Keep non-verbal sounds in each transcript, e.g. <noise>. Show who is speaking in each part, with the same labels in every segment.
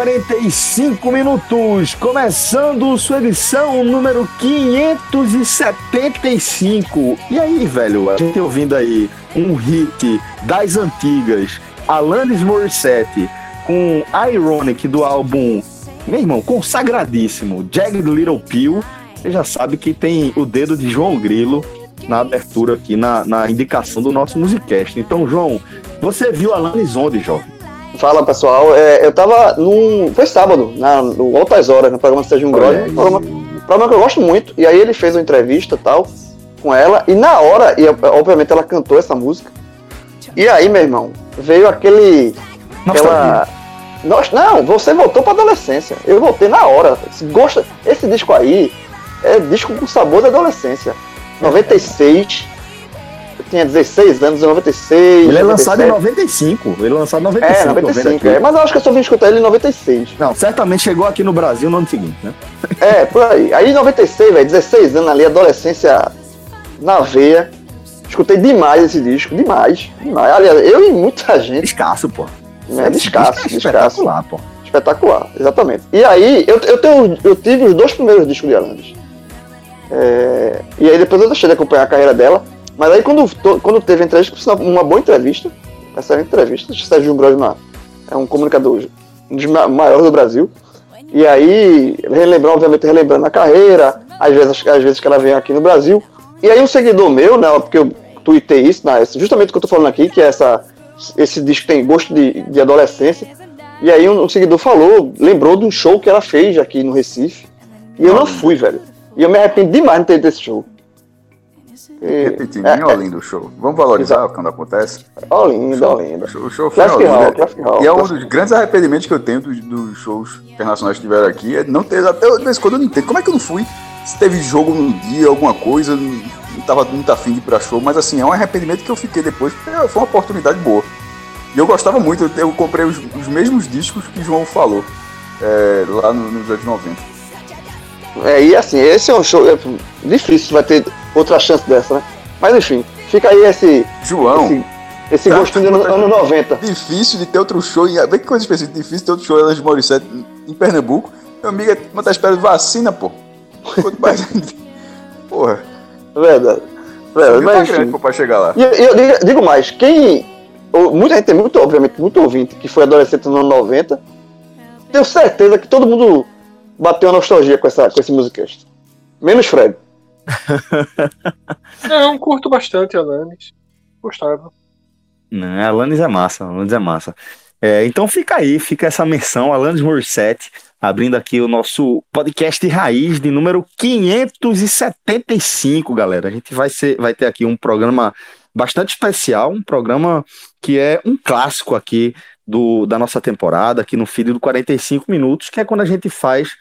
Speaker 1: 45 minutos, começando sua edição número 575. E aí, velho, a gente ouvindo aí um hit das antigas, Alanis Morissette, com Ironic do álbum, meu irmão, consagradíssimo, Jagged Little Pill. Você já sabe que tem o dedo de João Grilo na abertura aqui, na, na indicação do nosso musicast. Então, João, você viu Alanis onde, jovem?
Speaker 2: Fala pessoal, é, eu tava num. Foi sábado, na, no Altas Horas, no programa Sérgio Grossi, um programa, programa que eu gosto muito. E aí ele fez uma entrevista tal com ela, e na hora, e obviamente ela cantou essa música. E aí, meu irmão, veio aquele. Aquela. Nossa, não, você voltou pra adolescência. Eu voltei na hora. Se Gosta, esse disco aí é disco com sabor da adolescência. 96. Tinha 16 anos, em 96.
Speaker 1: Ele é lançado em
Speaker 2: 97.
Speaker 1: 95. Ele é lançado em 95.
Speaker 2: É,
Speaker 1: tô vendo
Speaker 2: 95,
Speaker 1: aqui.
Speaker 2: é, mas eu acho que eu só vim escutar ele em 96.
Speaker 1: Não, certamente chegou aqui no Brasil no ano seguinte, né? <laughs>
Speaker 2: É, por aí. Aí em 96, velho, 16 anos ali, adolescência na veia. Escutei demais esse disco, demais, demais. Aliás, eu e muita gente,
Speaker 1: Escasso, pô.
Speaker 2: descasso,
Speaker 1: disco é
Speaker 2: descasso.
Speaker 1: espetacular, pô.
Speaker 2: Espetacular, exatamente. E aí, eu, eu, tenho, eu tive os dois primeiros discos de Alanis. É, e aí depois eu deixei de acompanhar a carreira dela. Mas aí quando, quando teve entrevista, uma boa entrevista, excelente entrevista, Sérgio Grosma é um comunicador, um dos ma- maiores do Brasil. E aí, relembrando, obviamente, relembrando a carreira, às vezes, às vezes que ela vem aqui no Brasil. E aí um seguidor meu, né, porque eu tuitei isso, né, justamente o que eu tô falando aqui, que é essa, esse disco tem gosto de, de adolescência. E aí um, um seguidor falou, lembrou de um show que ela fez aqui no Recife. E eu não fui, velho. E eu me arrependo demais de ter ido nesse show. E-
Speaker 3: Repetindo,
Speaker 2: é,
Speaker 3: ó, lindo o show. Vamos valorizar quando acontece.
Speaker 2: Ó, lindo.
Speaker 3: O show, o show foi
Speaker 2: Classic. Hall, Classic Hall.
Speaker 3: E é um dos grandes arrependimentos que eu tenho dos, dos shows internacionais que tiveram aqui, é não ter. Até de vez em quando eu não entendo. Como é que eu não fui? Se teve jogo num dia, alguma coisa, não, não tava muito afim de ir pra show, mas assim, é um arrependimento que eu fiquei depois, porque foi uma oportunidade boa. E eu gostava muito, eu, eu comprei os, os mesmos discos que o João falou, é, lá no- nos anos 90.
Speaker 2: É, e assim, esse é um show é, difícil, vai ter outra chance dessa, né? Mas enfim, fica aí esse,
Speaker 3: João,
Speaker 2: esse, esse
Speaker 3: Tá.
Speaker 2: gostinho do ano, ano 90.
Speaker 3: difícil de ter outro show. em- Vê que coisa específica, difícil de ter outro show Elas de Morissette em Pernambuco. Meu amigo, uma tá esperando vacina, pô. Quanto mais. <laughs> Porra,
Speaker 2: Verdade. Verdade,
Speaker 3: mas tá grande pô, pra chegar lá.
Speaker 2: E eu, eu digo, digo mais, quem. Muita gente tem muito, obviamente, muito ouvinte que foi adolescente no ano 90. Tenho certeza que todo mundo bateu a nostalgia com, essa, com esse musicast. Menos Fred. <laughs>
Speaker 4: Não, curto bastante Alanis. Gostava.
Speaker 1: Não, Alanis é massa, Alanis é massa. É, então fica aí, fica essa menção, Alanis Morissette, abrindo aqui o nosso podcast raiz de número 575, galera. A gente vai, ser, vai ter aqui um programa bastante especial, um programa que é um clássico aqui do, da nossa temporada, aqui no feed do 45 minutos, que é quando a gente faz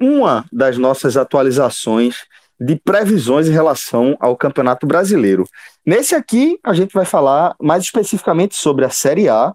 Speaker 1: uma das nossas atualizações de previsões em relação ao Campeonato Brasileiro. Nesse aqui, a gente vai falar mais especificamente sobre a Série A,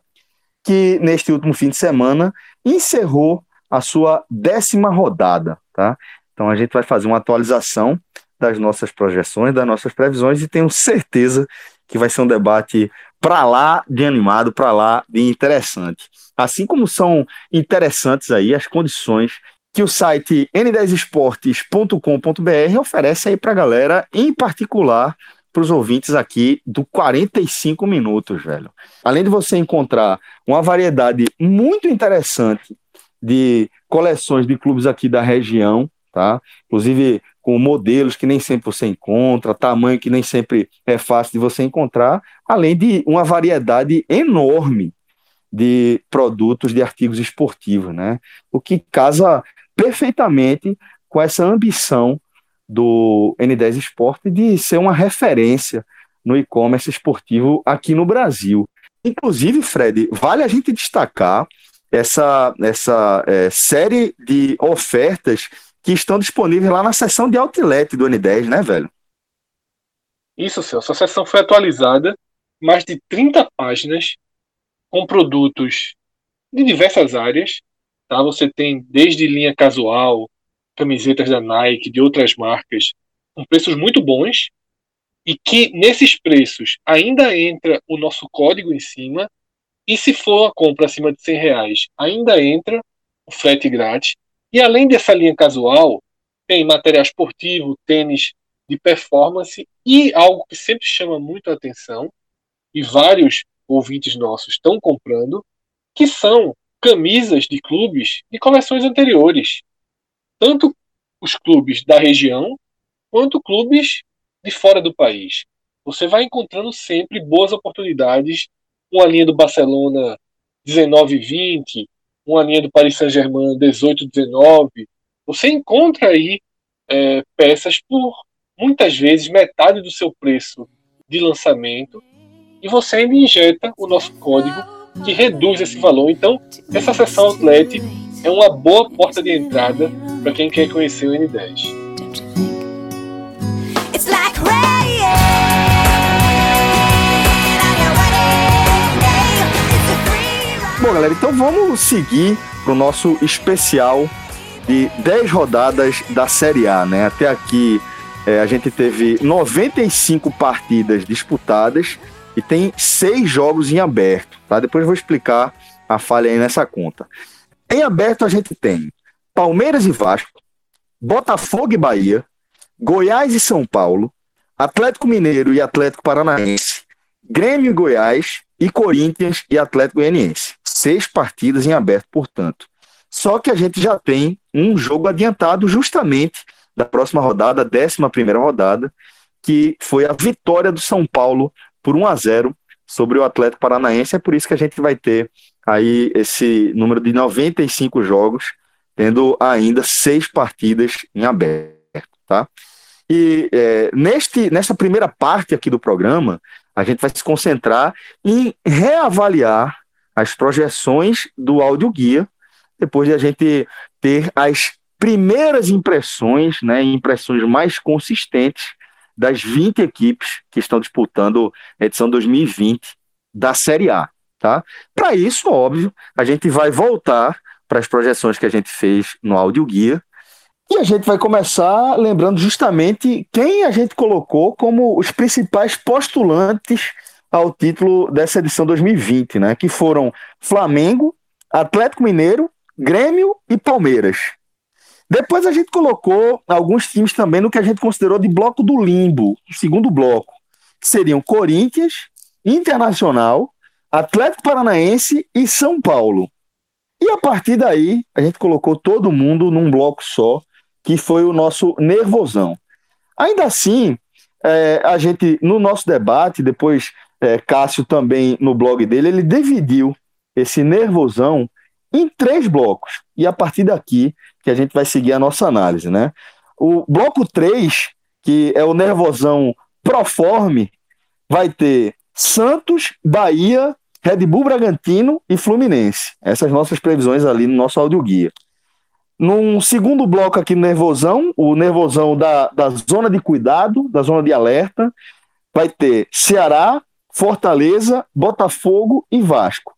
Speaker 1: que neste último fim de semana encerrou a sua décima rodada, tá? Então a gente vai fazer uma atualização das nossas projeções, das nossas previsões e tenho certeza que vai ser um debate para lá de animado, para lá de interessante. Assim como são interessantes aí as condições que o site n10esportes.com.br oferece aí para a galera, em particular para os ouvintes aqui do 45 minutos, velho. Além de você encontrar uma variedade muito interessante de coleções de clubes aqui da região, tá? Inclusive com modelos que nem sempre você encontra, tamanho que nem sempre é fácil de você encontrar, além de uma variedade enorme de produtos, de artigos esportivos, né? O que casa perfeitamente com essa ambição do N10 Esporte de ser uma referência no e-commerce esportivo aqui no Brasil. Inclusive, Fred, vale a gente destacar essa, essa é, série de ofertas que estão disponíveis lá na seção de outlet do N10, né, velho?
Speaker 4: Isso, Celso. A seção foi atualizada, mais de 30 páginas com produtos de diversas áreas. Tá? Você tem desde linha casual, camisetas da Nike, de outras marcas, com preços muito bons, e que nesses preços ainda entra o nosso código em cima, e se for a compra acima de 100 reais, ainda entra o frete grátis. E além dessa linha casual, tem material esportivo, tênis de performance e algo que sempre chama muito a atenção, e vários ouvintes nossos estão comprando, que são camisas de clubes de coleções anteriores. Tanto os clubes da região, quanto clubes de fora do país. Você vai encontrando sempre boas oportunidades. Uma linha do Barcelona 19-20, uma linha do Paris Saint-Germain 18-19. Você encontra aí é, peças por muitas vezes metade do seu preço de lançamento e você ainda injeta o nosso código que reduz esse valor. Então, essa seção outlet é uma boa porta de entrada para quem quer conhecer o N10.
Speaker 5: It's like rain on your wedding day. It's a free ride.
Speaker 1: Bom, galera, então vamos seguir para o nosso especial de 10 rodadas da Série A, né? Até aqui é, a gente teve 95 partidas disputadas e tem seis jogos em aberto, tá? Depois eu vou explicar a falha aí nessa conta. Em aberto a gente tem Palmeiras e Vasco, Botafogo e Bahia, Goiás e São Paulo, Atlético Mineiro e Atlético Paranaense, Grêmio e Goiás e Corinthians e Atlético Goianiense. Seis partidas em aberto, portanto. Só que a gente já tem um jogo adiantado justamente da próxima rodada, a 11 primeira rodada, que foi a vitória do São Paulo por 1 a 0 sobre o Atlético Paranaense. É por isso que a gente vai ter aí esse número de 95 jogos, tendo ainda seis partidas em aberto, tá? E é, neste, nessa primeira parte aqui do programa, a gente vai se concentrar em reavaliar as projeções do áudio guia, depois de a gente ter as primeiras impressões, né, impressões mais consistentes das 20 equipes que estão disputando a edição 2020 da Série A, tá? Para isso, óbvio, a gente vai voltar para as projeções que a gente fez no áudio guia e a gente vai começar lembrando justamente quem a gente colocou como os principais postulantes ao título dessa edição 2020, né? Que foram Flamengo, Atlético Mineiro, Grêmio e Palmeiras. Depois a gente colocou alguns times também no que a gente considerou de bloco do limbo, o segundo bloco, que seriam Corinthians, Internacional, Atlético Paranaense e São Paulo. E a partir daí, a gente colocou todo mundo num bloco só, que foi o nosso nervosão. Ainda assim, é, a gente, no nosso debate, depois é, Cássio também no blog dele, ele dividiu esse nervosão em três blocos. E a partir daqui que a gente vai seguir a nossa análise, né? O bloco 3, que é o nervosão proforme, vai ter Santos, Bahia, Red Bull Bragantino e Fluminense. Essas nossas previsões ali no nosso audioguia. Num segundo bloco aqui Nervosão, o Nervosão da, da zona de cuidado, da zona de alerta, vai ter Ceará, Fortaleza, Botafogo e Vasco.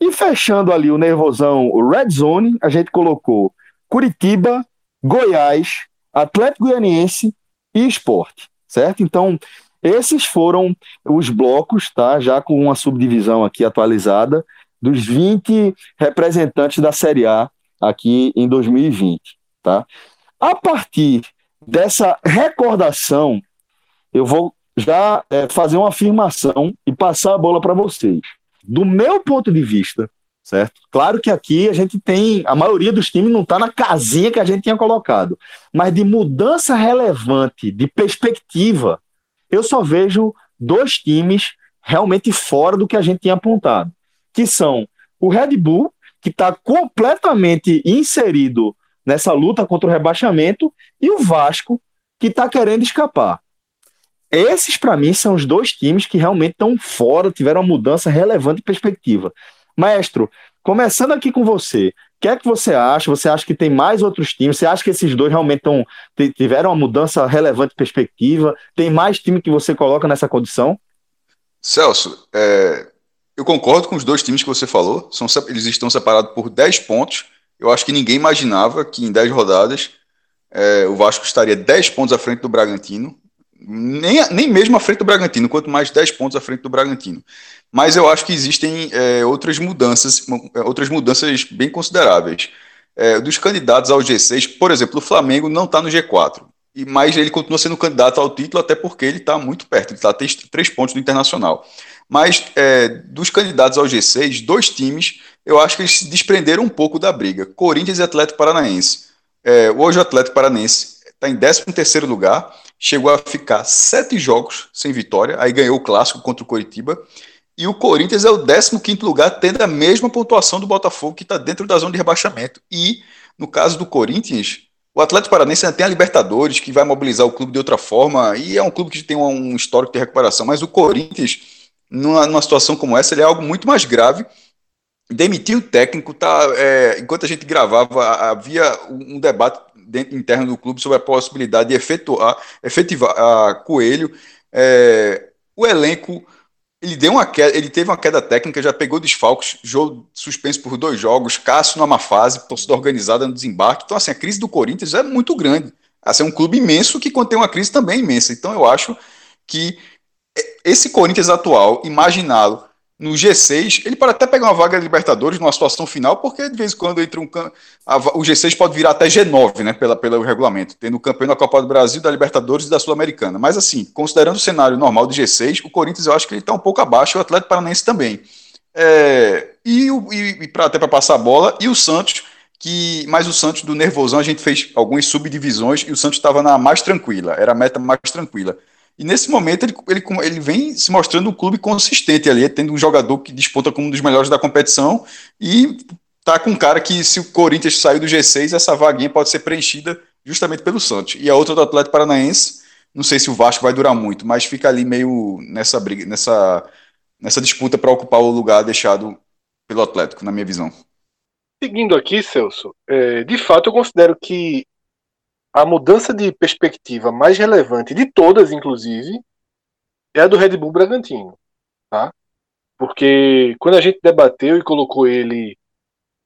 Speaker 1: E fechando ali o Nervosão Red Zone, a gente colocou Curitiba, Goiás, Atlético Goianiense e Esporte, certo? Então, Esses foram os blocos, tá? Já com uma subdivisão aqui atualizada dos 20 representantes da Série A aqui em 2020, tá? A partir dessa recordação, eu vou já é, fazer uma afirmação e passar a bola para vocês. Do meu ponto de vista, certo? Claro que aqui a gente tem, a maioria dos times não está na casinha que a gente tinha colocado, mas de mudança relevante, de perspectiva, eu só vejo dois times realmente fora do que a gente tinha apontado, que são o Red Bull, que está completamente inserido nessa luta contra o rebaixamento, e o Vasco, que está querendo escapar. Esses, para mim, são os dois times que realmente estão fora, tiveram uma mudança relevante de perspectiva. Maestro, começando aqui com você, o que é que você acha? Você acha que tem mais outros times? Você acha que esses dois realmente tão, tiveram uma mudança relevante de perspectiva? Tem mais time que você coloca nessa condição?
Speaker 3: Celso, é, eu concordo com os dois times que você falou. São, eles estão separados por 10 pontos. Eu acho que ninguém imaginava que em 10 rodadas é, o Vasco estaria 10 pontos à frente do Bragantino nem, nem mesmo à frente do Bragantino, quanto mais 10 pontos à frente do Bragantino. Mas eu acho que existem é, outras mudanças, é, outras mudanças bem consideráveis. É, dos candidatos ao G6, por exemplo, o Flamengo não está no G4, e mas ele continua sendo candidato ao título, até porque ele está muito perto, ele está três pontos do Internacional. Mas é, dos candidatos ao G6, dois times, eu acho que eles se desprenderam um pouco da briga: Corinthians e Atlético Paranaense. É, hoje o Atlético Paranaense está em 13 terceiro lugar, chegou a ficar sete jogos sem vitória, aí ganhou o clássico contra o Coritiba. E o Corinthians é o 15 lugar, tendo a mesma pontuação do Botafogo, que está dentro da zona de rebaixamento. E, no caso do Corinthians, o Atlético Paranense ainda tem a Libertadores, que vai mobilizar o clube de outra forma, e é um clube que tem um histórico de recuperação. Mas o Corinthians, numa, numa situação como essa, ele é algo muito mais grave. Demitir o técnico, tá, é, enquanto a gente gravava, havia um debate dentro interno do clube sobre a possibilidade de efetuar, efetivar a Coelho. É, o elenco ele deu uma queda, ele teve uma queda técnica, já pegou desfalques, jogo suspenso por dois jogos, Cássio numa fase, torcida organizada no desembarque. Então, assim, a crise do Corinthians é muito grande. Assim, é um clube imenso que contém uma crise também imensa. Então, eu acho que esse Corinthians atual, imaginá-lo no G6, ele pode até pegar uma vaga de Libertadores numa situação final, porque de vez em quando entra um a, o G6 pode virar até G9, né, pela, pelo regulamento, tendo campeão da Copa do Brasil, da Libertadores e da Sul-Americana. Mas assim, considerando o cenário normal do G6, o Corinthians eu acho que ele está um pouco abaixo, o Atlético Paranaense também. É, e, e, e pra, até para passar a bola, e o Santos, que mais o Santos do nervosão a gente fez algumas subdivisões e o Santos estava na mais tranquila, era a meta mais tranquila. E nesse momento ele, ele, ele vem se mostrando um clube consistente ali, tendo um jogador que disputa como um dos melhores da competição e tá com um cara que, se o Corinthians sair do G6, essa vaguinha pode ser preenchida justamente pelo Santos. E a outra do Atlético Paranaense, não sei se o Vasco vai durar muito, mas fica ali meio nessa briga, nessa, nessa disputa para ocupar o lugar deixado pelo Atlético, na minha visão.
Speaker 4: Seguindo aqui, Celso, é, de fato eu considero que a mudança de perspectiva mais relevante de todas, inclusive, é a do Red Bull Bragantino, tá? Porque quando a gente debateu e colocou ele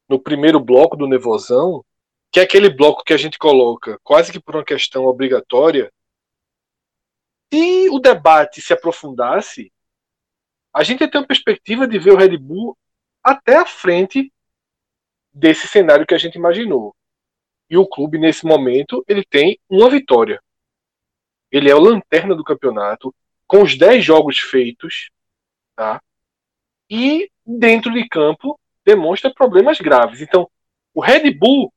Speaker 4: no primeiro bloco do Nevozão, que é aquele bloco que a gente coloca quase que por uma questão obrigatória, se o debate se aprofundasse, a gente ia ter uma perspectiva de ver o Red Bull até a frente desse cenário que a gente imaginou. E o clube, nesse momento, ele tem uma vitória. Ele é o lanterna do campeonato, com os 10 jogos feitos, tá? E dentro de campo demonstra problemas graves. Então, o Red Bull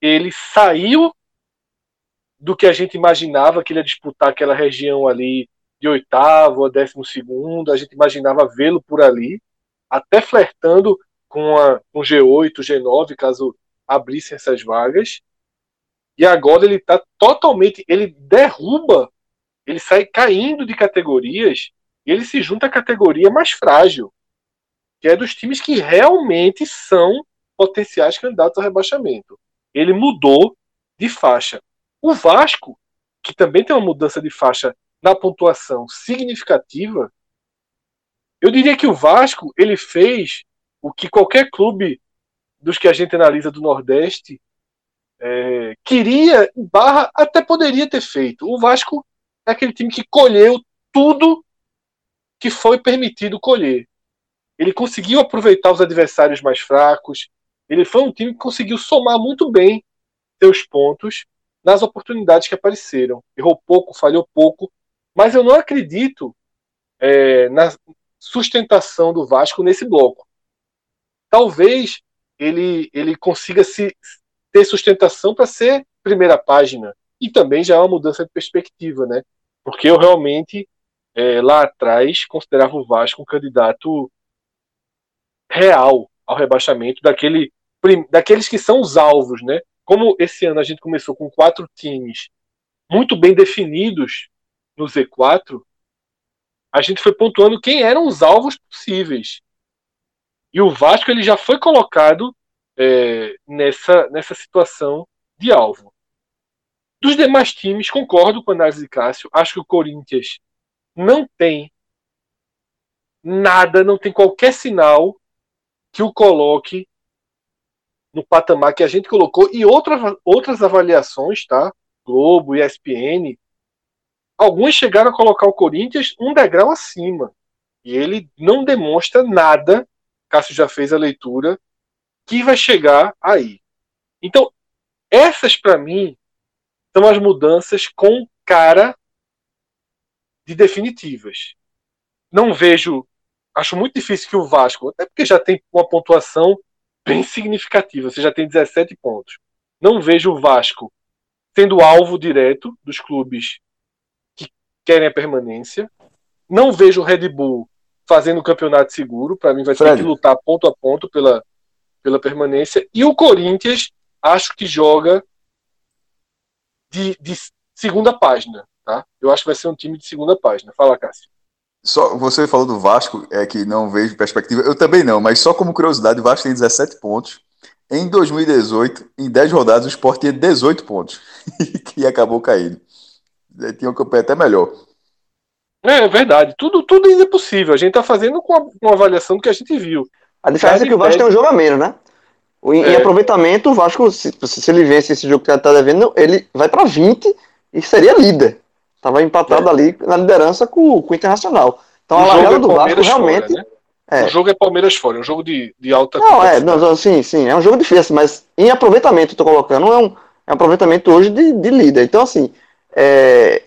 Speaker 4: ele saiu do que a gente imaginava que ele ia disputar aquela região ali de oitavo a décimo segundo, a gente imaginava vê-lo por ali, até flertando com, a, com G8, G9, caso abrissem essas vagas. E agora ele está totalmente. Ele derruba, ele sai caindo de categorias e ele se junta à categoria mais frágil, que é dos times que realmente são potenciais candidatos ao rebaixamento. Ele mudou de faixa. O Vasco, que também tem uma mudança de faixa na pontuação significativa, eu diria que o Vasco ele fez o que qualquer clube dos que a gente analisa do Nordeste, é, queria, barra, até poderia ter feito. O Vasco é aquele time que colheu tudo que foi permitido colher. Ele conseguiu aproveitar os adversários mais fracos. Ele foi um time que conseguiu somar muito bem seus pontos nas oportunidades que apareceram. Errou pouco, falhou pouco, mas eu não acredito é, na sustentação do Vasco nesse bloco. Talvez ele, ele consiga se ter sustentação para ser primeira página e também já é uma mudança de perspectiva, né? Porque eu realmente é, lá atrás considerava o Vasco um candidato real ao rebaixamento daquele, daqueles que são os alvos, né? Como esse ano a gente começou com quatro times muito bem definidos no Z4, a gente foi pontuando quem eram os alvos possíveis. E o Vasco ele já foi colocado é, nessa, nessa situação de alvo. Dos demais times, concordo com a análise de Cássio. Acho que o Corinthians não tem nada, não tem qualquer sinal que o coloque no patamar que a gente colocou e outras, outras avaliações, tá? Globo, ESPN, alguns chegaram a colocar o Corinthians um degrau acima. E ele não demonstra nada, Cássio já fez a leitura, que vai chegar aí. Então, essas para mim são as mudanças com cara de definitivas. Não vejo acho muito difícil que o Vasco, até porque já tem uma pontuação bem significativa, você já tem 17 pontos. Não vejo o Vasco sendo alvo direto dos clubes que querem a permanência. Não vejo o Red Bull fazendo o campeonato seguro, para mim vai ter que lutar ponto a ponto pela, pela permanência. E o Corinthians, acho que joga de, de segunda página, tá? Eu acho que vai ser um time de segunda página. Fala, Cássio.
Speaker 3: Só, você falou do Vasco, é que não vejo perspectiva. Eu também não, mas só como curiosidade, o Vasco tem 17 pontos. Em 2018, em 10 rodadas, o Sport tinha 18 pontos. <laughs> e acabou caindo. Tinha um campanha até melhor.
Speaker 4: É, é verdade. Tudo, tudo ainda é possível. A gente está fazendo com uma, uma, avaliação do que a gente viu.
Speaker 2: A diferença é que o Vasco tem um jogo a menos, né? Em, é. em aproveitamento, o Vasco, se, se ele vence esse jogo que está devendo, ele vai para 20 e seria líder. Estava empatado é. ali na liderança com, com o Internacional. Então o a largada é do Vasco realmente. Fora, né?
Speaker 4: é. O jogo é Palmeiras fora, é um jogo de, de alta.
Speaker 2: Não, é, não, sim, sim, é um jogo difícil, mas em aproveitamento, estou colocando, é um, é um aproveitamento hoje de, de líder. Então, assim, é,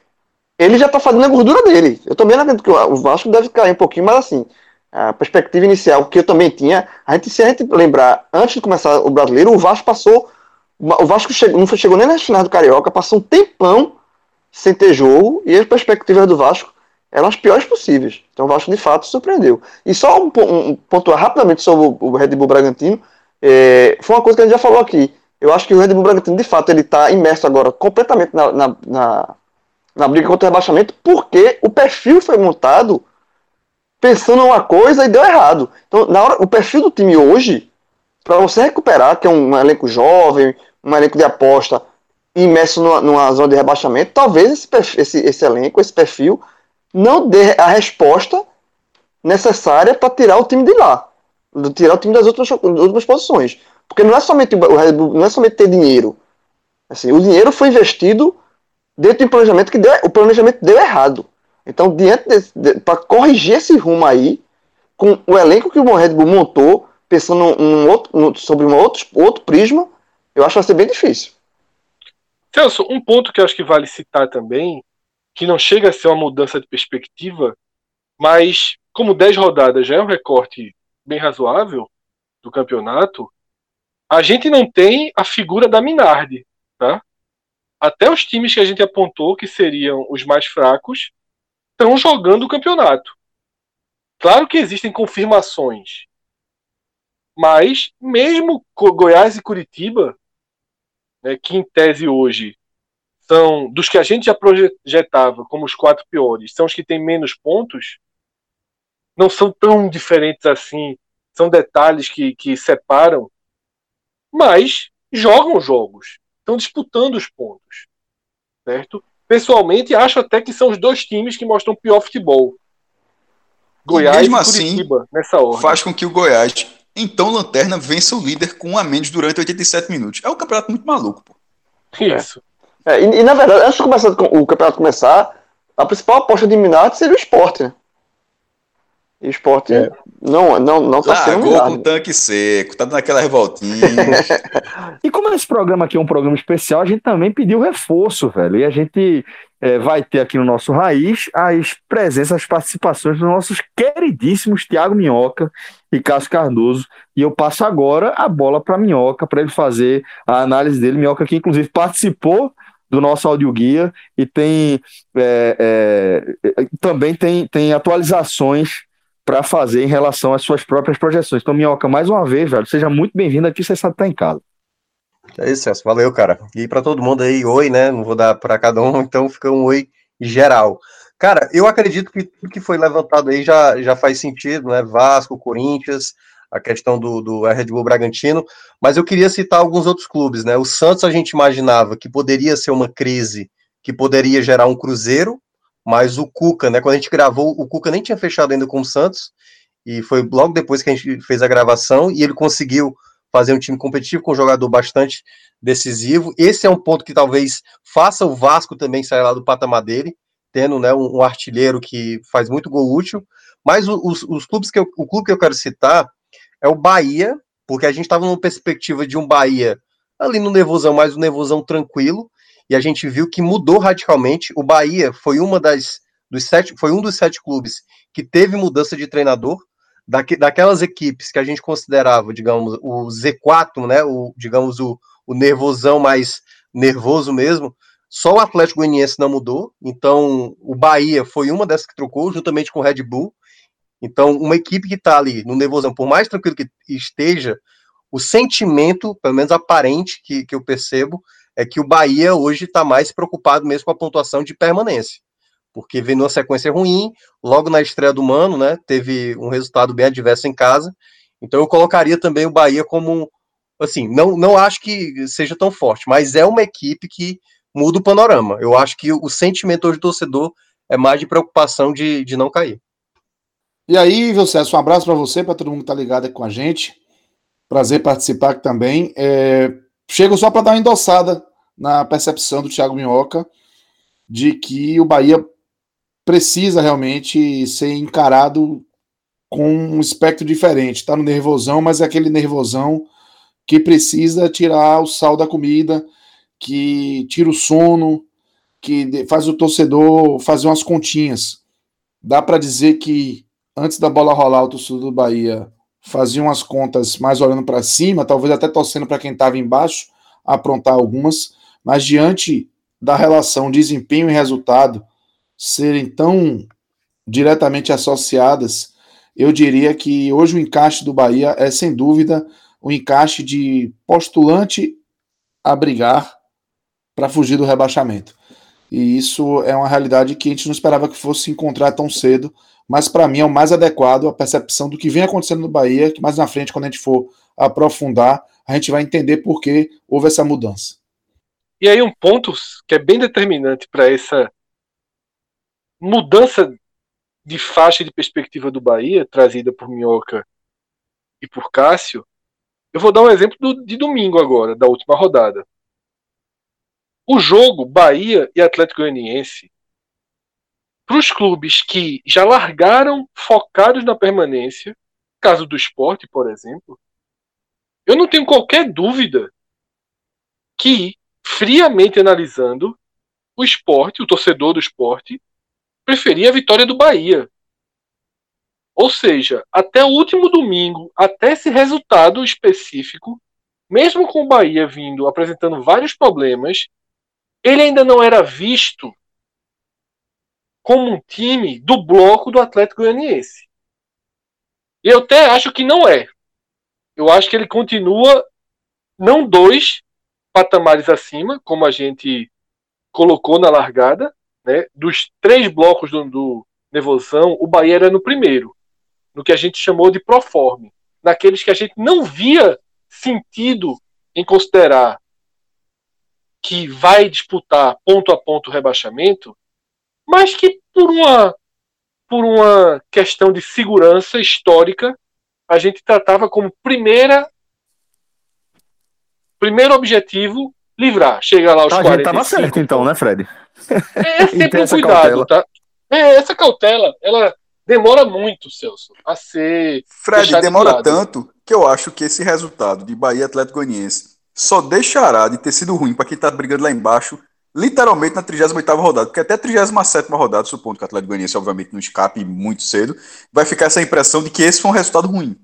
Speaker 2: ele já está fazendo a gordura dele. Eu também acredito que o Vasco deve cair um pouquinho, mas assim, a perspectiva inicial que eu também tinha, a gente, se a gente lembrar, antes de começar o brasileiro, o Vasco passou. O Vasco chegou, não chegou nem na final do Carioca, passou um tempão sem ter jogo e as perspectivas do Vasco eram as piores possíveis. Então o Vasco de fato surpreendeu. E só um, um pontuar rapidamente sobre o Red Bull Bragantino, é, foi uma coisa que a gente já falou aqui. Eu acho que o Red Bull Bragantino de fato ele está imerso agora completamente na, na, na briga contra o rebaixamento, porque o perfil foi montado pensando uma coisa e deu errado. Então, na hora, o perfil do time hoje, para você recuperar, que é um, um elenco jovem, um elenco de aposta, imerso numa, numa zona de rebaixamento, talvez esse, perfil, esse, esse elenco, esse perfil, não dê a resposta necessária para tirar o time de lá, tirar o time das outras, das outras posições. Porque não é somente não é somente ter dinheiro. Assim, o dinheiro foi investido dentro de um planejamento que deu, o planejamento deu errado. Então, diante de, para corrigir esse rumo aí, com o elenco que o Red Bull montou, pensando num outro, sobre um outro, outro prisma, eu acho que vai ser bem difícil.
Speaker 4: Celso, um ponto que eu acho que vale citar também, que não chega a ser uma mudança de perspectiva, mas como 10 rodadas já é um recorte bem razoável do campeonato, a gente não tem a figura da Minardi, tá? Até os times que a gente apontou que seriam os mais fracos estão jogando o campeonato. Claro que existem confirmações, mas mesmo Goiás e Curitiba né, que em tese hoje são dos que a gente já projetava como os quatro piores, são os que têm menos pontos, não são tão diferentes assim, são detalhes que, que separam, mas jogam jogos, estão disputando os pontos, certo? Pessoalmente, acho até que são os dois times que mostram pior futebol.
Speaker 3: Goiás e, mesmo e assim, Curitiba, assim, nessa ordem. Faz com que o Goiás então Lanterna vence o líder com um a menos durante 87 minutos. É um campeonato muito maluco, pô.
Speaker 4: Isso.
Speaker 2: É, e, e, na verdade, antes de começar, o campeonato começar, a principal aposta de Minardi seria o esporte, né? E esporte
Speaker 6: É.
Speaker 2: não, não, não tá sendo
Speaker 3: Largou com tanque seco, tá dando aquela revoltinha. <laughs>
Speaker 1: E como esse programa aqui é um programa especial, a gente também pediu reforço, velho. E a gente eh, vai ter aqui no nosso Raiz as presenças, as participações dos nossos queridíssimos Tiago Minhoca e Cássio Cardoso. E eu passo agora a bola para Minhoca, para ele fazer a análise dele. Minhoca, que inclusive participou do nosso audioguia e tem eh, eh, eh, também tem, tem atualizações para fazer em relação às suas próprias projeções. Então, Minhoca, mais uma vez, velho, seja muito bem-vindo aqui, você sabe que tá em casa.
Speaker 6: É isso, Celso. Valeu, cara. E para todo mundo aí, oi, né? Não vou dar para cada um, <laughs> então fica um oi geral. Cara, eu acredito que tudo que foi levantado aí já, já faz sentido, né? Vasco, Corinthians, a questão do, do Red Bull Bragantino, mas eu queria citar alguns outros clubes, né? O Santos a gente imaginava que poderia ser uma crise que poderia gerar um Cruzeiro, mas o Cuca, né? Quando a gente gravou, o Cuca nem tinha fechado ainda com o Santos, e foi logo depois que a gente fez a gravação, e ele conseguiu fazer um time competitivo com um jogador bastante decisivo. Esse é um ponto que talvez faça o Vasco também sair lá do patamar dele, tendo né, um, um artilheiro que faz muito gol útil. Mas os, os clubes que eu, o clube que eu quero citar é o Bahia, porque a gente estava numa perspectiva de um Bahia ali no nervosão, mas um nervosão tranquilo, e a gente viu que mudou radicalmente. O Bahia foi uma das dos sete, foi um dos sete clubes que teve mudança de treinador. Daque, daquelas equipes que a gente considerava, digamos, o Z4, né, o, digamos, o, o nervosão mais nervoso mesmo, só o Atlético Goianiense não mudou, então o Bahia foi uma dessas que trocou, juntamente com o Red Bull, então uma equipe que está ali no nervosão, por mais tranquilo que esteja, o sentimento, pelo menos aparente que, que eu percebo, é que o Bahia hoje está mais preocupado mesmo com a pontuação de permanência, porque vem numa sequência ruim, logo na estreia do Mano, né, teve um resultado bem adverso em casa, então eu colocaria também o Bahia como, assim, não, não acho que seja tão forte, mas é uma equipe que muda o panorama. Eu acho que o sentimento hoje do torcedor é mais de preocupação de, de não cair.
Speaker 7: E aí, Vilcesso, um abraço para você, para todo mundo que tá ligado aqui com a gente. Prazer participar aqui também. É, chego só para dar uma endossada na percepção do Thiago Minhoca de que o Bahia precisa realmente ser encarado com um espectro diferente. Tá no nervosão, mas é aquele nervosão que precisa tirar o sal da comida, que tira o sono, que faz o torcedor fazer umas continhas. Dá para dizer que antes da bola rolar, o torcedor do Bahia fazia umas contas mais olhando para cima, talvez até torcendo para quem estava embaixo, aprontar algumas, mas diante da relação desempenho e resultado serem tão diretamente associadas, eu diria que hoje o encaixe do Bahia é sem dúvida o encaixe de postulante a brigar para fugir do rebaixamento. E isso é uma realidade que a gente não esperava que fosse se encontrar tão cedo, mas para mim é o mais adequado a percepção do que vem acontecendo no Bahia, que mais na frente, quando a gente for aprofundar, a gente vai entender por que houve essa mudança.
Speaker 4: E aí um ponto que é bem determinante para essa mudança de faixa de perspectiva do Bahia, trazida por Minhoca e por Cássio, eu vou dar um exemplo do- de domingo agora, da última rodada. O jogo Bahia e Atlético Goianiense, para os clubes que já largaram focados na permanência, caso do esporte, por exemplo, eu não tenho qualquer dúvida que, friamente analisando, o esporte, o torcedor do esporte, preferia a vitória do Bahia. Ou seja, até o último domingo, até esse resultado específico, mesmo com o Bahia vindo apresentando vários problemas, ele ainda não era visto como um time do bloco do Atlético Goianiense. Eu até acho que não é. Eu acho que ele continua não dois patamares acima, como a gente colocou na largada, né? Dos três blocos do, do o Bahia era no primeiro, no que a gente chamou de proforme, naqueles que a gente não via sentido em considerar que vai disputar ponto a ponto o rebaixamento, mas que por uma por uma questão de segurança histórica a gente tratava como primeira primeiro objetivo livrar, chegar lá aos
Speaker 1: A
Speaker 4: 45.
Speaker 1: gente tava certo então, né, Fred?
Speaker 4: É, <laughs> é sempre
Speaker 1: tem
Speaker 4: um cuidado,
Speaker 1: cautela.
Speaker 4: tá? É, essa cautela, ela demora muito, Celso, a ser.
Speaker 3: Fred,
Speaker 4: de
Speaker 3: demora
Speaker 4: lado.
Speaker 3: tanto que eu acho que esse resultado de Bahia e Atlético Goianiense só deixará de ter sido ruim para quem tá brigando lá embaixo, literalmente na 38ª rodada, porque até a 37ª rodada, supondo que o Atlético Goianiense obviamente não escape muito cedo, vai ficar essa impressão de que esse foi um resultado ruim.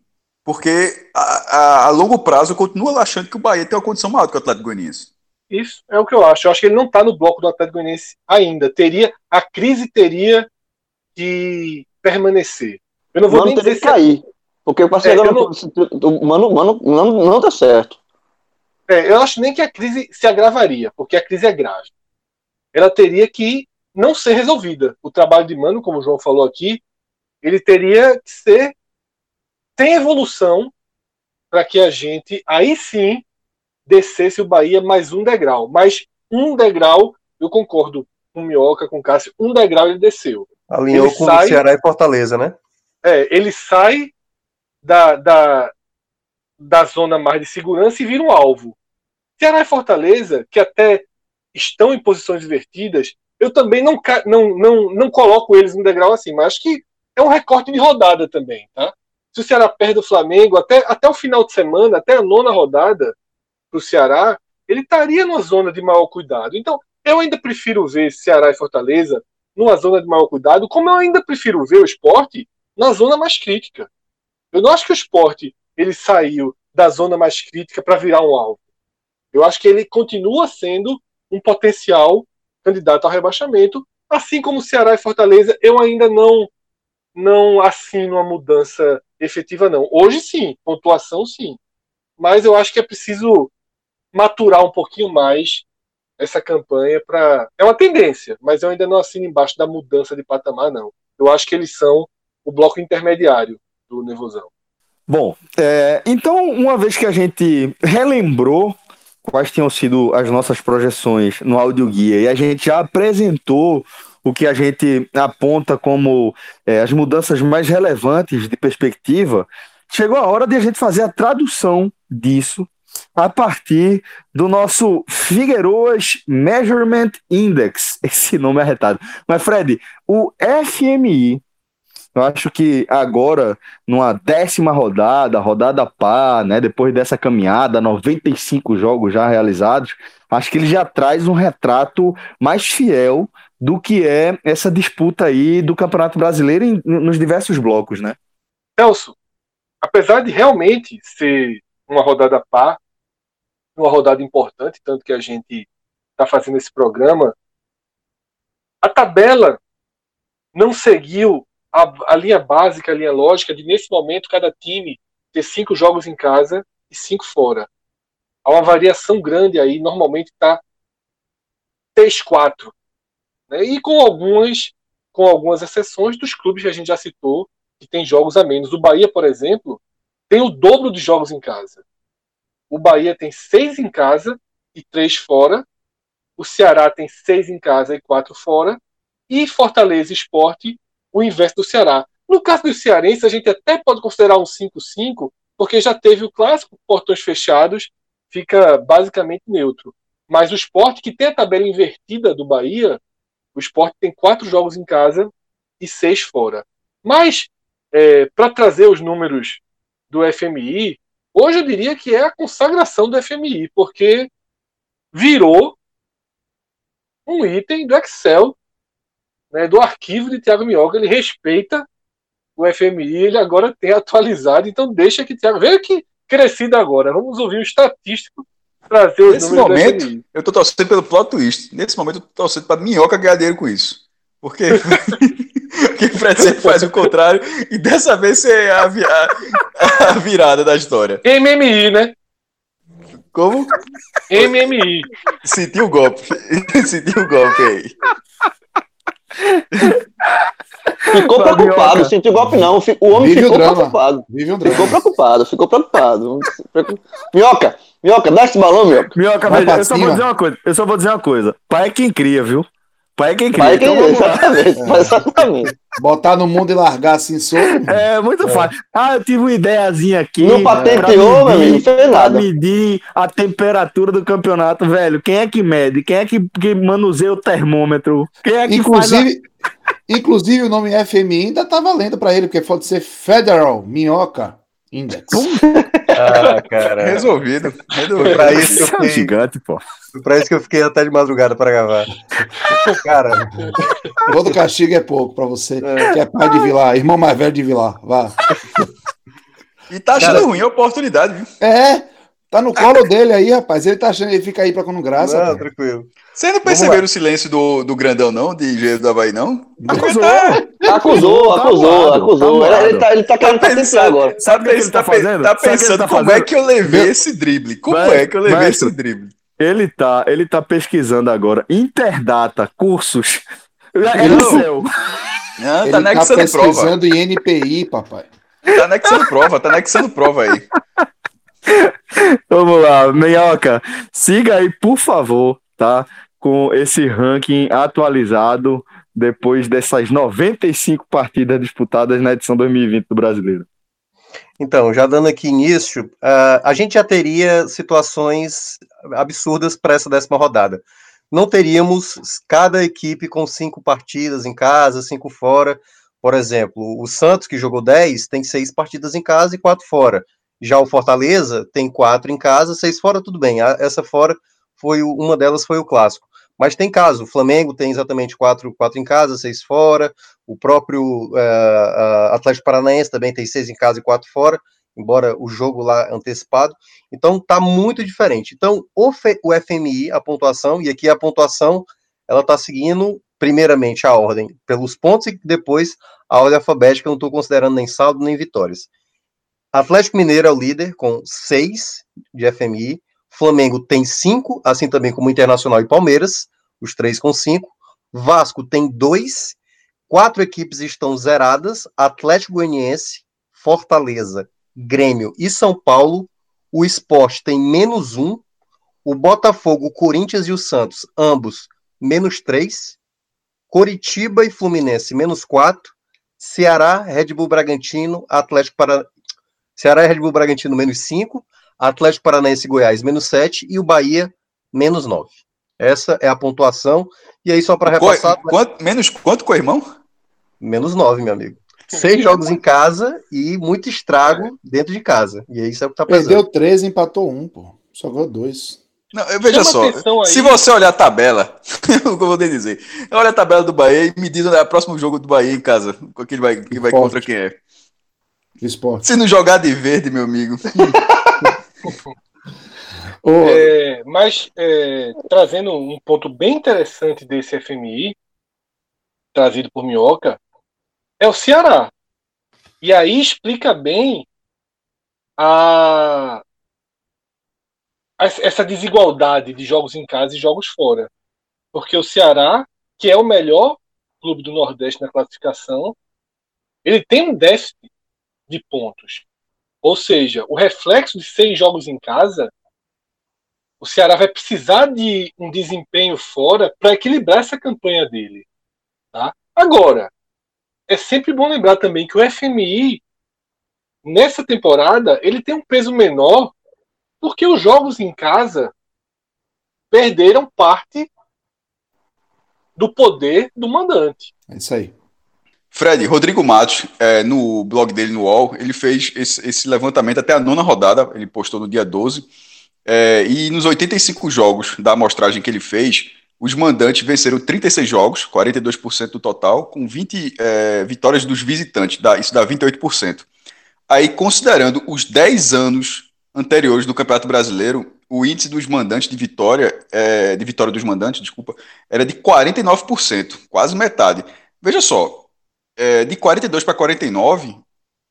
Speaker 3: Porque a, a- a longo prazo eu continuo achando que o Bahia tem uma condição maior do que o Atlético Goianiense.
Speaker 4: Isso é o que eu acho. Eu acho que ele não tá no bloco do Atlético Goianiense ainda. Teria, a crise teria que permanecer. Eu não
Speaker 2: O
Speaker 4: vou
Speaker 2: mano
Speaker 4: nem dizer
Speaker 2: que
Speaker 4: se
Speaker 2: cair. Porque o parceiro
Speaker 4: É,
Speaker 2: não... o mano, mano não, não tá certo.
Speaker 4: É, eu acho nem que a crise se agravaria, porque a crise é grave. Ela teria que não ser resolvida. O trabalho de Mano, como o João falou aqui, ele teria que ser sem evolução para que a gente aí sim descesse o Bahia mais um degrau. Mas um degrau, eu concordo com o Minhoca, com o Cássio, um degrau ele desceu.
Speaker 6: Alinhou
Speaker 4: Ele
Speaker 6: com
Speaker 4: sai-
Speaker 6: o Ceará e Fortaleza, né?
Speaker 4: É, ele sai da, da, da zona mais de segurança e vira um alvo. Ceará e Fortaleza, que até estão em posições invertidas, eu também não, não, não, não coloco eles no degrau assim, mas acho que é um recorte de rodada também, tá? Se o Ceará perde o Flamengo até, até o final de semana, até a nona rodada para o Ceará, ele estaria numa zona de maior cuidado. Então, eu ainda prefiro ver Ceará e Fortaleza numa zona de maior cuidado, como eu ainda prefiro ver o esporte na zona mais crítica. Eu não acho que o esporte ele saiu da zona mais crítica para virar um alvo. Eu acho que ele continua sendo um potencial candidato ao rebaixamento, assim como Ceará e Fortaleza, eu ainda não não assino uma mudança efetiva não. Hoje sim, pontuação sim. Mas eu acho que é preciso maturar um pouquinho mais essa campanha para é uma tendência, mas eu ainda não assino embaixo da mudança de patamar não. Eu acho que eles são o bloco intermediário do Nervosão.
Speaker 1: Bom, é, então, uma vez que a gente relembrou quais tinham sido as nossas projeções no áudio guia e a gente já apresentou o que a gente aponta como é, as mudanças mais relevantes de perspectiva, chegou a hora de a gente fazer a tradução disso a partir do nosso Figueroas Measurement Index, <laughs> esse nome é arretado. Mas, Fred, o FMI, eu acho que agora, numa décima rodada, rodada par, né, depois dessa caminhada, 95 jogos já realizados, acho que ele já traz um retrato mais fiel do que é essa disputa aí do Campeonato Brasileiro em- nos diversos blocos, né?
Speaker 4: Celso, apesar de realmente ser uma rodada par, uma rodada importante, tanto que a gente está fazendo esse programa, a tabela não seguiu a, a linha básica, a linha lógica de nesse momento cada time ter cinco jogos em casa e cinco fora. Há uma variação grande aí, normalmente está 3-4. Né? E com algumas, com algumas exceções dos clubes que a gente já citou, que tem jogos a menos. O Bahia, por exemplo, tem o dobro de jogos em casa. O Bahia tem seis em casa e três fora. O Ceará tem seis em casa e quatro fora. E Fortaleza Esporte, o inverso do Ceará. No caso do Cearense, a gente até pode considerar um 5-5, porque já teve o clássico portões fechados, fica basicamente neutro. Mas o Esporte, que tem a tabela invertida do Bahia, o Esporte tem quatro jogos em casa e seis fora. Mas, é, para trazer os números do FMI, hoje eu diria que é a consagração do FMI, porque virou um item do Excel, né, do arquivo de Thiago Minhoca. Ele respeita o FMI, ele agora tem atualizado, então deixa que Thiago. Veja que crescido agora. Vamos ouvir o estatístico trazer
Speaker 3: Nesse
Speaker 4: números
Speaker 3: momento, eu tô torcendo pelo plot twist. Nesse momento, eu tô torcendo pra minhoca ganhar dinheiro com isso. Porque, porque o Fred sempre faz o contrário e dessa vez é a, vi- a- a virada da história.
Speaker 4: MMI, né?
Speaker 3: Como?
Speaker 4: MMI.
Speaker 3: Sentiu o golpe. <laughs> Sentiu o golpe aí.
Speaker 2: Ficou
Speaker 1: Fabioca.
Speaker 2: preocupado, sentiu golpe não. O homem
Speaker 7: Vive o
Speaker 2: ficou
Speaker 7: drama.
Speaker 2: preocupado.
Speaker 7: Vive um
Speaker 2: Ficou preocupado, ficou preocupado. Minhoca, minhoca, dá esse balão, minhoca.
Speaker 1: Minhoca,
Speaker 7: Vai
Speaker 1: veja, eu só vou dizer uma coisa. Eu só vou dizer uma coisa. Pai é quem cria, viu? Pai é quem cria.
Speaker 2: Pai é quem
Speaker 1: Então vamos lá.
Speaker 2: exatamente, exatamente.
Speaker 7: Botar no mundo e largar assim solto.
Speaker 1: É, muito fácil. Ah, eu tive uma ideiazinha aqui.
Speaker 2: Não patenteou, meu amigo, não fez nada.
Speaker 1: medir a temperatura do campeonato, velho. Quem é que mede? Quem é que, que manuseia o termômetro? Quem é que faz a-
Speaker 7: Inclusive, o nome FMI ainda tá valendo pra ele, porque pode ser Federal Minhoca Index.
Speaker 6: Ah, cara.
Speaker 3: Resolvido. Resolvido.
Speaker 6: Foi pra isso que eu
Speaker 1: é
Speaker 6: fiquei,
Speaker 1: gigante, pô.
Speaker 6: foi pra isso que eu fiquei até de madrugada pra gravar. <laughs> Cara,
Speaker 7: Todo castigo é pouco pra você, que é pai de Vilar, irmão mais velho de Vilar. Vá.
Speaker 3: E tá achando ruim a oportunidade, viu?
Speaker 7: É, tá no colo dele aí, rapaz. Ele tá achando, ele fica aí pra quando graça.
Speaker 6: não, tranquilo.
Speaker 3: Vocês não perceberam o silêncio do, do grandão, não? De engenheiro do Havaí, não?
Speaker 1: Acusou.
Speaker 2: Acusou,
Speaker 1: Tá
Speaker 2: acusou,
Speaker 1: moado,
Speaker 2: acusou.
Speaker 1: tá
Speaker 2: ele,
Speaker 1: moado.
Speaker 2: ele tá, ele tá querendo patentear agora.
Speaker 1: Sabe o que ele tá fazendo?
Speaker 3: Tá
Speaker 1: ele
Speaker 3: pensando
Speaker 1: tá
Speaker 3: como
Speaker 1: fazendo?
Speaker 3: é que eu levei esse drible? Como
Speaker 1: Mestre,
Speaker 3: é que eu levei esse drible?
Speaker 1: Ele tá, ele tá pesquisando agora. Interdata, cursos.
Speaker 7: Ele-
Speaker 1: Excel.
Speaker 3: Não,
Speaker 7: Ele
Speaker 3: tá
Speaker 7: tá
Speaker 3: anexando prova.
Speaker 7: pesquisando em NPI, papai.
Speaker 3: Tá anexando prova, tá anexando prova aí. <laughs>
Speaker 1: Vamos lá, Minhoca. Siga aí, por favor, tá? Com esse ranking atualizado depois dessas 95 partidas disputadas na edição 2020 do Brasileiro.
Speaker 6: Então, já dando aqui início, ah, a gente já teria situações absurdas para essa décima rodada. Não teríamos cada equipe com cinco partidas em casa, cinco fora. Por exemplo, o Santos, que jogou 10, tem seis partidas em casa e quatro fora. Já o Fortaleza tem quatro em casa, seis fora, tudo bem. Essa fora foi uma delas foi o clássico. Mas tem caso, o Flamengo tem exatamente quatro, quatro em casa, seis fora. O próprio ah, Atlético Paranaense também tem seis em casa e quatro fora, embora o jogo lá antecipado. Então tá muito diferente. Então o, F- o FMI, a pontuação, e aqui a pontuação, ela tá seguindo primeiramente a ordem pelos pontos e depois a ordem alfabética, não estou considerando nem saldo nem vitórias. Atlético Mineiro é o líder com 6 de FMI. Flamengo tem 5, assim também como Internacional e Palmeiras, os três com 5. Vasco tem 2. Quatro equipes estão zeradas: Atlético Goianiense, Fortaleza, Grêmio e São Paulo. O Esporte tem menos 1. O Botafogo, Corinthians e o Santos, ambos, menos 3. Coritiba e Fluminense, menos 4. Ceará, Red Bull Bragantino, Atlético. Ceará e Red Bull Bragantino, menos 5. Atlético Paranaense e Goiás, menos 7. E o Bahia, menos 9. Essa é a pontuação. E aí, só para repassar,
Speaker 3: Co- quanto- menos quanto com o irmão?
Speaker 6: menos 9, meu amigo. Seis jogos em casa e muito estrago dentro de casa. E é isso é o que tá pesando.
Speaker 7: Perdeu 13, empatou um, pô. Só ganhou dois.
Speaker 3: Não, eu- veja
Speaker 4: Chama
Speaker 3: só,
Speaker 4: aí.
Speaker 3: se você olhar a tabela, <laughs> o que eu vou dizer, olha a tabela do Bahia e me diz onde é o próximo jogo do Bahia em casa, com quem vai, que vai contra quem é.
Speaker 7: Esporte.
Speaker 3: Se não jogar de verde, meu amigo, <laughs>
Speaker 7: Ô,
Speaker 4: É, mas é, trazendo um ponto bem interessante desse FMI, trazido por Minhoca, é o Ceará. E aí explica bem a, a- essa desigualdade de jogos em casa e jogos fora. Porque o Ceará, que é o melhor clube do Nordeste na classificação, ele tem um déficit de pontos. Ou seja, o reflexo de seis jogos em casa o Ceará vai precisar de um desempenho fora para equilibrar essa campanha dele. Tá? Agora, é sempre bom lembrar também que o FMI, nessa temporada, ele tem um peso menor porque os jogos em casa perderam parte do poder do mandante.
Speaker 7: é isso aí.
Speaker 3: Fred, Rodrigo Matos, é, no blog dele no UOL, ele fez esse, esse levantamento até a nona rodada, ele postou no dia 12, é, e nos 85 jogos da amostragem que ele fez, os mandantes venceram 36 jogos, 42% do total, com 20 é, vitórias dos visitantes, dá, isso dá 28%. Aí, considerando os 10 anos anteriores do Campeonato Brasileiro, o índice dos mandantes de vitória, é, de vitória dos mandantes, desculpa, era de 49%, quase metade. Veja só, é, de 42 para 49,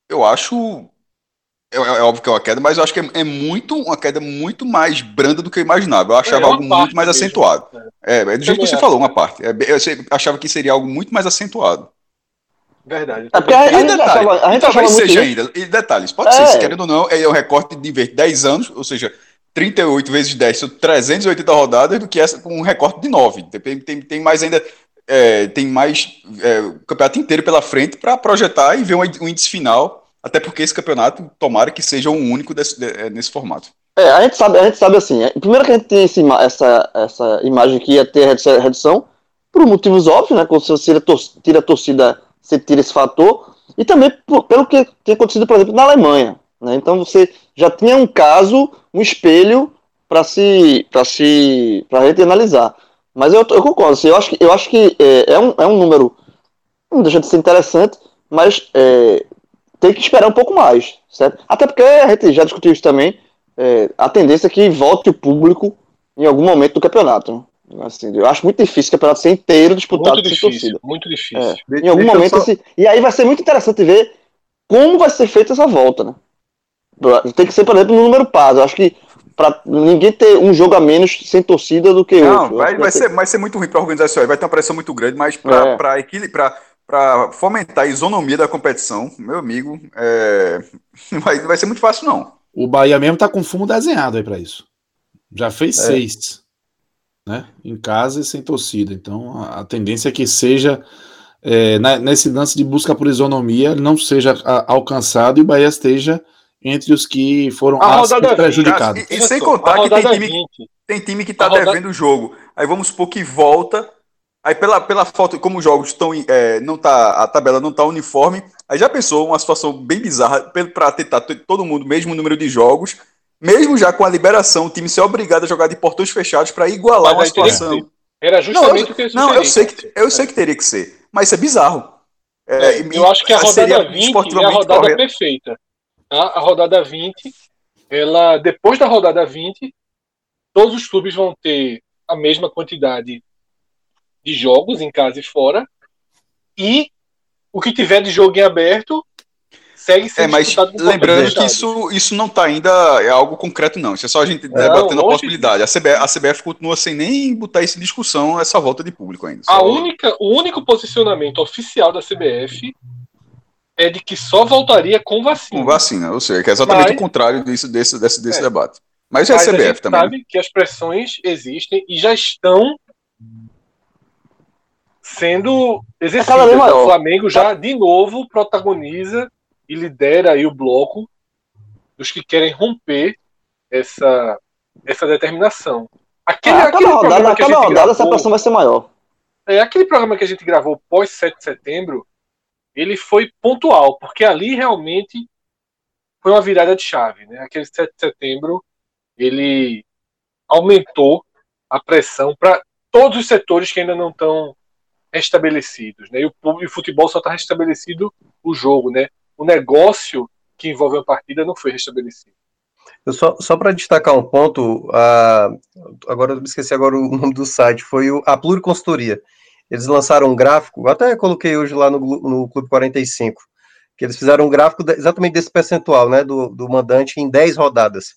Speaker 3: eu acho. É, é óbvio que é uma queda, mas eu acho que é, é muito uma queda muito mais branda do que eu imaginava. Eu achava
Speaker 4: É, uma
Speaker 3: algo muito mais
Speaker 4: mesmo.
Speaker 3: acentuado. É, é do jeito que você
Speaker 4: acho.
Speaker 3: falou, uma parte. É, eu achava que seria algo muito mais acentuado.
Speaker 4: Verdade.
Speaker 2: É porque a,
Speaker 3: E
Speaker 2: gente
Speaker 3: detalhe,
Speaker 2: achava, a gente
Speaker 3: talvez seja
Speaker 2: isso.
Speaker 3: ainda. E detalhes, pode
Speaker 2: É.
Speaker 3: ser, se querendo ou não, é um recorte de ver 10 anos, ou seja, 38 vezes 10 são 380 rodadas, do que essa com um recorte de 9. Tem, tem, tem mais ainda. É, tem mais é, o campeonato inteiro pela frente para projetar e ver um, um índice final. Até porque esse campeonato, tomara que seja o único desse- de- é, nesse formato.
Speaker 2: É, a gente sabe, a gente sabe assim. é, Primeiro que a gente tem esse essa, essa imagem que ia ter redu- redução, por motivos óbvios, né? Quando você tira, a tira a torcida, você tira esse fator, e também por- pelo que tem acontecido, por exemplo, na Alemanha. Né? Então você já tinha um caso, um espelho para se, para se, para gente analisar. Mas eu, eu concordo, assim, eu acho que, eu acho que é, é um, é um número, não deixa de ser interessante, mas é, tem que esperar um pouco mais, certo? Até porque a gente já discutiu isso também, é, a tendência é que volte o público em algum momento do campeonato. Assim, eu acho muito difícil o campeonato ser inteiro disputado
Speaker 4: Muito
Speaker 2: sem
Speaker 4: difícil,
Speaker 2: torcida.
Speaker 4: muito difícil.
Speaker 2: É,
Speaker 6: De-
Speaker 2: em algum
Speaker 6: deixa
Speaker 2: momento
Speaker 6: só-
Speaker 2: esse- E aí vai ser muito interessante ver como vai ser feita essa volta, né? Tem que ser, por exemplo, no número par. Eu acho que para ninguém ter um jogo a menos sem torcida do que
Speaker 3: Não,
Speaker 2: outro. Eu
Speaker 3: vai, vai, ser, vai ser muito ruim para a organização, aí vai ter uma pressão muito grande, mas
Speaker 2: É.
Speaker 3: para equilibrar, para fomentar a isonomia da competição, meu amigo, é, <laughs> não, vai, vai ser muito fácil, não.
Speaker 7: O Bahia mesmo tá com fumo desenhado aí pra isso. Já fez
Speaker 6: É.
Speaker 7: seis, né? Em casa e sem torcida. Então a, a tendência é que seja é, na- nesse lance de busca por isonomia ele não seja a- alcançado e o Bahia esteja entre os que foram
Speaker 4: A rodada
Speaker 7: prejudicados.
Speaker 3: E, e sem contar
Speaker 4: a
Speaker 3: que tem
Speaker 4: rodada
Speaker 3: time,
Speaker 4: 20,
Speaker 3: tem time que tá
Speaker 4: A roda-
Speaker 3: devendo o jogo. Aí vamos supor que volta. Aí pela, pela falta, como os jogos estão. é, não tá, a tabela não tá uniforme. Aí já pensou uma situação bem bizarra para tentar ter todo mundo, mesmo número de jogos, mesmo já com a liberação, o time ser obrigado a jogar de portões fechados para igualar
Speaker 4: Mas
Speaker 3: uma situação.
Speaker 4: Era
Speaker 3: Não,
Speaker 4: justamente
Speaker 3: eu,
Speaker 4: o que eu
Speaker 3: não, eu sei que eu sei que teria que ser, mas isso é bizarro. É,
Speaker 4: É, eu acho que a rodada
Speaker 3: seria
Speaker 4: 20 é a
Speaker 3: esportivamente
Speaker 4: rodada
Speaker 3: correto.
Speaker 4: perfeita. Tá? A rodada 20, ela, depois da rodada 20, todos os clubes vão ter a mesma quantidade de jogos em casa e fora. E o que tiver de jogo em aberto segue
Speaker 3: É,
Speaker 4: sendo
Speaker 3: mas
Speaker 4: disputado com
Speaker 3: lembrando que isso, isso não tá ainda é algo concreto, não. Isso é só a gente debatendo a possibilidade. A CBF, a CBF continua sem nem botar isso em discussão, essa volta de público ainda.
Speaker 4: A
Speaker 3: Só-
Speaker 4: única, o único posicionamento oficial da CBF é de que só voltaria com vacina.
Speaker 3: com vacina, ou seja, que é exatamente
Speaker 4: Mas-
Speaker 3: o contrário disso, desse, desse, desse
Speaker 4: É.
Speaker 3: debate. Mas é a
Speaker 4: Mas a
Speaker 3: CBF
Speaker 4: gente
Speaker 3: também. né?
Speaker 4: sabe que as pressões existem e já estão sendo exercidas.
Speaker 2: maior.
Speaker 4: O Flamengo já, de novo, protagoniza e lidera aí o bloco dos que querem romper essa, essa determinação. Aquele,
Speaker 2: Ah,
Speaker 4: aquele
Speaker 2: cada rodada,
Speaker 4: programa que a gente
Speaker 2: rodada essa
Speaker 4: gravou,
Speaker 2: pressão vai ser maior.
Speaker 4: é, aquele programa que a gente gravou pós 7 de setembro, ele foi pontual, porque ali realmente foi uma virada de chave. Né? Aquele 7 de setembro, ele aumentou a pressão para todos os setores que ainda não estão restabelecidos. Né? E o, futebol só está restabelecido o jogo. Né? O negócio que envolve a partida não foi restabelecido.
Speaker 6: Eu só só para destacar um ponto, a- agora eu me esqueci agora o <laughs> nome do site, foi o, a Pluriconsultoria. Eles lançaram um gráfico, até coloquei hoje lá no, no Clube 45, que eles fizeram um gráfico exatamente desse percentual, né, do, do mandante em 10 rodadas.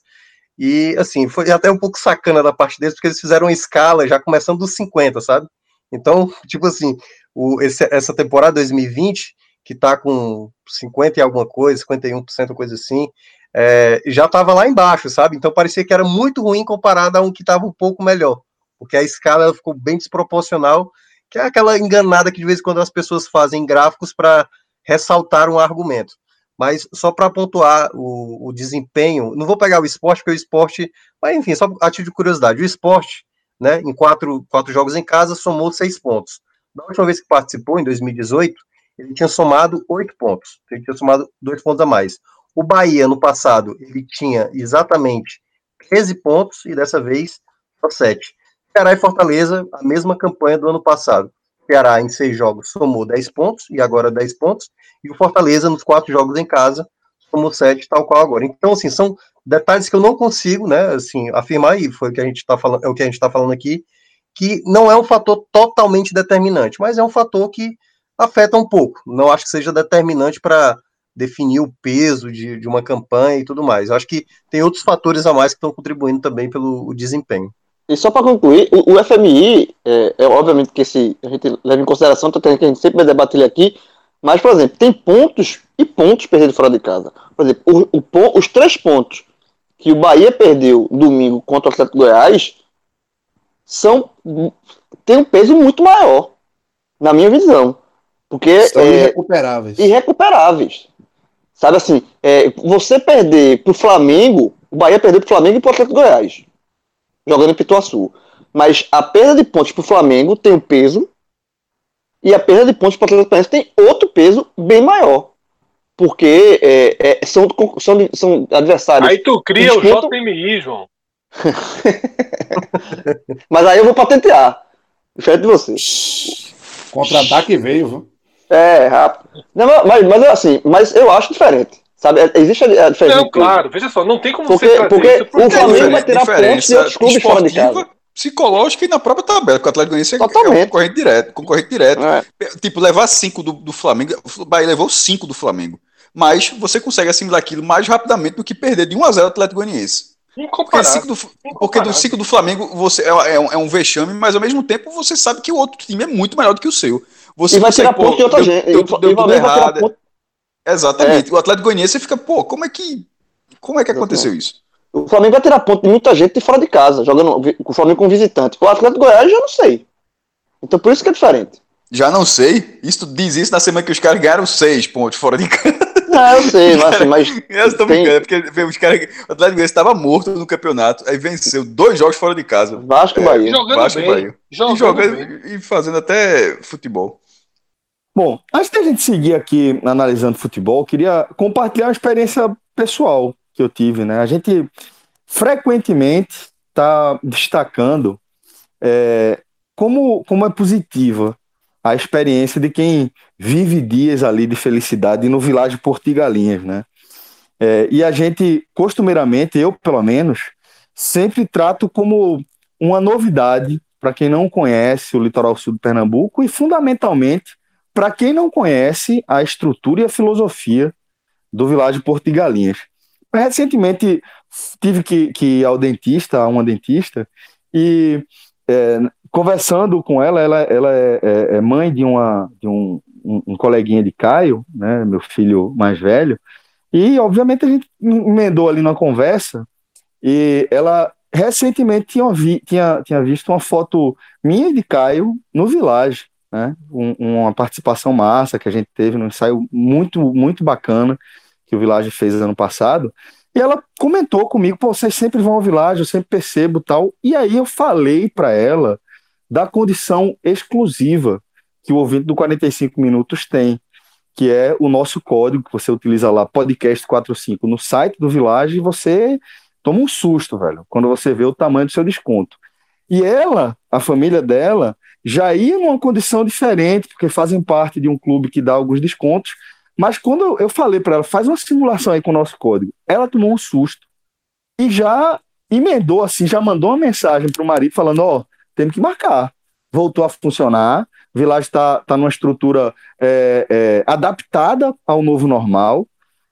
Speaker 6: E, assim, foi até um pouco sacana da parte deles, porque eles fizeram uma escala já começando dos 50, sabe? Então, tipo assim, o, esse- essa temporada 2020, que tá com 50 e alguma coisa, 51%, coisa assim, é, já estava lá embaixo, sabe? Então parecia que era muito ruim comparado a um que estava um pouco melhor, porque a escala ficou bem desproporcional, que é aquela enganada que de vez em quando as pessoas fazem em gráficos para ressaltar um argumento. Mas só para pontuar o, o desempenho, não vou pegar o esporte, porque o esporte, mas enfim, só a título de curiosidade, o esporte, né, em quatro, quatro jogos em casa, somou seis pontos. Da última vez que participou, em 2018, ele tinha somado oito pontos, ele tinha somado dois pontos a mais. O Bahia, no passado, ele tinha exatamente 13 pontos e dessa vez só 7. Ceará e Fortaleza, a mesma campanha do ano passado. Ceará, em seis jogos, somou 10 pontos e agora 10 pontos. E o Fortaleza, nos quatro jogos em casa, somou 7, tal qual agora. Então, assim, são detalhes que eu não consigo, né, assim, afirmar, e foi o que a gente está falando, é o que a gente está falando aqui, que não é um fator totalmente determinante, mas é um fator que afeta um pouco. Não acho que seja determinante para definir o peso de, de uma campanha e tudo mais. Eu acho que tem outros fatores a mais que estão contribuindo também pelo desempenho.
Speaker 2: E só para concluir, o, o FMI, é, é obviamente que esse, a gente leva em consideração, tô tendo que a gente sempre vai debater ele aqui, mas, por exemplo, tem pontos e pontos perdidos fora de casa. Por exemplo, o, o os três pontos que o Bahia perdeu domingo contra o Atlético Goiás são tem um peso muito maior. Na minha visão. Porque
Speaker 7: São
Speaker 2: é,
Speaker 7: irrecuperáveis.
Speaker 2: irrecuperáveis. Sabe assim, é, você perder pro Flamengo, o Bahia perdeu pro Flamengo e pro Atlético Goiás, jogando em Pituaçu. Mas a perda de pontos pro Flamengo tem um peso e a perda de pontos pro Atlético Goianiense tem outro peso bem maior. Porque é, é, são, são, são adversários.
Speaker 4: Aí tu cria o
Speaker 2: Disputam-
Speaker 4: JMI, João. <laughs>
Speaker 2: Mas aí eu vou patentear. Diferente de você.
Speaker 7: Contra-ataque veio, viu?
Speaker 2: É, rápido. Não, mas, mas assim, mas eu acho diferente. Sabe? É- Existe a diferença.
Speaker 4: Não, claro, veja só, não tem como
Speaker 2: Porque-
Speaker 4: você
Speaker 2: porque
Speaker 4: isso
Speaker 2: o
Speaker 4: porque
Speaker 2: Flamengo vai tirar pontos de outros clubes fora de casa.
Speaker 3: esportiva, psicológica e na própria tabela, porque o Atlético Goianiense é- é
Speaker 2: Totalmente.
Speaker 3: concorrente direto, concorrente direto.
Speaker 2: É.
Speaker 3: Tipo, levar cinco do, do Flamengo, o Bahia levou cinco do Flamengo. Mas você consegue assimilar aquilo mais rapidamente do que perder de 1 a 0 o Atlético Goianiense. Porque, cinco do, porque do. 5 do Flamengo você é, é um, é um vexame, mas ao mesmo tempo você sabe que o outro time é muito melhor do que o seu. Você
Speaker 2: E vai
Speaker 3: consegue,
Speaker 2: tirar ponto de outra
Speaker 3: deu-
Speaker 2: gente.
Speaker 3: deu-
Speaker 2: E
Speaker 3: deu tudo
Speaker 2: tirar
Speaker 3: errado.
Speaker 2: ponto.
Speaker 3: Exatamente. O Atlético Goianiense você fica, pô, como é que. Como é que aconteceu isso?
Speaker 2: O Flamengo vai tirar ponto de muita gente de fora de casa, jogando o Flamengo com visitante. O Atlético Goiás eu não sei. Então por isso que é diferente.
Speaker 3: Já não sei. Isso diz isso na semana que os caras ganharam seis pontos fora de casa.
Speaker 2: Não, eu sei, mas, assim, mas
Speaker 3: Eu estou
Speaker 2: Tem-
Speaker 3: brincando, é porque os caras. O Atlético Goianiense estava morto no campeonato, aí venceu dois jogos fora de casa.
Speaker 2: Vasco e Bahia.
Speaker 4: Jogando
Speaker 3: Vasco e
Speaker 4: bem.
Speaker 3: Bahia. E
Speaker 4: Jogando,
Speaker 3: jogando
Speaker 4: bem.
Speaker 3: e fazendo até futebol.
Speaker 1: Bom, antes da gente seguir aqui analisando futebol, queria compartilhar uma experiência pessoal que eu tive, né? A gente frequentemente está destacando é, como, como é positiva a experiência de quem vive dias ali de felicidade no Vilagem Portigalinhas, né? É, e a gente, costumeiramente, eu pelo menos, sempre trato como uma novidade para quem não conhece o litoral sul do Pernambuco e, fundamentalmente, para quem não conhece a estrutura e a filosofia do Vilagem Porto de Galinhas. Recentemente tive que, que ir ao dentista, a uma dentista, e é, conversando com ela, ela, ela é, é- é mãe de, uma, de um, um, coleguinha de Caio, né, meu filho mais velho, e obviamente a gente emendou ali na conversa, e ela recentemente tinha, vi, tinha, tinha visto uma foto minha de Caio no Village, né? Um- uma participação massa que a gente teve num ensaio muito, muito bacana que o Village fez ano passado. E ela comentou comigo, pô, vocês sempre vão ao Village, eu sempre percebo tal. E aí eu falei para ela da condição exclusiva que o ouvinte do 45 Minutos tem, que é o nosso código que você utiliza lá, podcast45, no site do Village, e você toma um susto, velho, quando você vê o tamanho do seu desconto. E ela, a família dela, já ia numa condição diferente, porque fazem parte de um clube que dá alguns descontos. Mas quando eu- falei para ela, faz uma simulação aí com o nosso código, ela tomou um susto e já emendou assim, já mandou uma mensagem para o marido falando: Ó, temos que marcar. Voltou a funcionar, o Village está tá numa estrutura é, é, adaptada ao novo normal.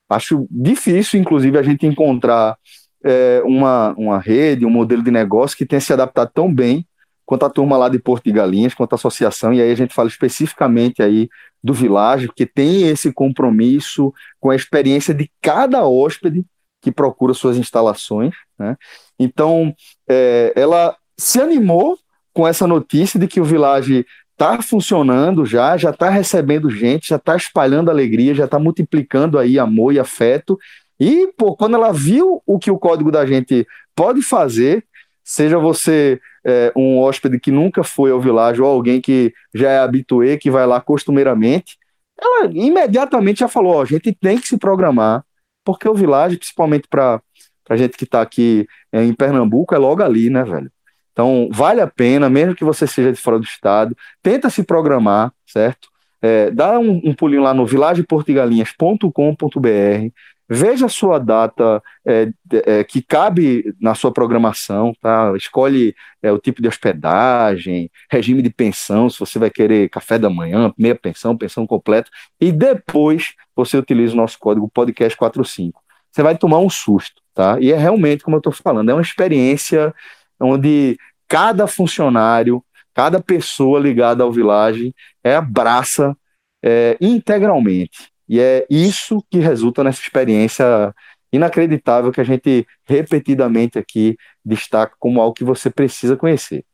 Speaker 1: Acho difícil, inclusive, a gente encontrar é, uma, uma rede, um modelo de negócio que tenha se adaptado tão bem quanto a turma lá de Porto de Galinhas, quanto a associação, e aí a gente fala especificamente aí do Village, que tem esse compromisso com a experiência de cada hóspede que procura suas instalações, né? Então, é, ela se animou com essa notícia de que o Village está funcionando já, já está recebendo gente, já está espalhando alegria, já está multiplicando aí amor e afeto. E, pô, quando ela viu o que o código da gente pode fazer, seja você é, um hóspede que nunca foi ao Village ou alguém que já é habituê, que vai lá costumeiramente, ela imediatamente já falou: ó, a gente tem que se programar, porque o Village, principalmente para a gente que está aqui é, em Pernambuco, é logo ali, né, velho? Então, vale a pena, mesmo que você seja de fora do estado, tenta se programar, certo? É, dá um, um pulinho lá no vilageportigalinhas.com.br, veja a sua data é, é, que cabe na sua programação, tá? Escolhe é, o tipo de hospedagem, regime de pensão, se você vai querer café da manhã, meia pensão, pensão completa, e depois você utiliza o nosso código podcast45. Você vai tomar um susto, tá? E é realmente, como eu estou falando, é uma experiência onde cada funcionário, cada pessoa ligada ao Village é abraça é, integralmente. E é isso que resulta nessa experiência inacreditável que a gente repetidamente aqui destaca como algo que você precisa conhecer.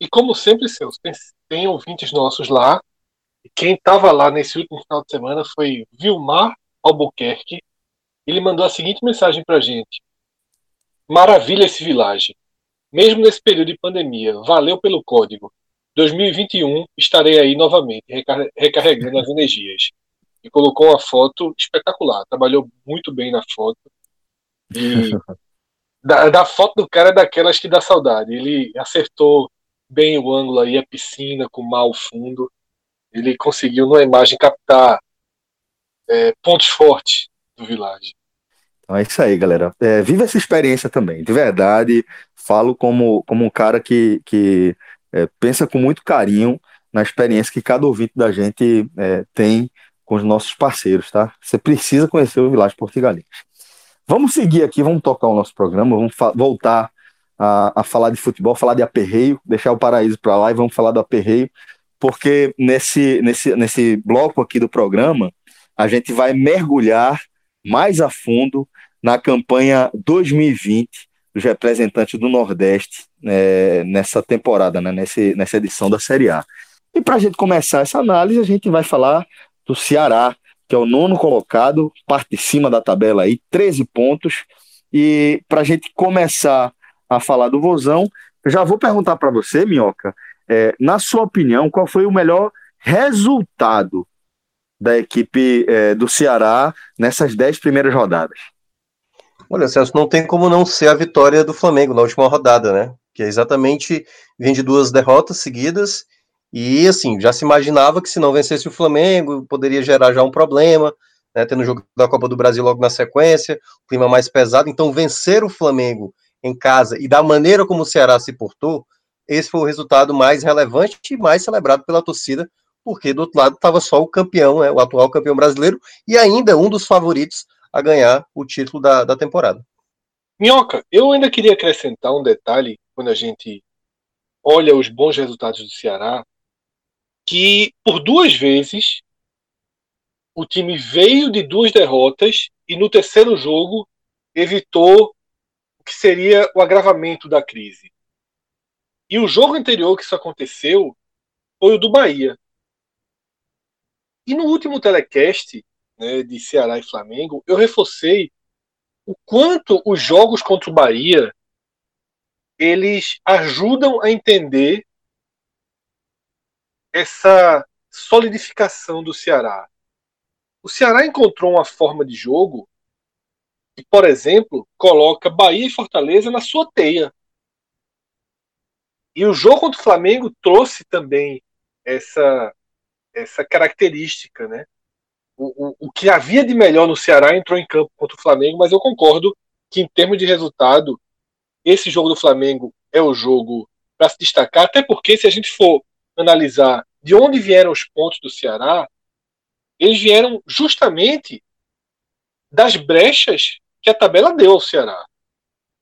Speaker 4: E como sempre, seus, tem, tem ouvintes nossos lá quem estava lá nesse último final de semana foi Vilmar Albuquerque. Ele mandou a seguinte mensagem para gente: Maravilha esse vilagem. Mesmo nesse período de pandemia, valeu pelo código. 2021 estarei aí novamente, recar- recarregando as energias. E colocou uma foto espetacular. Trabalhou muito bem na foto. E <laughs> da, da foto do cara é daquelas que dá saudade. Ele acertou bem o ângulo aí, a piscina com ao fundo. Ele conseguiu, numa imagem, captar é, pontos fortes do Village.
Speaker 1: Então é isso aí, galera. É, viva essa experiência também, de verdade. Falo como, como um cara que, que é, pensa com muito carinho na experiência que cada ouvinte da gente é, tem com os nossos parceiros, tá? Você precisa conhecer o Village Portugalense. Vamos seguir aqui, vamos tocar o nosso programa, vamos voltar a, a falar de futebol, falar de aperreio, deixar o paraíso para lá e vamos falar do aperreio, porque nesse, nesse, nesse bloco aqui do programa a gente vai mergulhar mais a fundo na campanha 2020 dos representantes do Nordeste né, nessa temporada, né, nesse, nessa edição da Série A. E para a gente começar essa análise, a gente vai falar do Ceará, que é o nono colocado, parte de cima da tabela aí, 13 pontos. E para a gente começar a falar do Vozão, já vou perguntar para você, Minhoca, é, na sua opinião, qual foi o melhor resultado da equipe é, do Ceará nessas 10 primeiras rodadas?
Speaker 6: Olha, Celso, não tem como não ser a vitória do Flamengo na última rodada, né? Que é exatamente vem de duas derrotas seguidas e assim já se imaginava que se não vencesse o Flamengo poderia gerar já um problema, né? Tendo o jogo da Copa do Brasil logo na sequência, clima mais pesado. Então vencer o Flamengo em casa e da maneira como o Ceará se portou, esse foi o resultado mais relevante e mais celebrado pela torcida, porque do outro lado estava só o campeão, né? O atual campeão brasileiro e ainda um dos favoritos a ganhar o título da, da temporada.
Speaker 4: Minhoca, eu ainda queria acrescentar um detalhe quando a gente olha os bons resultados do Ceará, que por duas vezes o time veio de duas derrotas e no terceiro jogo evitou o que seria o agravamento da crise. E o jogo anterior que isso aconteceu foi o do Bahia. E no último telecast né, de Ceará e Flamengo, eu reforcei o quanto os jogos contra o Bahia eles ajudam a entender essa solidificação do Ceará. O Ceará encontrou uma forma de jogo que, por exemplo, coloca Bahia e Fortaleza na sua teia. E o jogo contra o Flamengo trouxe também essa essa característica, né? O, o, o que havia de melhor no Ceará entrou em campo contra o Flamengo, mas eu concordo que em termos de resultado esse jogo do Flamengo é o jogo para se destacar, até porque se a gente for analisar de onde vieram os pontos do Ceará, eles vieram justamente das brechas que a tabela deu ao Ceará.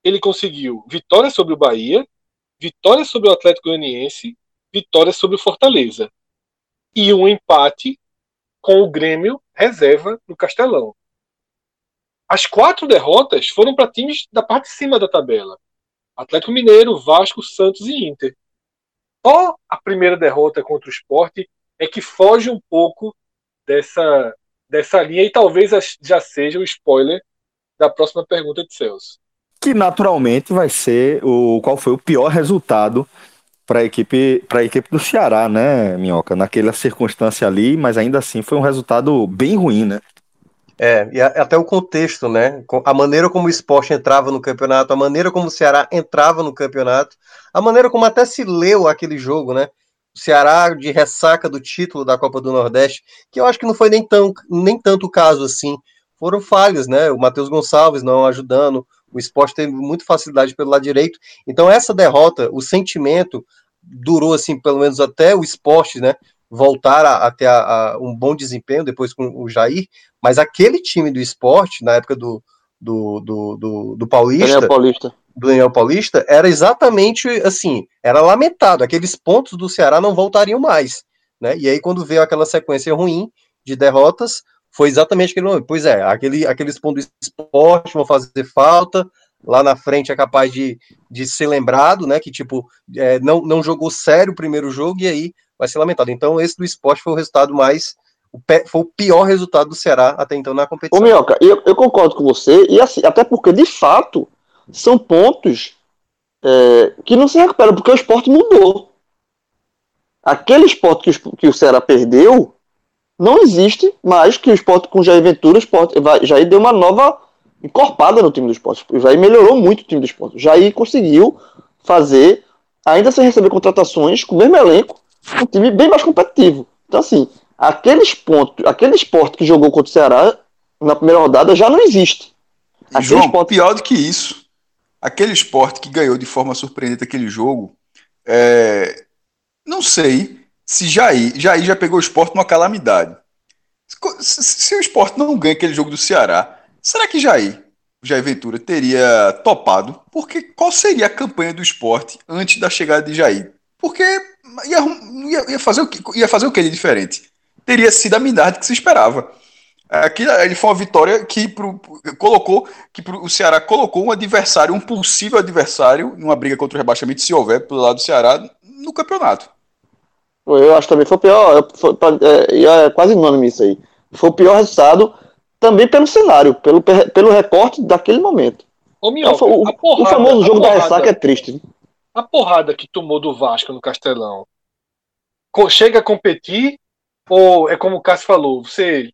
Speaker 4: Ele conseguiu vitória sobre o Bahia, vitória sobre o Atlético Goianiense, vitória sobre o Fortaleza e um empate com o Grêmio reserva no Castelão. As quatro derrotas foram para times da parte de cima da tabela. Atlético Mineiro, Vasco, Santos e Inter. Só a primeira derrota contra o esporte é que foge um pouco dessa, dessa linha e talvez já seja o spoiler da próxima pergunta de Celso.
Speaker 1: Que naturalmente vai ser o qual foi o pior resultado para a equipe, para a equipe do Ceará, né, Minhoca? Naquela circunstância ali, mas ainda assim foi um resultado bem ruim, né?
Speaker 6: É, e até o contexto, né? A maneira como o esporte entrava no campeonato, a maneira como o Ceará entrava no campeonato, a maneira como até se leu aquele jogo, né? O Ceará de ressaca do título da Copa do Nordeste, que eu acho que não foi nem, tão, nem tanto o caso assim. Foram falhas, né? O Matheus Gonçalves não ajudando, o esporte teve muita facilidade pelo lado direito. Então, essa derrota, o sentimento durou, assim, pelo menos até o esporte, né? Voltar a, a ter a, a, um bom desempenho depois com o Jair, mas aquele time do esporte, na época do, do, do, do, do Paulista,
Speaker 2: Daniel Paulista.
Speaker 6: do Daniel Paulista, era exatamente assim, era lamentado, aqueles pontos do Ceará não voltariam mais, né? E aí, quando veio aquela sequência ruim de derrotas, foi exatamente aquele momento. Pois é, aquele, aqueles pontos do esporte vão fazer falta, lá na frente é capaz de, de ser lembrado, né? Que tipo, é, não, não jogou sério o primeiro jogo, e aí vai ser lamentado. Então, esse do esporte foi o resultado mais. O foi o pior resultado do Ceará até então na
Speaker 2: Ô,
Speaker 6: competição.
Speaker 2: Minhoca, eu, eu concordo com você, e assim, até porque, de fato, são pontos é, que não se recuperam, porque o esporte mudou. Aquele esporte que, o que o Ceará perdeu não existe mais que o esporte com Jair Ventura, o esporte, Jair deu uma nova encorpada no time do esporte. Jair melhorou muito o time do esporte. Jair conseguiu fazer, ainda sem receber contratações, com o mesmo elenco, um time bem mais competitivo. Então, assim, aqueles pontos, aquele esporte que jogou contra o Ceará na primeira rodada já não existe. Aquele
Speaker 3: João,
Speaker 2: esporte-
Speaker 3: pior do que isso, aquele esporte que ganhou de forma surpreendente aquele jogo, é, não sei se Jair, Jair já pegou o esporte numa calamidade. Se, se o esporte não ganha aquele jogo do Ceará, será que Jair, Jair Ventura, teria topado? Porque qual seria a campanha do esporte antes da chegada de Jair? Porque ia, ia, ia fazer, o que, ia fazer o que de diferente? Teria sido a minarde que se esperava. Aquilo, ele foi uma vitória que pro, colocou que pro, o Ceará colocou um adversário, um possível adversário, numa briga contra o rebaixamento, se houver, pelo lado do Ceará, no campeonato.
Speaker 2: Eu acho também foi o pior, foi, é, é quase unânime isso aí. Foi o pior resultado também pelo cenário, pelo, pelo recorte daquele momento.
Speaker 4: Ô, Minhoca,
Speaker 2: o,
Speaker 4: a porrada,
Speaker 2: o famoso jogo da ressaca é triste.
Speaker 4: A porrada que tomou do Vasco no Castelão chega a competir ou é como o Cássio falou, você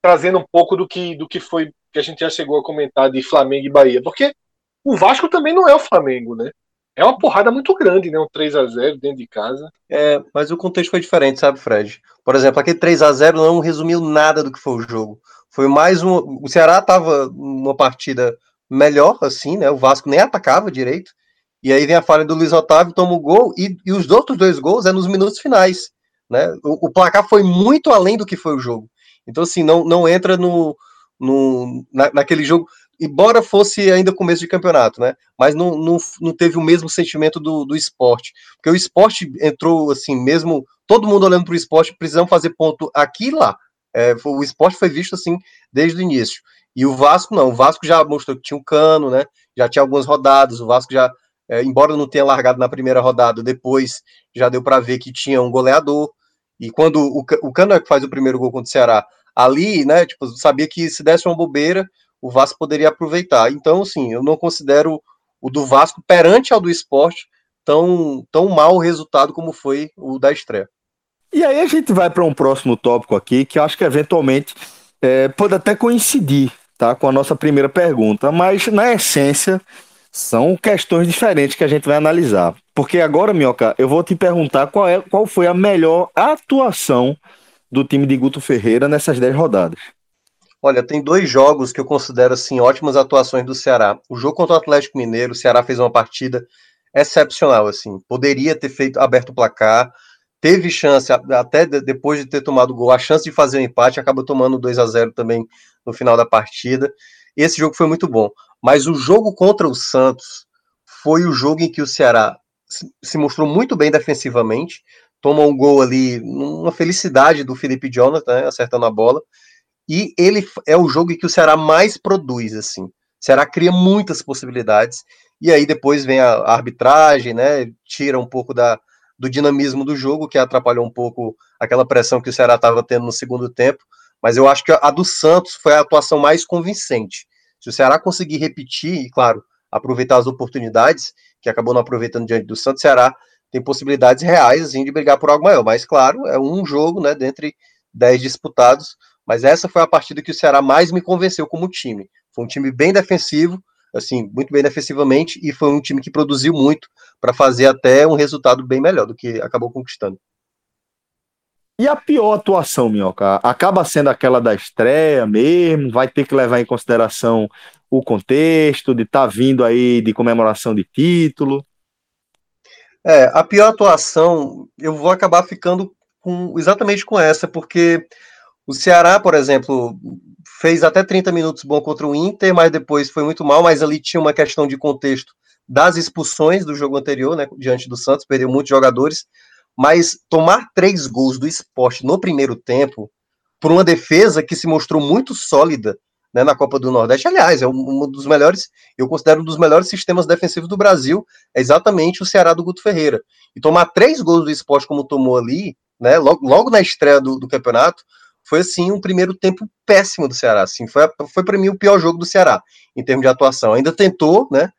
Speaker 4: trazendo um pouco do que, do que foi que a gente já chegou a comentar de Flamengo e Bahia? Porque o Vasco também não é o Flamengo, né? É uma porrada muito grande, né? Um 3 a 0 dentro de casa.
Speaker 6: É, mas o contexto foi diferente, sabe, Fred? Por exemplo, aquele 3 a 0 não resumiu nada do que foi o jogo. Foi mais um. O Ceará estava numa partida melhor, assim, né? O Vasco nem atacava direito. E aí vem a falha do Luiz Otávio, toma o gol, e, e os outros dois gols é nos minutos finais. Né? O, o placar foi muito além do que foi o jogo. Então, assim, não, não entra no, no, na, naquele jogo, embora fosse ainda começo de campeonato, né? Mas não, não, não teve o mesmo sentimento do, do esporte. Porque o esporte entrou assim, mesmo todo mundo olhando para o esporte, precisamos fazer ponto aqui e lá. É, o esporte foi visto assim desde o início. E o Vasco não, o Vasco já mostrou que tinha um cano, né? Já tinha algumas rodadas, o Vasco já, é, embora não tenha largado na primeira rodada, depois já deu para ver que tinha um goleador. E quando o, o Cano é que faz o primeiro gol contra o Ceará, ali, né, tipo, sabia que se desse uma bobeira, o Vasco poderia aproveitar. Então, assim, eu não considero o do Vasco perante ao do esporte tão, tão mau resultado como foi o da estreia.
Speaker 1: E aí a gente vai para um próximo tópico aqui que eu acho que eventualmente é, pode até coincidir tá, com a nossa primeira pergunta, mas na essência são questões diferentes que a gente vai analisar. Porque agora, Minhoca, eu vou te perguntar qual, é, qual foi a melhor atuação do time de Guto Ferreira nessas 10 rodadas.
Speaker 6: Olha, tem dois jogos que eu considero assim ótimas atuações do Ceará. O jogo contra o Atlético Mineiro, o Ceará fez uma partida excepcional, assim. Poderia ter feito aberto o placar, teve chance até de- depois de ter tomado o gol, a chance de fazer o empate, acabou tomando 2 a 0 também no final da partida. Esse jogo foi muito bom, mas o jogo contra o Santos foi o jogo em que o Ceará se- mostrou muito bem defensivamente, toma um gol ali, uma felicidade do Felipe Jonathan, né, acertando a bola. E ele é o jogo em que o Ceará mais produz, assim. O Ceará cria muitas possibilidades. E aí depois vem a, arbitragem, né? Tira um pouco da, do dinamismo do jogo, que atrapalhou um pouco aquela pressão que o Ceará estava tendo no segundo tempo. Mas eu acho que a do Santos foi a atuação mais convincente. Se o Ceará conseguir repetir, e claro, aproveitar as oportunidades, que acabou não aproveitando diante do Santos, o Ceará tem possibilidades reais assim, de brigar por algo maior. Mas, claro, é um jogo, né? Dentre 10 disputados. Mas essa foi a partida que o Ceará mais me convenceu como time. Foi um time bem defensivo, assim, muito bem defensivamente, e foi um time que produziu muito para fazer até um resultado bem melhor do que acabou conquistando.
Speaker 1: E a pior atuação, Minhoca? Acaba sendo aquela da estreia mesmo? Vai ter que levar em consideração o contexto de estar vindo aí de comemoração de título?
Speaker 6: É, a pior atuação, eu vou acabar ficando com, exatamente com essa, porque o Ceará, por exemplo, fez até 30 minutos bom contra o Inter, mas depois foi muito mal, mas ali tinha uma questão de contexto das expulsões do jogo anterior, né, diante do Santos, perdeu muitos jogadores, mas tomar três gols do esporte no primeiro tempo, por uma defesa que se mostrou muito sólida, né, na Copa do Nordeste. Aliás, é um, dos melhores, eu considero um dos melhores sistemas defensivos do Brasil, é exatamente o Ceará do Guto Ferreira. E tomar três gols do esporte como tomou ali, né, logo, logo na estreia do, do campeonato, foi assim um primeiro tempo péssimo do Ceará. Assim, foi, foi para mim o pior jogo do Ceará em termos de atuação. Ainda tentou, né?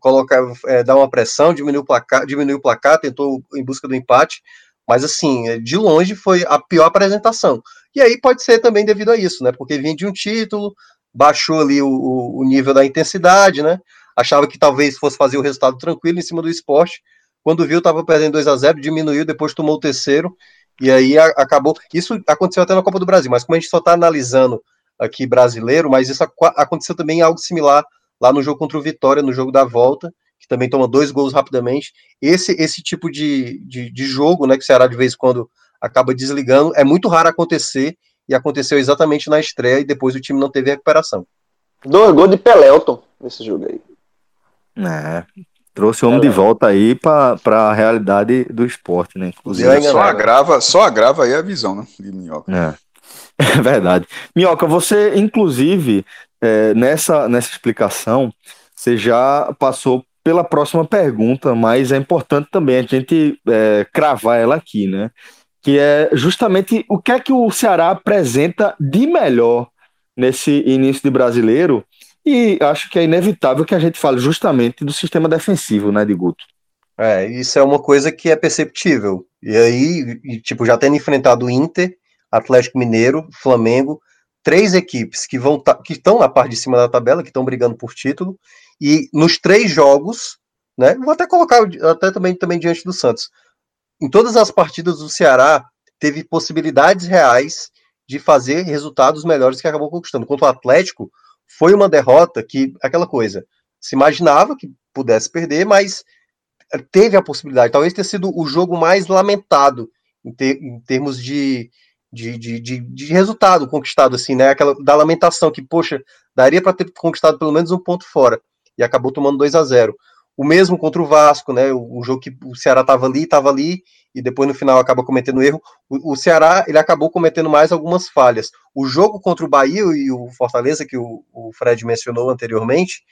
Speaker 6: Colocar, é, dar uma pressão, diminuir o placar, diminuir o placar, tentou em busca do empate, mas assim, de longe foi a pior apresentação. E aí pode ser também devido a isso, né? Porque vinha de um título, baixou ali o, o nível da intensidade, né? Achava que talvez fosse fazer o resultado tranquilo em cima do esporte. Quando viu, estava perdendo 2 a 0 diminuiu, depois tomou o terceiro, e aí a, acabou. Isso aconteceu até na Copa do Brasil, mas como a gente só está analisando aqui brasileiro, mas isso aconteceu também algo similar lá no jogo contra o Vitória, no jogo da volta, que também toma dois gols rapidamente. Esse esse tipo de, de, de jogo, né, que o Ceará de vez em quando acaba desligando, é muito raro acontecer, e aconteceu exatamente na estreia, e depois o time não teve recuperação.
Speaker 2: Dois gols de Pelelton nesse jogo aí.
Speaker 1: É, trouxe o homem de volta aí para a realidade do esporte, né? Inclusive.
Speaker 3: Só agrava, só agrava aí a visão, né? De minhoca.
Speaker 1: É. <laughs> é verdade. Minhoca, você, inclusive, é, nessa, nessa explicação, você já passou pela próxima pergunta, mas é importante também a gente é, cravar ela aqui, né? Que é justamente o que é que o Ceará apresenta de melhor nesse início de brasileiro. E acho que é inevitável que a gente fale justamente do sistema defensivo, né, de Guto?
Speaker 6: É, isso é uma coisa que é perceptível. E aí, tipo, já tendo enfrentado o Inter, Atlético Mineiro, Flamengo, três equipes que vão tá- que estão na parte de cima da tabela, que estão brigando por título, e nos três jogos, né? Vou até colocar até também, também diante do Santos. Em todas as partidas do Ceará, teve possibilidades reais de fazer resultados melhores que acabou conquistando. Contra o Atlético, foi uma derrota que, aquela coisa, se imaginava que pudesse perder, mas teve a possibilidade. Talvez tenha sido o jogo mais lamentado em, ter- em termos de, de, de, de, de resultado conquistado, assim, né? Aquela da lamentação que, poxa, daria para ter conquistado pelo menos um ponto fora e acabou tomando 2 a 0 O mesmo contra o Vasco, né? O, o jogo que o Ceará estava ali, estava ali e depois no final acaba cometendo erro. O, o Ceará ele acabou cometendo mais algumas falhas. O jogo contra o Bahia e o Fortaleza que o, o Fred mencionou anteriormente,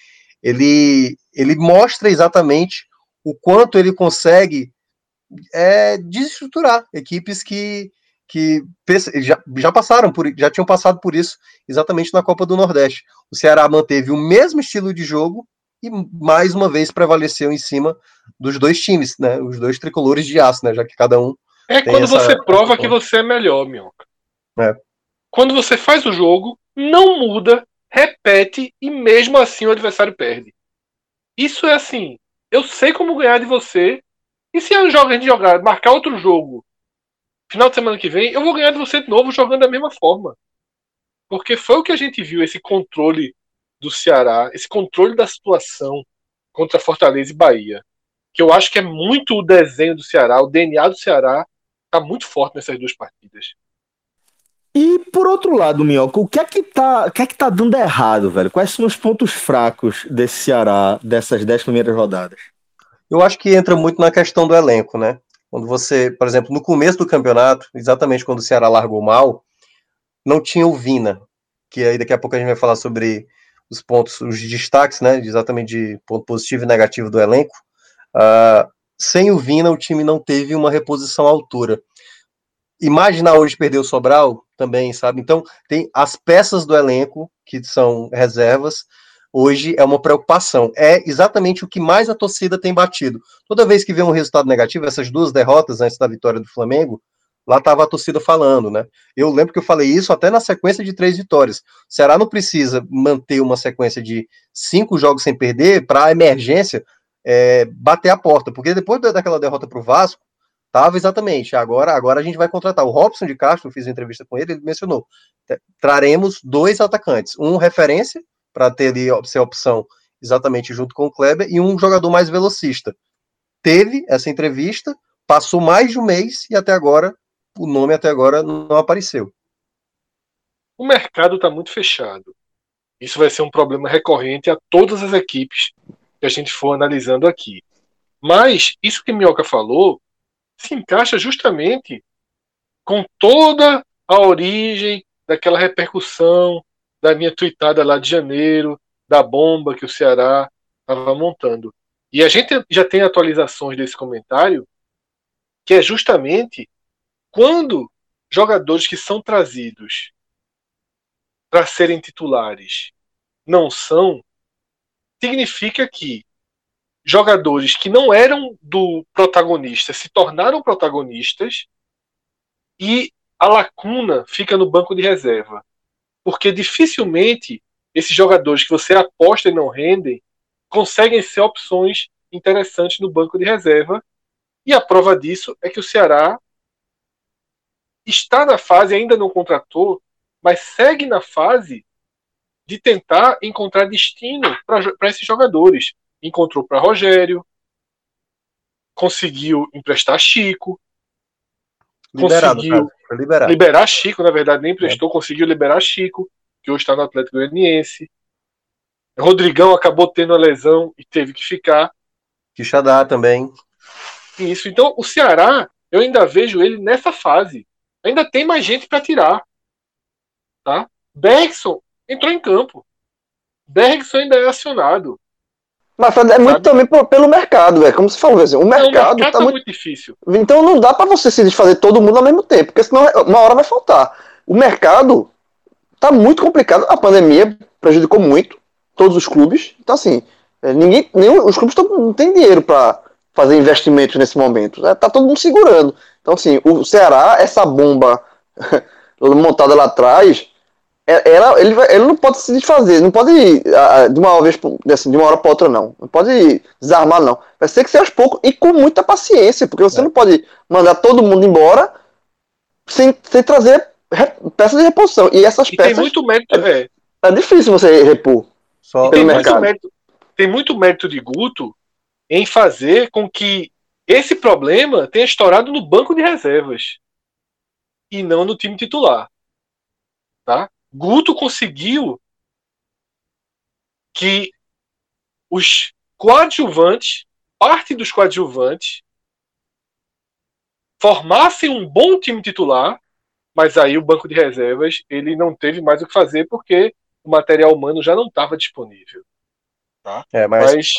Speaker 6: ele ele mostra exatamente o quanto ele consegue é, desestruturar equipes que, que já, já passaram por já tinham passado por isso exatamente na Copa do Nordeste. O Ceará manteve o mesmo estilo de jogo e mais uma vez prevaleceu em cima dos dois times, né? Os dois tricolores de aço, né? Já que cada um
Speaker 4: É quando
Speaker 6: essa-
Speaker 4: você prova que você é melhor, Minhoca.
Speaker 6: É.
Speaker 4: Quando você faz o jogo, não muda, repete e mesmo assim o adversário perde. Isso é assim. Eu sei como ganhar de você. E se a gente jogar, marcar outro jogo, final de semana que vem, eu vou ganhar de você de novo jogando da mesma forma. Porque foi o que a gente viu, esse controle do Ceará, esse controle da situação contra Fortaleza e Bahia. Que eu acho que é muito o desenho do Ceará, o DNA do Ceará tá muito forte nessas duas partidas.
Speaker 1: E por outro lado, Minhoca, o que é que tá, o que é que tá dando errado, velho? Quais são os pontos fracos desse Ceará dessas dez primeiras rodadas?
Speaker 6: Eu acho que entra muito na questão do elenco, né? Quando você, por exemplo, no começo do campeonato, exatamente quando o Ceará largou mal, não tinha o Vina, que aí daqui a pouco a gente vai falar sobre os pontos, os destaques, né? Exatamente de ponto positivo e negativo do elenco. Ah, sem o Vina, o time não teve uma reposição à altura. Imaginar hoje perder o Sobral também, sabe? Então, tem as peças do elenco, que são reservas, hoje é uma preocupação. É exatamente o que mais a torcida tem batido. Toda vez que vê um resultado negativo, essas duas derrotas antes da vitória do Flamengo, lá estava a torcida falando, né? Eu lembro que eu falei isso até na sequência de três vitórias. O Ceará não precisa manter uma sequência de cinco jogos sem perder para a emergência é, bater a porta, porque depois da- daquela derrota para o Vasco, tava exatamente. Agora, agora a gente vai contratar o Robson de Castro. Fiz uma entrevista com ele, ele mencionou: "Te- traremos dois atacantes, um referência para ter ali ser opção exatamente junto com o Kleber e um jogador mais velocista. Teve essa entrevista, passou mais de um mês e até agora o nome até agora não apareceu.
Speaker 4: O mercado está muito fechado. Isso vai ser um problema recorrente a todas as equipes que a gente for analisando aqui. Mas isso que Minhoca falou se encaixa justamente com toda a origem daquela repercussão da minha tweetada lá de janeiro, da bomba que o Ceará estava montando. E a gente já tem atualizações desse comentário, que é justamente quando jogadores que são trazidos para serem titulares não são, significa que jogadores que não eram do protagonista se tornaram protagonistas e a lacuna fica no banco de reserva. Porque dificilmente esses jogadores que você aposta e não rendem conseguem ser opções interessantes no banco de reserva. E a prova disso é que o Ceará está na fase, ainda não contratou, mas segue na fase de tentar encontrar destino para esses jogadores. Encontrou para Rogério, conseguiu emprestar Chico,
Speaker 6: Liberado,
Speaker 4: conseguiu
Speaker 6: cara. Liberado.
Speaker 4: liberar Chico, na verdade, nem emprestou, conseguiu liberar Chico, que hoje está no Atlético Goianiense. Rodrigão acabou tendo a lesão e teve que ficar.
Speaker 6: Quixadá também.
Speaker 4: Isso. Então, o Ceará, eu ainda vejo ele nessa fase. Ainda tem mais gente para tirar. Tá? Bergson entrou em campo. Bergson ainda é acionado.
Speaker 2: Mas é muito
Speaker 4: Sabe?
Speaker 2: também pelo mercado, é como você falou, assim, o
Speaker 4: Não, o
Speaker 2: mercado,
Speaker 4: mercado
Speaker 2: tá
Speaker 4: tá
Speaker 2: muito.
Speaker 4: muito difícil.
Speaker 2: Então não dá pra você se desfazer todo mundo ao mesmo tempo, porque senão uma hora vai faltar. O mercado tá muito complicado. A pandemia prejudicou muito todos os clubes. Então, assim, é, ninguém, nenhum, os clubes tão, não têm dinheiro pra fazer investimentos nesse momento. né? Tá todo mundo segurando. Então, assim, o Ceará, essa bomba <laughs> montada lá atrás, ela, ele, vai- ele não pode se desfazer, não pode ah, ah, de uma vez assim, de uma hora para outra não. Não pode desarmar não. Vai ter que ser aos poucos e com muita paciência, porque você não pode mandar todo mundo embora sem, sem trazer peças de reposição. E essas
Speaker 4: E tem
Speaker 2: peças
Speaker 4: muito mérito. É,
Speaker 2: é difícil você repor.
Speaker 6: Só,
Speaker 4: tem muito mérito, tem muito mérito de Guto em fazer com que esse problema tenha estourado no banco de reservas e não no time titular. Tá? Guto conseguiu que os coadjuvantes, parte dos coadjuvantes, formassem um bom time titular, mas aí o banco de reservas ele não teve mais o que fazer porque o material humano já não estava disponível.
Speaker 6: é, mas
Speaker 4: Mas,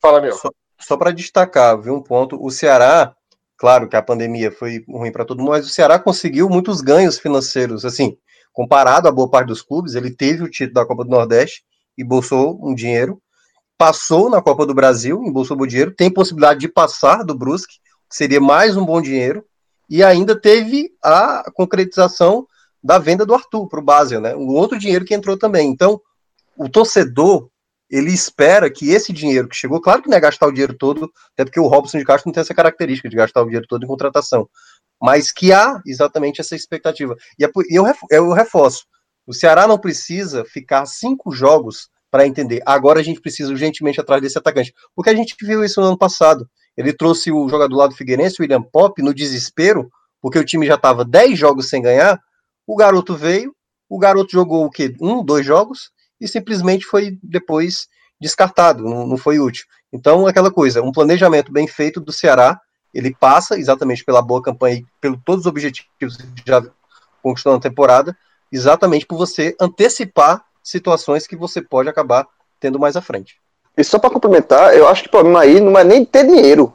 Speaker 4: fala meu.
Speaker 6: Só, só para destacar, viu um ponto, o Ceará, claro que a pandemia foi ruim para todo mundo, mas o Ceará conseguiu muitos ganhos financeiros, assim, comparado a boa parte dos clubes, ele teve o título da Copa do Nordeste e bolsou um dinheiro, passou na Copa do Brasil, embolsou bom dinheiro, tem possibilidade de passar do Brusque, que seria mais um bom dinheiro, e ainda teve a concretização da venda do Arthur para o Basel, né? Um outro dinheiro que entrou também. Então, o torcedor ele espera que esse dinheiro que chegou, claro que não é gastar o dinheiro todo, até porque o Robson de Castro não tem essa característica de gastar o dinheiro todo em contratação, mas que há exatamente essa expectativa. E, é eu, eu reforço: o Ceará não precisa ficar cinco jogos para entender. Agora a gente precisa urgentemente atrás desse atacante, porque a gente viu isso no ano passado. Ele trouxe o jogador lá do Figueirense, o William Pop, no desespero, porque o time já estava 10 jogos sem ganhar. O garoto veio, o garoto jogou o quê? Um, dois jogos, e simplesmente foi depois descartado, não, não foi útil. Então, aquela coisa, um planejamento bem feito do Ceará, ele passa exatamente pela boa campanha e pelo todos os objetivos que já conquistou na temporada, exatamente por você antecipar situações que você pode acabar tendo mais à frente.
Speaker 2: E só pra complementar, eu acho que o problema aí não é nem ter dinheiro.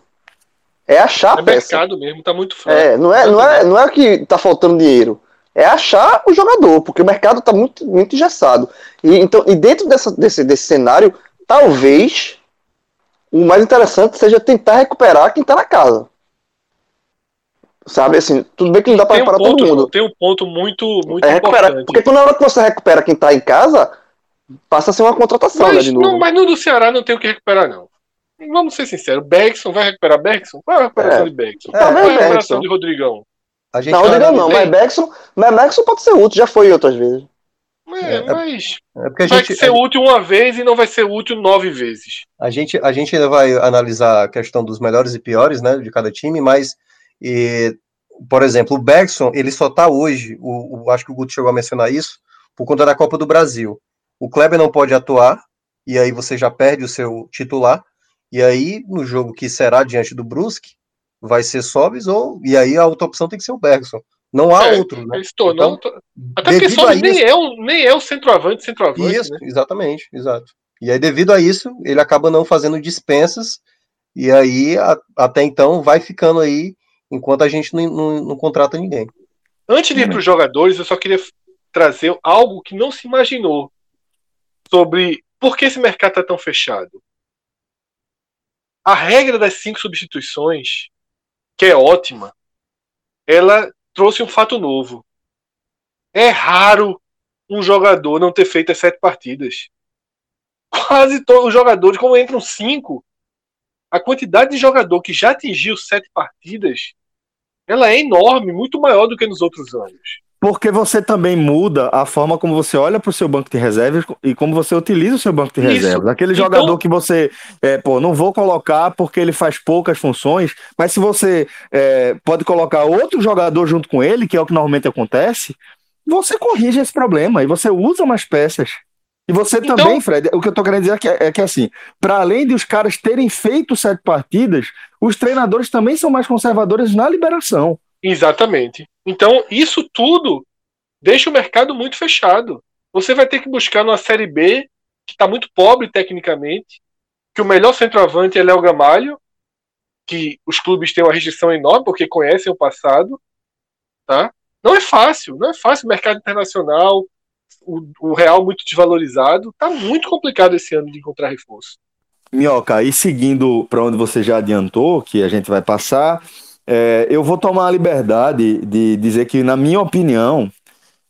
Speaker 2: É achar a
Speaker 4: É
Speaker 2: peça.
Speaker 4: mercado mesmo, tá muito fraco.
Speaker 2: É, não é, não é, não é que tá faltando dinheiro. É achar o jogador, porque o mercado tá muito, muito engessado. E, então, e dentro dessa, desse, desse cenário, talvez o mais interessante seja tentar recuperar quem tá na casa. Sabe assim, tudo bem que não dá pra
Speaker 4: Tem um,
Speaker 2: recuperar
Speaker 4: ponto,
Speaker 2: todo mundo.
Speaker 4: tem um ponto muito, muito
Speaker 2: É recuperar,
Speaker 4: importante.
Speaker 2: porque quando na hora que você recupera quem tá em casa, passa a ser uma contratação, né,
Speaker 4: Mas,
Speaker 2: de novo.
Speaker 4: não, mas no do Ceará não tem o que recuperar, não. Vamos ser sinceros. Bergson vai recuperar Bergson? Qual é a recuperação
Speaker 2: É.
Speaker 4: de Bergson?
Speaker 6: É,
Speaker 4: Qual é a
Speaker 2: Bergson.
Speaker 4: recuperação de Rodrigão?
Speaker 6: A gente
Speaker 2: Não,
Speaker 6: vai
Speaker 2: Rodrigo não, mas Bergson, mas Bergson pode ser útil, já foi outras vezes.
Speaker 4: É,
Speaker 6: É,
Speaker 4: mas
Speaker 6: é porque a
Speaker 4: vai
Speaker 6: gente,
Speaker 4: ser útil uma vez e não vai ser útil nove vezes.
Speaker 6: A gente, a gente ainda vai analisar a questão dos melhores e piores, né, de cada time, mas, e, por exemplo, o Bergson, ele só tá hoje, o, o- acho que o Guto chegou a mencionar isso, por conta da Copa do Brasil. O Kleber não pode atuar, e aí você já perde o seu titular, e aí, no jogo que será diante do Brusque, vai ser Sobis, ou, e aí a outra opção tem que ser o Bergson. Não há
Speaker 4: É,
Speaker 6: outro, né?
Speaker 4: Ele se tornou. até porque só nem, é o, nem é o centroavante, centroavante,
Speaker 6: Isso,
Speaker 4: né?
Speaker 6: exatamente, exato. E aí, devido a isso, ele acaba não fazendo dispensas, e aí, a- até então, vai ficando aí, enquanto a gente não, não- não contrata ninguém.
Speaker 4: Antes de ir para os jogadores, eu só queria trazer algo que não se imaginou sobre por que esse mercado está tão fechado. A regra das cinco substituições, que é ótima, ela trouxe um fato novo. É raro um jogador não ter feito as sete partidas. Quase todos os jogadores, como entram cinco, a quantidade de jogador que já atingiu sete partidas, ela é enorme, muito maior do que nos outros anos.
Speaker 1: Porque você também muda a forma como você olha para o seu banco de reservas e como você utiliza o seu banco de
Speaker 4: Isso.
Speaker 1: reservas. Aquele
Speaker 4: Então-
Speaker 1: jogador que você, é, pô, não vou colocar porque ele faz poucas funções, mas se você é, pode colocar outro jogador junto com ele, que é o que normalmente acontece, você corrige esse problema e você usa mais peças. E você
Speaker 4: Então-
Speaker 1: também, Fred, o que eu tô querendo dizer é que, é que assim, para além de os caras terem feito sete partidas, os treinadores também são mais conservadores na liberação.
Speaker 4: Exatamente. Então, isso tudo deixa o mercado muito fechado. Você vai ter que buscar numa Série B, que está muito pobre tecnicamente, que o melhor centroavante é Léo Gamalho, que os clubes têm uma restrição enorme porque conhecem o passado. Tá? Não é fácil, não é fácil. Mercado internacional, o, o real muito desvalorizado. Tá muito complicado esse ano de encontrar reforço.
Speaker 1: Minhoca, e seguindo para onde você já adiantou, que a gente vai passar, é, eu vou tomar a liberdade de dizer que, na minha opinião,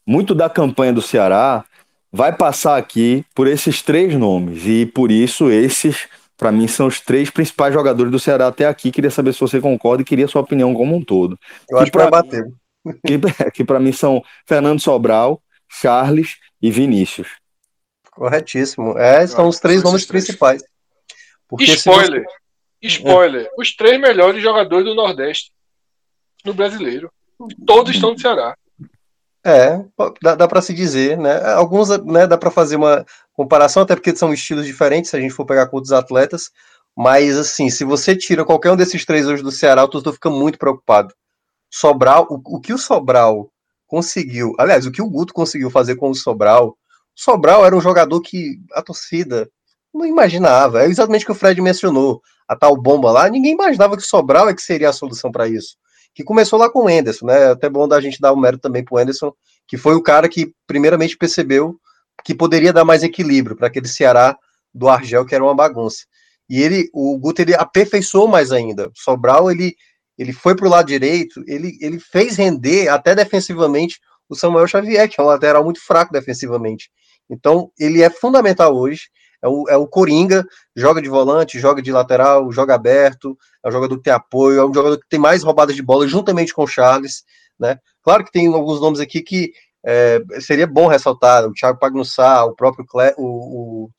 Speaker 1: muito da campanha do Ceará vai passar aqui por esses três nomes. E por isso, esses, para mim, são os três principais jogadores do Ceará até aqui. Queria saber se você concorda e queria sua opinião como um todo.
Speaker 6: Eu acho que
Speaker 1: pra-
Speaker 6: vai bater. <laughs>
Speaker 1: Que, <laughs> que para mim são Fernando Sobral, Charles e Vinícius.
Speaker 6: Corretíssimo. É, são os
Speaker 3: que
Speaker 6: três nomes
Speaker 3: três.
Speaker 6: principais. Porque se
Speaker 4: Spoiler.
Speaker 6: você-
Speaker 4: Spoiler. Os três melhores jogadores do Nordeste no brasileiro. Todos estão no Ceará.
Speaker 6: É, dá, dá para se dizer, né? Alguns, né, dá para fazer uma comparação, até porque são estilos diferentes, se a gente for pegar com outros atletas. Mas, assim, se você tira qualquer um desses três hoje do Ceará, torcedor fica muito preocupado. Sobral, o, o que o Sobral conseguiu, aliás, o que o Guto conseguiu fazer com o Sobral, o Sobral era um jogador que a torcida não imaginava. É exatamente o que o Fred mencionou. A tal bomba lá, ninguém imaginava que o Sobral é que seria a solução para isso. Que começou lá com o Enderson, né? É Até bom da gente dar o mérito também pro Enderson, que foi o cara que primeiramente percebeu que poderia dar mais equilíbrio para aquele Ceará do Argel, que era uma bagunça. E ele, o Guto, ele aperfeiçoou mais ainda. O Sobral, ele, ele foi para o lado direito, ele, ele fez render até defensivamente o Samuel Xavier, que é um lateral muito fraco defensivamente. Então, ele é fundamental hoje. É o, é o Coringa, joga de volante, joga de lateral, joga aberto, é um jogador que tem apoio, é um jogador que tem mais roubadas de bola juntamente com o Charles. Né? Claro que tem alguns nomes aqui que é, seria bom ressaltar, o Thiago Pagnussá, o próprio Cle, o, o,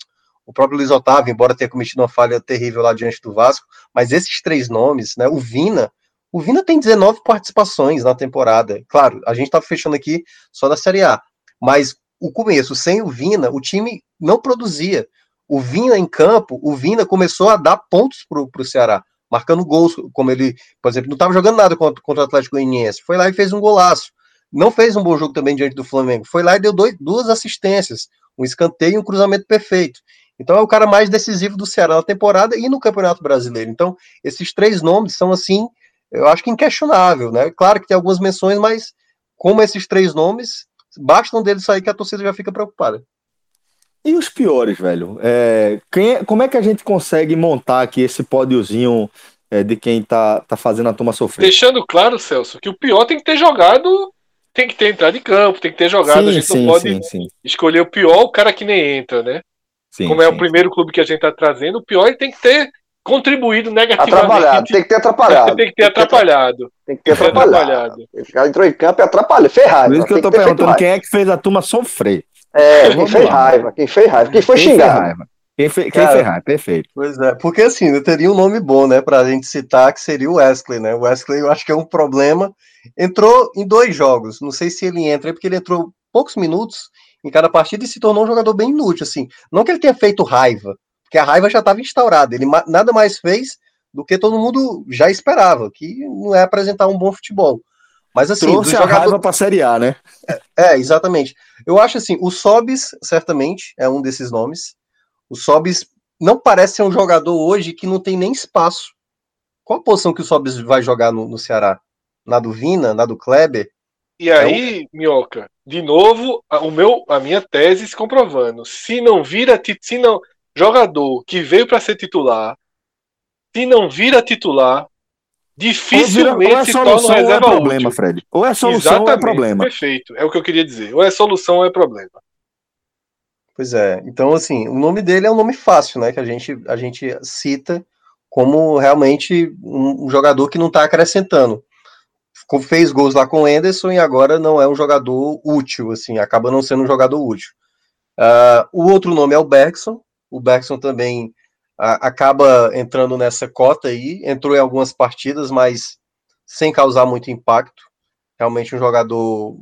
Speaker 6: o, próprio Luiz Otávio, embora tenha cometido uma falha terrível lá diante do Vasco, mas esses três nomes, né, o Vina, o Vina tem 19 participações na temporada. Claro, a gente tá fechando aqui só da Série A, mas o começo, sem o Vina, o time não produzia. O Vina em campo, o Vina começou a dar pontos pro, pro Ceará, marcando gols, como ele, por exemplo, não estava jogando nada contra, contra o Atlético Goianiense, foi lá e fez um golaço. Não fez um bom jogo também diante do Flamengo, foi lá e deu dois, duas assistências, um escanteio e um cruzamento perfeito. Então é o cara mais decisivo do Ceará na temporada e no Campeonato Brasileiro. Então, esses três nomes são assim, eu acho que inquestionável, né? Claro que tem algumas menções, mas como esses três nomes, bastam deles sair que a torcida já fica preocupada.
Speaker 1: E os piores, velho? É, quem é- como é que a gente consegue montar aqui esse pódiozinho é, de quem tá, tá fazendo a turma sofrer?
Speaker 4: Deixando claro, Celso, que o pior tem que ter jogado, tem que ter entrado em campo, tem que ter jogado. a
Speaker 1: sim,
Speaker 4: gente
Speaker 1: sim,
Speaker 4: não pode
Speaker 1: sim, sim,
Speaker 4: escolher o pior, o cara que nem entra, né?
Speaker 1: sim,
Speaker 4: Como é o
Speaker 1: sim.
Speaker 4: primeiro clube que a gente tá trazendo, o pior ele tem que ter contribuído
Speaker 2: Atrapalhado,
Speaker 4: negativamente.
Speaker 2: tem que ter atrapalhado.
Speaker 4: Tem que ter atrapalhado.
Speaker 2: Tem que ter atrapalhado. O cara entrou em campo e atrapalhou, fez raiva.
Speaker 1: Por isso que eu tô perguntando quem é que fez a turma sofrer.
Speaker 2: É, quem
Speaker 1: Vamos
Speaker 2: fez
Speaker 1: lá.
Speaker 2: raiva, quem fez raiva, quem foi
Speaker 1: quem
Speaker 2: xingado.
Speaker 1: raiva? Quem, fe, quem fez raiva? Perfeito.
Speaker 6: Pois é, porque assim, eu teria um nome bom, né, pra gente citar, que seria o Wesley, né? O Wesley eu acho que é um problema. Entrou em dois jogos, não sei se ele entra, porque ele entrou poucos minutos em cada partida e se tornou um jogador bem inútil, assim. Não que ele tenha feito raiva, porque a raiva já estava instaurada, ele nada mais fez do que todo mundo já esperava, que não é apresentar um bom futebol. Mas assim,
Speaker 1: Trouxe
Speaker 6: do
Speaker 1: a
Speaker 6: jogador-
Speaker 1: raiva pra Série A, né?
Speaker 6: É, exatamente. Eu acho assim, o Sobis, certamente, é um desses nomes. O Sobis não parece ser um jogador hoje que não tem nem espaço. Qual a posição que o Sobis vai jogar no, no Ceará? Na do Vina, na do Kleber?
Speaker 4: E aí, Minhoca, de novo, a, o meu, a minha tese se comprovando. Se não vira, se não jogador que veio para ser titular, se não vira titular, dificilmente
Speaker 1: ou é
Speaker 4: se torna
Speaker 1: solução ou é problema,
Speaker 4: útil.
Speaker 1: Fred. Ou é solução ou é problema.
Speaker 4: Perfeito, é o que eu queria dizer. Ou é solução ou é problema.
Speaker 6: Pois é. Então, assim, o nome dele é um nome fácil, né? Que a gente, a gente cita como realmente um, jogador que não está acrescentando. Ficou- Fez gols lá com o Anderson e agora não é um jogador útil, assim, acaba não sendo um jogador útil. Ah, o outro nome é o Bergson. O Bergson também acaba entrando nessa cota aí, entrou em algumas partidas, mas sem causar muito impacto. Realmente um jogador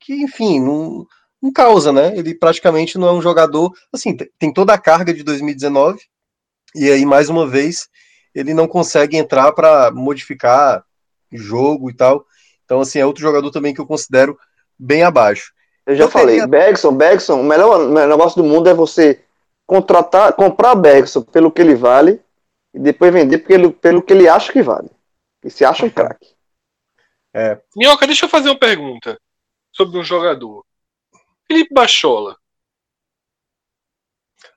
Speaker 6: que, enfim, não, não causa, né? Ele praticamente não é um jogador. Assim, te- tem toda a carga de 2019, e aí, mais uma vez, ele não consegue entrar para modificar jogo e tal. Então, assim, é outro jogador também que eu considero bem abaixo.
Speaker 2: Eu já
Speaker 6: Eu
Speaker 2: falei,
Speaker 6: teria-
Speaker 2: Bergson, Bergson, o melhor, o melhor negócio do mundo é você contratar, comprar Bergson pelo que ele vale e depois vender pelo, pelo que ele acha que vale. E se acha um craque.
Speaker 4: Minhoca, deixa eu fazer uma pergunta sobre um jogador. Felipe Bachola.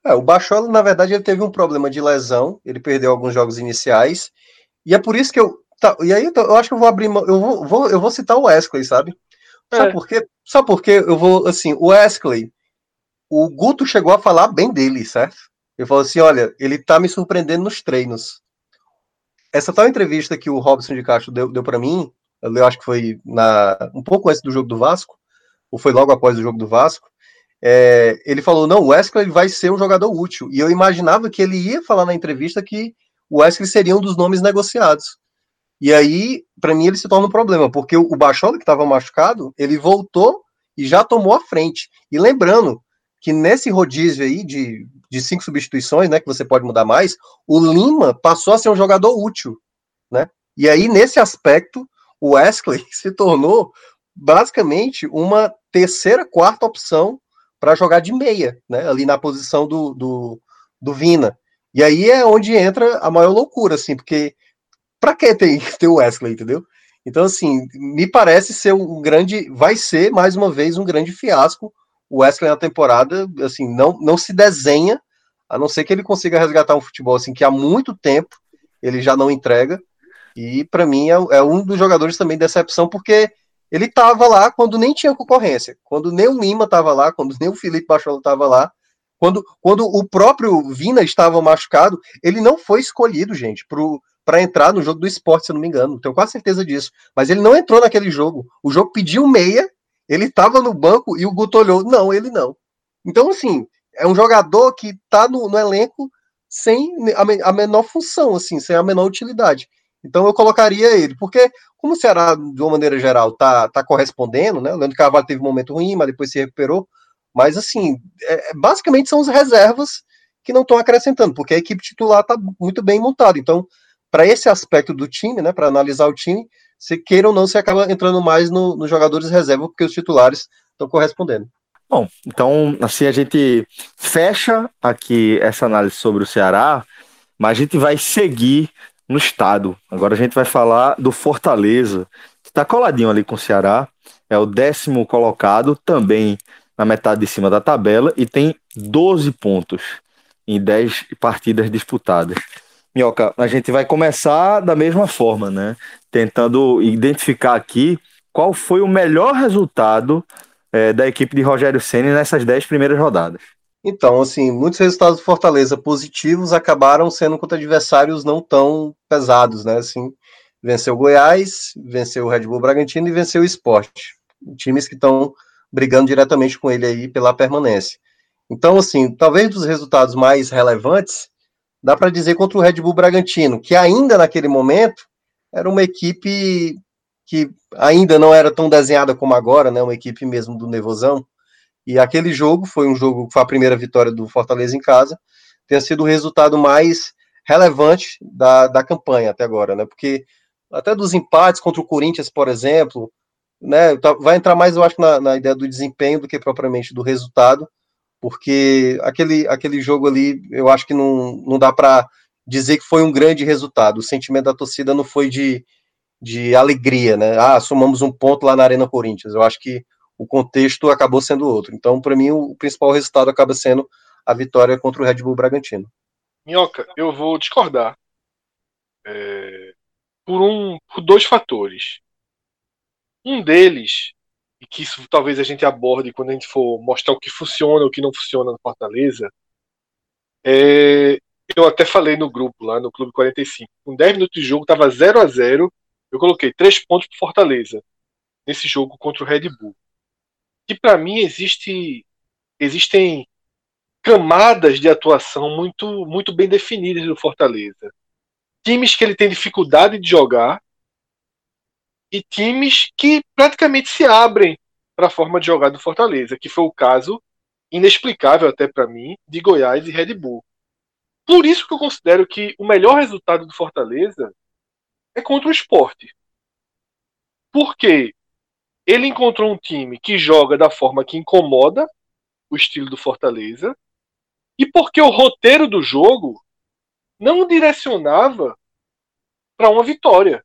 Speaker 6: É, o Bachola, na verdade, ele teve um problema de lesão, ele perdeu alguns jogos iniciais, e é por isso que eu. tá, e aí eu acho que eu vou abrir. mão- Eu vou, vou- eu vou citar o Wesley, sabe? Sabe
Speaker 4: É.
Speaker 6: por quê? Sabe por quê? Eu vou, assim, o Wesley, o Guto chegou a falar bem dele, certo? Ele falou assim: olha, ele tá me surpreendendo nos treinos. Essa tal entrevista que o Robson de Castro deu, deu para mim, eu acho que foi na, um pouco antes do jogo do Vasco, ou foi logo após o jogo do Vasco. é, ele falou: não, o Wesley vai ser um jogador útil. E eu imaginava que ele ia falar na entrevista que o Wesley seria um dos nomes negociados. E aí, para mim, ele se torna um problema, porque o Bachola, que estava machucado, ele voltou e já tomou a frente. E lembrando que nesse rodízio aí de, de cinco substituições, né, que você pode mudar mais, o Lima passou a ser um jogador útil, né? E aí, nesse aspecto, o Wesley <laughs> se tornou basicamente uma terceira, quarta opção para jogar de meia, né? Ali na posição do, do, do Vina. E aí é onde entra a maior loucura, assim, porque para que ter, <laughs> ter o Wesley, entendeu? Então, assim, me parece ser um grande. Vai ser, mais uma vez, um grande fiasco. O Wesley na temporada, assim, não, não se desenha, a não ser que ele consiga resgatar um futebol assim que há muito tempo ele já não entrega. E para mim é, é um dos jogadores também de decepção, porque ele estava lá quando nem tinha concorrência, quando nem o Lima estava lá, quando nem o Felipe Bachola estava lá, quando, quando o próprio Vina estava machucado, ele não foi escolhido, gente, para entrar no jogo do esporte, se eu não me engano, tenho quase certeza disso. Mas ele não entrou naquele jogo. O jogo pediu meia, ele estava no banco e o Guto olhou. Não, ele não. Então, assim, é um jogador que está no, no elenco sem a, a menor função, assim, sem a menor utilidade. Então eu colocaria ele, porque como o Ceará, de uma maneira geral, tá, tá correspondendo, né? O Leandro Carvalho teve um momento ruim, mas depois se recuperou. Mas assim, é- é- basicamente são as reservas que não estão acrescentando, porque a equipe titular está muito bem montada. Então, para esse aspecto do time, né? Para analisar o time, se queira ou não, você acaba entrando mais no- nos jogadores reserva, porque os titulares estão correspondendo.
Speaker 1: Bom, então assim a gente fecha aqui essa análise sobre o Ceará, mas a gente vai seguir no estado. Agora a gente vai falar do Fortaleza, que está coladinho ali com o Ceará, é o décimo colocado, também na metade de cima da tabela, e tem 12 pontos em 10 partidas disputadas. Minhoca, a gente vai começar da mesma forma, né? Tentando identificar aqui qual foi o melhor resultado é, da equipe de Rogério Ceni nessas 10 primeiras rodadas.
Speaker 6: Então, assim, muitos resultados do Fortaleza positivos acabaram sendo contra adversários não tão pesados, né? Assim, venceu o Goiás, venceu o Red Bull Bragantino e venceu o Sport. Times que estão brigando diretamente com ele aí pela permanência. Então, assim, talvez dos resultados mais relevantes, dá para dizer contra o Red Bull Bragantino, que ainda naquele momento era uma equipe que ainda não era tão desenhada como agora, né? Uma equipe mesmo do Nevozão. E aquele jogo foi um jogo, foi a primeira vitória do Fortaleza em casa, tenha sido o resultado mais relevante da, da campanha até agora, né? Porque até dos empates contra o Corinthians, por exemplo, né, tá- vai entrar mais, eu acho, na, na ideia do desempenho do que propriamente do resultado, porque aquele, aquele jogo ali, eu acho que não, não dá para dizer que foi um grande resultado. O sentimento da torcida não foi de, de alegria, né? Ah, somamos um ponto lá na Arena Corinthians. Eu acho que o contexto acabou sendo outro. Então, para mim, o principal resultado acaba sendo a vitória contra o Red Bull Bragantino.
Speaker 4: Minhoca, eu vou discordar. É, por, um, por dois fatores. Um deles, e que isso talvez a gente aborde quando a gente for mostrar o que funciona o que não funciona no Fortaleza, é, eu até falei no grupo lá no Clube 45. Com 10 minutos de jogo, estava 0 a 0 Eu coloquei 3 pontos para Fortaleza nesse jogo contra o Red Bull. E para mim existe, existem camadas de atuação muito, muito bem definidas do Fortaleza. Times que ele tem dificuldade de jogar e times que praticamente se abrem para a forma de jogar do Fortaleza, que foi o caso inexplicável até para mim de Goiás e Red Bull. Por isso que eu considero que o melhor resultado do Fortaleza é contra o esporte. Porque ele encontrou um time que joga da forma que incomoda o estilo do Fortaleza e porque o roteiro do jogo não direcionava para uma vitória.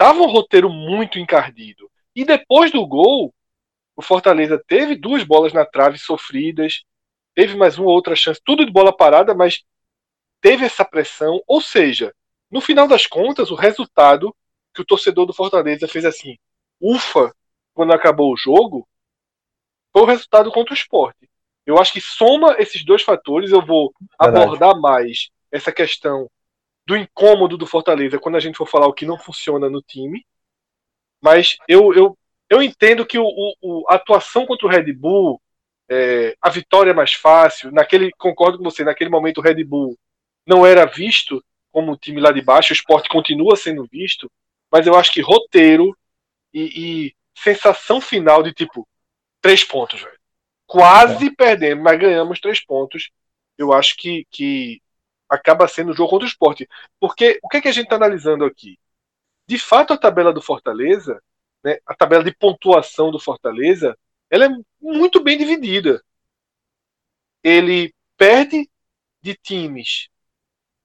Speaker 4: Tava um roteiro muito encardido. E depois do gol, o Fortaleza teve duas bolas na trave sofridas, teve mais uma outra chance, tudo de bola parada, mas teve essa pressão. Ou seja, no final das contas, o resultado que o torcedor do Fortaleza fez assim, ufa, quando acabou o jogo, foi o resultado contra o esporte. Eu acho que soma esses dois fatores, eu vou
Speaker 6: Verdade.
Speaker 4: abordar mais essa questão do incômodo do Fortaleza quando a gente for falar o que não funciona no time. Mas eu, eu, eu entendo que o, o- a atuação contra o Red Bull, é, a vitória é mais fácil. Naquele, concordo com você, naquele momento o Red Bull não era visto como o time lá de baixo, o esporte continua sendo visto, mas eu acho que roteiro e, e sensação final de tipo, três pontos, velho. Quase perdemos, mas ganhamos três pontos. Eu acho que, que acaba sendo o jogo contra o esporte. Porque o que, é que a gente está analisando aqui? De fato, a tabela do Fortaleza, né, a tabela de pontuação do Fortaleza, ela é muito bem dividida. Ele perde de times.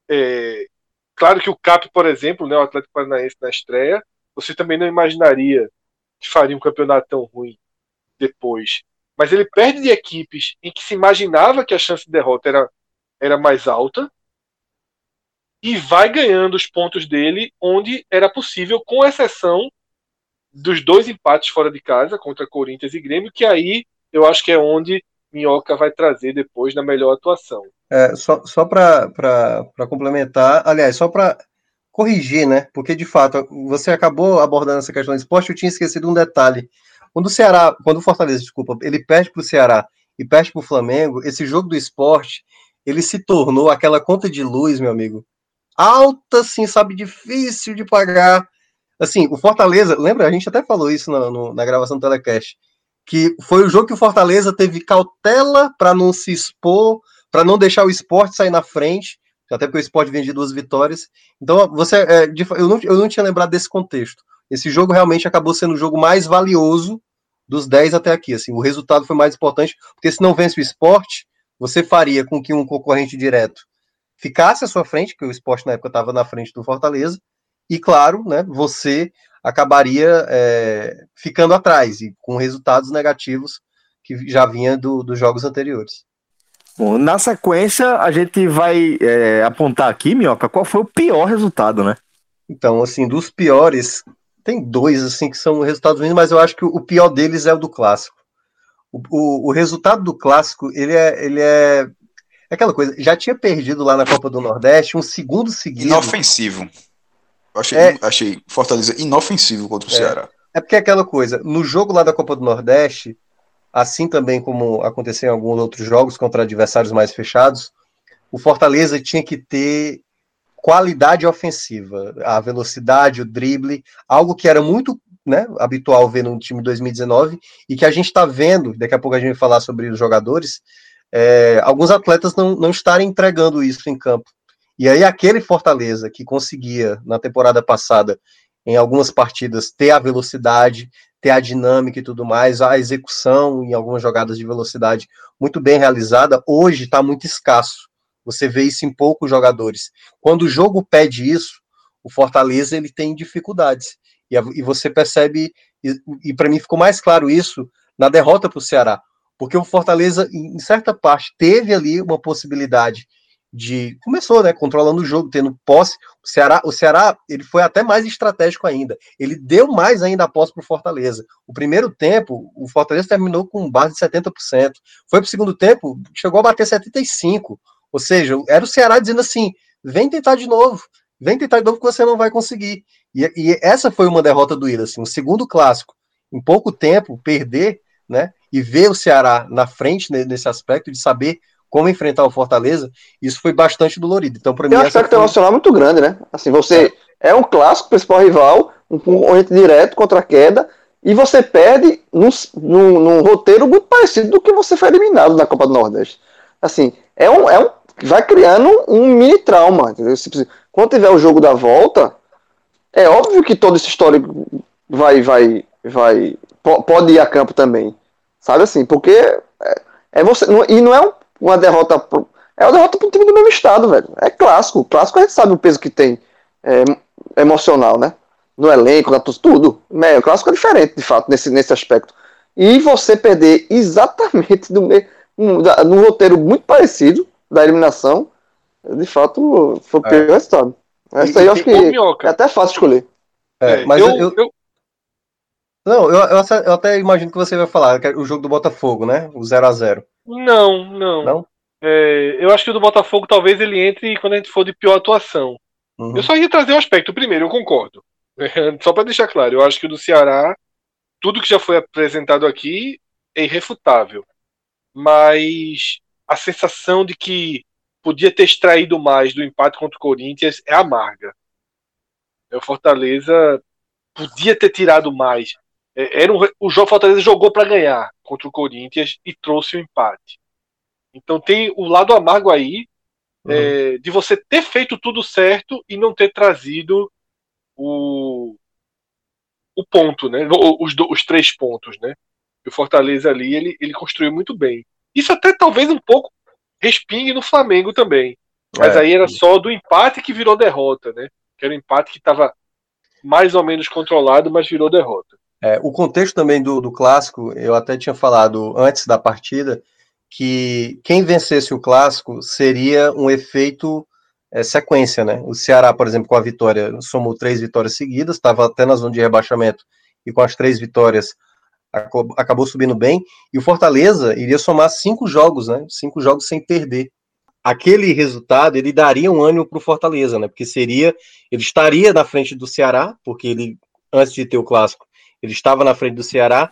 Speaker 4: é, claro que o CAP, por exemplo, né, o Atlético Paranaense na estreia, você também não imaginaria que faria um campeonato tão ruim depois. Mas ele perde de equipes em que se imaginava que a chance de derrota era, era mais alta e vai ganhando os pontos dele onde era possível, com exceção dos dois empates fora de casa contra Corinthians e Grêmio, que aí eu acho que é onde Minhoca vai trazer depois na melhor atuação.
Speaker 6: É, só só para complementar, aliás, só para corrigir, né? Porque de fato você acabou abordando essa questão do esporte, eu tinha esquecido um detalhe. Quando o Ceará, quando o Fortaleza, desculpa, ele perde para o Ceará e perde para o Flamengo, esse jogo do esporte, ele se tornou aquela conta de luz, meu amigo, alta, assim, sabe, difícil de pagar. Assim, o Fortaleza, lembra? A gente até falou isso na, no- na gravação do Telecast, que foi o jogo que o Fortaleza teve cautela para não se expor, para não deixar o esporte sair na frente, até porque o esporte vem de duas vitórias. Então, você, é, eu, não, eu não tinha lembrado desse contexto. Esse jogo realmente acabou sendo o jogo mais valioso dos 10 até aqui. Assim, o resultado foi mais importante, porque se não vence o esporte, você faria com que um concorrente direto ficasse à sua frente, que o esporte na época estava na frente do Fortaleza, e claro, né, você acabaria é, ficando atrás e com resultados negativos que já vinha do- dos jogos anteriores.
Speaker 1: Bom, na sequência, a gente vai é, apontar aqui, Minhoca, qual foi o pior resultado, né?
Speaker 6: Então, assim, dos piores, tem dois, assim, que são resultados ruins, mas eu acho que o pior deles é o do clássico. O, o, o resultado do clássico, ele é, ele é é aquela coisa, já tinha perdido lá na Copa do Nordeste um segundo seguido.
Speaker 3: Inofensivo. Eu achei,
Speaker 6: É.
Speaker 3: achei Fortaleza inofensivo contra o
Speaker 6: É.
Speaker 3: Ceará.
Speaker 6: É porque é aquela coisa, no jogo lá da Copa do Nordeste, assim também como aconteceu em alguns outros jogos contra adversários mais fechados, o Fortaleza tinha que ter qualidade ofensiva, a velocidade, o drible, algo que era muito né, habitual ver no time de 2019 e que a gente está vendo, daqui a pouco a gente vai falar sobre os jogadores, é, alguns atletas não, não estarem entregando isso em campo. E aí aquele Fortaleza que conseguia, na temporada passada, em algumas partidas, ter a velocidade, ter a dinâmica e tudo mais, a execução em algumas jogadas de velocidade muito bem realizada, hoje está muito escasso. Você vê isso em poucos jogadores. Quando o jogo pede isso, o Fortaleza ele tem dificuldades. E, a- e você percebe, e, e para mim ficou mais claro isso na derrota para o Ceará. Porque o Fortaleza, em certa parte, teve ali uma possibilidade de. Começou, né? Controlando o jogo, tendo posse. O Ceará, o Ceará ele foi até mais estratégico ainda. Ele deu mais ainda a posse para o Fortaleza. O primeiro tempo, o Fortaleza terminou com base de 70%. Foi para o segundo tempo, chegou a bater 75%. Ou seja, era o Ceará dizendo assim: vem tentar de novo, vem tentar de novo que você não vai conseguir. E, e essa foi uma derrota do Ida, assim, o segundo clássico, em pouco tempo, perder, né? E ver o Ceará na frente ne- nesse aspecto de saber como enfrentar o Fortaleza, isso foi bastante dolorido. Então, para mim,
Speaker 2: Tem um aspecto
Speaker 6: foi-
Speaker 2: emocional muito grande, né? Assim, você é, um clássico, principal rival, um concorrente direto contra a queda, e você perde num, num, num roteiro muito parecido do que você foi eliminado na Copa do Nordeste. Assim, é um, é um vai criando um mini trauma, entendeu? Quando tiver o jogo da volta, é óbvio que todo esse histórico vai, vai, vai, po- pode ir a campo também, sabe assim? Porque é, é você não- e não é um- uma derrota pro- é uma derrota para um time do mesmo estado, velho. É clássico. O clássico a gente sabe o peso que tem é, emocional, né? No elenco, na torcida, tudo. É, o clássico é diferente, de fato, nesse, nesse aspecto. E você perder exatamente meio, num, da- num roteiro muito parecido da eliminação, de fato, foi o
Speaker 6: É.
Speaker 2: pior resultado. Essa
Speaker 6: E-
Speaker 2: aí eu acho que é até fácil escolher.
Speaker 6: É, mas
Speaker 4: eu,
Speaker 6: eu,
Speaker 4: eu-
Speaker 6: não, eu, eu até- eu até imagino que você vai falar, é o jogo do Botafogo, né? O 0 a 0
Speaker 4: Não, não.
Speaker 6: Não?
Speaker 4: É, eu acho que o do Botafogo talvez ele entre quando a gente for de pior atuação.
Speaker 6: Uhum.
Speaker 4: Eu só ia trazer um aspecto. Primeiro, eu concordo. <laughs> Só para deixar claro, eu acho que o do Ceará, tudo que já foi apresentado aqui é irrefutável. Mas a sensação de que podia ter extraído mais do empate contra o Corinthians é amarga. O Fortaleza podia ter tirado mais. É, Era um, o jogo Fortaleza jogou para ganhar contra o Corinthians e trouxe o empate. Então tem o lado amargo aí
Speaker 6: Uhum.
Speaker 4: é, de você ter feito tudo certo e não ter trazido o, o ponto, né? Os, os três pontos, né? E o Fortaleza ali ele, ele construiu muito bem. Isso até talvez um pouco respingue no Flamengo também. Mas
Speaker 6: É.
Speaker 4: aí era só do empate que virou derrota, né? Que era um empate que estava mais ou menos controlado, mas virou derrota.
Speaker 6: É, o contexto também do, do clássico, eu até tinha falado antes da partida, que quem vencesse o clássico seria um efeito é, sequência, né? O Ceará, por exemplo, com a vitória, somou três vitórias seguidas, estava até na zona de rebaixamento, e com as três vitórias acabou subindo bem, e o Fortaleza iria somar cinco jogos, né? Cinco jogos sem perder. Aquele resultado, ele daria um ânimo para o Fortaleza, né? Porque seria, ele estaria na frente do Ceará, porque ele, antes de ter o clássico, ele estava na frente do Ceará,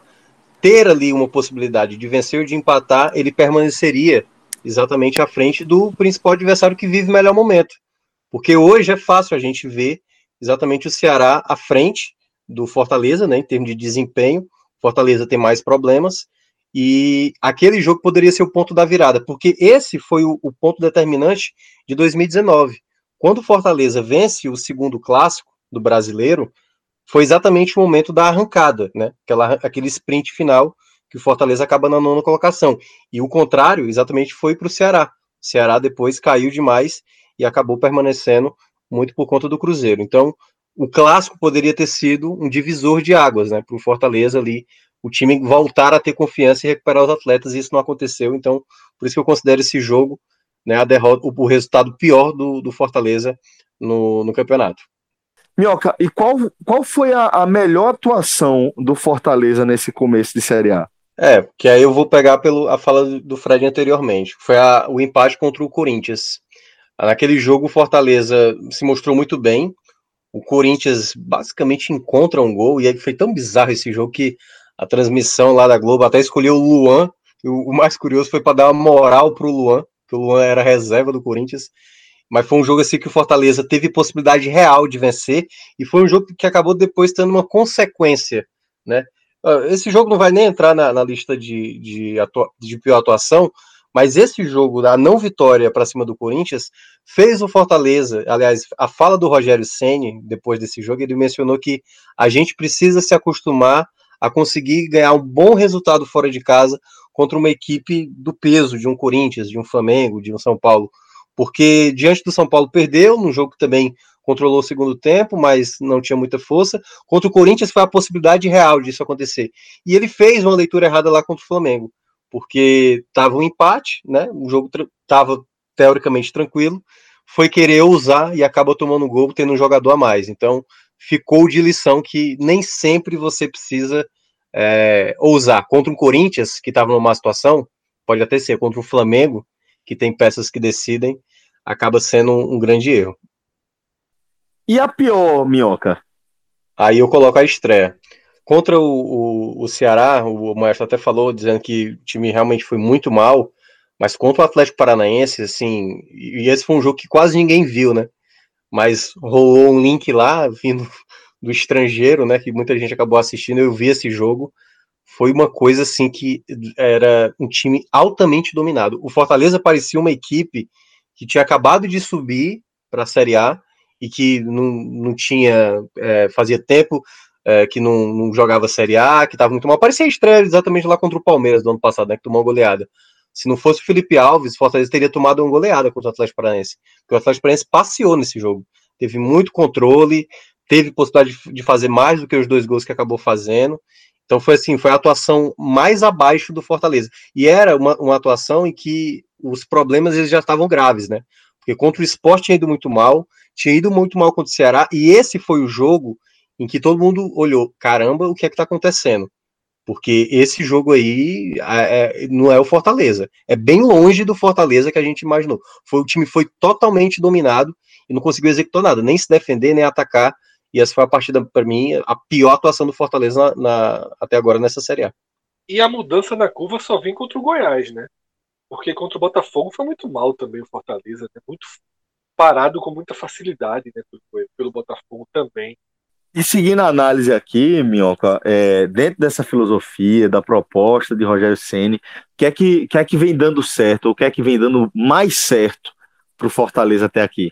Speaker 6: ter ali uma possibilidade de vencer ou de empatar, ele permaneceria exatamente à frente do principal adversário que vive o melhor momento. Porque hoje é fácil a gente ver exatamente o Ceará à frente do Fortaleza, né, em termos de desempenho. Fortaleza tem mais problemas e aquele jogo poderia ser o ponto da virada, porque esse foi o, o ponto determinante de 2019. Quando o Fortaleza vence o segundo clássico do brasileiro, foi exatamente o momento da arrancada, né? Aquela, aquele sprint final que o Fortaleza acaba na nona colocação. E o contrário, exatamente, foi para o Ceará. Ceará depois caiu demais e acabou permanecendo muito por conta do Cruzeiro. Então, o clássico poderia ter sido um divisor de águas, né? Para o Fortaleza ali, o time voltar a ter confiança e recuperar os atletas, e isso não aconteceu. Então, por isso que eu considero esse jogo, né, a derrota, o, o resultado pior do, do Fortaleza no, no campeonato.
Speaker 1: Minhoca, e qual, qual foi a, a melhor atuação do Fortaleza nesse começo de Série A?
Speaker 6: É, que aí eu vou pegar pelo, a fala do- Fred anteriormente. Foi a- o empate contra o Corinthians. Naquele jogo, o Fortaleza se mostrou muito bem. O Corinthians basicamente encontra um gol, e aí foi tão bizarro esse jogo que a transmissão lá da Globo até escolheu o Luan. O, o mais curioso foi para dar uma moral pro Luan, que o Luan era reserva do Corinthians. Mas foi um jogo assim que o Fortaleza teve possibilidade real de vencer, e foi um jogo que acabou depois tendo uma consequência, né? Ah, Esse jogo não vai nem entrar na, na lista de, de, atua- de pior atuação, mas esse jogo da não vitória para cima do Corinthians fez o Fortaleza. Aliás, a fala do Rogério Ceni depois desse jogo, ele mencionou que a gente precisa se acostumar a conseguir ganhar um bom resultado fora de casa contra uma equipe do peso de um Corinthians, de um Flamengo, de um São Paulo. Porque diante do São Paulo perdeu, num jogo que também controlou o segundo tempo, mas não tinha muita força. Contra o Corinthians foi a possibilidade real disso acontecer. E ele fez uma leitura errada lá contra o Flamengo, porque estava um empate, né? O jogo estava teoricamente tranquilo, foi querer usar e acaba tomando gol tendo um jogador a mais. Então ficou de lição que nem sempre você precisa é, ousar. Contra o Corinthians, que estava numa situação, pode até ser, contra o Flamengo, que tem peças que decidem, acaba sendo um, um grande erro.
Speaker 1: E a pior, Minhoca?
Speaker 6: Aí eu coloco a estreia. Contra o, o, o Ceará, o Maestro até falou, dizendo que o time realmente foi muito mal, mas contra o Atlético Paranaense, assim, e esse foi um jogo que quase ninguém viu, né? Mas rolou um link lá, vindo do estrangeiro, né? Que muita gente acabou assistindo, eu vi esse jogo. Foi uma coisa assim que era um time altamente dominado. O Fortaleza parecia uma equipe que tinha acabado de subir para a Série A e que não, não tinha, é, fazia tempo é, que não, não, jogava Série A, que estava muito mal. Parecia estreia exatamente lá contra o Palmeiras do ano passado, né, que tomou uma goleada. Se não fosse o Felipe Alves, o Fortaleza teria tomado uma goleada contra o Atlético Paranaense. Porque o Atlético Paranaense passeou nesse jogo. Teve muito controle, teve possibilidade de, de fazer mais do que os dois gols que acabou fazendo. Então foi assim, foi a atuação mais abaixo do Fortaleza. E era uma, uma atuação em que os problemas eles já estavam graves, né? Porque contra o esporte tinha ido muito mal, tinha ido muito mal contra o Ceará, e esse foi o jogo em que todo mundo olhou, caramba, o que é que tá acontecendo? Porque esse jogo aí é, não é o Fortaleza. É bem longe do Fortaleza que a gente imaginou. Foi, o time foi totalmente dominado e não conseguiu executar nada, nem se defender, nem atacar. E essa foi a partida, para mim, a pior atuação do Fortaleza na, na, até agora nessa Série A.
Speaker 4: E a mudança na curva só vem contra o Goiás, né? Porque contra o Botafogo foi muito mal também o Fortaleza, né? muito parado com muita facilidade né, pelo, pelo Botafogo também.
Speaker 1: E seguindo a análise aqui, Minhoca, é, dentro dessa filosofia, da proposta de Rogério Ceni, o que é que, que é que vem dando certo, ou o que é que vem dando mais certo para o Fortaleza até aqui?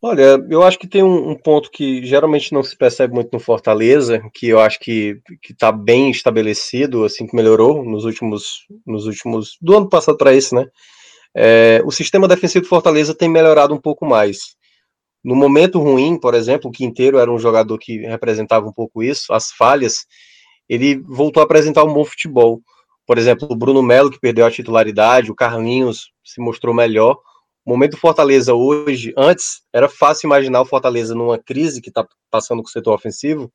Speaker 6: Olha, eu acho que tem um, um, ponto que geralmente não se percebe muito no Fortaleza, que eu acho que está bem estabelecido, assim que melhorou nos últimos, nos últimos do ano passado para esse, né? É, o sistema defensivo do Fortaleza tem melhorado um pouco mais. No momento ruim, por exemplo, o Quinteiro era um jogador que representava um pouco isso, as falhas, ele voltou a apresentar um bom futebol. Por exemplo, o Bruno Melo, que perdeu a titularidade, o Carlinhos se mostrou melhor o momento do Fortaleza hoje, antes, era fácil imaginar o Fortaleza numa crise que está passando com o setor ofensivo.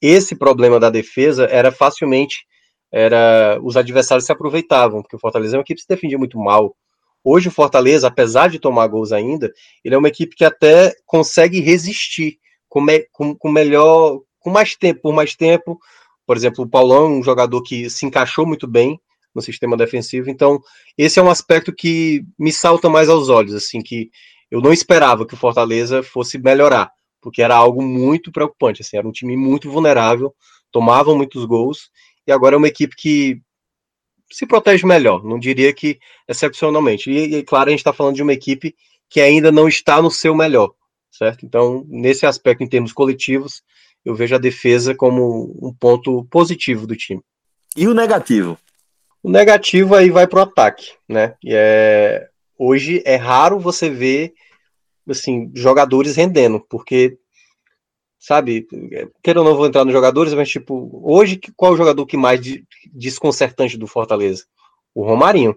Speaker 6: Esse problema da defesa era facilmente, era os adversários se aproveitavam, porque o Fortaleza é uma equipe que se defendia muito mal. Hoje o Fortaleza, apesar de tomar gols ainda, ele é uma equipe que até consegue resistir com, me, com, com melhor, com mais tempo, por mais tempo. Por exemplo, o Paulão, um jogador que se encaixou muito bem no sistema defensivo. Então, esse é um aspecto que me salta mais aos olhos, assim, que eu não esperava que o Fortaleza fosse melhorar, porque era algo muito preocupante, assim, era um time muito vulnerável, tomava muitos gols, e agora é uma equipe que se protege melhor, não diria que excepcionalmente. E, e claro, a gente está falando de uma equipe que ainda não está no seu melhor, certo? Então, nesse aspecto, em termos coletivos, eu vejo a defesa como um ponto positivo do time.
Speaker 1: E o negativo?
Speaker 6: O negativo aí vai para o ataque, né? E é, hoje é raro você ver assim, jogadores rendendo, porque sabe, quero ou não vou entrar nos jogadores, mas tipo, hoje qual é o jogador que mais desconcertante do Fortaleza? O Romarinho.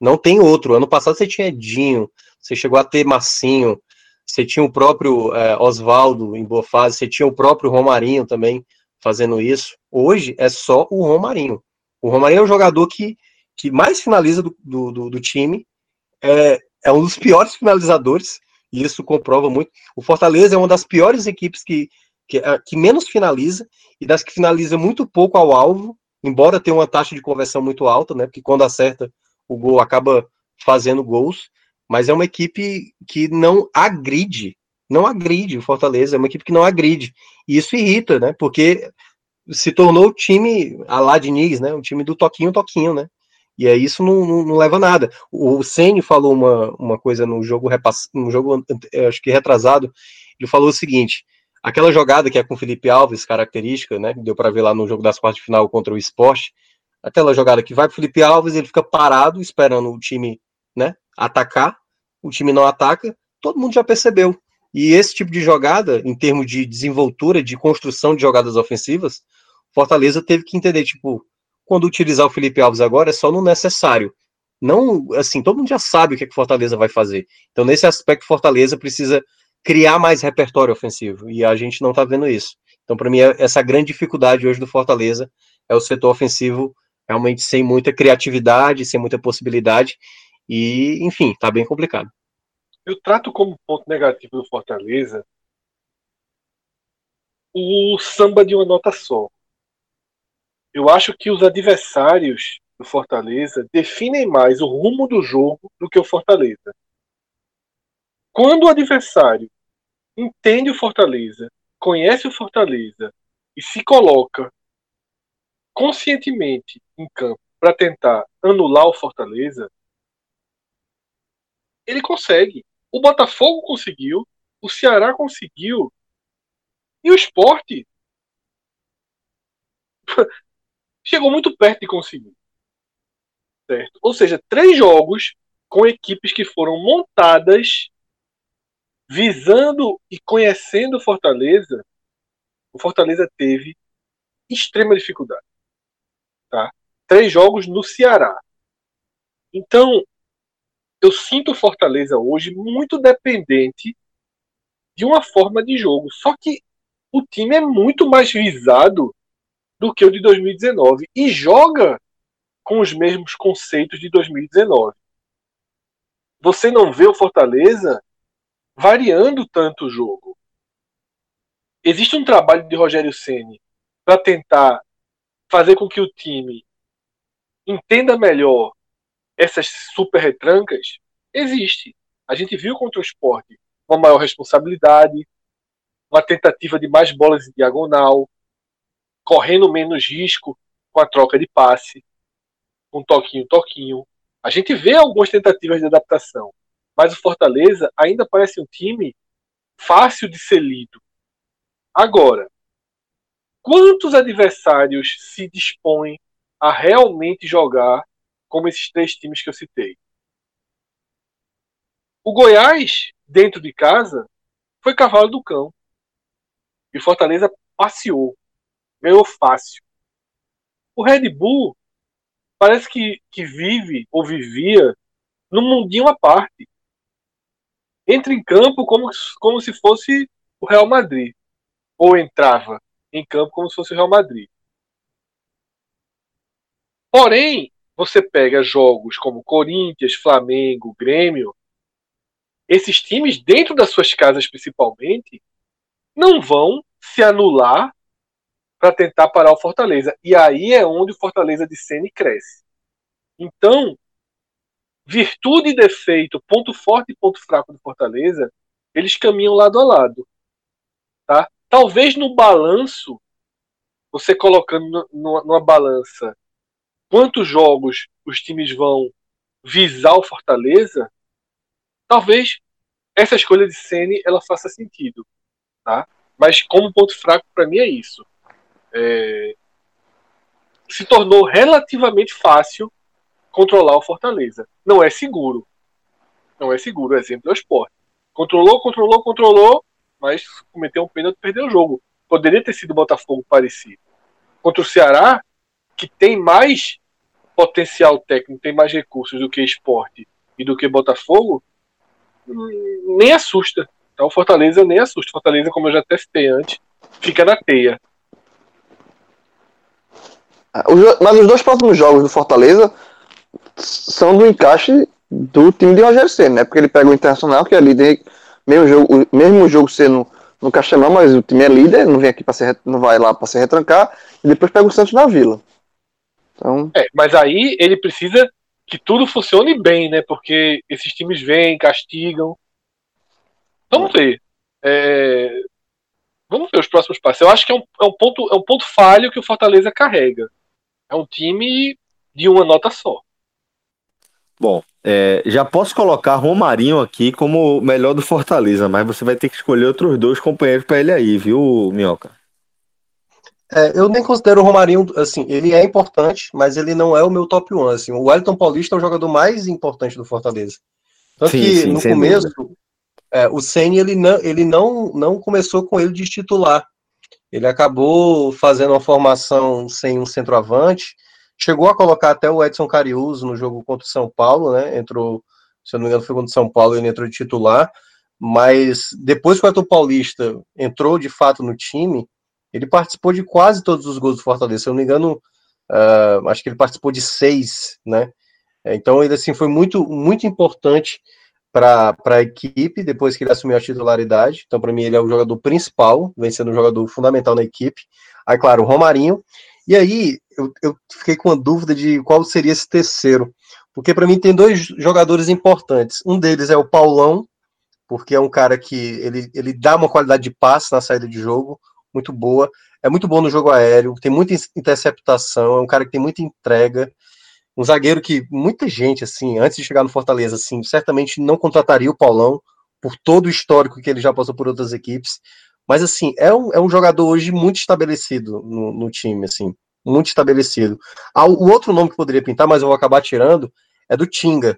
Speaker 6: Não tem outro. Ano passado você tinha Edinho, você chegou a ter Massinho, você tinha o próprio é, Oswaldo em boa fase, você tinha o próprio Romarinho também fazendo isso. Hoje é só o Romarinho. O Romarinho é um jogador que, que mais finaliza do, do, do time, é, é um dos piores finalizadores, e isso comprova muito. O Fortaleza é uma das piores equipes que, que, é, que menos finaliza, e das que finaliza muito pouco ao alvo, embora tenha uma taxa de conversão muito alta, né? Porque quando acerta o gol acaba fazendo gols, mas é uma equipe que não agride, não agride o Fortaleza, é uma equipe que não agride. E isso irrita, né? Porque se tornou o time a lá né? O time do toquinho, toquinho, né? E aí isso não, não, não leva a nada. O Ceni falou uma, uma coisa no jogo repass... no jogo acho que retrasado, ele falou o seguinte: aquela jogada que é com o Felipe Alves, característica, né? que Deu para ver lá no jogo das quartas de final contra o Sport. Aquela jogada que vai pro Felipe Alves, ele fica parado esperando o time, né, atacar. O time não ataca, todo mundo já percebeu. E esse tipo de jogada, em termos de desenvoltura, de construção de jogadas ofensivas, Fortaleza teve que entender, tipo, quando utilizar o Felipe Alves agora é só no necessário. Não, assim, todo mundo já sabe o que, é que Fortaleza vai fazer. Então, nesse aspecto, Fortaleza precisa criar mais repertório ofensivo. E a gente não tá vendo isso. Então, para mim, é- essa grande dificuldade hoje do Fortaleza é o setor ofensivo realmente sem muita criatividade, sem muita possibilidade. E, enfim, tá bem complicado.
Speaker 4: Eu trato como ponto negativo do Fortaleza o samba de uma nota só. Eu acho que os adversários do Fortaleza definem mais o rumo do jogo do que o Fortaleza. Quando o adversário entende o Fortaleza, conhece o Fortaleza e se coloca conscientemente em campo para tentar anular o Fortaleza, ele consegue. O Botafogo conseguiu, o Ceará conseguiu e o Esporte chegou muito perto de conseguir. Certo? Ou seja, três jogos com equipes que foram montadas visando e conhecendo Fortaleza, o Fortaleza teve extrema dificuldade. Tá? Três jogos no Ceará. Então, eu sinto Fortaleza hoje muito dependente de uma forma de jogo. Só que o time é muito mais visado do que o de 2019 e joga com os mesmos conceitos de 2019. Você não vê o Fortaleza variando tanto o jogo. Existe um trabalho de Rogério Ceni para tentar fazer com que o time entenda melhor essas super retrancas? Existe. A gente viu contra o esporte uma maior responsabilidade, uma tentativa de mais bolas em diagonal, correndo menos risco com a troca de passe, um toquinho, toquinho. A gente vê algumas tentativas de adaptação, mas o Fortaleza ainda parece um time fácil de ser lido. Agora, quantos adversários se dispõem a realmente jogar como esses três times que eu citei? O Goiás, dentro de casa, foi cavalo do cão. E o Fortaleza passeou, ganhou fácil. O Red Bull parece que, que vive ou vivia num mundinho à parte. Entra em campo como, como se fosse o Real Madrid. Ou entrava em campo como se fosse o Real Madrid. Porém, você pega jogos como Corinthians, Flamengo, Grêmio, esses times, dentro das suas casas principalmente, não vão se anular para tentar parar o Fortaleza. E aí é onde o Fortaleza de Sene cresce. Então, virtude e defeito, ponto forte e ponto fraco do Fortaleza, eles caminham lado a lado. Tá? Talvez no balanço, você colocando numa, balança quantos jogos os times vão visar o Fortaleza, talvez essa escolha de Ceni ela faça sentido, tá? Mas como ponto fraco para mim é isso. É, Se tornou relativamente fácil controlar o Fortaleza. Não é seguro. Não é seguro. O exemplo é o esporte. Controlou, controlou, controlou, mas cometeu um pênalti e perdeu o jogo. Poderia ter sido Botafogo parecido. Contra o Ceará, que tem mais potencial técnico, tem mais recursos do que esporte e do que Botafogo, hum, nem assusta. Então Fortaleza nem assusta. Fortaleza, como eu já até citei antes, fica na teia.
Speaker 2: Jo- Mas os dois próximos jogos do Fortaleza são do encaixe do time de Rogério Senna, né? Porque ele pega o Internacional, que é líder, mesmo jogo, mesmo jogo sendo no Castelão, mas o time é líder, não vem aqui para ser, não vai lá para se retrancar, e depois pega o Santos na Vila. Então,
Speaker 4: É, mas aí ele precisa que tudo funcione bem, né? Porque esses times vêm, castigam. Vamos ver. É, Vamos ver os próximos passos. Eu acho que é um, é um ponto, é um ponto falho que o Fortaleza carrega. É um time de uma nota só.
Speaker 1: Bom, É, já posso colocar Romarinho aqui como o melhor do Fortaleza, mas você vai ter que escolher outros dois companheiros para ele aí, viu, Minhoca?
Speaker 6: É, eu nem considero o Romarinho, assim, ele é importante, mas ele não é o meu top 1. Assim. O Wellington Paulista é o jogador mais importante do Fortaleza. Tanto
Speaker 1: Sim,
Speaker 6: que
Speaker 1: sim,
Speaker 6: no começo, é, o Senna ele, não, ele não, não começou com ele de titular. Ele acabou fazendo uma formação sem um centroavante, chegou a colocar até o Edson Cariuso no jogo contra o São Paulo, né? Entrou, se eu não me engano, foi contra o São Paulo, ele entrou de titular. Mas depois que o Edson Paulista entrou de fato no time, ele participou de quase todos os gols do Fortaleza. Se eu não me engano, ah, acho que ele participou de seis, né? Então ele assim foi muito muito importante para a equipe depois que ele assumiu a titularidade. Então para mim ele é o jogador principal, vem sendo um jogador fundamental na equipe. Aí claro, o Romarinho. E aí eu, eu fiquei com a dúvida de qual seria esse terceiro, porque para mim tem dois jogadores importantes. Um deles é o Paulão, porque é um cara que ele, ele dá uma qualidade de passe na saída de jogo muito boa. É muito bom no jogo aéreo, tem muita interceptação, é um cara que tem muita entrega. Um zagueiro que muita gente, assim, antes de chegar no Fortaleza, assim, certamente não contrataria o Paulão por todo o histórico que ele já passou por outras equipes. Mas, assim, é um, é um jogador hoje muito estabelecido no, no time, assim, muito estabelecido. Ah, o outro nome que poderia pintar, mas eu vou acabar tirando, é do Tinga.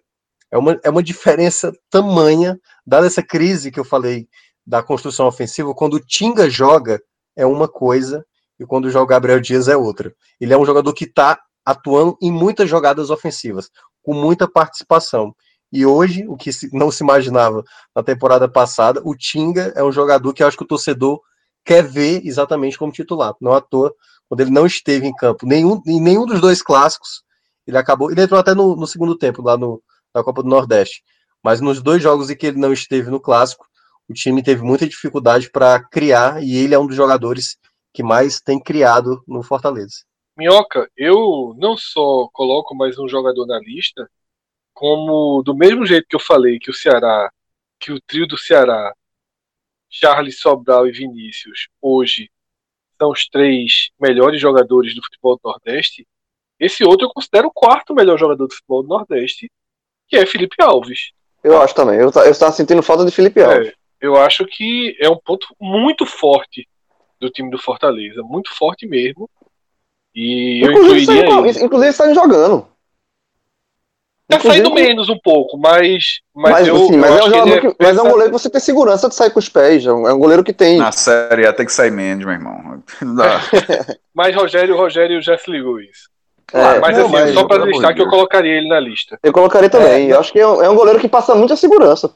Speaker 6: É uma, é uma diferença tamanha, dada essa crise que eu falei da construção ofensiva, quando o Tinga joga, é uma coisa e quando joga o Gabriel Dias é outra. Ele é um jogador que está atuando em muitas jogadas ofensivas, com muita participação. E hoje, o que não se imaginava na temporada passada, o Tinga é um jogador que eu acho que o torcedor quer ver exatamente como titular. Não à toa, quando ele não esteve em campo, nenhum, em nenhum dos dois clássicos, ele acabou. Ele entrou até no, no segundo tempo, lá no, na Copa do Nordeste. Mas nos dois jogos em que ele não esteve no clássico, o time teve muita dificuldade para criar e ele é um dos jogadores que mais tem criado no Fortaleza.
Speaker 4: Minhoca, eu não só coloco mais um jogador na lista, como do mesmo jeito que eu falei que o Ceará, que o trio do Ceará, Charles Sobral e Vinícius, hoje são os três melhores jogadores do futebol do Nordeste, esse outro eu considero o quarto melhor jogador do futebol do Nordeste, que é Felipe Alves.
Speaker 2: Eu acho também. Eu, ta- eu estava sentindo falta de Felipe Alves.
Speaker 4: É, eu acho que é um ponto muito forte do time do Fortaleza, muito forte mesmo. E eu
Speaker 2: Inclusive,
Speaker 4: incluiria
Speaker 2: saindo,
Speaker 4: ele.
Speaker 2: inclusive jogando.
Speaker 4: Tá
Speaker 2: Inclusive,
Speaker 4: saindo menos um pouco, mas, mas,
Speaker 2: Mas,
Speaker 4: eu,
Speaker 2: assim,
Speaker 4: eu
Speaker 2: mas, é
Speaker 4: acho
Speaker 2: um
Speaker 4: que
Speaker 2: jogador que- mas é um goleiro que você tem segurança de sair com os pés. É um, é goleiro que tem.
Speaker 3: Na série A tem que sair menos, meu irmão. <laughs>
Speaker 4: Mas Rogério, Rogério já se ligou isso.
Speaker 2: É,
Speaker 4: mas
Speaker 3: não,
Speaker 4: assim,
Speaker 3: mas,
Speaker 4: só pra
Speaker 3: pelo amor
Speaker 4: listar
Speaker 3: de
Speaker 4: que eu colocaria ele na lista.
Speaker 2: Eu colocaria também.
Speaker 6: É,
Speaker 2: eu acho que é um, é um goleiro que passa muita segurança.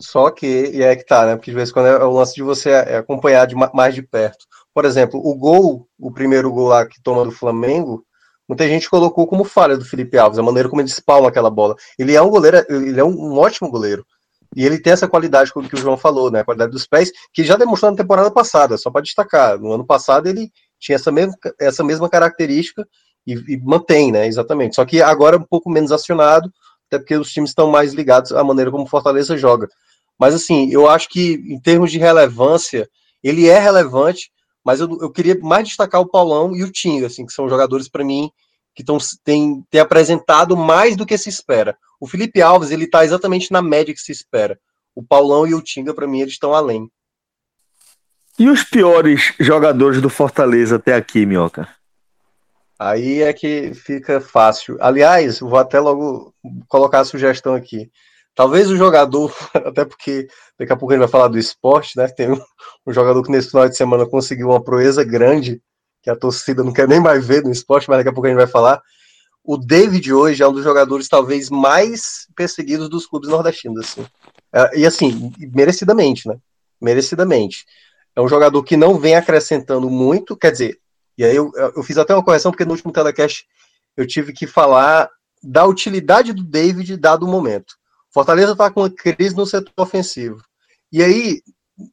Speaker 6: Só que, e é que tá, né? Porque de vez em quando é o lance de você é, acompanhar de ma- mais de perto. Por exemplo, o gol, o primeiro gol lá que toma do Flamengo, muita gente colocou como falha do Felipe Alves, a maneira como ele espalma aquela bola. Ele é um goleiro, ele é um, ótimo goleiro. E ele tem essa qualidade que o João falou, né? A qualidade dos pés, que já demonstrou na temporada passada, só para destacar. No ano passado ele tinha essa mesma, essa mesma característica e, e mantém, né? Exatamente. Só que agora é um pouco menos acionado, até porque os times estão mais ligados à maneira como Fortaleza joga. Mas assim, eu acho que em termos de relevância, ele é relevante, mas eu, eu queria mais destacar o Paulão e o Tinga, assim, que são jogadores para mim que tão, tem, tem apresentado mais do que se espera. O Felipe Alves, ele tá exatamente na média que se espera. O Paulão e o Tinga, para mim, eles estão além.
Speaker 1: E os piores jogadores do Fortaleza até aqui, Minhoca?
Speaker 6: Aí é que fica fácil. Aliás, vou até logo colocar a sugestão aqui. Talvez o jogador, <laughs> até porque daqui a pouco a gente vai falar do esporte, né? Tem um, um jogador que nesse final de semana conseguiu uma proeza grande, que a torcida não quer nem mais ver no esporte, mas daqui a pouco a gente vai falar. O David hoje é um dos jogadores talvez mais perseguidos dos clubes nordestinos, assim. É, E assim, merecidamente, né? Merecidamente. É um jogador que não vem acrescentando muito, quer dizer, e aí eu, eu fiz até uma correção, porque no último telecast eu tive que falar da utilidade do David dado o momento. Fortaleza está com uma crise no setor ofensivo. E aí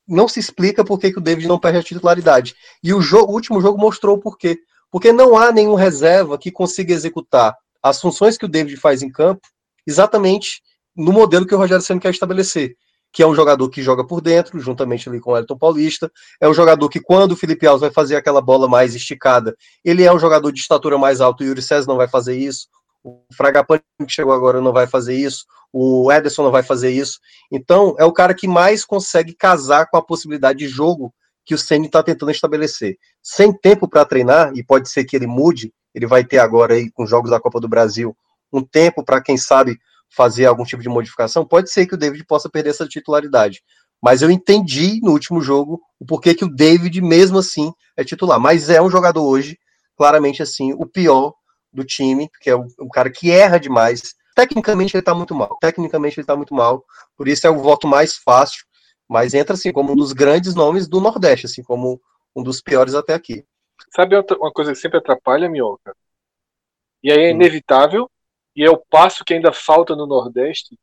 Speaker 6: não se explica por que, que o David não perde a titularidade. E o, jogo, o último jogo mostrou por quê. Porque não há nenhum reserva que consiga executar as funções que o David faz em campo exatamente no modelo que o Rogério Senna quer estabelecer. Que é um jogador que joga por dentro, juntamente ali com o Elton Paulista. É um jogador que, quando o Felipe Alves vai fazer aquela bola mais esticada, ele é um jogador de estatura mais alta e o Yuri César não vai fazer isso. O Fragapane que chegou agora não vai fazer isso, o Ederson não vai fazer isso. Então, é o cara que mais consegue casar com a possibilidade de jogo que o Ceni está tentando estabelecer. Sem tempo para treinar, e pode ser que ele mude, ele vai ter agora aí com os jogos da Copa do Brasil um tempo para quem sabe fazer algum tipo de modificação, pode ser que o David possa perder essa titularidade. Mas eu entendi no último jogo o porquê que o David, mesmo assim, é titular. Mas é um jogador hoje, claramente assim, o pior do time, que é um cara que erra demais. Tecnicamente ele tá muito mal. Tecnicamente ele tá muito mal. Por isso é o voto mais fácil. Mas entra assim como um dos grandes nomes do Nordeste, assim como um dos piores até aqui.
Speaker 4: Sabe outra- uma coisa que sempre atrapalha, Minhoca? E aí é
Speaker 6: Hum.
Speaker 4: inevitável, e é o passo que ainda falta no Nordeste.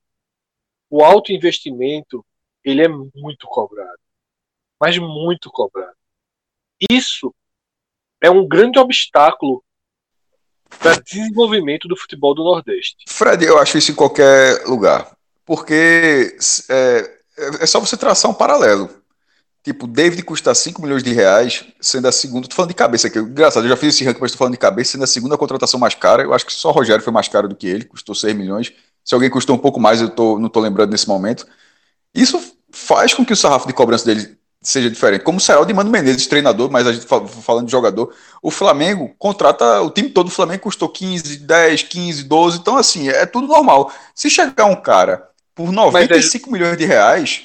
Speaker 4: O alto investimento, ele é muito cobrado. Mas muito cobrado. Isso é um grande obstáculo para desenvolvimento do futebol do Nordeste.
Speaker 3: Fred, eu acho isso em qualquer lugar. Porque é, é só você traçar um paralelo. Tipo, David custa 5 milhões de reais, sendo a segunda. Tô falando de cabeça aqui. Engraçado, eu já fiz esse ranking, mas tô falando de cabeça, sendo a segunda contratação mais cara. Eu acho que só Rogério foi mais caro do que ele, custou 6 milhões. Se alguém custou um pouco mais, eu tô, não tô lembrando nesse momento. Isso faz com que o sarrafo de cobrança dele seja diferente. Como será o de Mano Menezes, treinador, mas a gente fa- falando de jogador, o Flamengo contrata, o time todo do Flamengo custou 15, 10, 15, 12, então assim, é tudo normal. Se chegar um cara por 95 milhões de reais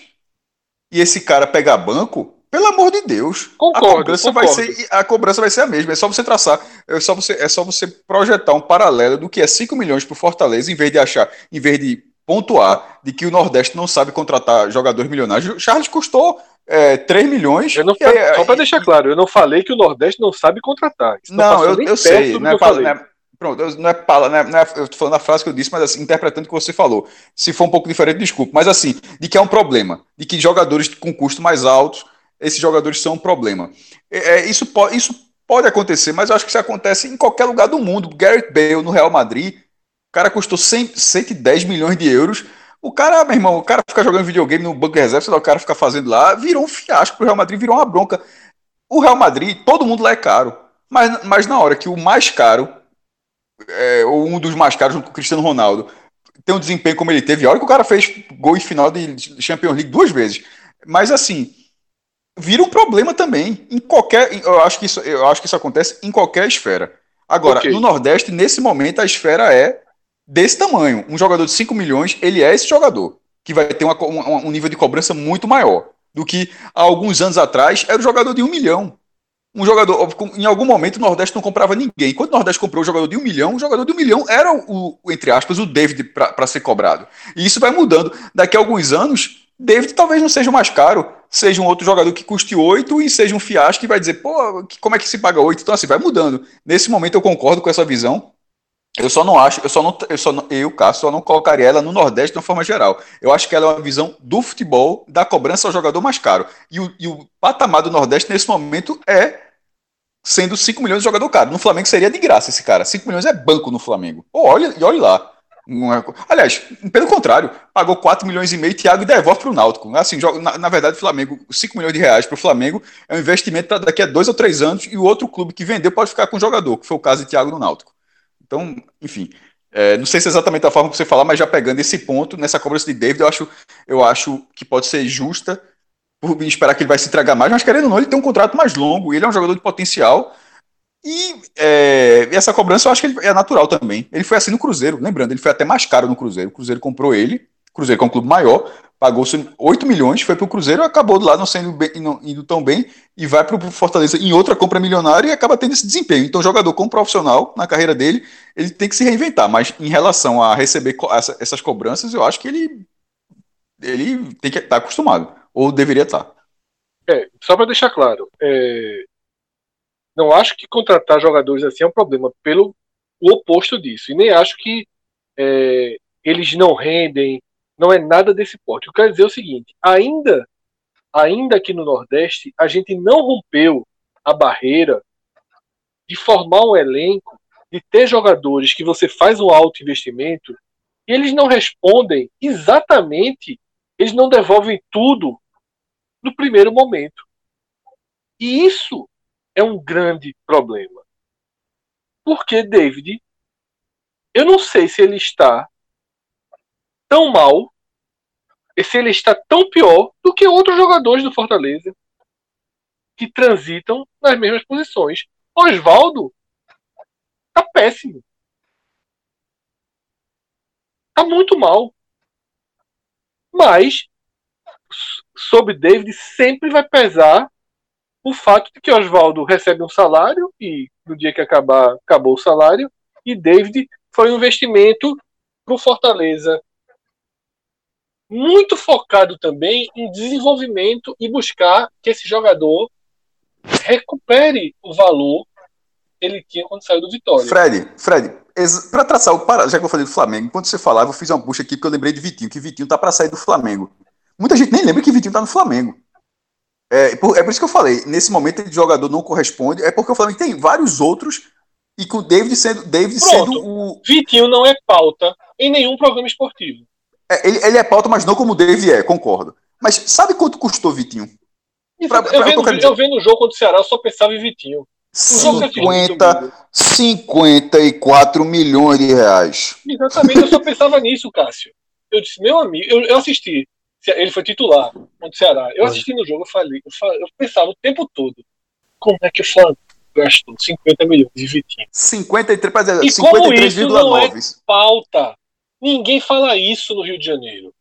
Speaker 3: e esse cara pegar banco, pelo amor de Deus, a
Speaker 4: Concordo,
Speaker 3: cobrança vai
Speaker 4: concordo.
Speaker 3: ser a cobrança vai ser a mesma, é só você traçar, é só você é só você projetar um paralelo do que é 5 milhões pro Fortaleza em vez de achar, em vez de pontuar de que o Nordeste não sabe contratar jogadores milionários. O Charles custou é, 3 milhões.
Speaker 4: Eu não
Speaker 3: e
Speaker 4: falei,
Speaker 3: é-
Speaker 4: só para deixar claro, eu não falei que o Nordeste não sabe contratar. Isso
Speaker 3: não, eu, eu sei. Não é,
Speaker 4: falei.
Speaker 3: não é- pronto, eu- não é, pala- não é- não é- eu tô falando a frase que eu disse, mas assim, interpretando o que você falou. Se for um pouco diferente, desculpe. Mas assim, de que é um problema. De que jogadores com custo mais altos, esses jogadores são um problema. É, é, isso, pode, isso pode acontecer, mas eu acho que isso acontece em qualquer lugar do mundo. Garrett Bale no Real Madrid, o cara custou 100, 110 milhões de euros. O cara, meu irmão, o cara fica jogando videogame no banco de reserva, sei lá, o cara fica fazendo lá, virou um fiasco pro Real Madrid, virou uma bronca. O Real Madrid, todo mundo lá é caro. Mas, mas na hora que o mais caro, é, ou um dos mais caros, junto com o Cristiano Ronaldo, tem um desempenho como ele teve, a hora que o cara fez gol em final de Champions League duas vezes. Mas assim, vira um problema também. Em qualquer. Eu acho que isso, eu acho que isso acontece em qualquer esfera. Agora,
Speaker 4: Ok.
Speaker 3: no Nordeste, nesse momento, a esfera é desse tamanho. Um jogador de 5 milhões, ele é esse jogador. Que vai ter uma co- um, nível de cobrança muito maior do que há alguns anos atrás era o jogador de um milhão. Um jogador, em algum momento, o Nordeste não comprava ninguém. Quando o Nordeste comprou o jogador de um milhão, o jogador de um milhão era o, entre aspas, o David para ser cobrado. E isso vai mudando. Daqui a alguns anos, David talvez não seja o mais caro, seja um outro jogador que custe 8 e seja um fiasco e vai dizer, pô, que- como é que se paga 8? Então, assim, vai mudando. Nesse momento eu concordo com essa visão. Eu só não acho, eu só não, eu só não, eu, Cássio, só não colocaria ela no Nordeste de uma forma geral. Eu acho que ela é uma visão do futebol, da cobrança ao jogador mais caro. E o, e o patamar do Nordeste nesse momento é sendo 5 milhões de jogador caro. No Flamengo seria de graça esse cara. 5 milhões é banco no Flamengo. Pô, olha, e olha lá. É- Aliás, pelo contrário, pagou 4 milhões e meio e Thiago devolve para o Náutico. Assim, na, na verdade, o Flamengo, 5 milhões de reais para o Flamengo é um investimento para daqui a dois ou três anos e o outro clube que vendeu pode ficar com o jogador, que foi o caso de Thiago no Náutico. Então, enfim, é, não sei se é exatamente a forma que você falar, mas já pegando esse ponto, nessa cobrança de David, eu acho, eu acho que pode ser justa por esperar que ele vai se entregar mais, mas querendo ou não, ele tem um contrato mais longo, ele é um jogador de potencial. E é, essa cobrança eu acho que é natural também. Ele foi assim no Cruzeiro, lembrando, ele foi até mais caro no Cruzeiro. O Cruzeiro comprou ele, Cruzeiro que é um clube maior, pagou 8 milhões, foi pro Cruzeiro, acabou lá não sendo bem, não, indo tão bem e vai pro Fortaleza em outra compra milionária e acaba tendo esse desempenho. Então, o jogador como profissional na carreira dele, ele tem que se reinventar. Mas em relação a receber essa- essas cobranças, eu acho que ele ele tem que estar acostumado ou deveria estar.
Speaker 4: É, só para deixar claro, é, não acho que contratar jogadores assim é um problema, pelo o oposto disso. E nem acho que é, eles não rendem, não é nada desse porte. Eu quero dizer o seguinte: ainda, ainda aqui no Nordeste, a gente não rompeu a barreira de formar um elenco, de ter jogadores que você faz um alto investimento e eles não respondem exatamente, eles não devolvem tudo no primeiro momento. E isso é um grande problema. Porque David eu não sei se ele está tão mal, se ele está tão pior do que outros jogadores do Fortaleza que transitam nas mesmas posições. Oswaldo tá péssimo. Tá muito mal. Mas sobre David sempre vai pesar o fato de que Oswaldo recebe um salário e no dia que acabar acabou o salário e David foi um investimento para o Fortaleza muito focado também em desenvolvimento e buscar que esse jogador recupere o valor que ele tinha quando saiu do Vitória.
Speaker 3: Fred, Fred, para traçar o paralelo, já que eu falei do Flamengo, enquanto você falava, eu fiz uma bucha aqui porque eu lembrei de Vitinho, que Vitinho tá para sair do Flamengo. Muita gente nem lembra que Vitinho tá no Flamengo. É por, é por isso que eu falei, nesse momento de jogador não corresponde, é porque o Flamengo tem vários outros e com o David sendo, David
Speaker 4: Pronto.
Speaker 3: sendo o.
Speaker 4: Vitinho não é pauta em nenhum programa esportivo.
Speaker 3: É, ele, ele é pauta, mas não como o David é, concordo. Mas sabe quanto custou Vitinho? Pra- pra-
Speaker 4: eu,
Speaker 3: eu
Speaker 4: vendo,
Speaker 3: quero
Speaker 4: eu vendo o jogo contra o Ceará, eu só pensava em Vitinho. O jogo que eu assisti
Speaker 3: 50,
Speaker 4: domingo.
Speaker 3: 54 milhões de reais.
Speaker 4: Exatamente, eu só pensava nisso, Cássio. Eu disse, meu amigo, eu, eu assisti. Ele foi titular contra o Ceará. Eu assisti no jogo, eu falei, eu, fa- eu pensava o tempo todo. Como é que o Flamengo gastou 50 milhões de Vitinho?
Speaker 3: 53, pra dizer,
Speaker 4: E como isso não é
Speaker 3: 53,9.
Speaker 4: pauta? Ninguém fala isso no Rio de Janeiro.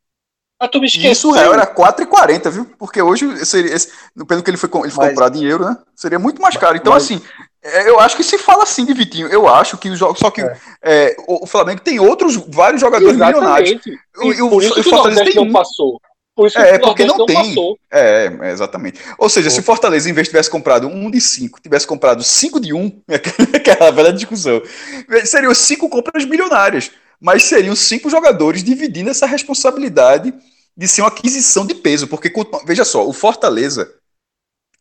Speaker 4: A turma
Speaker 3: E
Speaker 4: esqueceu.
Speaker 3: isso real era 4,40, viu? Porque hoje, seria, esse, pelo que ele foi, ele foi
Speaker 6: Mas-
Speaker 3: comprado em euro, né? Seria muito mais caro. Então,
Speaker 6: Mas-
Speaker 3: assim, é, eu acho que se fala assim de Vitinho. Eu acho que os jogos. Só que
Speaker 6: É.
Speaker 3: é, o, Flamengo tem outros, vários jogadores milionários.
Speaker 4: Exatamente.
Speaker 3: O-
Speaker 4: E
Speaker 3: o-
Speaker 4: por isso
Speaker 3: o
Speaker 4: que o
Speaker 3: Fortaleza tem
Speaker 4: não
Speaker 3: um.
Speaker 4: passou. Por isso que
Speaker 3: É, porque não tem.
Speaker 4: passou.
Speaker 3: É, é, exatamente. Ou seja, se o Fortaleza, em vez de tivesse comprado um de cinco, tivesse comprado cinco de um, <laughs> aquela velha discussão, seriam cinco compras milionárias. Mas seriam cinco jogadores dividindo essa responsabilidade de ser uma aquisição de peso. Porque, veja só, o Fortaleza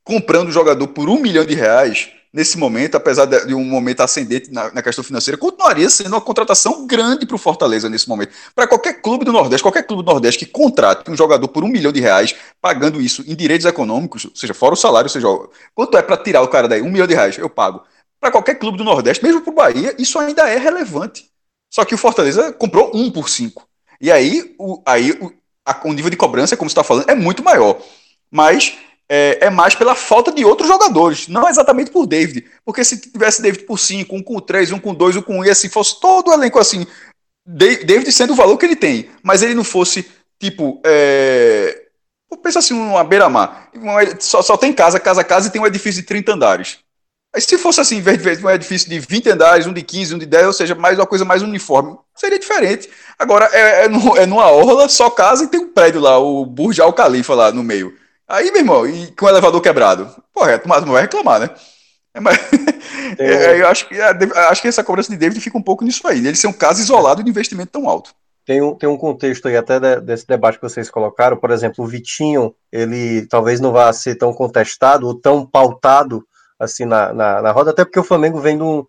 Speaker 3: comprando o jogador por um milhão de reais, nesse momento, apesar de um momento ascendente na, na questão financeira, continuaria sendo uma contratação grande para o Fortaleza nesse momento. Para qualquer clube do Nordeste, qualquer clube do Nordeste que contrate um jogador por um milhão de reais, pagando isso em direitos econômicos, ou seja, fora o salário, ou seja, quanto é para tirar o cara daí? Um milhão de reais, eu pago. Para qualquer clube do Nordeste, mesmo para o Bahia, isso ainda é relevante. Só que o Fortaleza comprou um por cinco. E aí, o, aí o, a- o nível de cobrança, como você está falando, é muito maior. Mas é, é mais pela falta de outros jogadores, não exatamente por David. Porque se tivesse David por 5, um com 3, um com 2, um com 1, e assim, fosse todo o elenco assim, Da- David sendo o valor que ele tem, mas ele não fosse, tipo, é... pensa assim, uma beira-mar, só, só tem casa, casa, casa, e tem um edifício de 30 andares. Aí se fosse assim, em vez de um edifício de 20 andares, um de 15, um de 10, ou seja, mais uma coisa mais uniforme, seria diferente. Agora, é, é, no- é numa orla, só casa e tem um prédio lá, o Burj Al Khalifa lá no meio. Aí, meu irmão, e com o elevador quebrado. Porra, tu não vai reclamar, né? É, mas, <laughs>
Speaker 6: Tem-
Speaker 3: é, eu acho que, a- acho que essa cobrança de David fica um pouco nisso aí. Ele ser um caso isolado de investimento tão alto.
Speaker 6: Tem um, tem um contexto aí até de- desse debate que vocês colocaram, por exemplo, o Vitinho, ele talvez não vá ser tão contestado ou tão pautado assim na, na, na roda, até porque o Flamengo vem de, um-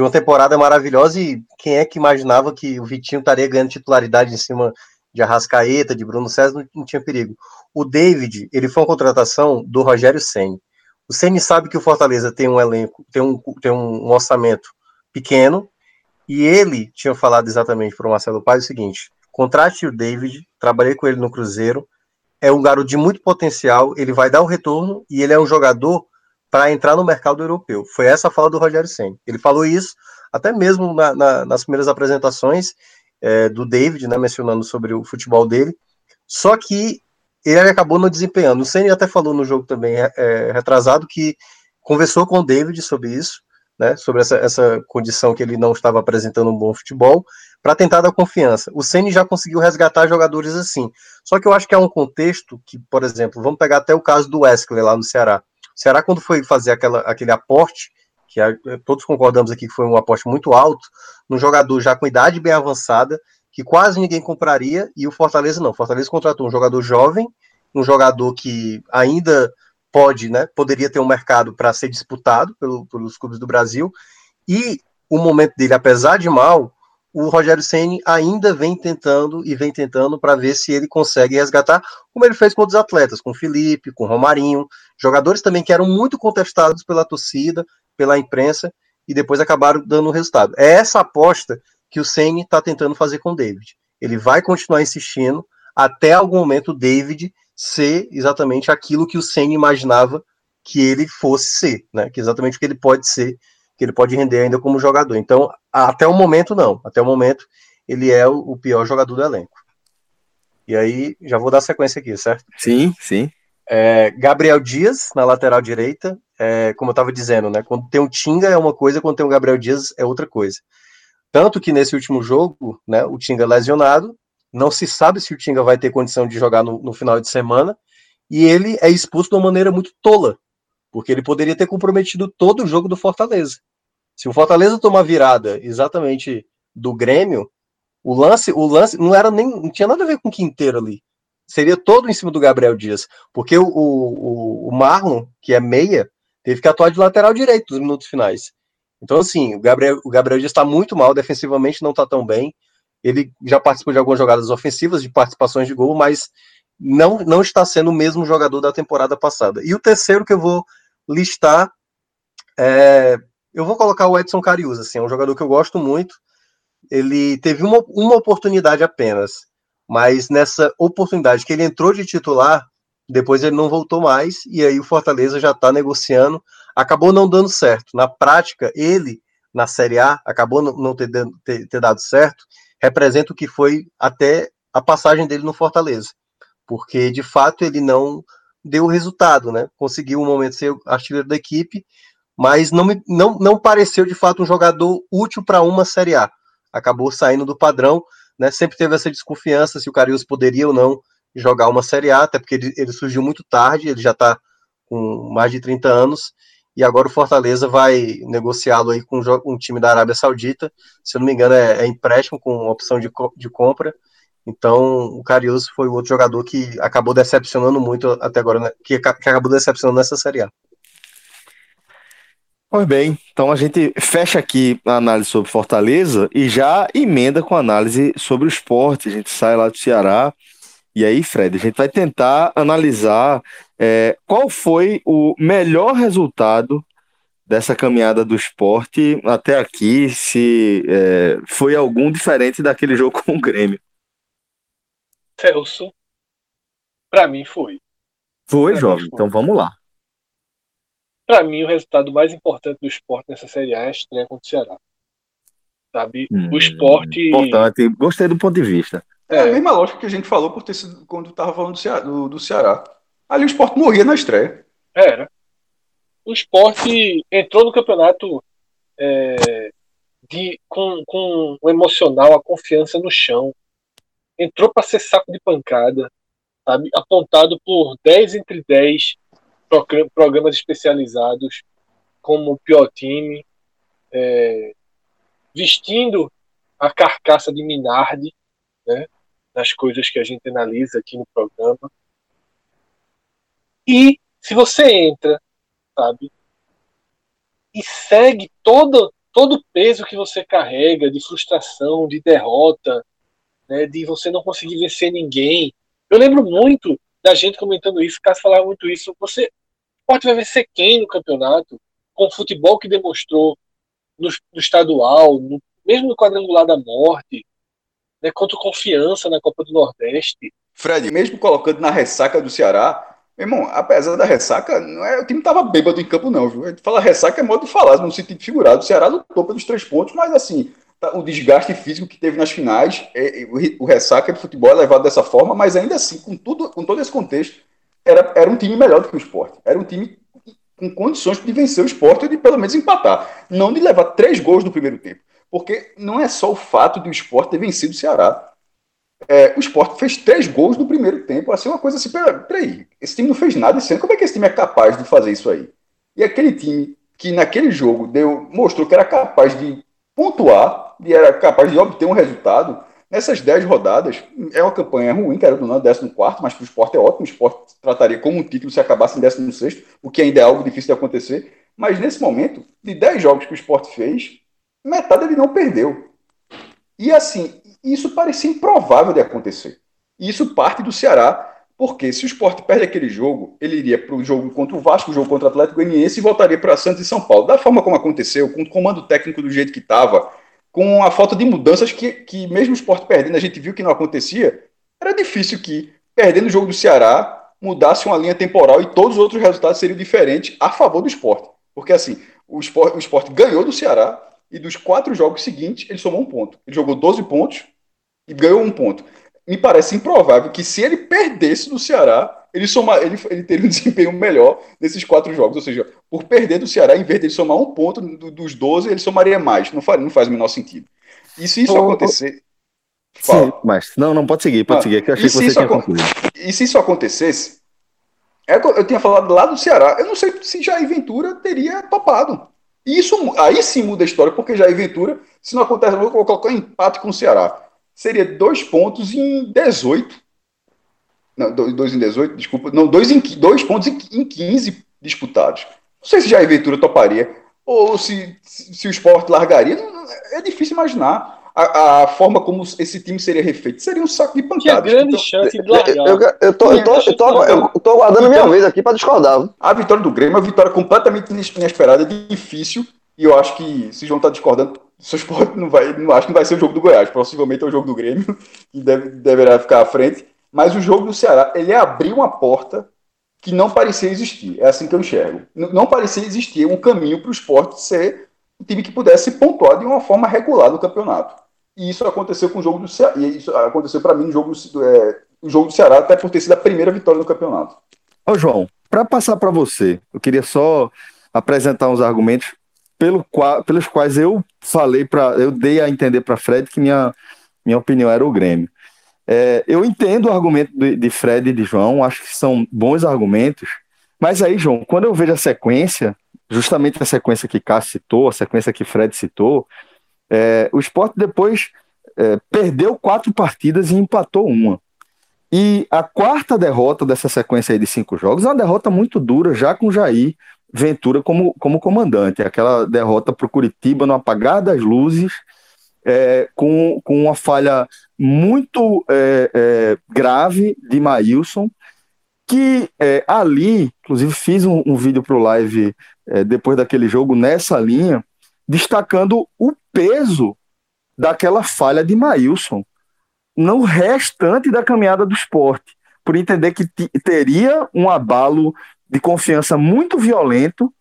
Speaker 6: uma temporada maravilhosa e quem é que imaginava que o Vitinho estaria ganhando titularidade em cima de Arrascaeta, de Bruno César, não, não tinha perigo. O David, ele foi uma contratação do Rogério Senni. O Senni sabe que o Fortaleza tem um elenco, tem um, tem um orçamento pequeno, e ele tinha falado exatamente para o Marcelo Paes o seguinte: contrate o David, trabalhei com ele no Cruzeiro, é um garoto de muito potencial, ele vai dar o retorno e ele é um jogador para entrar no mercado europeu. Foi essa a fala do Rogério Senna. Ele falou isso até mesmo na- na- nas primeiras apresentações é, do David, né, mencionando sobre o futebol dele. Só que ele acabou não desempenhando. O Senna até falou no jogo também é, retrasado que conversou com o David sobre isso né, sobre essa, essa condição que ele não estava apresentando um bom futebol, para tentar dar confiança. O Ceni já conseguiu resgatar jogadores assim. Só que eu acho que há um contexto que, por exemplo, vamos pegar até o caso do Wesley lá no Ceará. O Ceará, quando foi fazer aquela, aquele aporte, que a- todos concordamos aqui que foi um aporte muito alto, num jogador já com idade bem avançada, que quase ninguém compraria, e o Fortaleza não. O Fortaleza contratou um jogador jovem, um jogador que ainda pode, né, poderia ter um mercado para ser disputado pelo- pelos clubes do Brasil, e o momento dele, apesar de mal, o Rogério Ceni ainda vem tentando e vem tentando para ver se ele consegue resgatar, como ele fez com outros atletas, com Felipe, com Romarinho, jogadores também que eram muito contestados pela torcida, pela imprensa, e depois acabaram dando resultado. É essa aposta que o Ceni está tentando fazer com o David. Ele vai continuar insistindo até algum momento o David ser exatamente aquilo que o Ceni imaginava que ele fosse ser, né? Que exatamente o que ele pode ser, que ele pode render ainda como jogador. Então, até o momento não. Até o momento ele é o, o pior jogador do elenco. E aí, já vou dar sequência aqui, certo?
Speaker 1: Sim, sim.
Speaker 6: É, Gabriel Dias na lateral direita, é, como eu estava dizendo, né? Quando tem o Tinga é uma coisa, quando tem o Gabriel Dias é outra coisa. Tanto que nesse último jogo, né, o Tinga lesionado, não se sabe se o Tinga vai ter condição de jogar no, no final de semana, e ele é expulso de uma maneira muito tola, porque ele poderia ter comprometido todo o jogo do Fortaleza. Se o Fortaleza tomar virada exatamente do Grêmio, o lance, o lance não era nem, não tinha nada a ver com o Quinteiro ali. Seria todo em cima do Gabriel Dias, porque o, o, o Marlon, que é meia, teve que atuar de lateral direito nos minutos finais. Então, assim, o Gabriel, o Gabriel Dias está muito mal, defensivamente não está tão bem. Ele já participou de algumas jogadas ofensivas, de participações de gol, mas não, não está sendo o mesmo jogador da temporada passada. E o terceiro que eu vou listar, é, eu vou colocar o Edson Carius, assim, é um jogador que eu gosto muito. Ele teve uma, uma oportunidade apenas, mas nessa oportunidade que ele entrou de titular, depois ele não voltou mais, e aí o Fortaleza já está negociando. Acabou não dando certo. Na prática, ele, na Série A, acabou não ter, ter, ter dado certo, representa o que foi até a passagem dele no Fortaleza. Porque, de fato, ele não deu resultado, né? Conseguiu um momento ser artilheiro da equipe, mas não, não, não pareceu, de fato, um jogador útil para uma Série A. Acabou saindo do padrão, né? Sempre teve essa desconfiança se o Carius poderia ou não jogar uma Série A, até porque ele, ele surgiu muito tarde, ele já está com mais de 30 anos, e agora o Fortaleza vai negociá-lo aí com um time da Arábia Saudita, se eu não me engano é, é empréstimo com opção de, de compra, então o Carius foi o outro jogador que acabou decepcionando muito até agora, né? que, que acabou decepcionando nessa Série A.
Speaker 1: Pois bem, então a gente fecha aqui a análise sobre Fortaleza e já emenda com a análise sobre o esporte. A gente sai lá do Ceará e aí, Fred, a gente vai tentar analisar é, qual foi o melhor resultado dessa caminhada do esporte até aqui, se é, foi algum diferente daquele jogo com o Grêmio.
Speaker 4: Celso, para mim foi.
Speaker 1: Foi,
Speaker 4: Pra
Speaker 1: jovem?
Speaker 4: foi.
Speaker 1: Então vamos lá.
Speaker 4: Para mim, o resultado mais importante do esporte nessa Série A é a estreia contra o Ceará. Sabe?
Speaker 1: Hum,
Speaker 4: o esporte.
Speaker 1: Importante, gostei do ponto de vista.
Speaker 3: É a
Speaker 4: É,
Speaker 3: mesma lógica que a gente falou por ter sido quando tava falando do Ceará. Do, do Ceará. Ali o esporte morria na estreia.
Speaker 4: Era. O esporte entrou no campeonato é, de, com, com o emocional, a confiança no chão. Entrou para ser saco de pancada, sabe? apontado por 10 entre 10 progra- programas especializados como o pior time, é, vestindo a carcaça de Minardi né, nas coisas que a gente analisa aqui no programa. E se você entra, sabe, e segue todo todo o peso que você carrega de frustração, de derrota, né, de você não conseguir vencer ninguém. Eu lembro muito da gente comentando isso, Cássio falava muito isso. Você pode vai vencer quem no campeonato com o futebol que demonstrou no, no estadual, no- mesmo no quadrangular da morte, né, contra confiança na Copa do Nordeste.
Speaker 3: Fred, mesmo colocando na ressaca do Ceará, meu irmão, apesar da ressaca, não é, o time tava bêbado em campo, não, viu? A gente fala ressaca é modo de falar, no sentido figurado. O Ceará lutou pelos três pontos, mas assim, o desgaste físico que teve nas finais, é, é, o, ressaca de futebol é levado dessa forma, mas ainda assim, com, tudo, com todo esse contexto, era, era um time melhor do que o esporte. Era um time com condições de vencer o esporte ou de pelo menos empatar. Não de levar três gols no primeiro tempo. Porque não é só o fato de o esporte ter vencido o Ceará. É, o esporte fez três gols no primeiro tempo. Assim, uma coisa assim, pera- peraí, esse time não fez nada esse ano. Como é que esse time é capaz de fazer isso aí? E aquele time que naquele jogo deu, mostrou que era capaz de pontuar, e era capaz de obter um resultado, nessas dez rodadas, é uma campanha ruim, quero ou não, 14, mas para o esporte é ótimo. O esporte trataria como um título se acabasse em 16, o que ainda é algo difícil de acontecer. Mas nesse momento, de 10 jogos que o esporte fez, metade ele não perdeu. E assim, isso parecia improvável de acontecer. E isso parte do Ceará, porque se o esporte perde aquele jogo, ele iria para o jogo contra o Vasco, o jogo contra o Atlético Goianiense e voltaria para Santos e São Paulo. Da forma como aconteceu, com o comando técnico do jeito que estava, com a falta de mudanças que, que mesmo o esporte perdendo, a gente viu que não acontecia, era difícil que, perdendo o jogo do Ceará, mudasse uma linha temporal e todos os outros resultados seriam diferentes a favor do esporte. Porque assim, o esporte, o esporte ganhou do Ceará e dos quatro jogos seguintes ele somou um ponto. Ele jogou 12 pontos e ganhou um ponto. Me parece improvável que se ele perdesse do Ceará, ele, soma, ele, ele teria um <laughs> desempenho melhor nesses quatro jogos. Ou seja, por perder do Ceará, em vez de ele somar um ponto do- dos 12, ele somaria mais. Não faz, não faz o menor sentido. E se isso acontecer.
Speaker 1: Sim, mas não, não pode seguir, pode
Speaker 3: Ah,
Speaker 1: seguir, que eu achei que você tinha
Speaker 3: acon-
Speaker 1: concluído.
Speaker 3: E se isso acontecesse, é eu tinha falado lá do Ceará, eu não sei se Jair Ventura teria topado. E isso aí sim muda a história, porque Jair Ventura, se não acontece, eu vou colocar um empate com o Ceará. Seria dois pontos em 18. Não, dois, dois em 18, desculpa. Não, dois, em, qui- dois pontos em, em 15 disputados. Não sei se Jair Ventura toparia, ou se, se, se o esporte largaria. Não- é difícil imaginar. A, a forma como esse time seria refeito seria um saco de
Speaker 4: Tinha
Speaker 3: pancadas.
Speaker 4: grande
Speaker 3: Então,
Speaker 4: chance de
Speaker 2: Eu,
Speaker 4: largar.
Speaker 2: eu, eu tô, eu, tô, eu, tô, eu tô aguardando a minha vez aqui pra discordar.
Speaker 3: A vitória do Grêmio é uma vitória completamente inesperada, difícil, e eu acho que se João tá discordando, seu esporte não vai, não acho que não vai ser o jogo do Goiás, possivelmente é o jogo do Grêmio, que <laughs> deve, deverá ficar à frente, mas o jogo do Ceará, ele abriu uma porta que não parecia existir, é assim que eu enxergo. Não parecia existir um caminho para o esporte ser um time que pudesse pontuar de uma forma regular no campeonato. E isso aconteceu com o jogo do Ceará, e isso aconteceu para mim no jogo do, é, o jogo do Ceará, até por ter sido a primeira vitória no campeonato.
Speaker 1: Ô, João, para passar para você, eu queria só apresentar uns argumentos pelo qua- pelos quais eu falei para, eu dei a entender para Fred que minha, minha opinião era o Grêmio. É, eu entendo o argumento de, de Fred e de João, acho que são bons argumentos, mas aí, João, quando eu vejo a sequência, justamente a sequência que Cássio citou, a sequência que Fred citou, é, o Sport depois é, perdeu quatro partidas e empatou uma. E a quarta derrota dessa sequência aí de cinco jogos é uma derrota muito dura, já com Jair Ventura como, como comandante. Aquela derrota para o Curitiba no apagar das luzes, é, com, com uma falha muito é, é, grave de Maílson, que é, ali, inclusive fiz um, um vídeo para o live é, depois daquele jogo nessa linha, destacando o peso daquela falha de Maílson no restante da caminhada do esporte, por entender que teria um abalo de confiança muito violento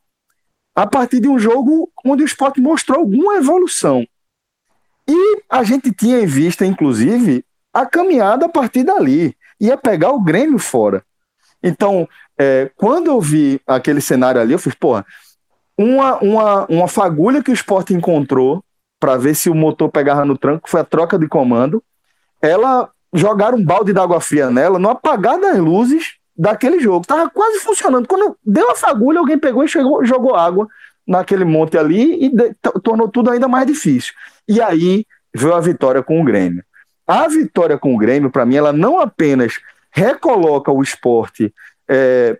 Speaker 1: a partir de um jogo onde o esporte mostrou alguma evolução. E a gente tinha em vista, inclusive, a caminhada a partir dali. Ia pegar o Grêmio fora. Então, é, quando eu vi aquele cenário ali, eu fiz, porra, uma, uma, uma fagulha que o esporte encontrou para ver se o motor pegava no tranco foi a troca de comando. Ela jogaram um balde d'água fria nela no apagar das luzes daquele jogo. Tava quase funcionando. Quando deu a fagulha, alguém pegou e chegou, jogou água naquele monte ali e tornou tudo ainda mais difícil. E aí veio a vitória com o Grêmio. A vitória com o Grêmio, para mim, ela não apenas recoloca o esporte é,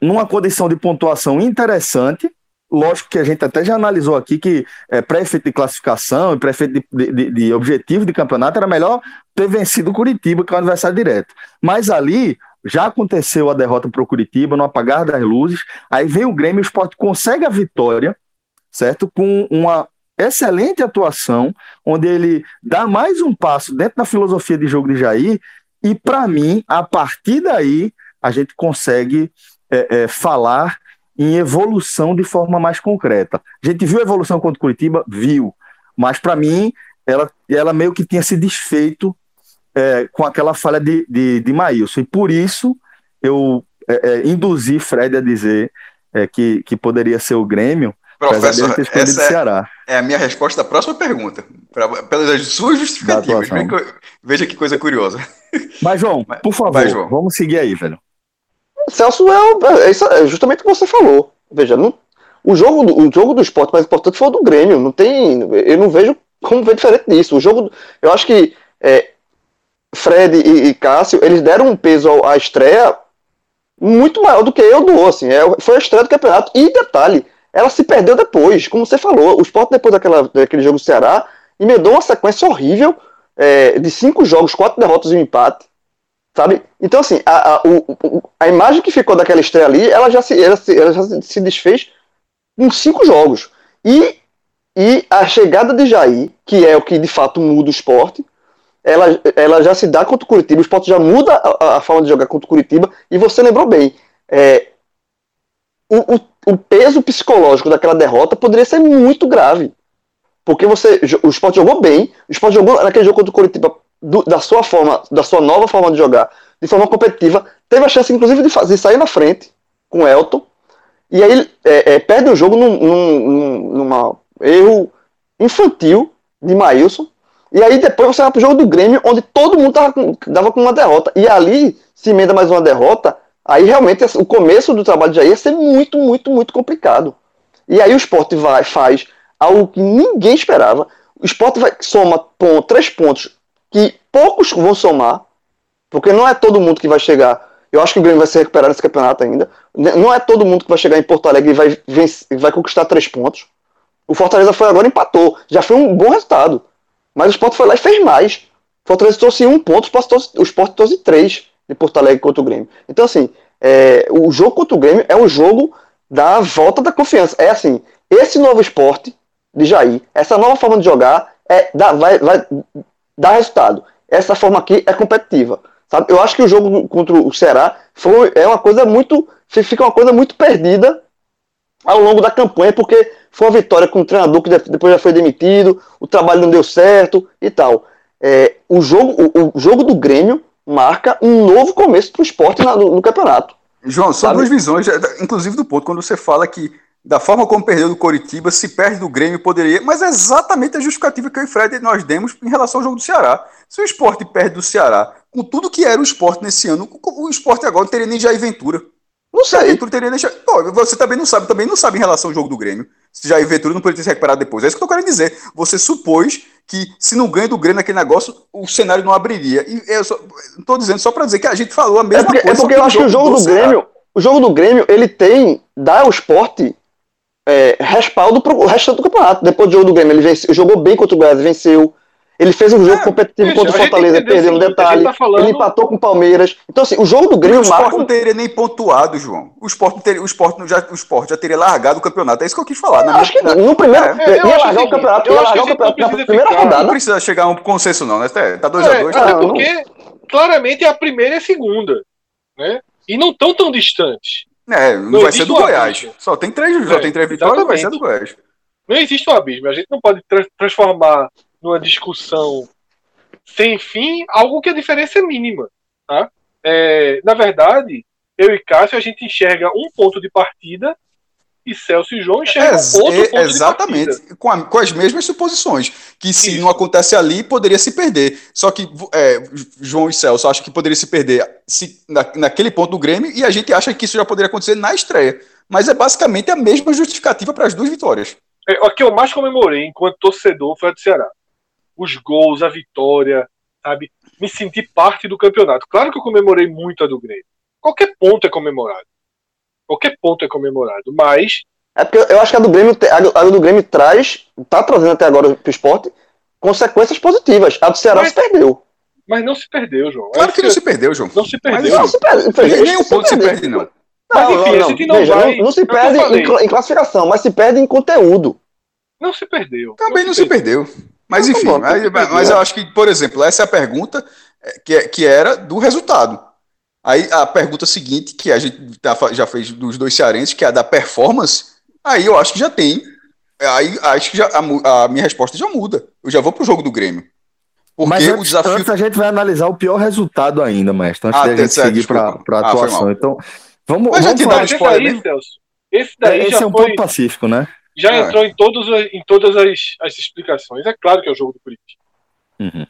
Speaker 1: numa condição de pontuação interessante. Lógico que a gente até já analisou aqui que é, pré-efeito de classificação e pré-efeito de, de- de objetivo de campeonato era melhor ter vencido o Curitiba, que é o adversário direto. Mas ali já aconteceu a derrota para o Curitiba, no apagar das luzes. Aí vem o Grêmio, o esporte consegue a vitória, certo? Com uma excelente atuação, onde ele dá mais um passo dentro da filosofia de jogo de Jair. E para mim, a partir daí, a gente consegue é, é, falar em evolução de forma mais concreta. A gente viu a evolução contra o Curitiba? Viu. Mas para mim, ela, ela meio que tinha se desfeito é, com aquela falha de, de, de Maílson. E por isso eu é, é, induzi Fred a dizer é, que, que poderia ser o Grêmio,
Speaker 3: Professor, essa é,
Speaker 1: Ceará.
Speaker 3: é a minha resposta à próxima pergunta. Pra, pelas suas justificativas.
Speaker 1: Da.
Speaker 3: Veja que, coisa curiosa.
Speaker 1: Mas, João,
Speaker 3: Mas-
Speaker 1: por favor,
Speaker 3: vai, João.
Speaker 1: vamos seguir aí, velho.
Speaker 2: Celso é, o- é é justamente o que você falou. Veja, não- o, jogo, do- o jogo do esporte mais importante foi o do Grêmio. Não tem, eu não vejo como ver diferente disso. O jogo, eu acho que é, Fred e, e Cássio, eles deram um peso à estreia muito maior do que eu dou. Assim, é, foi a estreia do campeonato. E detalhe, ela se perdeu depois, como você falou. O esporte, depois daquela, daquele jogo do Ceará, emendou uma sequência horrível é, de cinco jogos, quatro derrotas e um empate. Sabe? Então, assim, a, a, o- a imagem que ficou daquela estreia ali, ela já se, ela se, ela já se desfez com cinco jogos. E E a chegada de Jair, que é o que de fato muda o esporte, ela, ela já se dá contra o Curitiba, o esporte já muda a, a forma de jogar contra o Curitiba, e você lembrou bem, é, o, o, o peso psicológico daquela derrota poderia ser muito grave. Porque você, o esporte jogou bem, o esporte jogou naquele jogo contra o Curitiba do- da sua forma, da sua nova forma de jogar, de forma competitiva, teve a chance, inclusive, de fazer sair na frente com o Elton, e aí é, é, perde o jogo num, num, num erro infantil de Maílson, e aí depois você vai pro jogo do Grêmio, onde todo mundo tava com, dava com uma derrota, e ali se emenda mais uma derrota, aí realmente o começo do trabalho de Jair ia ser muito, muito, muito complicado. E aí o esporte vai, faz algo que ninguém esperava. O esporte vai, soma pon- três pontos que poucos vão somar, porque não é todo mundo que vai chegar. Eu acho que o Grêmio vai se recuperar nesse campeonato ainda. Não é todo mundo que vai chegar em Porto Alegre e vai, vencer- vai conquistar três pontos. O Fortaleza foi agora empatou. Já foi um bom resultado. Mas o Sport foi lá e fez mais. O Fortaleza trouxe um ponto, o Sport trouxe- três de Porto Alegre contra o Grêmio. Então, assim, é, o jogo contra o Grêmio é um jogo da volta da confiança. É assim, esse novo esporte de Jair, essa nova forma de jogar, é, dá, vai, vai dar resultado. Essa forma aqui é competitiva. Sabe? Eu acho que o jogo contra o Ceará foi, é uma coisa muito. Fica uma coisa muito perdida ao longo da campanha, porque foi uma vitória com um treinador que de- depois já foi demitido, o trabalho não deu certo e tal. É, o, jogo, o, o jogo do Grêmio marca um novo começo para o esporte na- no, no campeonato.
Speaker 3: João, são
Speaker 2: Sabe?
Speaker 3: duas visões, é, inclusive do ponto, quando você fala que da forma como perdeu do Coritiba, se perde do Grêmio, poderia. Mas é exatamente a justificativa que eu e Fred nós demos em relação ao jogo do Ceará. Se o esporte perde do Ceará, com tudo que era o esporte nesse ano, o o esporte agora não teria nem Jair Ventura.
Speaker 2: Não sei.
Speaker 3: Ventura teria nem. Cha- Pô, você também não sabe, também não sabe em relação ao jogo do Grêmio. Se Jair Ventura não poderia ter se recuperado depois. É isso que eu tô querendo dizer. Você supôs que se não ganha do Grêmio naquele negócio, o cenário não abriria. E eu só, tô dizendo só pra dizer que a gente falou a
Speaker 2: É
Speaker 3: mesma
Speaker 2: porque, é
Speaker 3: coisa.
Speaker 2: porque
Speaker 3: só
Speaker 2: eu acho que o jogo do
Speaker 3: Ceará.
Speaker 2: Grêmio, o jogo do Grêmio, ele tem, dá ao esporte é, respaldo pro o resto do campeonato. Depois do jogo do Grêmio, ele venceu, jogou bem contra o Goiás, venceu. Ele fez um jogo
Speaker 3: É,
Speaker 2: competitivo
Speaker 4: veja,
Speaker 2: contra o Fortaleza, perdeu
Speaker 4: o a
Speaker 2: detalhe.
Speaker 4: tá falando-
Speaker 2: Ele empatou com o Palmeiras. Então, assim, o jogo do
Speaker 3: O
Speaker 2: Grêmio
Speaker 3: esporte
Speaker 2: marca.
Speaker 3: não
Speaker 2: um-
Speaker 3: teria nem pontuado, João. O esporte, não teria, o esporte, não- já, o esporte já teria largado o campeonato. É isso que eu quis falar. Na
Speaker 2: Eu
Speaker 3: minha-
Speaker 2: acho que
Speaker 3: na-
Speaker 2: no primeiro.
Speaker 3: É,
Speaker 4: eu
Speaker 2: ia
Speaker 4: acho
Speaker 2: largar
Speaker 4: o
Speaker 2: o
Speaker 4: seguinte,
Speaker 2: campeonato,
Speaker 4: eu
Speaker 2: ia largar
Speaker 4: que
Speaker 2: o campeonato
Speaker 4: não
Speaker 2: na
Speaker 4: precisa
Speaker 2: primeira
Speaker 4: ficar-
Speaker 3: não
Speaker 2: rodada.
Speaker 3: precisa chegar a um consenso, não, né? Tá tá 2x2.
Speaker 4: É,
Speaker 3: dois,
Speaker 4: até
Speaker 3: tá
Speaker 4: porque claramente é a primeira e a segunda, né? E não tão tão distantes.
Speaker 3: É, não,
Speaker 4: Não
Speaker 3: vai ser do
Speaker 4: um
Speaker 3: Goiás.
Speaker 4: abismo.
Speaker 3: Só tem três, só
Speaker 4: É,
Speaker 3: tem três vitórias, vai ser do. Goiás.
Speaker 4: Não existe um abismo. A gente não pode tra- transformar numa discussão sem fim algo que a diferença é mínima, tá? É, na verdade, eu e Cássio a gente enxerga um ponto de partida e Celso e João enxergam
Speaker 3: Ex-
Speaker 4: outro
Speaker 3: é,
Speaker 4: ponto de partida.
Speaker 3: exatamente, com, a- com as mesmas suposições. Que se
Speaker 4: Isso.
Speaker 3: não acontece ali, poderia se perder. Só que é, João e Celso acham que poderia se perder se, na- naquele ponto do Grêmio e a gente acha que isso já poderia acontecer na estreia. Mas é basicamente a mesma justificativa para as duas vitórias.
Speaker 4: É, o que eu mais comemorei enquanto torcedor foi a do Ceará. Os gols, a vitória, sabe? Me senti parte do campeonato. Claro que eu comemorei muito a do Grêmio. Qualquer ponto é comemorado. Qualquer ponto é comemorado. Mas
Speaker 2: É porque eu acho que a do Grêmio, a do Grêmio traz, tá trazendo até agora pro esporte, consequências positivas. A do Ceará
Speaker 4: Mas-
Speaker 2: se perdeu.
Speaker 4: Mas não se perdeu, João.
Speaker 3: Claro que não se perdeu, João.
Speaker 4: não se
Speaker 3: Mas
Speaker 4: perdeu.
Speaker 2: Não, se perde.
Speaker 3: Nem, nem um ponto se perde, não.
Speaker 4: Mas,
Speaker 2: Não,
Speaker 4: enfim,
Speaker 2: não, não. Veja,
Speaker 4: vai-
Speaker 2: não, não se
Speaker 4: é
Speaker 2: perde em, em classificação, mas se perde em conteúdo.
Speaker 4: Não se perdeu.
Speaker 3: Também não se perdeu. Mas
Speaker 2: Não, tá
Speaker 3: enfim,
Speaker 2: bom, não
Speaker 3: mas, mas eu acho que, por exemplo, essa é a pergunta é, que, é- que era do resultado. Aí a pergunta seguinte, que a gente tá já fez dos dois cearenses, que é a da performance, aí eu acho que já tem. Aí acho que já, a, a minha resposta já muda. Eu já vou pro jogo do Grêmio. Porque
Speaker 8: Mas
Speaker 3: o
Speaker 8: antes,
Speaker 3: desafio.
Speaker 8: antes a gente vai analisar o pior resultado ainda, mestre, antes
Speaker 3: Ah,
Speaker 8: da gente
Speaker 3: certo,
Speaker 8: seguir para a
Speaker 3: Ah,
Speaker 8: atuação.
Speaker 3: mal.
Speaker 8: então, vamos,
Speaker 3: Mas já
Speaker 8: vamos
Speaker 3: te
Speaker 8: falar.
Speaker 3: dá
Speaker 4: Mas esse
Speaker 3: spoiler
Speaker 4: daí? Celso, esse daí
Speaker 8: Esse
Speaker 4: já
Speaker 8: é um
Speaker 4: foi,
Speaker 8: ponto pacífico, né?
Speaker 4: Já
Speaker 3: É.
Speaker 4: entrou em, todos, os- em todas as, as explicações. É claro que é o jogo do Curitiba.
Speaker 8: Uhum.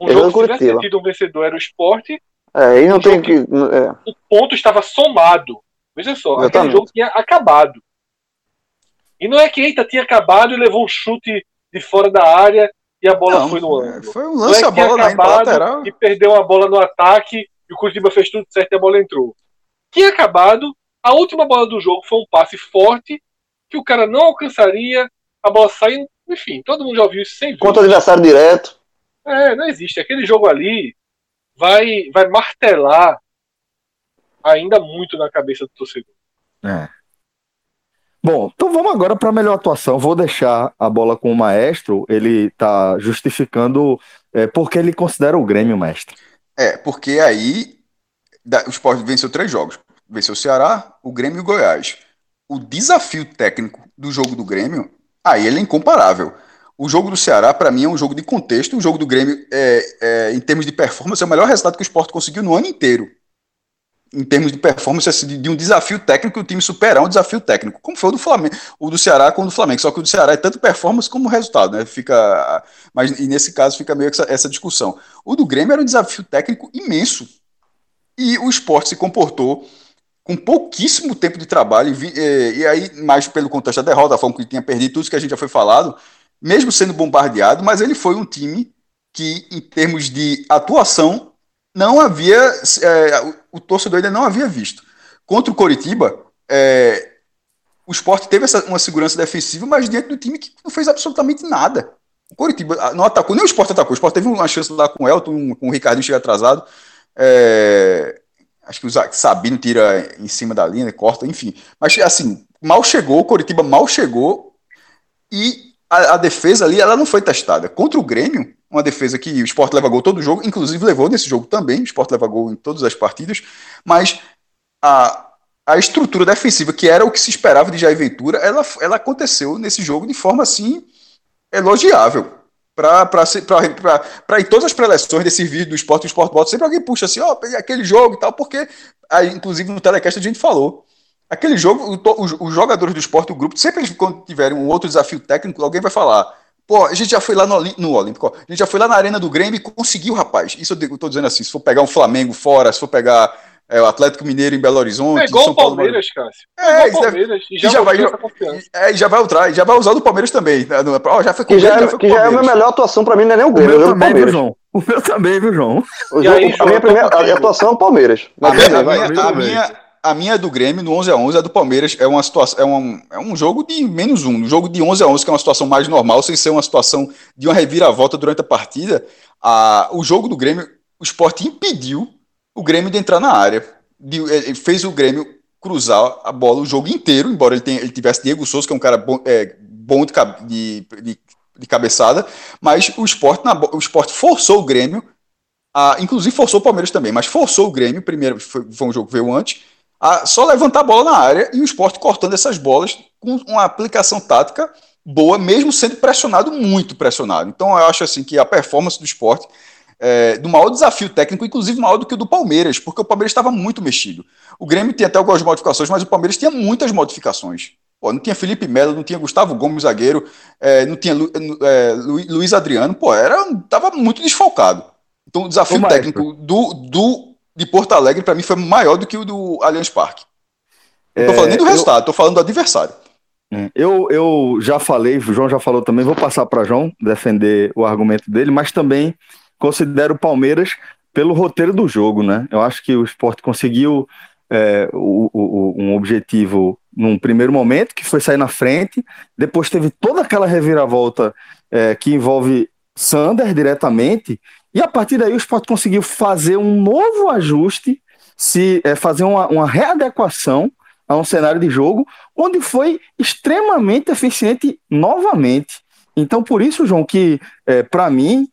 Speaker 4: Um
Speaker 2: É
Speaker 4: jogo
Speaker 2: do
Speaker 4: que se tivesse tido um vencedor era o esporte,
Speaker 2: É, e não
Speaker 4: Um
Speaker 2: tem que. É.
Speaker 4: o ponto estava somado. Veja só, aquele
Speaker 2: Exatamente.
Speaker 4: jogo tinha acabado. E não é que eita, tinha acabado e levou um chute de fora da área e a bola
Speaker 3: Não,
Speaker 4: foi no
Speaker 3: é,
Speaker 4: ângulo.
Speaker 3: foi um
Speaker 4: Não
Speaker 3: lance
Speaker 4: é
Speaker 3: a bola na lateral.
Speaker 4: e perdeu a bola no ataque e o Curitiba fez tudo certo e a bola entrou. Tinha acabado, a última bola do jogo foi um passe forte que o cara não alcançaria, a bola saindo, enfim, todo mundo já ouviu isso sem.
Speaker 2: Contra o adversário direto.
Speaker 4: É, não existe. Aquele jogo ali vai, vai martelar ainda muito na cabeça do torcedor.
Speaker 8: É.
Speaker 1: Bom, então vamos agora para a melhor atuação. Vou deixar a bola com o maestro. Ele está justificando é, porque ele considera o Grêmio mestre.
Speaker 3: É, porque aí da- o Sport venceu três jogos. Venceu o Ceará, o Grêmio e o Goiás. O desafio técnico do jogo do Grêmio, aí ele é incomparável. O jogo do Ceará, para mim, é um jogo de contexto. O jogo do Grêmio, é, é, em termos de performance, é o melhor resultado que o Sport conseguiu no ano inteiro. Em termos de performance, assim, de, de um desafio técnico, o time superar um desafio técnico. Como foi o do Flamengo, o do Ceará com o do Flamengo. Só que o do Ceará é tanto performance como resultado, né? Fica, mas nesse caso fica meio essa, essa discussão. O do Grêmio era um desafio técnico imenso. E o esporte se comportou com pouquíssimo tempo de trabalho, e, eh, e aí, mais pelo contexto da derrota, a forma que tinha perdido, tudo isso que a gente já foi falado, mesmo sendo bombardeado, mas ele foi um time que, em termos de atuação, não havia, eh, o, torcedor ainda não havia visto. Contra o Coritiba, eh, o esporte teve essa, uma segurança defensiva, mas diante do time que não fez absolutamente nada. O Coritiba ah, não atacou, nem o esporte atacou. O esporte teve uma chance lá com o Elton, com o Ricardinho chega atrasado. É, acho que o Sabino tira em cima da linha, corta, enfim. Mas assim, mal chegou, o Coritiba mal chegou e a, a defesa ali ela não foi testada. Contra o Grêmio, uma defesa que o Sport leva gol todo jogo, inclusive levou nesse jogo também, o Sport leva gol em todas as partidas, mas a, a estrutura defensiva, que era o que se esperava de Jair Ventura, ela, ela aconteceu nesse jogo de forma assim elogiável. Para em todas as preleções desse vídeo do esporte, o esporte bota sempre alguém puxa assim, ó, peguei aquele jogo e tal, porque, aí, inclusive no telecast a gente falou. Aquele jogo, os, jogadores do esporte, o grupo, sempre quando tiverem um outro desafio técnico, alguém vai falar. Pô, a gente já foi lá no, no Olímpico, a gente já foi lá na Arena do Grêmio e conseguiu, rapaz. Isso eu tô dizendo assim, se for pegar um Flamengo fora, se for pegar é, o Atlético Mineiro em Belo Horizonte,
Speaker 4: Pegou
Speaker 3: São
Speaker 4: o
Speaker 3: Paulo.
Speaker 4: Palmeiras, Cássio.
Speaker 3: É, deve-
Speaker 4: Palmeiras e
Speaker 3: e
Speaker 4: já,
Speaker 3: já vai-
Speaker 4: confiança.
Speaker 3: É, e já vai usar, já vai usar do Palmeiras também. né? Ó, já foi com
Speaker 2: Que já, é,
Speaker 3: foi
Speaker 2: que já é a minha melhor atuação pra mim, não é nem o Grêmio, é o do
Speaker 1: também, viu,
Speaker 2: Palmeiras.
Speaker 1: João? O meu também, viu, João?
Speaker 2: O
Speaker 4: E
Speaker 2: jogo,
Speaker 4: aí,
Speaker 2: a minha
Speaker 4: João,
Speaker 2: primeira a
Speaker 4: contigo.
Speaker 2: atuação é o Palmeiras.
Speaker 3: A minha, a, minha, a, minha, a minha do Grêmio, no 11 a 11 a do Palmeiras, é uma situação, é um, é um jogo de menos um. No jogo de 11 a 11 que é uma situação mais normal, sem ser uma situação de uma reviravolta durante a partida, a, o jogo do Grêmio, o esporte impediu o Grêmio de entrar na área. De, ele fez o Grêmio cruzar a bola o jogo inteiro, embora ele, tenha, ele tivesse Diego Souza, que é um cara bom, é, bom de, de, de, de cabeçada, mas o esporte, na, o esporte forçou o Grêmio a, inclusive forçou o Palmeiras também, mas forçou o Grêmio, primeiro foi, foi um jogo que veio antes, a só levantar a bola na área e o esporte cortando essas bolas com uma aplicação tática boa, mesmo sendo pressionado, muito pressionado. Então eu acho assim que a performance do esporte é, do maior desafio técnico, inclusive maior do que o do Palmeiras, porque o Palmeiras estava muito mexido. O Grêmio tinha até algumas modificações, mas o Palmeiras tinha muitas modificações. Pô, não tinha Felipe Melo, não tinha Gustavo Gomes, zagueiro, é, não tinha Lu- é, Lu- Luiz Adriano, pô, era, tava muito desfalcado. Então o desafio
Speaker 1: Ô,
Speaker 3: técnico do, do, de Porto Alegre, para mim, foi maior do que o do Allianz Parque. Não tô
Speaker 1: É,
Speaker 3: falando nem do
Speaker 1: eu-
Speaker 3: resultado, tô falando do adversário.
Speaker 1: Eu, eu já falei, o João já falou também, vou passar para João defender o argumento dele, mas também considero o Palmeiras pelo roteiro do jogo, né? Eu acho que o esporte conseguiu é, o- o- um objetivo num primeiro momento, que foi sair na frente, depois teve toda aquela reviravolta é, que envolve Sander diretamente, e a partir daí o esporte conseguiu fazer um novo ajuste, se é, fazer uma, uma readequação a um cenário de jogo onde foi extremamente eficiente novamente. Então, por isso, João, que é, para mim,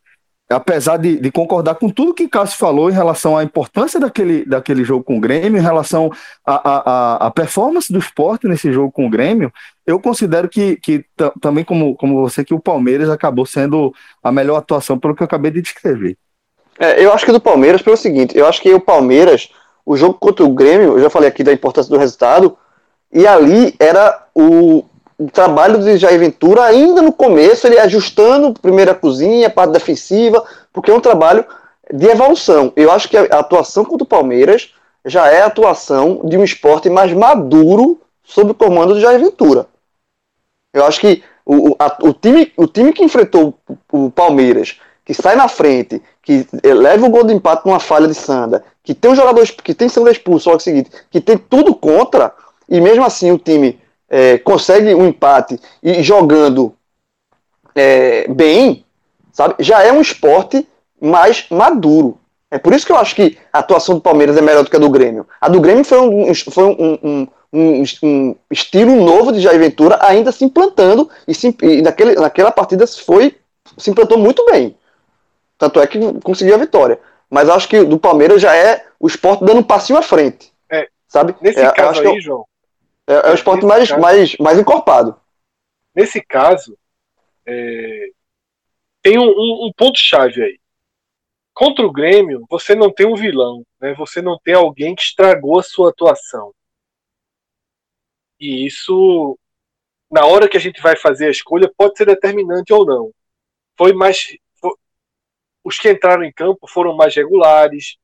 Speaker 1: apesar de, de concordar com tudo que Cássio falou em relação à importância daquele, daquele jogo com o Grêmio, em relação à performance do esporte nesse jogo com o Grêmio, eu considero que, que ta- também, como, como você, que o Palmeiras acabou sendo a melhor atuação pelo que eu acabei de descrever.
Speaker 2: É, eu acho que do Palmeiras pelo seguinte, eu acho que o Palmeiras, o jogo contra o Grêmio, eu já falei aqui da importância do resultado, e ali era o, o trabalho de Jair Ventura ainda no começo, ele ajustando primeiro a cozinha, parte defensiva, porque é um trabalho de evolução. Eu acho que a, atuação contra o Palmeiras já é a atuação de um esporte mais maduro sob o comando de Jair Ventura. Eu acho que o, o, a- o time, o time que enfrentou o, o Palmeiras, que sai na frente, que leva o gol de empate numa falha de Sanda, que tem um jogador que tem Sanda expulso logo seguinte, que tem tudo contra, e mesmo assim o time eh, consegue um empate e jogando eh, bem, sabe? Já é um esporte mais maduro. É por isso que eu acho que a atuação do Palmeiras é melhor do que a do Grêmio. A do Grêmio foi um, foi um, um, um, um estilo novo de Jair Ventura ainda se implantando e, se, e naquele, naquela partida foi se implantou muito bem. Tanto é que conseguiu a vitória. Mas acho que do Palmeiras já é o esporte dando um passinho à frente.
Speaker 4: É.
Speaker 2: Sabe?
Speaker 4: Nesse
Speaker 2: é, eu
Speaker 4: caso
Speaker 2: acho que
Speaker 4: aí, João,
Speaker 2: é, é o esporte
Speaker 4: nesse
Speaker 2: mais,
Speaker 4: caso-
Speaker 2: mais, mais encorpado.
Speaker 4: nesse caso, é, tem um, um- um ponto-chave aí. Contra o Grêmio, você não tem um vilão, né? você não tem alguém que estragou a sua atuação. E isso, na hora que a gente vai fazer a escolha, pode ser determinante ou não. Foi mais. fo- os que entraram em campo foram mais regulares,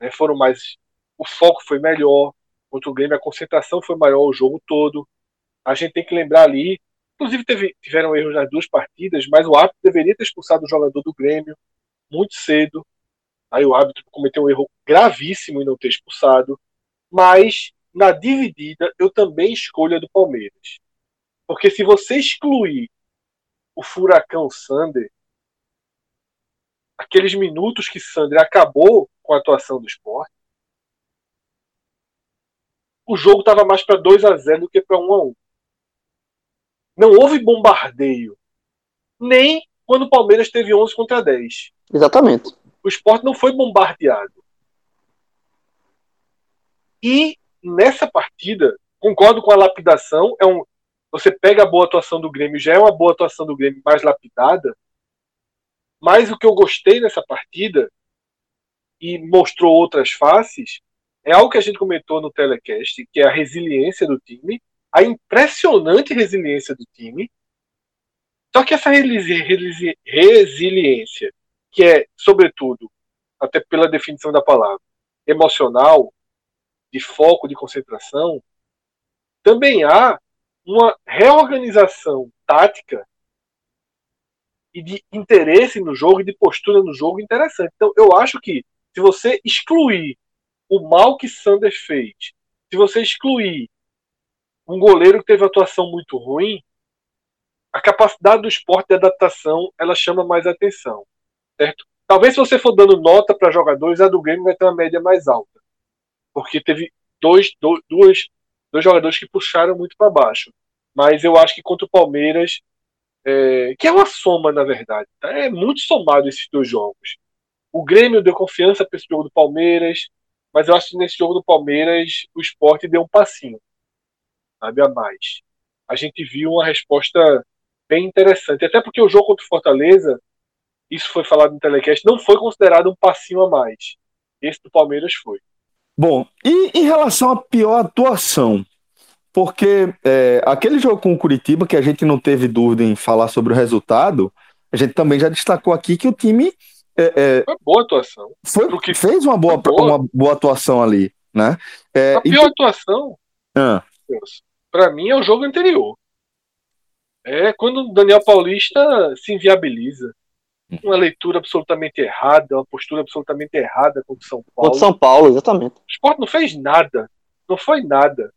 Speaker 4: né? foram mais. O foco foi melhor. Contra o Grêmio, a concentração foi maior o jogo todo. A gente tem que lembrar ali Inclusive, teve- tiveram erros nas duas partidas, mas o árbitro deveria ter expulsado o jogador do Grêmio muito cedo. Aí o árbitro cometeu um erro gravíssimo em não ter expulsado. Mas, na dividida, eu também escolho a do Palmeiras. Porque se você excluir o furacão Sander, aqueles minutos que Sander acabou com a atuação do esporte, o jogo estava mais para 2 a 0 do que para 1 a 1 Não houve bombardeio. Nem quando o Palmeiras teve 11 contra 10.
Speaker 2: Exatamente.
Speaker 4: O esporte não foi bombardeado. E nessa partida, concordo com a lapidação, é um, você pega a boa atuação do Grêmio, já é uma boa atuação do Grêmio mais lapidada, mas o que eu gostei nessa partida, e mostrou outras faces, é algo que a gente comentou no telecast, que é a resiliência do time, a impressionante resiliência do time. Só que essa relisi- resiliência, que é, sobretudo, até pela definição da palavra, emocional, de foco, de concentração, também há uma reorganização tática e de interesse no jogo e de postura no jogo interessante. Então, eu acho que se você excluir o mal que Sander fez, se você excluir um goleiro que teve atuação muito ruim, a capacidade do esporte de adaptação ela chama mais atenção, certo? Talvez se você for dando nota para jogadores, a do Grêmio vai ter uma média mais alta, porque teve dois, do- duas, dois jogadores que puxaram muito para baixo. Mas eu acho que contra o Palmeiras, é, que é uma soma na verdade, tá? é muito somado esses dois jogos. O Grêmio deu confiança para esse jogo do Palmeiras, mas eu acho que nesse jogo do Palmeiras o esporte deu um passinho, sabe, a mais. A gente viu uma resposta bem interessante, até porque o jogo contra o Fortaleza, isso foi falado no telecast, não foi considerado um passinho a mais. Esse do Palmeiras foi.
Speaker 1: Bom, e em relação à pior atuação? Porque é, aquele jogo com o Curitiba, que a gente não teve dúvida em falar sobre o resultado, a gente também já destacou aqui que o time é, é,
Speaker 4: Foi boa atuação.
Speaker 1: foi,
Speaker 4: que-
Speaker 1: fez uma boa,
Speaker 4: foi boa.
Speaker 1: uma boa atuação ali, né? É,
Speaker 4: A
Speaker 1: e
Speaker 4: pior
Speaker 1: tu-
Speaker 4: atuação,
Speaker 1: Ah,
Speaker 4: para mim, é o jogo anterior. É quando o Daniel Paulista se inviabiliza. Uma leitura absolutamente errada, uma postura absolutamente errada contra o São Paulo.
Speaker 2: Contra São Paulo, exatamente.
Speaker 4: O esporte não fez nada. Não foi nada.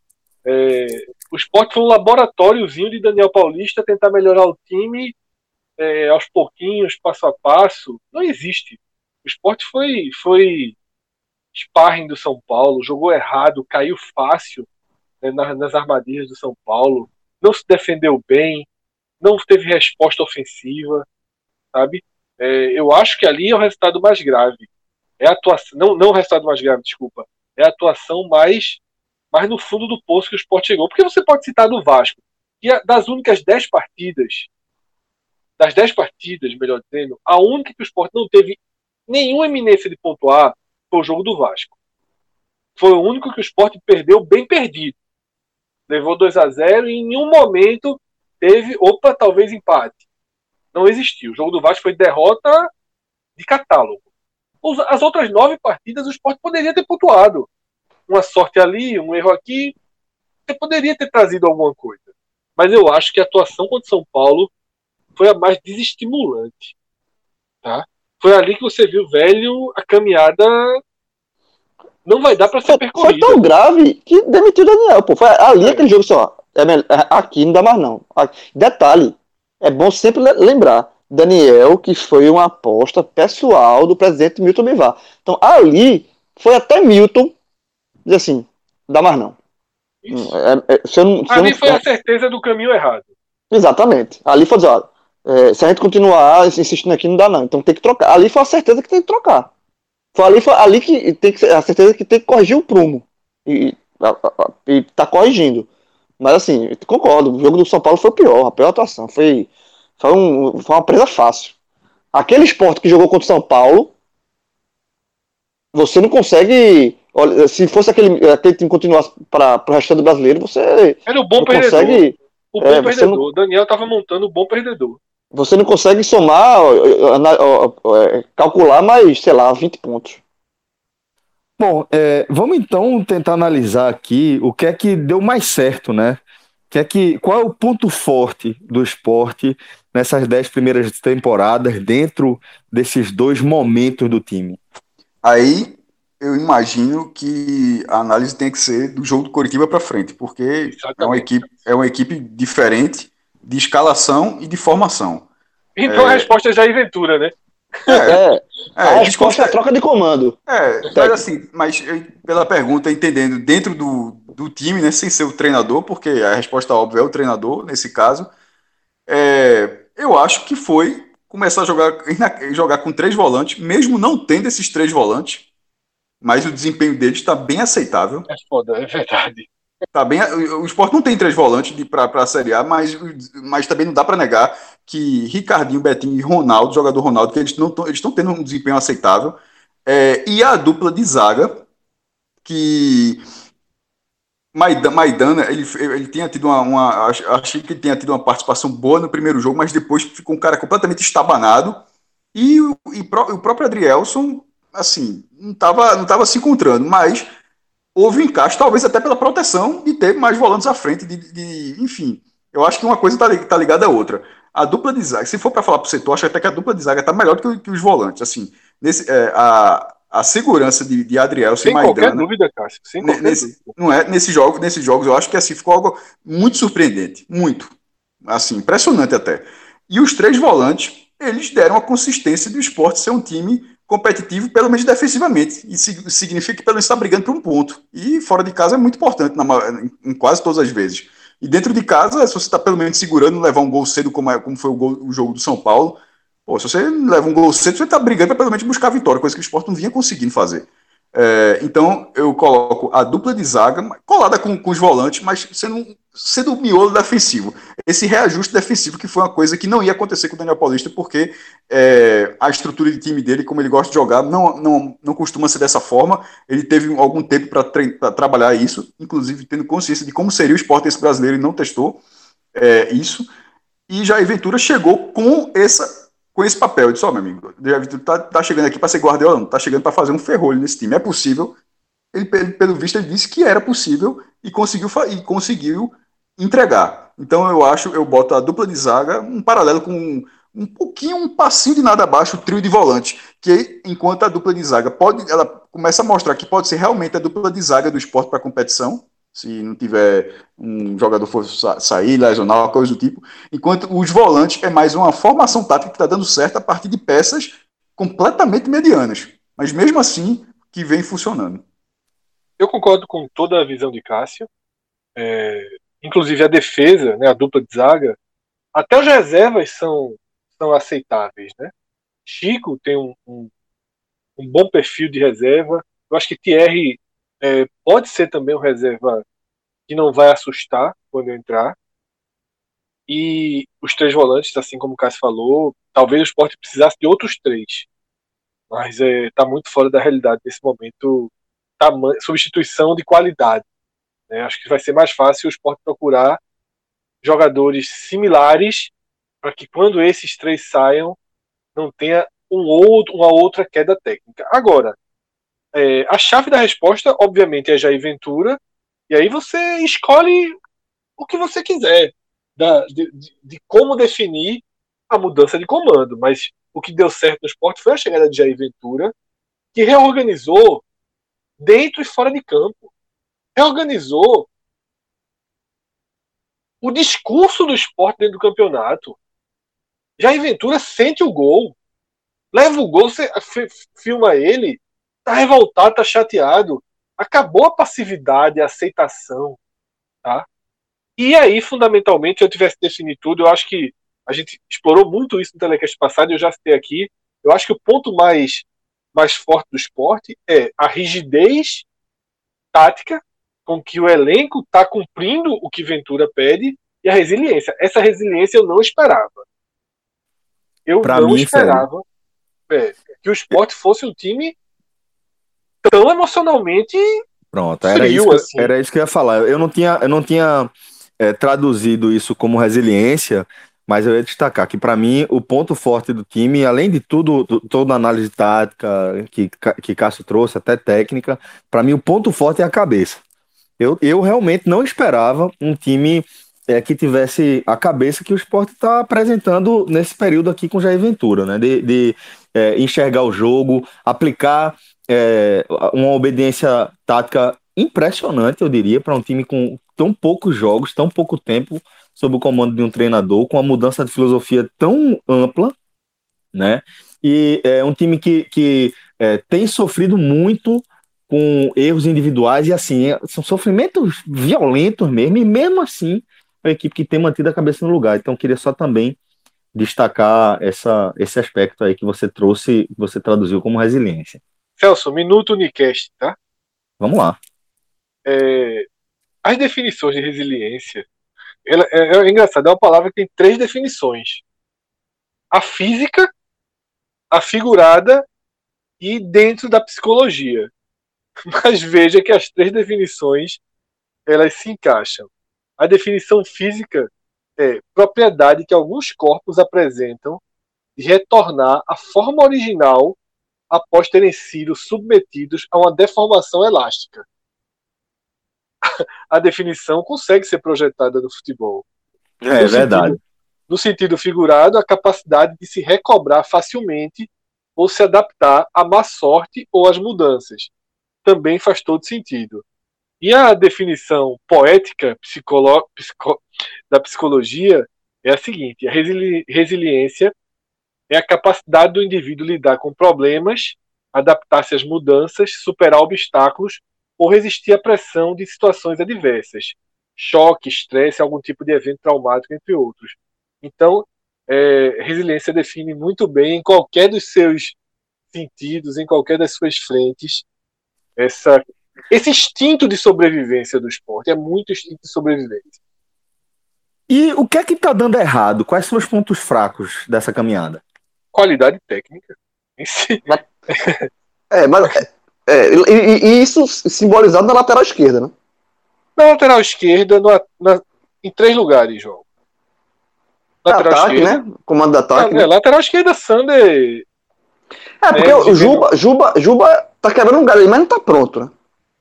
Speaker 4: É, o esporte foi um laboratóriozinho de Daniel Paulista tentar melhorar o time é, aos pouquinhos, passo a passo. Não existe. O esporte foi, foi sparring do São Paulo, jogou errado, caiu fácil né, nas, nas armadilhas do São Paulo, não se defendeu bem, não teve resposta ofensiva, sabe? É, eu acho que ali é o resultado mais grave. É a atuação, não, não o resultado mais grave, desculpa. É a atuação mais, mais no fundo do poço que o Sport chegou. Porque você pode citar do Vasco. E a- das únicas 10 partidas, das 10 partidas, melhor dizendo, a única que o Sport não teve nenhuma eminência de pontuar foi o jogo do Vasco. Foi o único que o Sport perdeu bem perdido. Levou 2 a 0 e em nenhum momento teve, opa, talvez empate. Não existiu. O jogo do Vasco foi derrota de catálogo. As outras nove partidas o Sport poderia ter pontuado. Uma sorte ali, um erro aqui. Você poderia ter trazido alguma coisa. Mas eu acho que a atuação contra São Paulo foi a mais desestimulante. Tá? Foi ali que você viu, velho, a caminhada não vai dar para ser
Speaker 2: Foi, foi
Speaker 4: percorrida.
Speaker 2: tão grave que demitiu o Daniel, pô. Foi ali aquele jogo só. É melhor- é- aqui não dá mais não. Detalhe, é bom sempre le- lembrar. Daniel, que foi uma aposta pessoal do presidente Milton Bivar. Então ali foi até Milton dizer assim, dá mais não.
Speaker 4: Isso.
Speaker 2: É- é- se eu não- se eu
Speaker 4: Ali
Speaker 2: não-
Speaker 4: foi a certeza do caminho errado.
Speaker 2: Exatamente. Ali foi dizer, ó, é, se a gente continuar insistindo aqui, não dá não. Então tem que trocar. Ali foi a certeza que tem que trocar. Foi ali, foi ali que tem que a certeza que tem que corrigir o prumo. E, e tá corrigindo. Mas assim, concordo, o jogo do São Paulo foi o pior, a pior atuação. Foi, foi, um, foi uma presa fácil. Aquele esporte que jogou contra o São Paulo, você não consegue. Olha, se fosse aquele, aquele time continuasse para o restante do brasileiro, você
Speaker 4: Era o bom
Speaker 2: não
Speaker 4: perdedor.
Speaker 2: consegue.
Speaker 4: O bom
Speaker 2: é,
Speaker 4: perdedor.
Speaker 2: não-
Speaker 4: Daniel tava montando o bom perdedor.
Speaker 2: Você não consegue somar, é, calcular mais, sei lá, 20 pontos.
Speaker 1: Bom, é, vamos então tentar analisar aqui o que é que deu mais certo, né? Que é que, qual é o ponto forte do esporte nessas dez primeiras temporadas dentro desses dois momentos do time?
Speaker 3: Aí eu imagino que a análise tem que ser do jogo do Coritiba para frente, porque é uma, equipe, é uma equipe diferente de escalação e de formação.
Speaker 4: Então a
Speaker 3: É.
Speaker 4: resposta é Jair Ventura, né?
Speaker 3: É,
Speaker 2: É,
Speaker 3: é,
Speaker 2: a resposta é a troca de comando.
Speaker 3: É, mas assim, mas pela pergunta, entendendo, dentro do, do time, né, sem ser o treinador, porque a resposta óbvia é o treinador, nesse caso, é, eu acho que foi começar a jogar, <laughs> jogar com três volantes, mesmo não tendo esses três volantes, mas o desempenho deles está bem aceitável.
Speaker 4: É foda, é verdade.
Speaker 3: Tá bem, o Sport não tem três volantes para a Série A, mas, mas também não dá para negar que Ricardinho, Betinho e Ronaldo, jogador Ronaldo, que eles estão tendo um desempenho aceitável. É, e a dupla de zaga, que Maidana, Maidana ele, ele tinha tido uma, uma. ach- Achei que ele tinha tido uma participação boa no primeiro jogo, mas depois ficou um cara completamente estabanado. E, e pró- o próprio Adrielson, assim, não estava não tava se encontrando, mas houve um encaixe, talvez até pela proteção de ter mais volantes à frente, de, de- enfim. Eu acho que uma coisa está tá ligada à outra. A dupla de zaga, se for para falar para o setor, acho até que a dupla de zaga está melhor do que, que os volantes. Assim, nesse, é, a, a segurança de, de Adrielson e
Speaker 4: Sem qualquer
Speaker 3: Maidana.
Speaker 4: dúvida, Cássio. Sem qualquer
Speaker 3: nesse-
Speaker 4: dúvida.
Speaker 3: não é nesse jogo, nesses jogos eu acho que assim ficou algo muito surpreendente, muito, assim impressionante até. E os três volantes eles deram a consistência do esporte ser um time competitivo, pelo menos defensivamente. Sig- significa que pelo menos está brigando por um ponto. E fora de casa é muito importante na em, quase todas as vezes. E dentro de casa, se você está pelo menos segurando, levar um gol cedo, como, é- como foi o, gol- o jogo do São Paulo, pô, se você leva um gol cedo, você está brigando para pelo menos buscar a vitória, coisa que o esporte não vinha conseguindo fazer. É, então eu coloco a dupla de zaga colada com, com os volantes, mas sendo, sendo o miolo defensivo. Esse reajuste defensivo que foi uma coisa que não ia acontecer com o Daniel Paulista, porque é, a estrutura de time dele, como ele gosta de jogar, não, não, não costuma ser dessa forma. Ele teve algum tempo para trabalhar isso, inclusive tendo consciência de como seria o esporte esse brasileiro e não testou é, isso. E Jair Ventura chegou com essa com esse papel. Eu disse, ó, meu amigo, Jair Ventura tá, tá chegando aqui para ser Guardiola, não, tá chegando para fazer um ferrolho nesse time. É possível. Ele, pelo, visto, ele disse que era possível e conseguiu, e conseguiu entregar. Então eu acho, eu boto a dupla de zaga, um paralelo com um pouquinho, um passinho de nada abaixo, o trio de volante, que enquanto a dupla de zaga pode, ela começa a mostrar que pode ser realmente a dupla de zaga do esporte para competição, se não tiver um jogador for sa- sair, lesionar, coisa do tipo, enquanto os volantes é mais uma formação tática que está dando certo a partir de peças completamente medianas, mas mesmo assim que vem funcionando.
Speaker 4: Eu concordo com toda a visão de Cássio. É, inclusive a defesa, né, a dupla de zaga, até as reservas são, são aceitáveis. Né? Chico tem um, um, um bom perfil de reserva. Eu acho que Thierry é, pode ser também um reserva que não vai assustar quando entrar. E os três volantes, assim como o Cássio falou, talvez o esporte precisasse de outros três. Mas está muito fora da realidade nesse momento tamanho, substituição de qualidade. né? Acho que vai ser mais fácil o esporte procurar jogadores similares para que quando esses três saiam não tenha um outro, uma outra queda técnica. Agora, é, a chave da resposta, obviamente, é Jair Ventura, e aí você escolhe o que você quiser da- de, de- de como definir a mudança de comando. Mas o que deu certo no esporte foi a chegada de Jair Ventura, que reorganizou dentro e fora de campo. Reorganizou o discurso do esporte dentro do campeonato. Jair Ventura sente o gol. Leva o gol, você fi- filma ele, tá revoltado, tá chateado. Acabou a passividade, a aceitação. Tá? E aí, fundamentalmente, eu tivesse definido tudo, eu acho que a gente explorou muito isso no telecast passado, eu já citei aqui. Eu acho que o ponto mais, mais forte do esporte é a rigidez tática com que o elenco está cumprindo o que Ventura pede e a resiliência. Essa resiliência eu não esperava. Eu
Speaker 1: Pra
Speaker 4: não
Speaker 1: mim,
Speaker 4: esperava é, que o esporte fosse um time tão emocionalmente
Speaker 1: Pronto, era,
Speaker 4: Frio,
Speaker 1: isso, que-
Speaker 4: assim.
Speaker 1: era isso que eu ia falar. Eu não tinha, eu não tinha é, traduzido isso como resiliência, mas eu ia destacar que, para mim, o ponto forte do time, além de tudo, do- toda a análise tática que, que Cássio trouxe, até técnica, para mim, o ponto forte é a cabeça. Eu, eu realmente não esperava um time é, que tivesse a cabeça que o esporte está apresentando nesse período aqui com Jair Ventura, né? De, de, é, enxergar o jogo, aplicar é, uma obediência tática impressionante, eu diria, para um time com tão poucos jogos, tão pouco tempo sob o comando de um treinador, com uma mudança de filosofia tão ampla, né? E é um time que, que é, tem sofrido muito com erros individuais e assim, é- são sofrimentos violentos mesmo, e mesmo assim, é uma equipe que tem mantido a cabeça no lugar. Então, eu queria só também destacar essa, esse aspecto aí que você trouxe, que você traduziu como resiliência.
Speaker 4: Celso, minuto Unicast, tá?
Speaker 1: Vamos lá.
Speaker 4: É, as definições de resiliência, ela, é, é engraçado, é uma palavra que tem três definições: a física, a figurada e dentro da psicologia. <laughs> Mas veja que as três definições elas se encaixam. A definição física é propriedade que alguns corpos apresentam de retornar à forma original após terem sido submetidos a uma deformação elástica. <laughs> A definição consegue ser projetada no futebol.
Speaker 1: É
Speaker 4: No
Speaker 1: verdade.
Speaker 4: sentido- no sentido figurado, a capacidade de se recobrar facilmente ou se adaptar à má sorte ou às mudanças. Também faz todo sentido. E a definição poética psicolo- psico- da psicologia é a seguinte: a resili- resiliência é a capacidade do indivíduo lidar com problemas, adaptar-se às mudanças, superar obstáculos ou resistir à pressão de situações adversas, choque, estresse, algum tipo de evento traumático, entre outros. Então, é, resiliência define muito bem em qualquer dos seus sentidos, em qualquer das suas frentes, essa, esse instinto de sobrevivência do esporte. É muito instinto de sobrevivência.
Speaker 1: E o que é que tá dando errado? Quais são os pontos fracos dessa caminhada?
Speaker 4: Qualidade técnica. em si.
Speaker 2: É, mas. <laughs> é, é, e, e- isso simbolizado na lateral esquerda, né?
Speaker 4: Na lateral esquerda, no- na- em três lugares, João. Lateral
Speaker 2: ataque,
Speaker 4: esquerda.
Speaker 2: né? Comando de ataque.
Speaker 4: É,
Speaker 2: né?
Speaker 4: lateral esquerda, Sander.
Speaker 2: É, porque
Speaker 4: É,
Speaker 2: o Juba, Juba, Juba tá quebrando um galho, mas não tá pronto, né?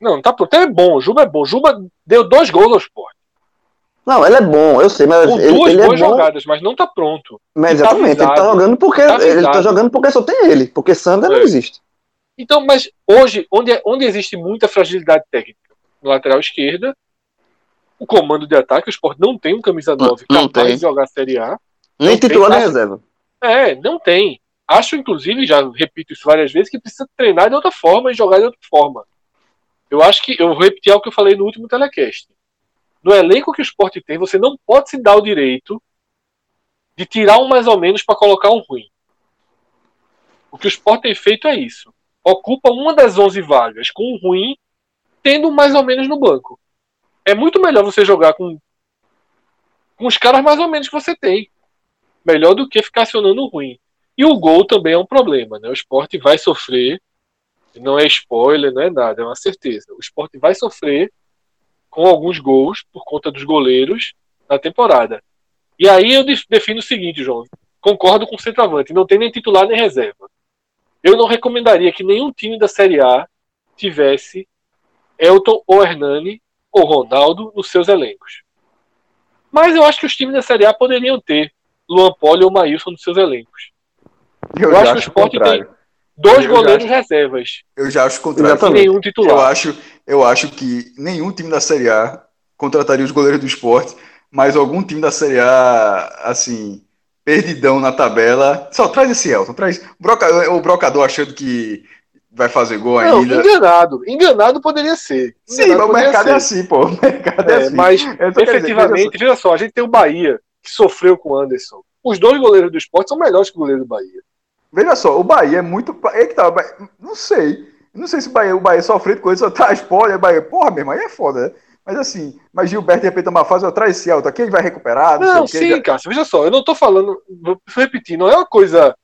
Speaker 4: Não, tá pronto. É bom. O Juba é bom. Juba deu dois gols ao esporte.
Speaker 2: Não, ele é bom, eu sei, mas
Speaker 4: Com
Speaker 2: ele,
Speaker 4: duas
Speaker 2: ele é
Speaker 4: boas
Speaker 2: bom.
Speaker 4: jogadas, mas não tá pronto.
Speaker 2: Mas
Speaker 4: tá
Speaker 2: exatamente, ele tá
Speaker 4: avisado.
Speaker 2: jogando porque
Speaker 4: Tá
Speaker 2: ele tá jogando porque só tem ele, porque Sander não
Speaker 4: É.
Speaker 2: existe.
Speaker 4: Então, mas hoje, onde, onde existe muita fragilidade técnica? No lateral esquerda, o comando de ataque, o Sport não tem um camisa 9
Speaker 2: não
Speaker 4: capaz
Speaker 2: tem.
Speaker 4: de jogar a Série A.
Speaker 2: Nem titular nem
Speaker 4: fácil.
Speaker 2: reserva.
Speaker 4: É, não tem. Acho, inclusive, já repito isso várias vezes, que precisa treinar de outra forma e jogar de outra forma. Eu acho que, eu vou repetir algo que eu falei no último telecast. No elenco que o Sport tem, você não pode se dar o direito de tirar um mais ou menos para colocar um ruim. O que o Sport tem feito é isso. Ocupa uma das 11 vagas com um ruim, tendo mais ou menos no banco. É muito melhor você jogar com, com os caras mais ou menos que você tem. Melhor do que ficar acionando o ruim. E o gol também é um problema, né? O esporte vai sofrer, não é spoiler, não é nada, é uma certeza. O esporte vai sofrer com alguns gols por conta dos goleiros na temporada. E aí eu def- defino o seguinte, João. Concordo com o centroavante, não tem nem titular nem reserva. Eu não recomendaria que nenhum time da Série A tivesse Elton ou Hernani ou Ronaldo nos seus elencos. Mas eu acho que os times da Série A poderiam ter Luan Poli ou Maílson nos seus elencos.
Speaker 3: Eu,
Speaker 4: Eu acho que o
Speaker 3: acho
Speaker 4: Sport
Speaker 3: contrário.
Speaker 4: Dois
Speaker 3: Eu
Speaker 4: goleiros
Speaker 3: já
Speaker 4: reservas
Speaker 3: Eu já acho o contrário.
Speaker 4: e nenhum
Speaker 3: Eu
Speaker 4: titular.
Speaker 3: acho, eu acho que nenhum time da Série A contrataria os goleiros do esporte, mas algum time da Série A, assim, perdidão na tabela. Só traz esse Elton, traz. O, broca- o brocador achando que vai fazer gol
Speaker 4: Não,
Speaker 3: ainda.
Speaker 4: enganado. Enganado poderia ser.
Speaker 3: Sim,
Speaker 4: Enganado
Speaker 3: mas o mercado
Speaker 4: ser.
Speaker 3: é assim, pô. <laughs> O mercado é,
Speaker 4: É,
Speaker 3: assim.
Speaker 4: mas
Speaker 3: só quero dizer,
Speaker 4: efetivamente, veja só, a gente tem o Bahia, que sofreu com o Anderson. Os dois goleiros do esporte são melhores que o goleiro do Bahia.
Speaker 3: Veja só, o Bahia é muito. É que tá, Bahia- não sei. Não sei se o Bahia, o Bahia sofrendo com isso, só traz pole, o Bahia. Porra, meu irmão, aí é foda, né? Mas assim, mas Gilberto de repente uma fase, eu traz esse alto aqui, ele vai recuperar, não,
Speaker 4: Não,
Speaker 3: sei
Speaker 4: sim, Cássio, veja só, eu não tô falando, vou repetir, não é uma coisa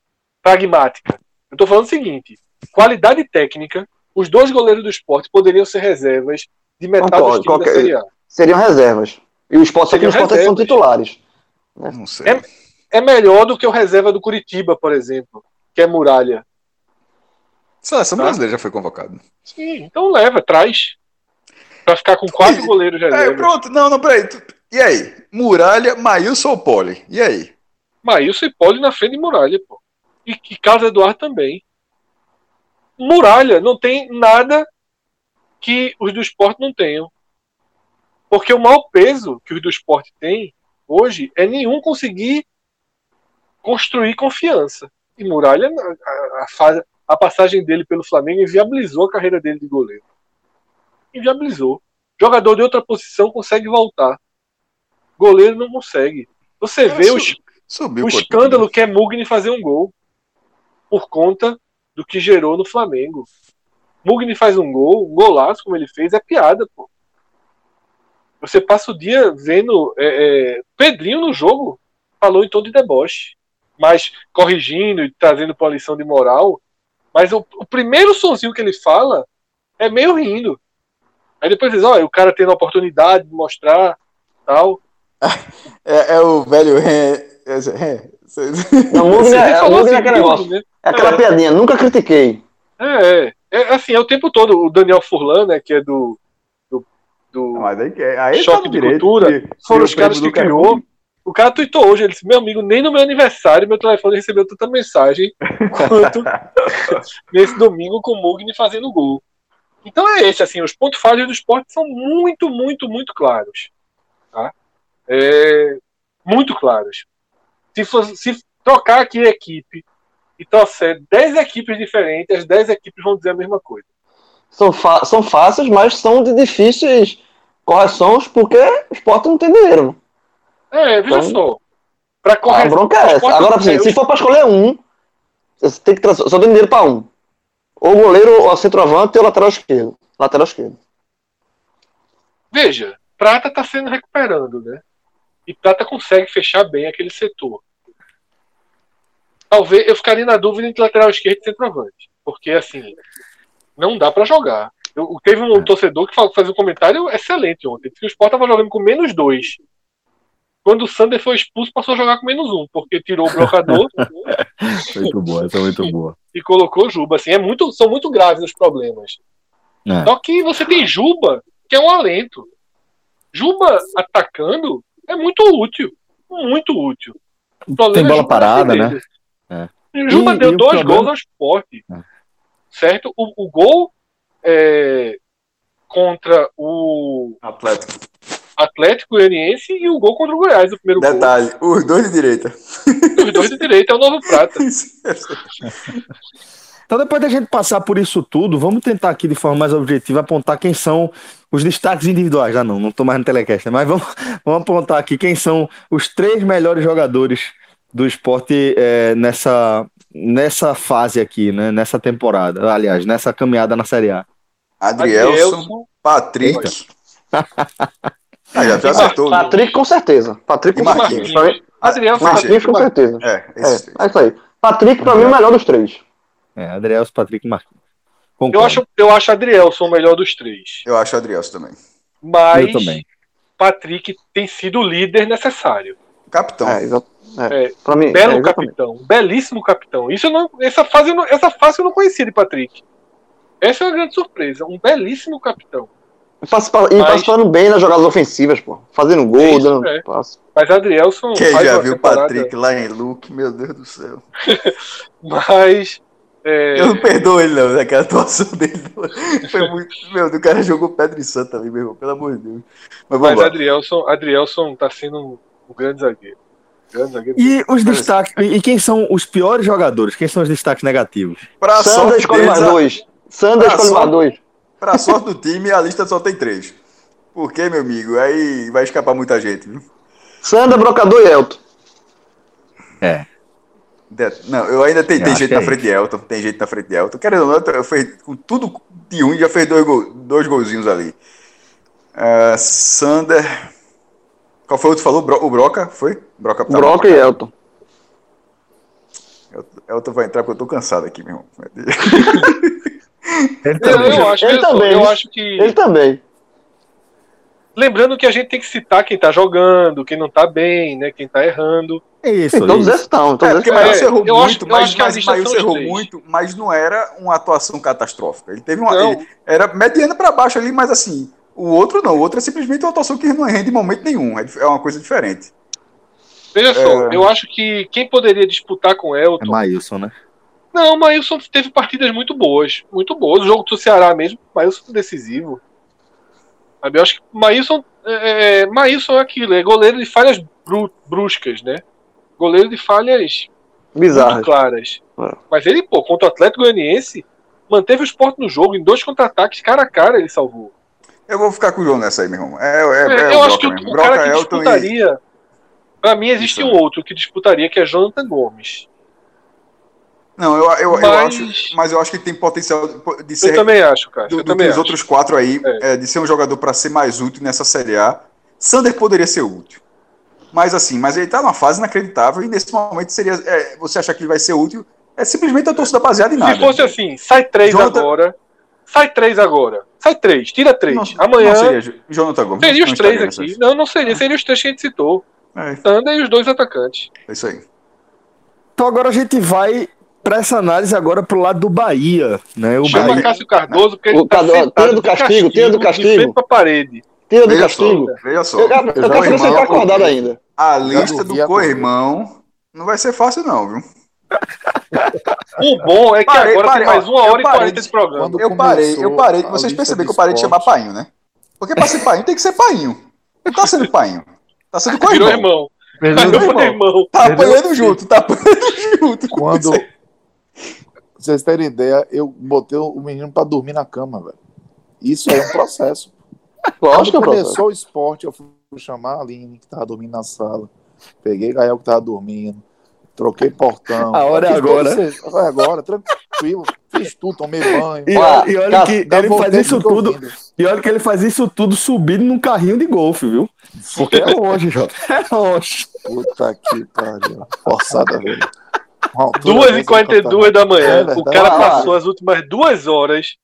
Speaker 4: pragmática. Eu tô falando o seguinte: qualidade técnica, os dois goleiros do esporte poderiam ser reservas de metade
Speaker 2: Concordo,
Speaker 4: dos times da
Speaker 2: qualquer-
Speaker 4: Série A.
Speaker 2: Seriam reservas. E o esporte só que
Speaker 4: Seriam
Speaker 2: os esportes são titulares.
Speaker 3: Não sei.
Speaker 4: É- É melhor do que o reserva do Curitiba, por exemplo, que é Muralha.
Speaker 3: Seleção
Speaker 4: Tá.
Speaker 3: brasileira já foi convocado.
Speaker 4: Sim, então leva, traz. Pra ficar com quatro <laughs> goleiros
Speaker 3: É,
Speaker 4: reservas.
Speaker 3: pronto, não, não, peraí. E aí? Muralha, Maílson ou Pole? E aí?
Speaker 4: Maílson e Poli na frente de Muralha, pô. E, e Carlos Eduardo também. Muralha não tem nada que os do esporte não tenham. Porque o maior peso que os do esporte têm hoje é nenhum conseguir construir confiança. E Muralha, a, a, a passagem dele pelo Flamengo inviabilizou a carreira dele de goleiro. Inviabilizou. Jogador de outra posição consegue voltar. Goleiro não consegue. Você vê os
Speaker 3: Subiu
Speaker 4: o escândalo que é Mugni fazer um gol por conta do que gerou no Flamengo. Mugni faz um gol, um golaço como ele fez, é piada, pô. Você passa o dia vendo é, é, Pedrinho no jogo, falou em tom de deboche, mas corrigindo e trazendo para uma lição de moral. Mas o, o primeiro sonzinho que ele fala é meio rindo. Aí depois diz, olha, o cara tendo a oportunidade de mostrar tal. <laughs>
Speaker 3: É, é o velho. É, é, é,
Speaker 2: Não,
Speaker 4: Ele
Speaker 2: é, é
Speaker 4: assim,
Speaker 2: aquele negócio.
Speaker 4: né?
Speaker 2: É aquela
Speaker 4: É.
Speaker 2: piadinha, nunca critiquei.
Speaker 4: É, é, é assim, é o tempo todo. O Daniel Furlan, né, que é do, do, do
Speaker 3: Mas aí, que- aí
Speaker 4: Choque
Speaker 3: tá
Speaker 4: de
Speaker 3: direito,
Speaker 4: cultura,
Speaker 3: que-
Speaker 4: foram os caras que criou. O cara tweetou hoje, ele disse, meu amigo, nem no meu aniversário meu telefone recebeu tanta mensagem <laughs> quanto <laughs> nesse domingo com o Mugni fazendo gol. Então é esse, assim, os pontos falhos do esporte são muito, muito, muito claros. Tá? É, muito claros. Se, fosse, se trocar aqui a equipe e trouxer 10 equipes diferentes, as 10 equipes vão dizer a mesma coisa.
Speaker 2: São, são fáceis, mas são de difíceis correções, porque o esporte não tem dinheiro.
Speaker 4: É, veja
Speaker 2: Então,
Speaker 4: só. Pra
Speaker 2: A
Speaker 4: correr,
Speaker 2: bronca é essa. Agora, assim, se for pra escolher um, você tem que trazer, só tem dinheiro pra um. Ou o goleiro, ou centroavante, ou o lateral esquerdo. Lateral esquerdo.
Speaker 4: Veja, Prata está sendo recuperando, né? E Prata consegue fechar bem aquele setor. Talvez eu ficaria na dúvida entre lateral esquerdo e centroavante. Porque, assim, não dá para jogar. Eu, teve um torcedor que fa- fez um comentário excelente ontem. Disse que o Sport estava jogando com menos dois. Quando o Sander foi expulso, passou a jogar com menos um, porque tirou o <laughs> blocador
Speaker 8: Muito boa, essa é muito boa.
Speaker 4: E colocou Juba. Assim, é muito, são muito graves os problemas.
Speaker 8: É.
Speaker 4: Só que você tem Juba, que é um alento. Juba atacando é muito útil. Muito útil.
Speaker 8: Tem
Speaker 4: é
Speaker 8: bola parada, né?
Speaker 4: defesa. Juba
Speaker 8: E-
Speaker 4: deu
Speaker 8: e
Speaker 4: dois
Speaker 8: problema-
Speaker 4: gols ao esporte.
Speaker 8: É.
Speaker 4: Certo? O, o gol é, contra o
Speaker 3: Atlético.
Speaker 4: Atlético Goianiense e o gol contra o Goiás, o primeiro
Speaker 3: Detalhe, os dois de direita.
Speaker 4: gol. Os dois de direita é o novo prata. <laughs>
Speaker 8: Então, depois da gente passar por isso tudo, vamos tentar aqui de forma mais objetiva apontar quem são os destaques individuais. Ah, não, não tô mais no telecast, né? mas vamos, <laughs> vamos apontar aqui quem são os três melhores jogadores do esporte é, nessa, nessa fase aqui, né? Nessa temporada. Aliás, nessa caminhada na Série A.
Speaker 3: Adrielson,
Speaker 4: Adrielson,
Speaker 3: Patrick. <laughs> Ah, já, acertou.
Speaker 2: Patrick, com certeza. Patrick,
Speaker 3: E
Speaker 2: com
Speaker 3: Marquinhos.
Speaker 2: mim-
Speaker 4: Adrielson,
Speaker 2: Marquinhos, com certeza.
Speaker 3: É,
Speaker 2: É,
Speaker 3: esse,
Speaker 2: é isso aí. Patrick, pra mim, é o melhor dos três.
Speaker 8: É, Adrielson, Patrick e Marquinhos.
Speaker 4: Eu acho, eu acho Adrielson o melhor dos três.
Speaker 3: eu acho o Adrielson também.
Speaker 4: Mas
Speaker 8: Eu também.
Speaker 4: Patrick tem sido o líder necessário.
Speaker 3: Capitão.
Speaker 2: É. É.
Speaker 4: É,
Speaker 2: mim,
Speaker 4: Belo
Speaker 2: é,
Speaker 4: capitão, belíssimo capitão. Isso não, essa fase essa fase eu não conhecia de Patrick. Essa é uma grande surpresa, um belíssimo capitão.
Speaker 2: E participa- E
Speaker 4: Mas-
Speaker 2: participando bem nas jogadas ofensivas, pô. Fazendo gol,
Speaker 4: Isso,
Speaker 2: dando
Speaker 4: é.
Speaker 2: passe.
Speaker 4: Mas Adrielson
Speaker 3: Quem
Speaker 4: faz
Speaker 3: já
Speaker 4: uma
Speaker 3: viu o
Speaker 4: temporada-
Speaker 3: Patrick lá em Luke, meu Deus do céu. <laughs>
Speaker 4: Mas é,
Speaker 3: Eu não perdoo ele, não, naquela atuação dele. Foi muito. Meu, o cara jogou Pedro e Santo também, meu irmão, pelo amor de Deus. Mas vamos
Speaker 4: mas
Speaker 3: lá.
Speaker 4: Adrielson, Adrielson tá sendo um, grande zagueiro. Grande zagueiro.
Speaker 8: E os destaques. E quem são os piores jogadores? Quem são os destaques negativos?
Speaker 3: Pra
Speaker 2: Sandra escolhe mais dois. Sander
Speaker 3: Ah,
Speaker 2: escolhe mais dois.
Speaker 3: Pra sorte do time, a lista só tem três. Por quê, meu amigo? Aí vai escapar muita gente, viu?
Speaker 2: Sander, Brocador e Elton.
Speaker 3: De- Não, eu ainda tenho,
Speaker 1: Eu
Speaker 3: tem
Speaker 1: que
Speaker 3: na
Speaker 1: é
Speaker 3: frente de Elton, tem gente na frente de Elton. Querendo ou não, eu fez, com tudo de ruim, já fez dois, gol, dois golzinhos ali. Ah, Sander. Qual foi o outro que falou? Bro- o Broca? Foi? Broca tá
Speaker 2: Broca e Elton.
Speaker 3: Elton, Elton vai entrar porque eu tô cansado aqui, meu irmão. <laughs>
Speaker 1: Ele
Speaker 4: Eu,
Speaker 1: também.
Speaker 4: eu acho,
Speaker 2: Ele
Speaker 4: só,
Speaker 2: também,
Speaker 4: eu acho que.
Speaker 2: Ele também.
Speaker 4: Lembrando que a gente tem que citar quem tá jogando, quem não tá bem, né? Quem tá errando.
Speaker 1: É isso.
Speaker 2: Sim, todos
Speaker 1: isso.
Speaker 2: estão.
Speaker 3: É,
Speaker 2: Todos
Speaker 3: porque Maílson
Speaker 4: É,
Speaker 3: errou
Speaker 4: eu acho-
Speaker 3: muito, mas,
Speaker 4: acho
Speaker 3: mas
Speaker 4: os
Speaker 3: errou muito, mas não era uma atuação catastrófica. Ele teve uma. Ele era mediana pra baixo ali, mas assim, o outro não. O outro é simplesmente uma atuação que não rende em momento nenhum. É, é uma coisa diferente.
Speaker 4: Veja só,
Speaker 3: É.
Speaker 4: eu acho que quem poderia disputar com
Speaker 1: É
Speaker 4: Elton.
Speaker 1: Maílson, né?
Speaker 4: Não, o Maílson teve partidas muito boas. Muito boas. O jogo do Ceará mesmo, o Maílson foi decisivo. Sabe, eu acho que o Maílson. É, é, Maílson é aquilo, é goleiro de falhas bru- bruscas, né? Goleiro de falhas muito
Speaker 2: bizarros.
Speaker 4: claras.
Speaker 2: É.
Speaker 4: Mas ele, pô, contra o Atlético Goianiense, manteve o esporte no jogo, em dois contra-ataques, cara a cara, ele salvou.
Speaker 3: Eu vou ficar com o João nessa aí, meu irmão. É, é,
Speaker 4: É,
Speaker 3: é
Speaker 4: eu
Speaker 3: o
Speaker 4: acho que o, o cara que
Speaker 3: Elton e-
Speaker 4: disputaria. Pra mim, existe
Speaker 3: Isso.
Speaker 4: um outro que disputaria, que é Jonathan Gomes.
Speaker 3: Não, eu, eu, eu
Speaker 4: Mas-
Speaker 3: acho. Mas eu acho que ele tem potencial de- de
Speaker 4: Eu
Speaker 3: ser.
Speaker 4: também acho, cara.
Speaker 3: do,
Speaker 4: eu
Speaker 3: do
Speaker 4: também
Speaker 3: os outros quatro aí,
Speaker 4: É.
Speaker 3: é, de ser um jogador para ser mais útil nessa Série A. Sander poderia ser útil. Mas assim, mas ele tá numa fase inacreditável e nesse momento seria. é, você achar que ele vai ser útil, é simplesmente a torcida baseada em nada.
Speaker 4: Se fosse assim, sai três
Speaker 3: Jonathan-
Speaker 4: agora. Sai três agora. Sai três, tira três.
Speaker 3: Não,
Speaker 4: Amanhã
Speaker 3: não
Speaker 4: seria,
Speaker 3: seria Jonathan Gomes. não
Speaker 4: os três aqui. Não, não seria. Seria os três que a gente citou.
Speaker 3: É,
Speaker 4: Sander e os dois atacantes.
Speaker 3: é isso aí.
Speaker 1: Então agora a gente vai para essa análise agora pro lado do Bahia, né? O
Speaker 4: Chama
Speaker 1: Bahia.
Speaker 4: Cássio Cardoso, porque
Speaker 2: O
Speaker 4: ele tá
Speaker 2: Cardoso- tira do
Speaker 4: de
Speaker 2: castigo, tira do
Speaker 4: de
Speaker 2: castigo.
Speaker 4: frente pra parede.
Speaker 2: Tira do castigo.
Speaker 3: só, veja só.
Speaker 2: Eu, eu, eu quero saber se ele
Speaker 3: Co-irmão-
Speaker 2: tá acordado ainda.
Speaker 3: A lista do co-irmão não vai ser fácil, não, viu?
Speaker 4: O bom é que
Speaker 3: Parei,
Speaker 4: agora
Speaker 3: parei,
Speaker 4: tem mais uma hora e
Speaker 3: parei
Speaker 4: quarenta
Speaker 3: de-
Speaker 4: de programa.
Speaker 3: Eu parei, eu parei. Vocês perceberam
Speaker 7: de
Speaker 3: que eu parei de chamar painho, né? Porque pra ser painho tem que ser painho. Não tá sendo painho. Tá sendo
Speaker 4: Virou
Speaker 3: co-irmão.
Speaker 4: irmão.
Speaker 7: Perdeu-
Speaker 4: Virou irmão.
Speaker 3: Tá apanhando junto, tá apanhando junto.
Speaker 7: Quando. Pra vocês terem ideia, eu botei o menino pra dormir na cama, velho. Isso é um processo. <laughs>
Speaker 2: Lógico,
Speaker 7: Quando
Speaker 2: professor.
Speaker 7: começou o esporte, eu fui chamar a Aline, que tava dormindo na sala. Peguei Gael, que tava dormindo. Troquei portão.
Speaker 1: A hora é agora.
Speaker 7: esse- É agora, tranquilo. Fiz tudo, tomei banho.
Speaker 1: E, e olha
Speaker 2: cara,
Speaker 1: que ele faz isso
Speaker 7: tudo ouvindo.
Speaker 1: E olha que ele faz isso tudo subindo num carrinho de golfe, viu? Porque é longe, Jota. <laughs> É longe.
Speaker 7: Puta que pariu. Forçada, velho. Uma altura dessa,
Speaker 4: 2h42 da manhã.
Speaker 7: É
Speaker 4: o cara
Speaker 2: Ah,
Speaker 4: passou as últimas duas horas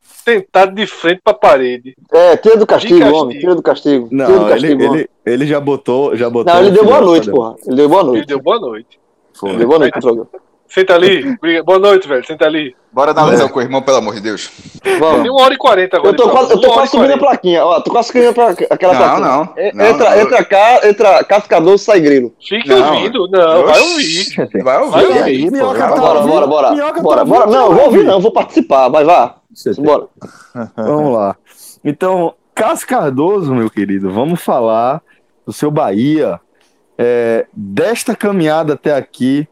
Speaker 4: sentado de frente pra parede.
Speaker 2: É, tira do castigo,
Speaker 4: castigo.
Speaker 2: homem. Tira do castigo. do
Speaker 1: Não, ele,
Speaker 2: castigo, homem.
Speaker 1: ele, ele já botou. Já botou
Speaker 2: Não, ele deu boa noite, porra. Ele deu boa
Speaker 4: Ele
Speaker 2: noite.
Speaker 4: deu boa noite.
Speaker 1: Foi.
Speaker 2: Deu boa noite pro programa.
Speaker 4: Senta ali. Boa noite, velho. Senta ali.
Speaker 3: Bora analisar o co-irmão, pelo amor de Deus.
Speaker 4: Tem
Speaker 2: Vamos.
Speaker 4: uma hora e quarenta agora.
Speaker 2: Eu tô
Speaker 4: de
Speaker 2: quase, eu tô quase subindo a
Speaker 4: 40.
Speaker 2: plaquinha. Ó, tô quase subindo a pla- aquela
Speaker 3: Não,
Speaker 2: plaquinha.
Speaker 3: não.
Speaker 2: É,
Speaker 3: Não,
Speaker 2: entra,
Speaker 3: não.
Speaker 2: entra cá, entra Cascador sai grilo.
Speaker 4: Fique
Speaker 3: Não.
Speaker 4: ouvindo. Não, vai ouvir.
Speaker 3: Vai
Speaker 4: Vai
Speaker 3: ouvir.
Speaker 7: E
Speaker 4: ouvir.
Speaker 7: aí, pô,
Speaker 1: Minhoca
Speaker 7: vai
Speaker 1: tá
Speaker 2: Bora, bora, bora.
Speaker 1: Minhoca tá
Speaker 2: Bora,
Speaker 1: ouvindo,
Speaker 2: bora. Não, vou
Speaker 1: vai
Speaker 2: ouvir
Speaker 1: ouvir.
Speaker 2: não, vou participar. Vai, vá. Bora. <laughs>
Speaker 1: Vamos lá. Então, Cássio Cardoso, meu querido, vamos falar do seu Bahia. É, desta caminhada até aqui,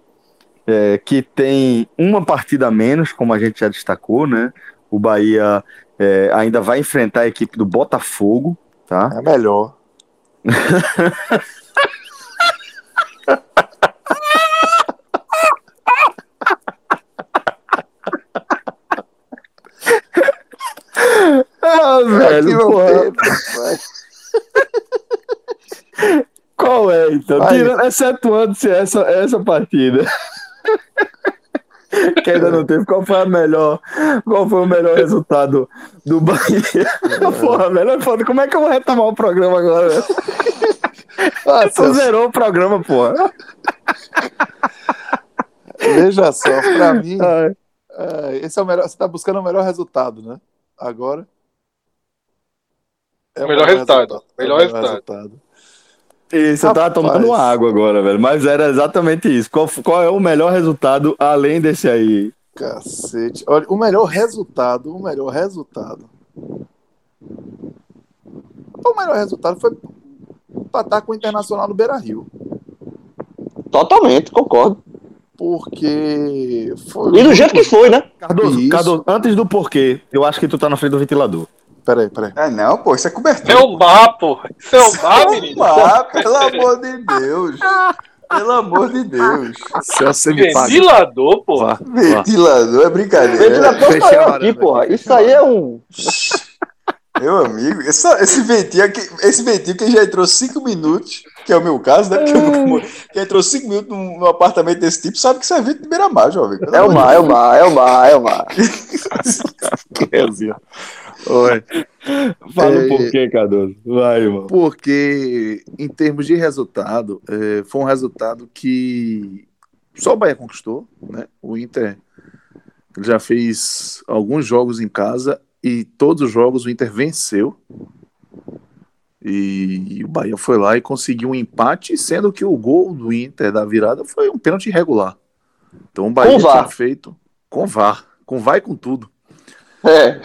Speaker 1: é, que tem uma partida a menos, como a gente já destacou, né? O Bahia é, ainda vai enfrentar a equipe do Botafogo, tá?
Speaker 7: É melhor.
Speaker 1: Ah, velho,
Speaker 7: Aqui, meu
Speaker 1: porra. Qual é, então? Tirando, excetuando-se essa, essa partida. <laughs> que ainda não teve. Qual foi a melhor? Qual foi o melhor resultado do Bahia? <laughs> Porra, melhor foda. Como é que eu vou retomar o programa agora? <laughs>
Speaker 7: Ah,
Speaker 1: Tu zerou o programa, porra.
Speaker 7: veja só, pra mim,
Speaker 1: Ai.
Speaker 7: é, esse é o melhor. Você tá buscando o melhor resultado, né? Agora. É
Speaker 4: O melhor resultado.
Speaker 7: É o
Speaker 4: Melhor resultado.
Speaker 1: Isso, eu tava
Speaker 7: Rapaz.
Speaker 1: tomando água agora, velho. Mas era exatamente isso. Qual, qual é o melhor resultado além desse aí?
Speaker 7: Cacete. Olha, o melhor resultado, o melhor resultado. O melhor resultado foi empatar com o Internacional no Beira Rio.
Speaker 2: Totalmente, concordo.
Speaker 7: porque. Foi
Speaker 2: E do jeito que foi, né?
Speaker 1: Cardoso. Cardoso, antes do porquê, eu acho que tu tá na frente do ventilador.
Speaker 7: Peraí, peraí.
Speaker 3: É não, pô, isso é
Speaker 4: É
Speaker 3: cobertura.
Speaker 4: o mar, pô. Isso é o mar, menino.
Speaker 3: Ah, pelo amor de Deus. Pelo amor de Deus.
Speaker 7: Celso me paga.
Speaker 4: Ventilador,
Speaker 7: vá.
Speaker 3: Ventilador é brincadeira.
Speaker 2: Ventilador
Speaker 7: a
Speaker 2: aqui, porra. Isso aí é um.
Speaker 3: Meu amigo, esse, esse ventinho aqui, esse ventinho que já entrou cinco minutos, que é o meu caso, né? Porque eu nunca que entrou cinco minutos num, num apartamento desse tipo, sabe que isso é vento de beira-mar, jovem.
Speaker 2: É o
Speaker 3: de
Speaker 2: mar, é o mar, é o mar, <laughs> é o mar.
Speaker 7: Assim, ó. Oi.
Speaker 1: Fala
Speaker 7: É,
Speaker 1: um porquê, Cardoso. Vai, irmão.
Speaker 7: Porque, em termos de resultado, é, foi um resultado que só o Bahia conquistou, né? O Inter já fez alguns jogos em casa e todos os jogos o Inter venceu. E, o Bahia foi lá e conseguiu um empate, sendo que o gol do Inter da virada foi um pênalti irregular. Então o Bahia
Speaker 2: Com VAR.
Speaker 7: tinha feito com VAR, com VAR e com tudo
Speaker 2: É.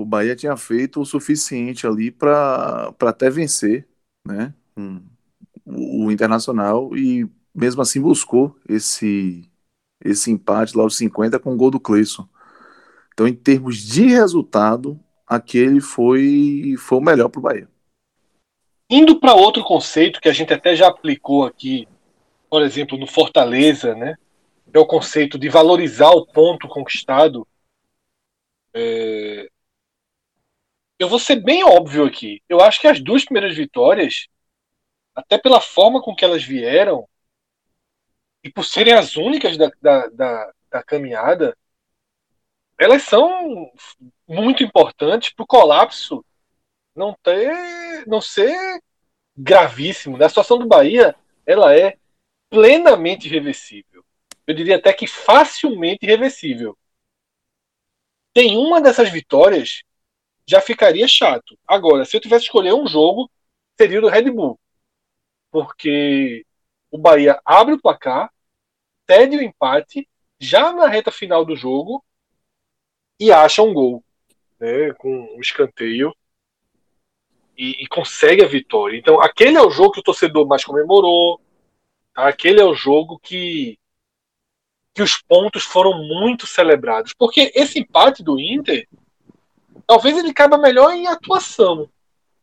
Speaker 7: o Bahia tinha feito o suficiente ali para até vencer né, um- o, Internacional e mesmo assim buscou esse, esse empate lá aos 50 com o gol do Cleison. Então, em termos de resultado, aquele foi, foi o melhor para o Bahia.
Speaker 4: Indo para outro conceito que a gente até já aplicou aqui, por exemplo, no Fortaleza, né? É o conceito de valorizar o ponto conquistado. É, Eu vou ser bem óbvio aqui. Eu acho que as duas primeiras vitórias, até pela forma com que elas vieram, e por serem as únicas da, da, da, da caminhada, elas são muito importantes para o colapso não ter, não ser gravíssimo. né? A situação do Bahia, ela é plenamente reversível. Eu diria até que facilmente reversível. Tem uma dessas vitórias, já ficaria chato. Agora, se eu tivesse que escolher um jogo, seria o do Red Bull. Porque o Bahia abre o placar, cede o empate, já na reta final do jogo, e acha um gol. Né, com um escanteio e, e consegue a vitória. Então, aquele é o jogo que o torcedor mais comemorou. tá? Aquele é o jogo que, que os pontos foram muito celebrados. Porque esse empate do Inter, talvez ele caiba melhor em atuação.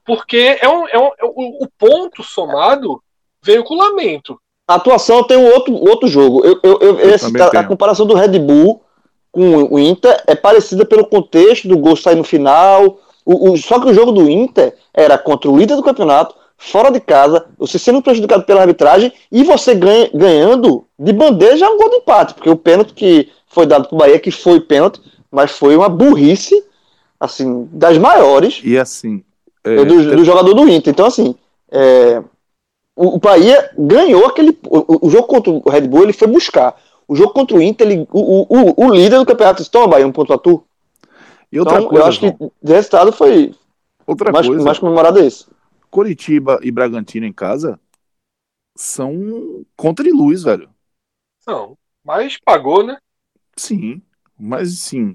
Speaker 4: Porque é um, é um, é o, o ponto somado veio com o lamento.
Speaker 2: A atuação tem um outro, outro jogo. Eu, eu, eu-
Speaker 7: Eu
Speaker 2: esse- a, a comparação do Red Bull com o Inter é parecida pelo contexto do gol sair no final. O, o- só que o jogo do Inter era contra o líder do campeonato, fora de casa, você sendo prejudicado pela arbitragem e você ganha- ganhando de bandeja um gol de empate, porque o pênalti que foi dado pro Bahia, que foi pênalti, mas foi uma burrice, assim, das maiores
Speaker 7: E assim. é,
Speaker 2: do, do jogador do Inter. Então, assim, é, o, o Bahia ganhou aquele. O, o jogo contra o Red Bull ele foi buscar. O jogo contra o Inter, ele, o, o, o líder do campeonato disse: Toma, Bahia, um ponto a tu.
Speaker 7: e outra
Speaker 2: Então,
Speaker 7: coisa,
Speaker 2: eu acho que de resultado foi
Speaker 7: outra
Speaker 2: mais,
Speaker 7: coisa,
Speaker 2: mais comemorado esse.
Speaker 7: Coritiba e Bragantino em casa são contra de luz, velho.
Speaker 4: Não, mas pagou, né?
Speaker 7: Sim, mas sim.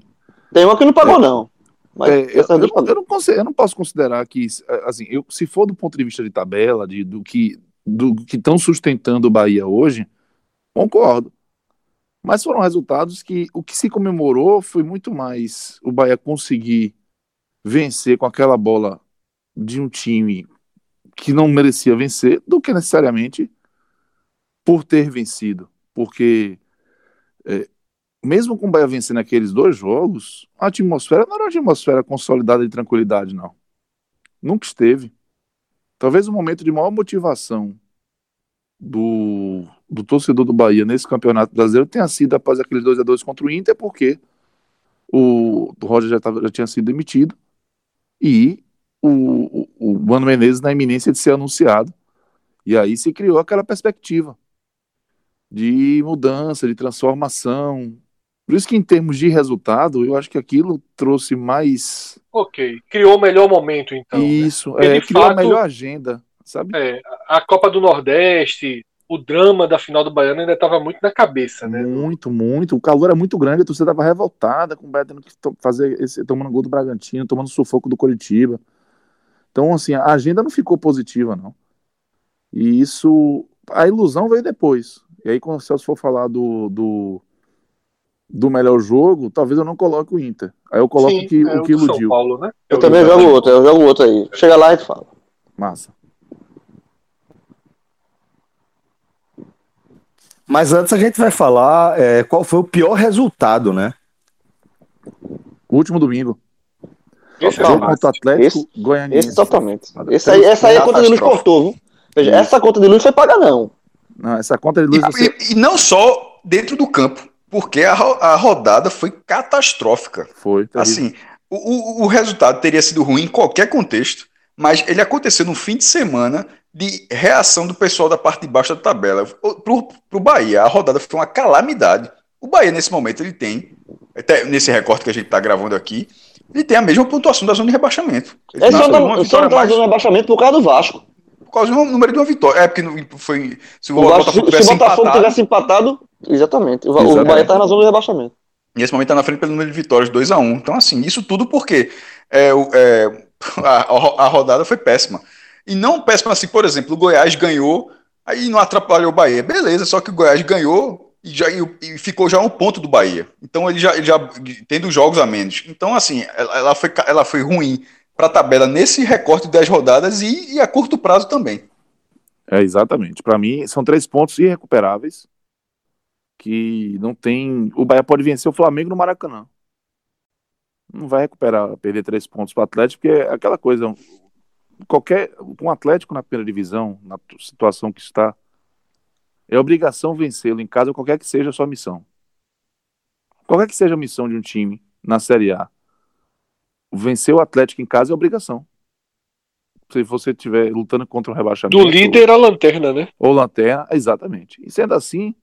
Speaker 2: Tem uma que não pagou, não. Mas
Speaker 7: É, eu, eu eu não eu não posso considerar que, é, assim, eu, se for do ponto de vista de tabela, de, do que do que estão sustentando o Bahia hoje, concordo. Mas foram resultados que o que se comemorou foi muito mais o Bahia conseguir vencer com aquela bola de um time que não merecia vencer do que necessariamente por ter vencido. Porque é, mesmo com o Bahia vencendo aqueles dois jogos, a atmosfera não era uma atmosfera consolidada de tranquilidade, não. Nunca esteve. Talvez o momento de maior motivação do, do torcedor do Bahia nesse campeonato brasileiro tenha sido após aqueles 2 a 2 contra o Inter, porque o, o Roger já, tava, já tinha sido demitido e o, o, o Mano Menezes na iminência de ser anunciado. E aí se criou aquela perspectiva de mudança, de transformação. Por isso que, em termos de resultado, eu acho que aquilo trouxe mais.
Speaker 4: Ok. Criou o melhor momento, então. né?
Speaker 7: isso,
Speaker 4: Porque,
Speaker 7: é, criou a
Speaker 4: fato-
Speaker 7: melhor agenda, sabe?
Speaker 4: É, a Copa do Nordeste, o drama da final do Baiano ainda estava muito na cabeça, né?
Speaker 7: Muito, muito. O calor era muito grande, a torcida estava revoltada com o Bahia tendo que fazer esse, tomando gol do Bragantino, tomando sufoco do Coritiba. Então, assim, a agenda não ficou positiva, não. E isso. A ilusão veio depois. E aí, quando o Celso for falar do, do, do melhor jogo, talvez eu não coloque o Inter. Aí eu coloco
Speaker 4: Sim,
Speaker 7: o que,
Speaker 4: é
Speaker 7: o que
Speaker 4: do São
Speaker 7: iludiu.
Speaker 4: Paulo, né?
Speaker 2: Eu também jogo outro, eu jogo outro aí. Chega lá e fala.
Speaker 7: Massa.
Speaker 1: Mas antes a gente vai falar é, qual foi o pior resultado, né?
Speaker 7: Último domingo.
Speaker 4: Esse é
Speaker 7: Jogo
Speaker 4: massa.
Speaker 7: contra o Atlético
Speaker 2: Esse-
Speaker 7: Goianiense.
Speaker 2: Esse totalmente. Esse aí, essa aí a conta de luz cortou, viu? Veja, essa conta de luz foi paga, não.
Speaker 7: Não, essa conta de luz você...
Speaker 3: E, e não só dentro do campo, porque a, a rodada foi catastrófica.
Speaker 7: foi. terrível.
Speaker 3: Assim, o, o, o resultado teria sido ruim em qualquer contexto, mas ele aconteceu no fim de semana de reação do pessoal da parte de baixo da tabela. O- Pro, pro Bahia, a rodada foi uma calamidade. O Bahia, nesse momento, ele tem, até nesse recorte que a gente está gravando aqui, ele tem a mesma pontuação da zona de rebaixamento. Ele tem
Speaker 2: só não, só
Speaker 3: vitória
Speaker 2: não tá na zona de abaixamento por causa do Vasco.
Speaker 3: Por causa do número de uma vitória. É porque não- foi. Se o,
Speaker 2: O
Speaker 3: Botafogo
Speaker 2: se o
Speaker 3: tivesse
Speaker 2: Botafogo
Speaker 3: empatado,
Speaker 2: tivesse empatado, exatamente. O, o
Speaker 7: Exatamente.
Speaker 2: Bahia tá na zona de rebaixamento.
Speaker 3: Nesse momento está na frente pelo número de vitórias, 2 a 1 Então, assim, isso tudo porque é, o- é, <laughs> a, a rodada foi péssima. E não péssima assim, por exemplo, o Goiás ganhou, aí não atrapalhou o Bahia. Beleza, só que o Goiás ganhou e, já, e, ficou já um ponto do Bahia. Então ele já, ele já tendo jogos a menos. Então, assim, ela, ela foi, ela foi ruim para a tabela nesse recorte de 10 rodadas e, e a curto prazo também.
Speaker 7: É, exatamente. Para mim, são três pontos irrecuperáveis que não tem. O Bahia pode vencer o Flamengo no Maracanã. Não vai recuperar, perder três pontos para o Atlético, porque é aquela coisa. Qualquer. Um Atlético na primeira divisão, na situação que está, é obrigação vencê-lo em casa, qualquer que seja a sua missão. Qualquer que seja a missão de um time na Série A, vencer o Atlético em casa é obrigação. Se você estiver lutando contra o rebaixamento.
Speaker 4: Do líder à lanterna, né?
Speaker 7: Ou lanterna, exatamente. E sendo assim,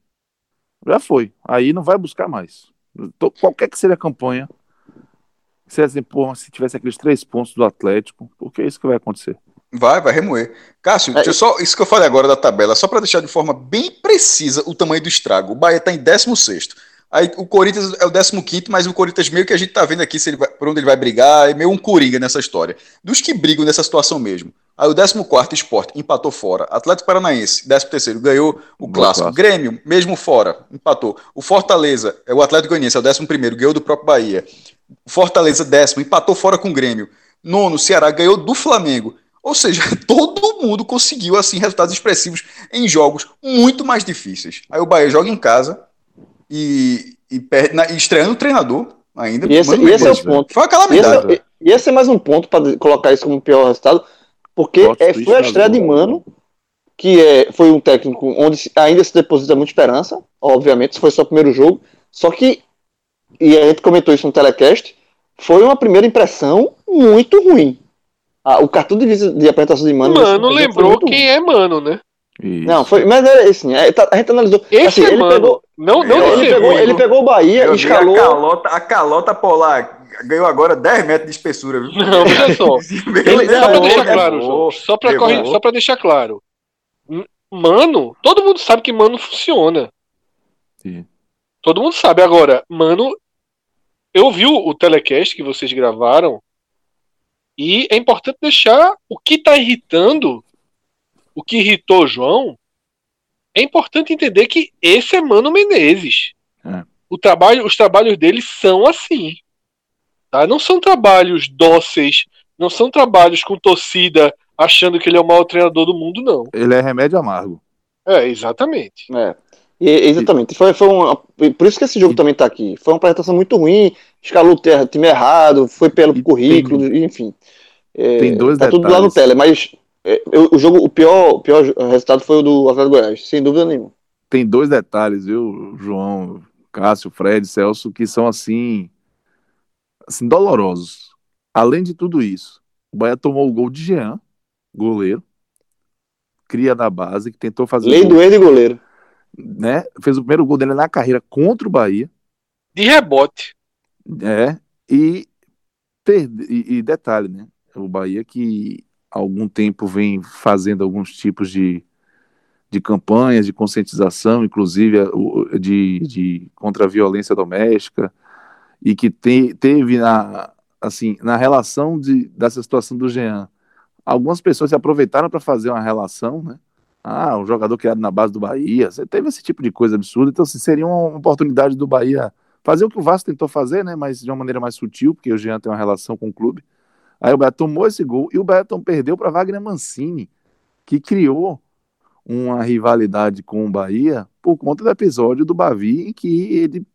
Speaker 7: já foi. Aí não vai buscar mais. Tô- Qualquer que seja a campanha, se, assim, porra, se tivesse aqueles três pontos do Atlético, porque é isso que vai acontecer.
Speaker 3: Vai, vai remoer. Cássio, deixa eu só, isso que eu falei agora da tabela, só para deixar de forma bem precisa o tamanho do estrago. O Bahia está em 16. Aí o Corinthians é o 15, mas o Corinthians meio que a gente tá vendo aqui se ele vai, por onde ele vai brigar, é meio um coringa nessa história. Dos que brigam nessa situação mesmo. Aí o 14 Esporte empatou fora. Atlético Paranaense, 13 ganhou o clássico.
Speaker 7: clássico.
Speaker 3: Grêmio, mesmo fora, empatou. O Fortaleza, é o Atlético Goianiense, é o 11 ganhou do próprio Bahia. O Fortaleza, décimo, empatou fora com o Grêmio. Nono, Ceará ganhou do Flamengo. Ou seja, <laughs> todo mundo conseguiu assim resultados expressivos em jogos muito mais difíceis. Aí o Bahia joga em casa e, e perde, na, e estreando o treinador ainda.
Speaker 2: E esse, e esse é o ponto.
Speaker 3: Foi uma
Speaker 2: E esse, é- e esse é mais um ponto para colocar isso como pior resultado, porque é, foi a estreia de
Speaker 7: vida.
Speaker 2: Mano, que é, foi um técnico onde ainda se deposita muita esperança, obviamente, foi só o primeiro jogo, só que, e a gente comentou isso no telecast, foi uma primeira impressão muito ruim. Ah, o cartão de, de apresentação de Mano...
Speaker 4: Mano lembrou quem é Mano, né?
Speaker 7: Isso.
Speaker 2: Não, foi, mas é assim, é, tá- a gente analisou.
Speaker 4: Esse
Speaker 2: assim,
Speaker 4: é
Speaker 2: ele
Speaker 4: Mano.
Speaker 2: pegou,
Speaker 4: Não, não
Speaker 3: Eu-
Speaker 2: ele, pegou, ele pegou o Bahia,
Speaker 3: amigo,
Speaker 2: escalou.
Speaker 3: A calota, a calota polar ganhou agora 10 metros de espessura, viu?
Speaker 4: Não, veja só. <laughs>
Speaker 2: Ele-
Speaker 4: só pra
Speaker 2: não,
Speaker 4: deixar claro, João, só corri- só pra deixar claro. Mano, todo mundo sabe que Mano funciona.
Speaker 7: Sim.
Speaker 4: Todo mundo sabe. Agora, Mano, eu vi o, o telecast que vocês gravaram e é importante deixar o que tá irritando, o que irritou o João, é importante entender que esse é Mano Menezes.
Speaker 7: É.
Speaker 4: O trabalho, os trabalhos dele são assim. Tá? Não são trabalhos dóceis, não são trabalhos com torcida achando que ele é o maior treinador do mundo, não.
Speaker 7: Ele é remédio amargo.
Speaker 4: É, exatamente.
Speaker 2: É. E- exatamente. Foi, foi uma, por isso que esse jogo também tá aqui. Foi uma apresentação muito ruim, escalou o time errado, foi pelo
Speaker 7: E
Speaker 2: currículo, enfim. É,
Speaker 7: tem dois
Speaker 2: tá tudo lá no
Speaker 7: detalhes.
Speaker 2: tele, mas eu- o jogo, o pior, o pior resultado foi o do Atlético Goiás, sem dúvida nenhuma.
Speaker 7: Tem dois detalhes, viu, João, Cássio, Fred, Celso, que são assim, assim dolorosos. Além de tudo isso, o Bahia tomou o gol de Jean, goleiro, cria da base, que tentou fazer
Speaker 2: Lei do ex de goleiro.
Speaker 7: né? Fez o primeiro gol dele na carreira contra o Bahia,
Speaker 4: De rebote.
Speaker 7: é, e, perde, e, e detalhe, né? O Bahia que algum tempo vem fazendo alguns tipos de, de campanhas de conscientização, inclusive o- de, de contra a violência doméstica, e que te- teve na, assim, na relação de, dessa situação do Jean. Algumas pessoas se aproveitaram para fazer uma relação, né? Ah, um jogador criado na base do Bahia. Você teve esse tipo de coisa absurda. Então, assim, seria uma oportunidade do Bahia fazer o que o Vasco tentou fazer, né? Mas de uma maneira mais sutil, porque o Jean tem uma relação com o clube. Aí o Bahia tomou esse gol e o Beton perdeu para Wagner Mancini, que criou uma rivalidade com o Bahia por conta do episódio do Bavi, em que ele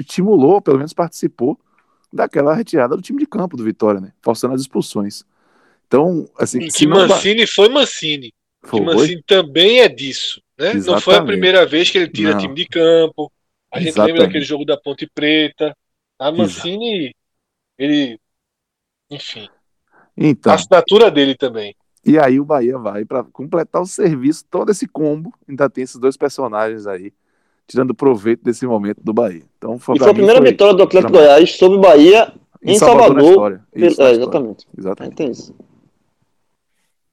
Speaker 7: estimulou, pelo menos participou, daquela retirada do time de campo do Vitória, né? Forçando as expulsões. Então, assim.
Speaker 4: E que
Speaker 7: não ba-
Speaker 4: Mancini foi Mancini. Que
Speaker 7: Foi?
Speaker 4: Mancini também é disso. Né? Não foi a primeira vez que ele tira
Speaker 7: Não.
Speaker 4: time de campo. A gente
Speaker 7: Exatamente.
Speaker 4: lembra daquele jogo da Ponte Preta. A Mancini, ele. Enfim.
Speaker 7: Então,
Speaker 4: A assinatura dele também.
Speaker 7: e aí o Bahia vai para completar o serviço, todo esse combo, ainda tem esses dois personagens aí, tirando proveito desse momento do Bahia. Então, foi,
Speaker 2: E foi a
Speaker 7: mim,
Speaker 2: primeira
Speaker 7: foi
Speaker 2: vitória do Atlético
Speaker 7: dramático.
Speaker 2: Goiás sobre o Bahia em
Speaker 7: na
Speaker 2: Salvador.
Speaker 7: história. Isso,
Speaker 2: é,
Speaker 7: na história.
Speaker 2: exatamente.
Speaker 7: Exatamente.
Speaker 2: tem isso.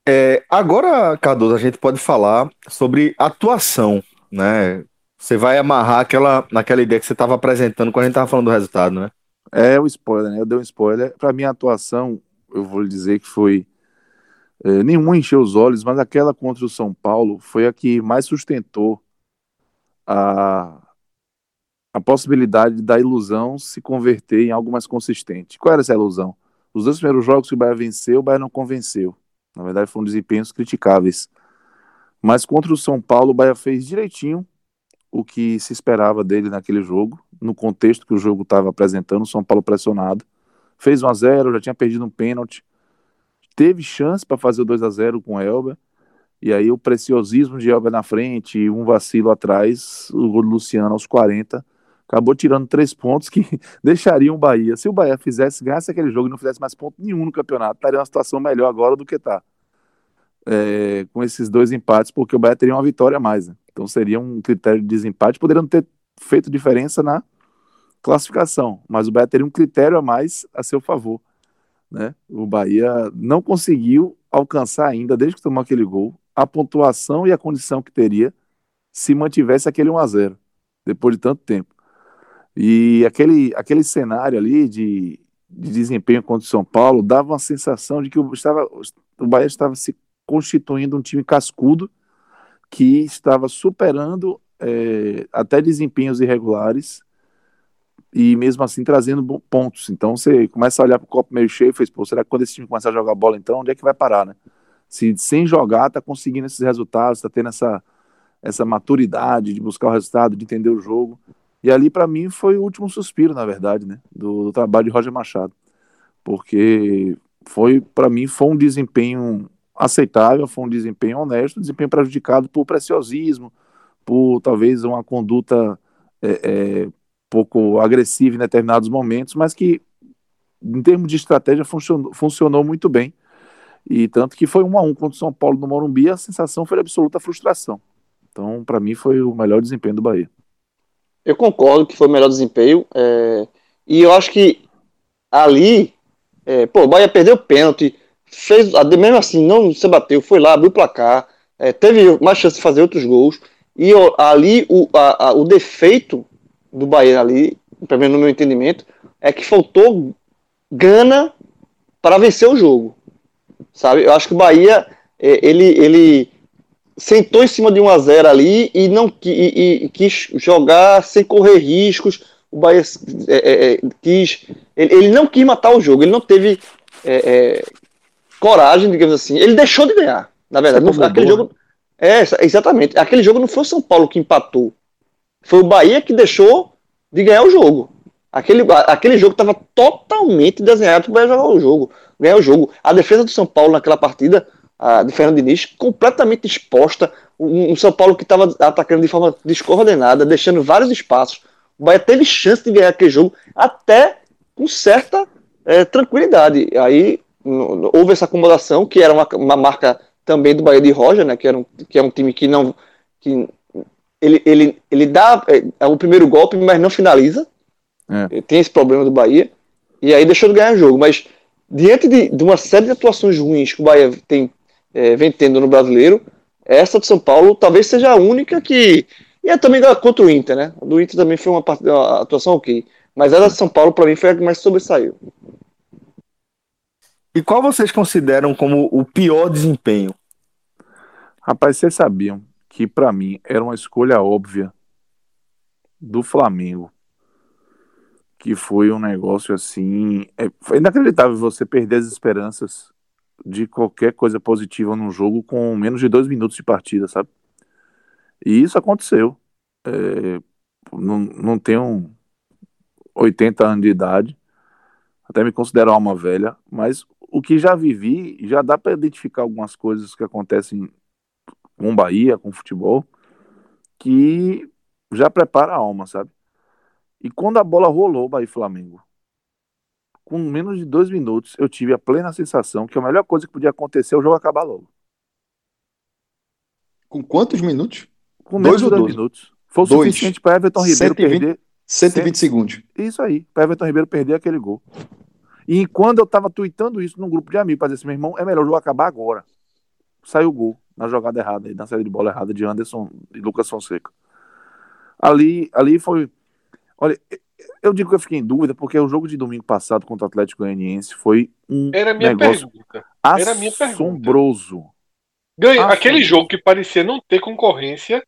Speaker 1: É, agora, Cardoso, a gente pode falar sobre atuação, né? Você vai amarrar aquela, naquela ideia que você estava apresentando quando a gente estava falando do resultado, né?
Speaker 7: É o spoiler, né? Eu dei um spoiler. Para minha atuação, eu vou lhe dizer que foi. É, nenhuma encheu os olhos, mas aquela contra o São Paulo foi a que mais sustentou a, a possibilidade da ilusão se converter em algo mais consistente. Qual era essa ilusão? Os dois primeiros jogos que o Bahia venceu, o Bahia não convenceu. Na verdade, foram desempenhos criticáveis. Mas contra o São Paulo, o Bahia fez direitinho o que se esperava dele naquele jogo, no contexto que o jogo estava apresentando, o São Paulo pressionado. Fez 1 a 0 já tinha perdido um pênalti. Teve chance para fazer o 2 a 0 com o Elber. E aí o preciosismo de Elber na frente e um vacilo atrás, o gol do Luciano aos 40, acabou tirando três pontos que <laughs> deixariam o Bahia. Se o Bahia fizesse, ganhasse aquele jogo e não fizesse mais ponto nenhum no campeonato, estaria uma situação melhor agora do que está. É, com esses dois empates, porque o Bahia teria uma vitória a mais. Né? Então seria um critério de desempate, poderia não ter feito diferença na classificação, mas o Bahia teria um critério a mais a seu favor. Né? O Bahia não conseguiu alcançar ainda, desde que tomou aquele gol, a pontuação e a condição que teria se mantivesse aquele 1 a 0 depois de tanto tempo. E aquele, aquele cenário ali de, de desempenho contra o São Paulo dava uma sensação de que o, estava, o Bahia estava se constituindo um time cascudo que estava superando é, até desempenhos irregulares e mesmo assim trazendo pontos. Então você começa a olhar para o copo meio cheio e fez, pô, será que quando esse time começar a jogar bola então, onde é que vai parar, né? Se sem jogar tá conseguindo esses resultados, tá tendo essa, essa maturidade de buscar o resultado, de entender o jogo. E ali para mim foi o último suspiro, na verdade, né, do, do trabalho de Roger Machado. Porque foi para mim foi um desempenho aceitável, foi um desempenho honesto, um desempenho prejudicado por preciosismo, por talvez uma conduta é, é, pouco agressiva em determinados momentos, mas que em termos de estratégia funcionou, funcionou muito bem. E tanto que foi um a um contra o São Paulo no Morumbi, a sensação foi absoluta frustração. Então, para mim, foi o melhor desempenho do Bahia.
Speaker 2: Eu concordo que foi o melhor desempenho. é, e eu acho que ali, é, pô, o Bahia perdeu o pênalti, fez, mesmo assim, não se bateu, foi lá, abriu o placar, é, teve mais chance de fazer outros gols. E ó, ali, o, a- a- o defeito do Bahia ali, pelo menos no meu entendimento, é que faltou gana para vencer o jogo. Sabe? Eu acho que o Bahia, é, ele, ele sentou em cima de 1 a 0 ali e não e, e quis jogar sem correr riscos. O Bahia é, é, é, quis, ele, ele não quis matar o jogo, ele não teve é, é, coragem, digamos assim. Ele deixou de ganhar, na verdade. Não, aquele jogo, é exa- exatamente. Aquele jogo não foi o São Paulo que empatou, foi o Bahia que deixou de ganhar o jogo. Aquele, aquele jogo estava totalmente desenhado para jogar o jogo, ganhar o jogo. A defesa do São Paulo naquela partida, a de Fernando Diniz, completamente exposta. Um, um São Paulo que estava atacando de forma descoordenada, deixando vários espaços. O Bahia teve chance de ganhar aquele jogo até com certa eh, tranquilidade. Aí houve essa acomodação, que era uma, uma marca também do Bahia de Roger, né, que, era um, que é um time que não. Que ele, ele, ele dá eh, é, o primeiro golpe, mas não finaliza.
Speaker 7: É.
Speaker 2: Tem esse problema do Bahia. E aí deixou de ganhar o jogo. Mas diante de, de uma série de atuações ruins que o Bahia tem, eh, vem tendo no brasileiro, essa do São Paulo talvez seja a única que. E é também da- contra o Inter, né? Do Inter também foi uma, uma atuação ok. Mas a da São Paulo, para mim, foi a que mais sobressaiu.
Speaker 1: E qual vocês consideram como o pior desempenho?
Speaker 7: Rapaz, vocês sabiam que pra mim era uma escolha óbvia do Flamengo. Que foi um negócio assim. é- foi inacreditável você perder as esperanças de qualquer coisa positiva num jogo com menos de dois minutos de partida, sabe? E isso aconteceu. É, não, não tenho 80 anos de idade, até me considero alma velha, mas o que já vivi, já dá para identificar algumas coisas que acontecem com Bahia, com futebol, que já prepara a alma, sabe? E quando a bola rolou, Bahia e Flamengo, com menos de dois minutos, eu tive a plena sensação que a melhor coisa que podia acontecer é o jogo acabar logo.
Speaker 3: Com quantos minutos?
Speaker 7: Com
Speaker 3: Dois
Speaker 7: menos de
Speaker 3: ou
Speaker 7: dois
Speaker 3: dois?
Speaker 7: minutos. Foi o
Speaker 3: Dois.
Speaker 7: suficiente para Everton Ribeiro
Speaker 3: 120.
Speaker 7: perder
Speaker 3: 120 segundos.
Speaker 7: Isso aí, para Everton Ribeiro perder aquele gol. E quando eu tava tweetando isso num grupo de amigos, para dizer assim, meu irmão, é melhor o jogo acabar agora. Saiu o gol na jogada errada, aí, na saída de bola errada de Anderson e Lucas Fonseca. Ali, ali foi. Olha, eu digo que eu fiquei em dúvida, porque o jogo de domingo passado contra o Atlético Goianiense foi um
Speaker 4: Era a minha
Speaker 7: negócio
Speaker 4: pergunta. Era a minha pergunta.
Speaker 7: assombroso.
Speaker 4: Ganha,
Speaker 7: Ah,
Speaker 4: aquele jogo que parecia não ter concorrência,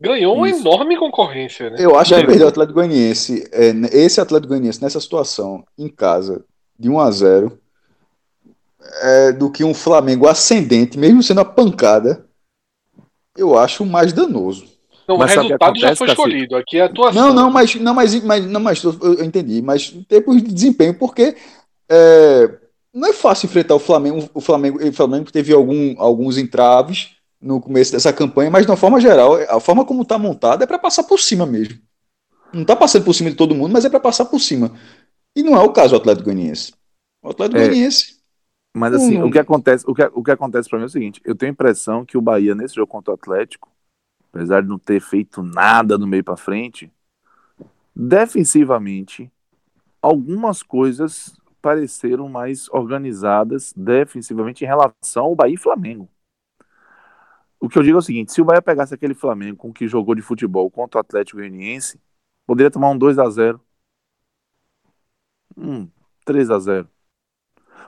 Speaker 4: ganhou uma
Speaker 7: Isso.
Speaker 4: enorme concorrência, né?
Speaker 3: Eu acho que perder o Atlético Goianiense, é, esse Atlético Goianiense nessa situação, em casa, de 1 a 0 é, do que um Flamengo ascendente, mesmo sendo a pancada, eu acho mais danoso.
Speaker 4: Não,
Speaker 7: Mas
Speaker 4: o
Speaker 7: sabe o que
Speaker 4: resultado já
Speaker 7: acontece,
Speaker 4: foi
Speaker 7: Cacito?
Speaker 4: escolhido. Aqui é a atuação.
Speaker 3: Não, não, mas não, mas, mas, não, mas eu eu entendi, mas em termos de desempenho, porque é, não é fácil enfrentar o Flamengo. O Flamengo, o Flamengo teve algum, alguns entraves no começo dessa campanha, mas de uma forma geral, a forma como está montada é para passar por cima mesmo. Não está passando por cima de todo mundo, mas é para passar por cima. E não é o caso do Atlético Goianiense. O Atlético
Speaker 7: É.
Speaker 3: Goianiense.
Speaker 7: Mas assim, o que acontece, o que, o que acontece para mim é o seguinte, eu tenho a impressão que o Bahia nesse jogo contra o Atlético, apesar de não ter feito nada do meio para frente, defensivamente algumas coisas pareceram mais organizadas defensivamente em relação ao Bahia e Flamengo. O que eu digo é o seguinte, se o Bahia pegasse aquele Flamengo com que jogou de futebol contra o Atlético Goianiense, poderia tomar um 2 a 0. Um 3 a 0.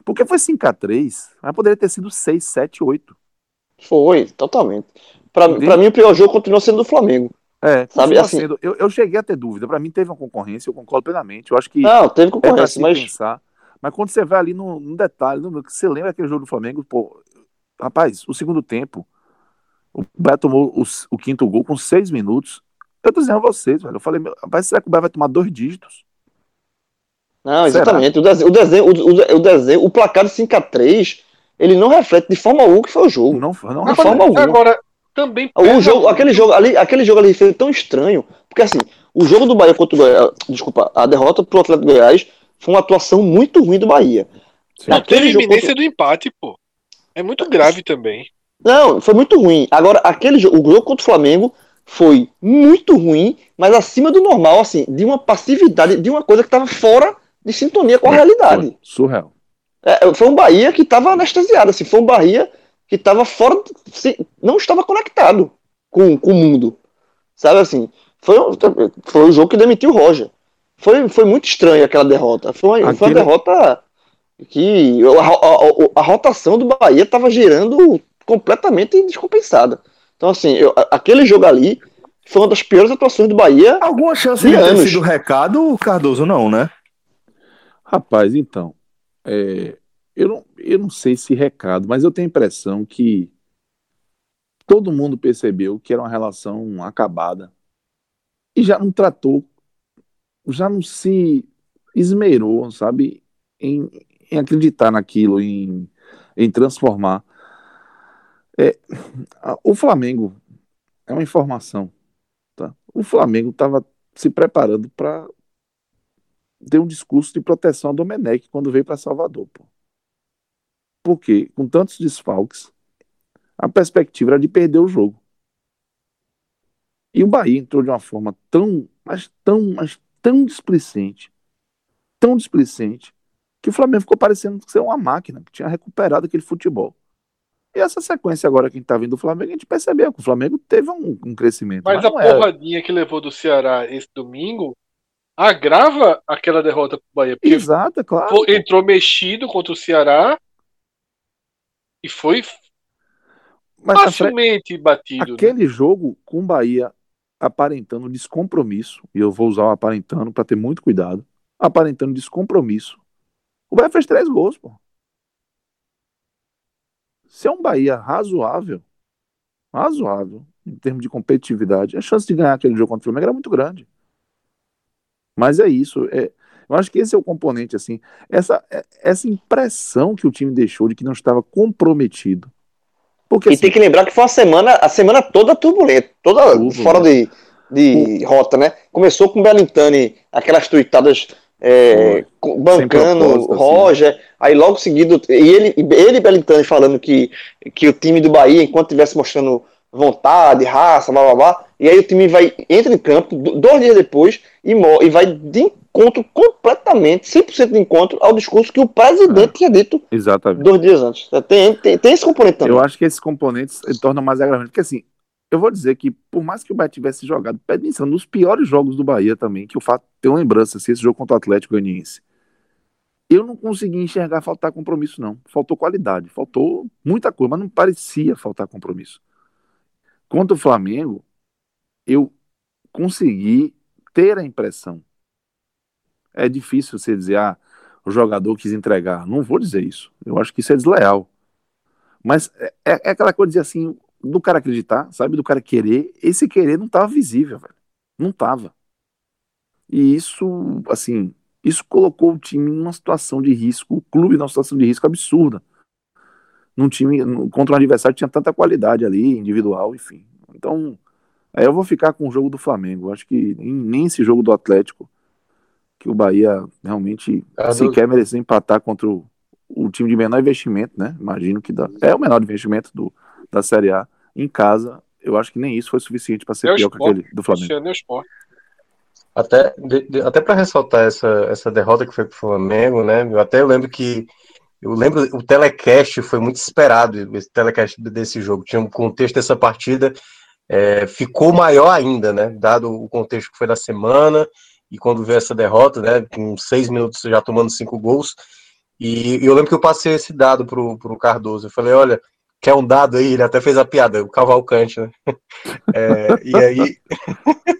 Speaker 7: Porque foi 5x3, mas poderia ter sido 6, 7, 8.
Speaker 2: Foi, totalmente. Pra mim, o pior jogo continua sendo do Flamengo.
Speaker 7: É,
Speaker 2: Sabe, assim-
Speaker 7: sendo- eu, eu cheguei a ter dúvida. Pra mim teve uma concorrência, eu concordo plenamente. Eu acho que
Speaker 2: Não, teve
Speaker 7: é
Speaker 2: concorrência,
Speaker 7: se
Speaker 2: mas
Speaker 7: pensar. Mas quando você vai ali no, no detalhe, no, você lembra aquele jogo do Flamengo, pô, rapaz, o segundo tempo, o Bahia tomou o, o quinto gol com seis minutos. Eu tô dizendo a vocês, velho. Eu falei, rapaz, será que o Bahia vai tomar dois dígitos?
Speaker 2: Não, exatamente. O desenho, o, desenho, o, o- desenho, o placar de 5x3, ele não reflete de forma alguma o que foi o jogo.
Speaker 7: Não, não,
Speaker 2: De forma alguma.
Speaker 4: Agora, também.
Speaker 2: O jogo, aquele jogo ali, aquele jogo ali foi tão estranho, porque assim, o jogo do Bahia contra o Goiás, desculpa, a derrota pro Atlético Goiás foi uma atuação muito ruim do Bahia.
Speaker 7: Sim.
Speaker 4: Não, teve
Speaker 2: Aquele jogo
Speaker 4: iminência do empate, pô. É muito grave também.
Speaker 2: Não, foi muito ruim. Agora, aquele jogo, o jogo contra o Flamengo foi muito ruim, mas acima do normal, assim, de uma passividade, de uma coisa que estava fora de sintonia com a realidade.
Speaker 7: Foi surreal.
Speaker 2: É, foi um Bahia que estava anestesiado, assim, foi um Bahia que estava fora, não estava conectado com, com o mundo, sabe assim, foi, um- foi o jogo que demitiu o Roger, foi, foi muito estranho aquela derrota, foi, uma- foi uma derrota que a, a- a- a rotação do Bahia estava girando completamente descompensada, então assim, eu- aquele jogo ali foi uma das piores atuações do Bahia,
Speaker 8: Alguma chance
Speaker 2: De
Speaker 8: de ter
Speaker 2: anos.
Speaker 8: sido recado, Cardoso? Não, né?
Speaker 7: Rapaz, então, é, eu, não, eu não sei se recado, mas eu tenho a impressão que todo mundo percebeu que era uma relação acabada e já não tratou, já não se esmerou, sabe, em, em acreditar naquilo, em, em transformar. É, o Flamengo é uma informação, tá? O Flamengo estava se preparando para ter um discurso de proteção a Domenech quando veio para Salvador, pô. Porque, com tantos desfalques, a perspectiva era de perder o jogo. E o Bahia entrou de uma forma tão, mas tão, mas tão displicente, tão displicente, que o Flamengo ficou parecendo ser uma máquina que tinha recuperado aquele futebol. E essa sequência agora que a gente tá vendo do Flamengo, a gente percebeu que o Flamengo teve um, um crescimento.
Speaker 4: Mas a
Speaker 7: não era.
Speaker 4: porradinha que levou do Ceará esse domingo agrava aquela derrota pro Bahia. Porque
Speaker 7: Exato, é claro.
Speaker 4: Fo- entrou mexido contra o Ceará e foi
Speaker 7: Mas
Speaker 4: facilmente batido. né?
Speaker 7: aquele jogo com o Bahia aparentando descompromisso, e eu vou usar o aparentando para ter muito cuidado, aparentando descompromisso. O Bahia fez três gols, pô. Se é um Bahia razoável, razoável, em termos de competitividade, a chance de ganhar aquele jogo contra o Flamengo era muito grande. Mas é isso. É, eu acho que esse é o componente, assim. Essa, é- essa impressão que o time deixou de que não estava comprometido. Porque
Speaker 2: E
Speaker 7: assim,
Speaker 2: tem que lembrar que foi uma semana, a semana toda turbulenta, toda
Speaker 7: Turbulenta.
Speaker 2: fora de, de rota, né? Começou com o Belintani, aquelas tuitadas é, bancando
Speaker 7: assim.
Speaker 2: Roger, aí logo seguido, e ele, ele e Belintani falando que, que o time do Bahia, enquanto estivesse mostrando vontade, raça, blá blá blá, e aí o time vai, entra em campo do- dois dias depois e, e vai de encontro completamente, 100% de encontro ao discurso que o presidente tinha dito
Speaker 7: exatamente.
Speaker 2: dois dias antes. Tem, tem, tem esse componente também.
Speaker 7: Eu acho que esses componentes eh, tornam mais agravante. Porque assim, eu vou dizer que, por mais que o Bahia tivesse jogado, pede atenção, nos piores jogos do Bahia também, que o fato tem uma lembrança, assim, esse jogo contra o Atlético Goianiense. Eu não consegui enxergar faltar compromisso, não. Faltou qualidade, faltou muita coisa, mas não parecia faltar compromisso. Contra o Flamengo, eu consegui ter a impressão. É difícil você dizer, ah, o jogador quis entregar. Não vou dizer isso. Eu acho que isso é desleal. Mas é, é aquela coisa de dizer assim, do cara acreditar, sabe? Do cara querer. Esse querer não tava visível, velho. Não tava. E isso, assim, isso colocou o time numa situação de risco, o clube numa situação de risco absurda. Num time, contra um adversário que tinha tanta qualidade ali, individual, enfim. Então, aí eu vou ficar com o jogo do Flamengo. Acho que nem, esse jogo do Atlético, que o Bahia realmente
Speaker 6: Ah,
Speaker 7: se
Speaker 6: do-
Speaker 7: quer merecer empatar contra o, o time de menor investimento, né? Imagino que dá. É o menor investimento do, da Série A em casa. Eu acho que nem isso foi suficiente para ser
Speaker 4: É o
Speaker 7: pior que aquele do Flamengo.
Speaker 4: É o Sport.
Speaker 6: Até, de- de- até para ressaltar essa, essa derrota que foi pro Flamengo, né? Eu até lembro que eu lembro o telecast foi muito esperado, esse telecast desse jogo. Tinha um contexto dessa partida, é, ficou maior ainda, né? Dado o contexto que foi da semana e quando veio essa derrota, né? Com seis minutos já tomando cinco gols. E, eu lembro que eu passei esse dado pro, pro Cardoso. Eu falei, olha, quer um dado aí? Ele até fez a piada, o Cavalcante, né? <laughs> É, e aí. <laughs>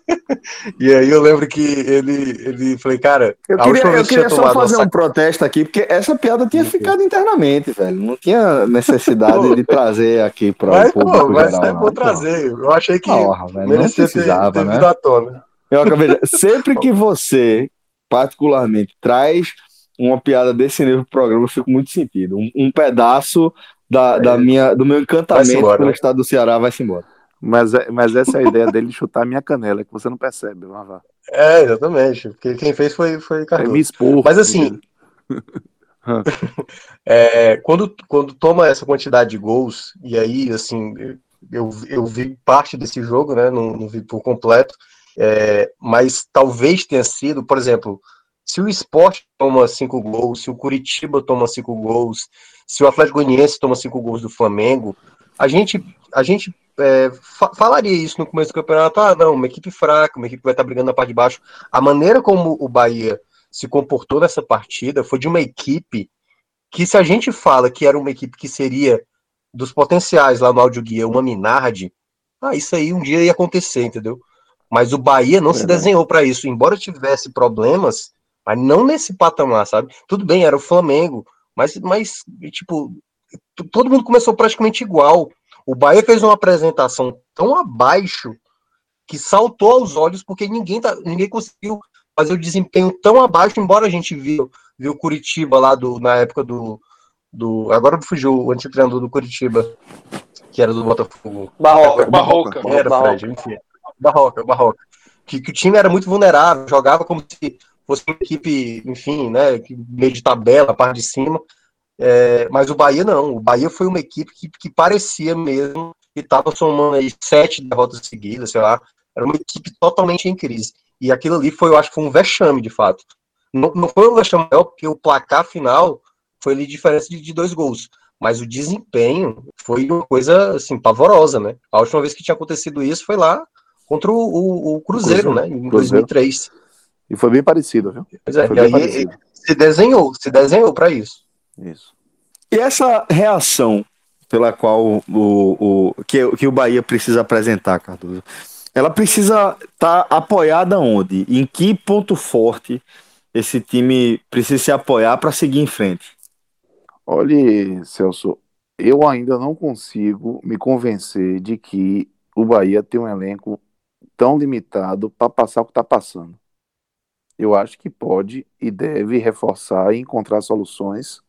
Speaker 6: E aí eu lembro que ele, ele falei, cara,
Speaker 1: Eu queria, eu
Speaker 6: que
Speaker 1: queria só fazer um protesto aqui, porque essa piada tinha ficado internamente, velho. Não tinha necessidade <laughs> de trazer aqui para
Speaker 6: Mas,
Speaker 1: o público
Speaker 6: pô, mas
Speaker 1: geral.
Speaker 6: é
Speaker 1: não.
Speaker 6: bom trazer. Eu achei que
Speaker 1: Porra, velho, não
Speaker 6: merecia ter,
Speaker 1: precisava,
Speaker 6: ter
Speaker 1: né?
Speaker 6: vindo à tona.
Speaker 1: Eu acabei de- Sempre que você, particularmente, traz uma piada desse nível pro programa, eu fico muito sentido. Um, um pedaço da, da minha, do meu encantamento
Speaker 6: embora,
Speaker 1: pelo
Speaker 6: né?
Speaker 1: estado do Ceará vai-se embora.
Speaker 7: Mas, é- mas essa é a ideia dele de chutar a minha canela, que você não percebe. Vavá.
Speaker 6: É, exatamente. Porque quem fez foi, foi
Speaker 7: É
Speaker 6: Cardoso.
Speaker 7: me expor.
Speaker 6: Mas assim, <laughs> é, quando, quando toma essa quantidade de gols, e aí, assim, eu, eu vi parte desse jogo, né? Não, não vi por completo, é, mas talvez tenha sido, por exemplo, se o Sport toma cinco gols, se o Curitiba toma cinco gols, se o Atlético Goianiense toma cinco gols do Flamengo, a gente, a gente é, fa- falaria isso no começo do campeonato, ah, não, uma equipe fraca, uma equipe que vai estar brigando na parte de baixo. A maneira como o Bahia se comportou nessa partida foi de uma equipe que, se a gente fala que era uma equipe que seria dos potenciais lá no áudio guia, uma Minardi, ah, isso aí um dia ia acontecer, entendeu? Mas o Bahia não se
Speaker 7: Verdade.
Speaker 6: desenhou para isso, embora tivesse problemas, mas não nesse patamar, sabe? Tudo bem, era o Flamengo, mas, mas tipo, todo mundo começou praticamente igual. O Bahia fez uma apresentação tão abaixo que saltou aos olhos, porque ninguém, tá, ninguém conseguiu fazer o desempenho tão abaixo, embora a gente viu, viu o Curitiba lá do, na época do, do. Agora fugiu o antigo treinador do Curitiba, que era do Botafogo.
Speaker 2: Barroca.
Speaker 4: Barroca.
Speaker 6: Era,
Speaker 2: Barroca.
Speaker 6: Fred, enfim. Barroca, Barroca. Que, que o time era muito vulnerável, jogava como se fosse uma equipe, enfim, né, meio de tabela, a parte de cima. É, mas o Bahia não. O Bahia foi uma equipe que, que parecia mesmo que estava somando aí sete derrotas seguidas, sei lá. Era uma equipe totalmente em crise. E aquilo ali foi, eu acho que foi um vexame, de fato. Não, não foi um vexame maior, porque o placar final foi ali diferença de, de dois gols. Mas o desempenho foi uma coisa, assim, pavorosa, né? A última vez que tinha acontecido isso foi lá contra o, o- o Cruzeiro,
Speaker 7: Cruzeiro.
Speaker 6: né? Em
Speaker 7: Cruzeiro.
Speaker 6: 2003.
Speaker 7: E foi bem parecido, viu?
Speaker 6: Pois é,
Speaker 7: Foi
Speaker 6: e
Speaker 7: bem
Speaker 6: aí
Speaker 7: parecido.
Speaker 6: se desenhou, se desenhou para isso.
Speaker 7: Isso.
Speaker 1: E essa reação pela qual o, o, que, que o Bahia precisa apresentar, Cardoso. Ela precisa estar apoiada onde? Em que ponto forte esse time precisa se apoiar para seguir em frente?
Speaker 7: Olhe, Celso, eu ainda não consigo me convencer de que o Bahia tem um elenco tão limitado para passar o que está passando. Eu acho que pode e deve reforçar e encontrar soluções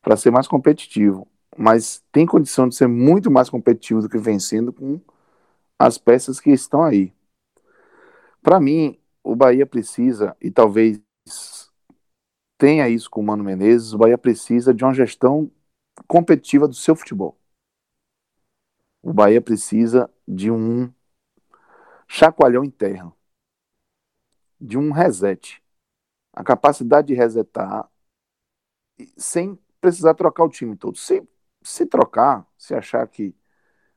Speaker 7: para ser mais competitivo, mas tem condição de ser muito mais competitivo do que vem sendo com as peças que estão aí. Para mim, o Bahia precisa, e talvez tenha isso com o Mano Menezes, o Bahia precisa de uma gestão competitiva do seu futebol. O Bahia precisa de um chacoalhão interno, de um reset. A capacidade de resetar sem precisar trocar o time todo. Se, se trocar, se achar que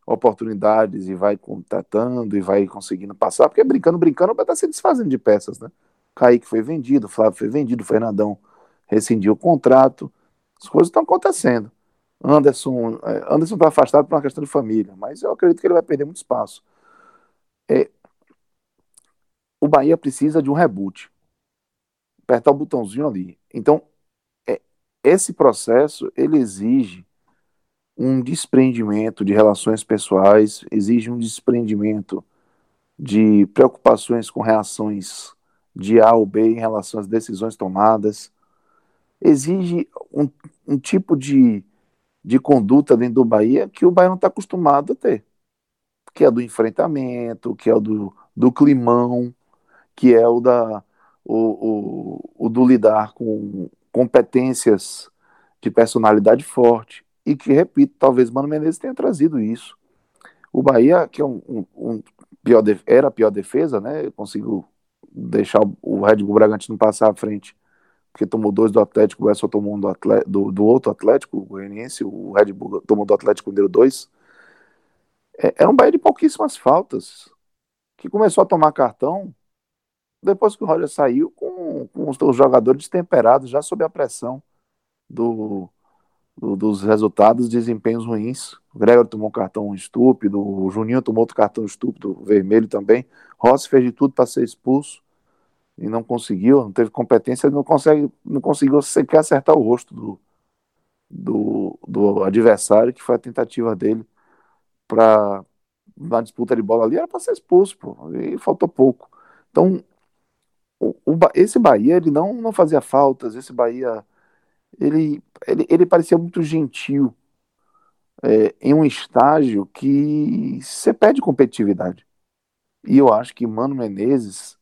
Speaker 7: oportunidades e vai contratando e vai conseguindo passar, porque brincando, brincando, vai estar se desfazendo de peças, né? Kaique foi vendido, Flávio foi vendido, Fernandão rescindiu o contrato, as coisas estão acontecendo. Anderson eh, Anderson está afastado por uma questão de família, mas eu acredito que ele vai perder muito espaço. É, o Bahia precisa de um reboot. Apertar o botãozinho ali. Então, é, esse processo, ele exige um desprendimento de relações pessoais, exige um desprendimento de preocupações com reações de A ou B em relação às decisões tomadas, exige um, um tipo de, de conduta dentro do Bahia que o Bahia não está acostumado a ter, que é do enfrentamento, que é do, do climão, que é o da o, o, o do lidar com competências de personalidade forte e que, repito, talvez Mano Menezes tenha trazido isso. O Bahia, que é um, um- um pior def- era a pior defesa, né? Conseguiu deixar o- Red Bull Bragantino passar à frente, porque tomou dois do Atlético, o Edson tomou um do, atle- do, do outro Atlético, o Goianiense, o Red Bull tomou do Atlético deu dois. É, era um Bahia de pouquíssimas faltas, que começou a tomar cartão depois que o Roger saiu com, com os, jogadores destemperados, já sob a pressão do, do- dos resultados, desempenhos ruins. O Gregor tomou um cartão estúpido, o Juninho tomou outro cartão estúpido, vermelho também. Rossi fez de tudo para ser expulso e não conseguiu, não teve competência, não, consegue, não conseguiu sequer acertar o rosto do, do, do adversário, que foi a tentativa dele para na disputa de bola ali, era para ser expulso, pô, e faltou pouco. Então, o, o esse Bahia, ele não, não fazia faltas, esse Bahia, ele, ele, ele parecia muito gentil é, em um estágio que você perde competitividade. E eu acho que Mano Menezes,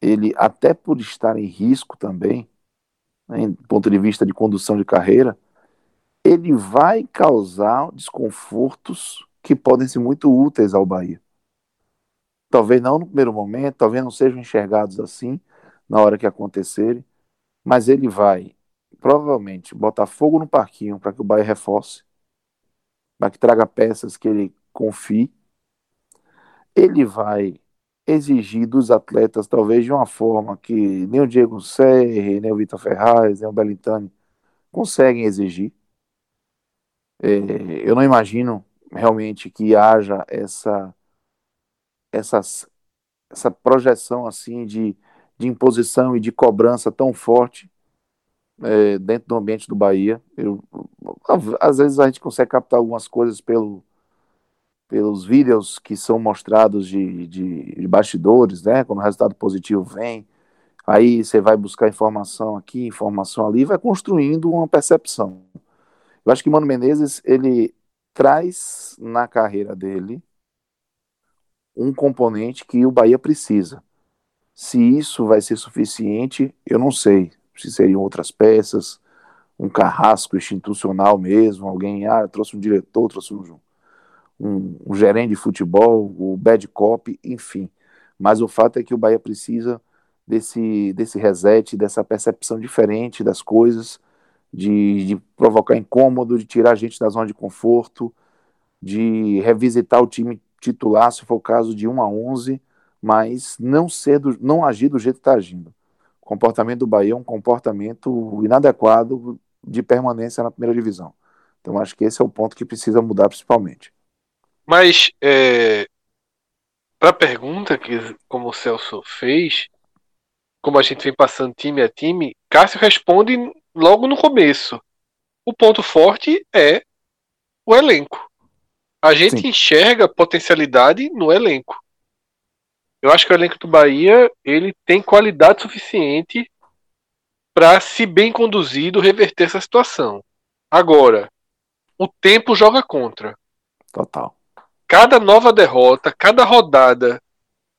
Speaker 7: ele, até por estar em risco também, né, do ponto de vista de condução de carreira, ele vai causar desconfortos que podem ser muito úteis ao Bahia. Talvez não no primeiro momento, talvez não sejam enxergados assim na hora que acontecerem, mas ele vai provavelmente botar fogo no parquinho para que o Bahia reforce, para que traga peças que ele confie. Ele vai exigir dos atletas, talvez de uma forma que nem o Diego Serri, nem o Vitor Ferraz, nem o Belintani conseguem exigir. É, eu não imagino realmente que haja essa, essas, essa projeção assim de, de imposição e de cobrança tão forte é, dentro do ambiente do Bahia. Eu, às vezes a gente consegue captar algumas coisas pelo, pelos vídeos que são mostrados de, de, de bastidores, né? Quando o resultado positivo vem, aí você vai buscar informação aqui, informação ali, vai construindo uma percepção. Eu acho que Mano Menezes ele traz na carreira dele um componente que o Bahia precisa. Se isso vai ser suficiente, eu não sei. Se seriam outras peças, um carrasco institucional mesmo, alguém, ah, trouxe um diretor, trouxe um, um, um gerente de futebol, o bad cop, enfim. Mas o fato é que o Bahia precisa desse, desse reset, dessa percepção diferente das coisas, de, de provocar incômodo, de tirar a gente da zona de conforto, de revisitar o time titular, se for o caso, de 1 a 11, mas não ser do, não agir do jeito que está agindo. O comportamento do Bahia é um comportamento inadequado de permanência na primeira divisão. Então acho que esse é o ponto que precisa mudar principalmente.
Speaker 4: Mas, é, para a pergunta que, como o Celso fez, como a gente vem passando time a time, Cássio responde logo no começo. O ponto forte é o elenco. A gente
Speaker 7: Sim.
Speaker 4: enxerga potencialidade no elenco. Eu acho que o elenco do Bahia ele tem qualidade suficiente para, se bem conduzido, reverter essa situação. Agora, o tempo joga contra
Speaker 7: Total.
Speaker 4: cada nova derrota, cada rodada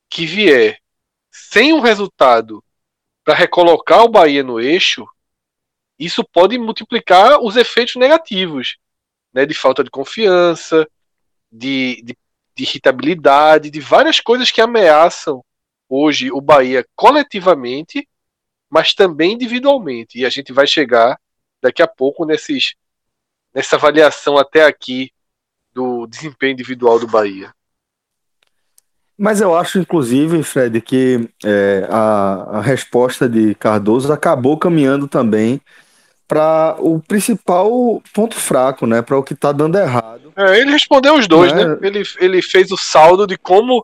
Speaker 4: que vier sem um resultado para recolocar o Bahia no eixo, isso pode multiplicar os efeitos negativos, né, de falta de confiança, de, de, de irritabilidade, de várias coisas que ameaçam hoje o Bahia coletivamente, mas também individualmente. E a gente vai chegar daqui a pouco nesses, nessa avaliação até aqui do desempenho individual do Bahia.
Speaker 1: Mas eu acho, inclusive, Fred, que é, a, a resposta de Cardoso acabou caminhando também para o principal ponto fraco, né? Para o que está dando errado.
Speaker 4: É, ele respondeu os dois,
Speaker 1: Não é?
Speaker 4: né? Ele, ele fez o saldo de como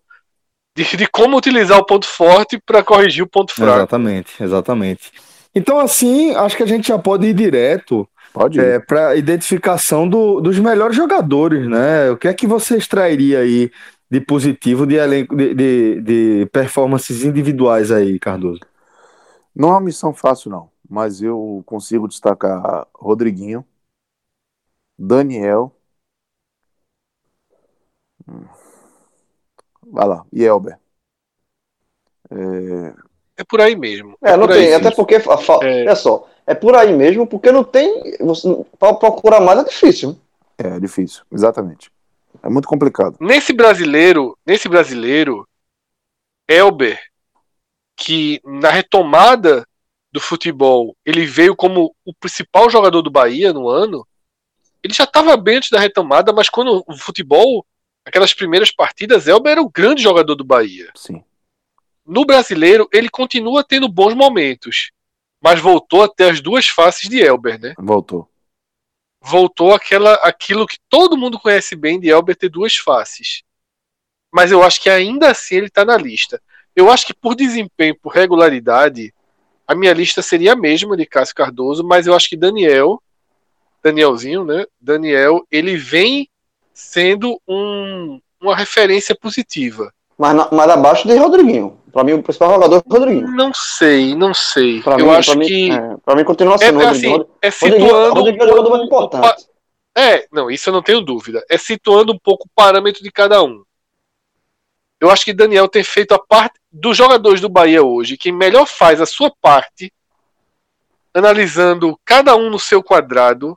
Speaker 4: de, de como utilizar o ponto forte para corrigir o ponto fraco.
Speaker 1: Exatamente, exatamente. Então, assim, acho que a gente já pode ir direto
Speaker 7: Pode
Speaker 1: é, para a identificação do- dos melhores jogadores, né? O que é que você extrairia aí de positivo de elenco de, de, de performances individuais aí, Cardoso?
Speaker 7: Não é uma missão fácil, não. Mas eu consigo destacar Rodriguinho, Daniel. Hum. Vai lá, e Elber. É,
Speaker 4: É por aí mesmo.
Speaker 2: É, não
Speaker 4: por aí,
Speaker 2: tem, até porque,
Speaker 4: É.
Speaker 2: olha só, é por aí mesmo, porque não tem, você, pra procurar mais é difícil.
Speaker 7: é difícil, exatamente. É muito complicado.
Speaker 4: Nesse brasileiro, nesse brasileiro, Elber, que na retomada do futebol, ele veio como o principal jogador do Bahia no ano. Ele já estava bem antes da retomada, mas quando o futebol, aquelas primeiras partidas, Elber era o grande jogador do Bahia.
Speaker 7: Sim.
Speaker 4: No brasileiro, ele continua tendo bons momentos, mas voltou até as duas faces de Elber, né?
Speaker 7: Voltou.
Speaker 4: voltou aquela, aquilo que todo mundo conhece bem de Elber ter duas faces. Mas eu acho que ainda assim ele está na lista. Eu acho que por desempenho, por regularidade, a minha lista seria a mesma de Cássio Cardoso, mas eu acho que Daniel, Danielzinho, né? Daniel, ele vem sendo um- uma referência positiva.
Speaker 2: Mas, na- mas abaixo de Rodriguinho. Pra mim, o principal jogador é Rodriguinho.
Speaker 4: Não sei, não sei.
Speaker 2: Pra
Speaker 4: eu
Speaker 2: mim,
Speaker 4: acho
Speaker 2: pra
Speaker 4: que
Speaker 2: é, pra mim continua
Speaker 4: é,
Speaker 2: sendo
Speaker 4: é
Speaker 2: Rodriguinho.
Speaker 4: assim, é situando
Speaker 2: Rodriguinho é
Speaker 4: um
Speaker 2: o jogador mais
Speaker 4: o
Speaker 2: importante.
Speaker 4: É, não, isso eu não tenho dúvida. É situando um pouco o parâmetro de cada um. Eu acho que Daniel tem feito a parte dos jogadores do Bahia hoje, quem melhor faz a sua parte, analisando cada um no seu quadrado,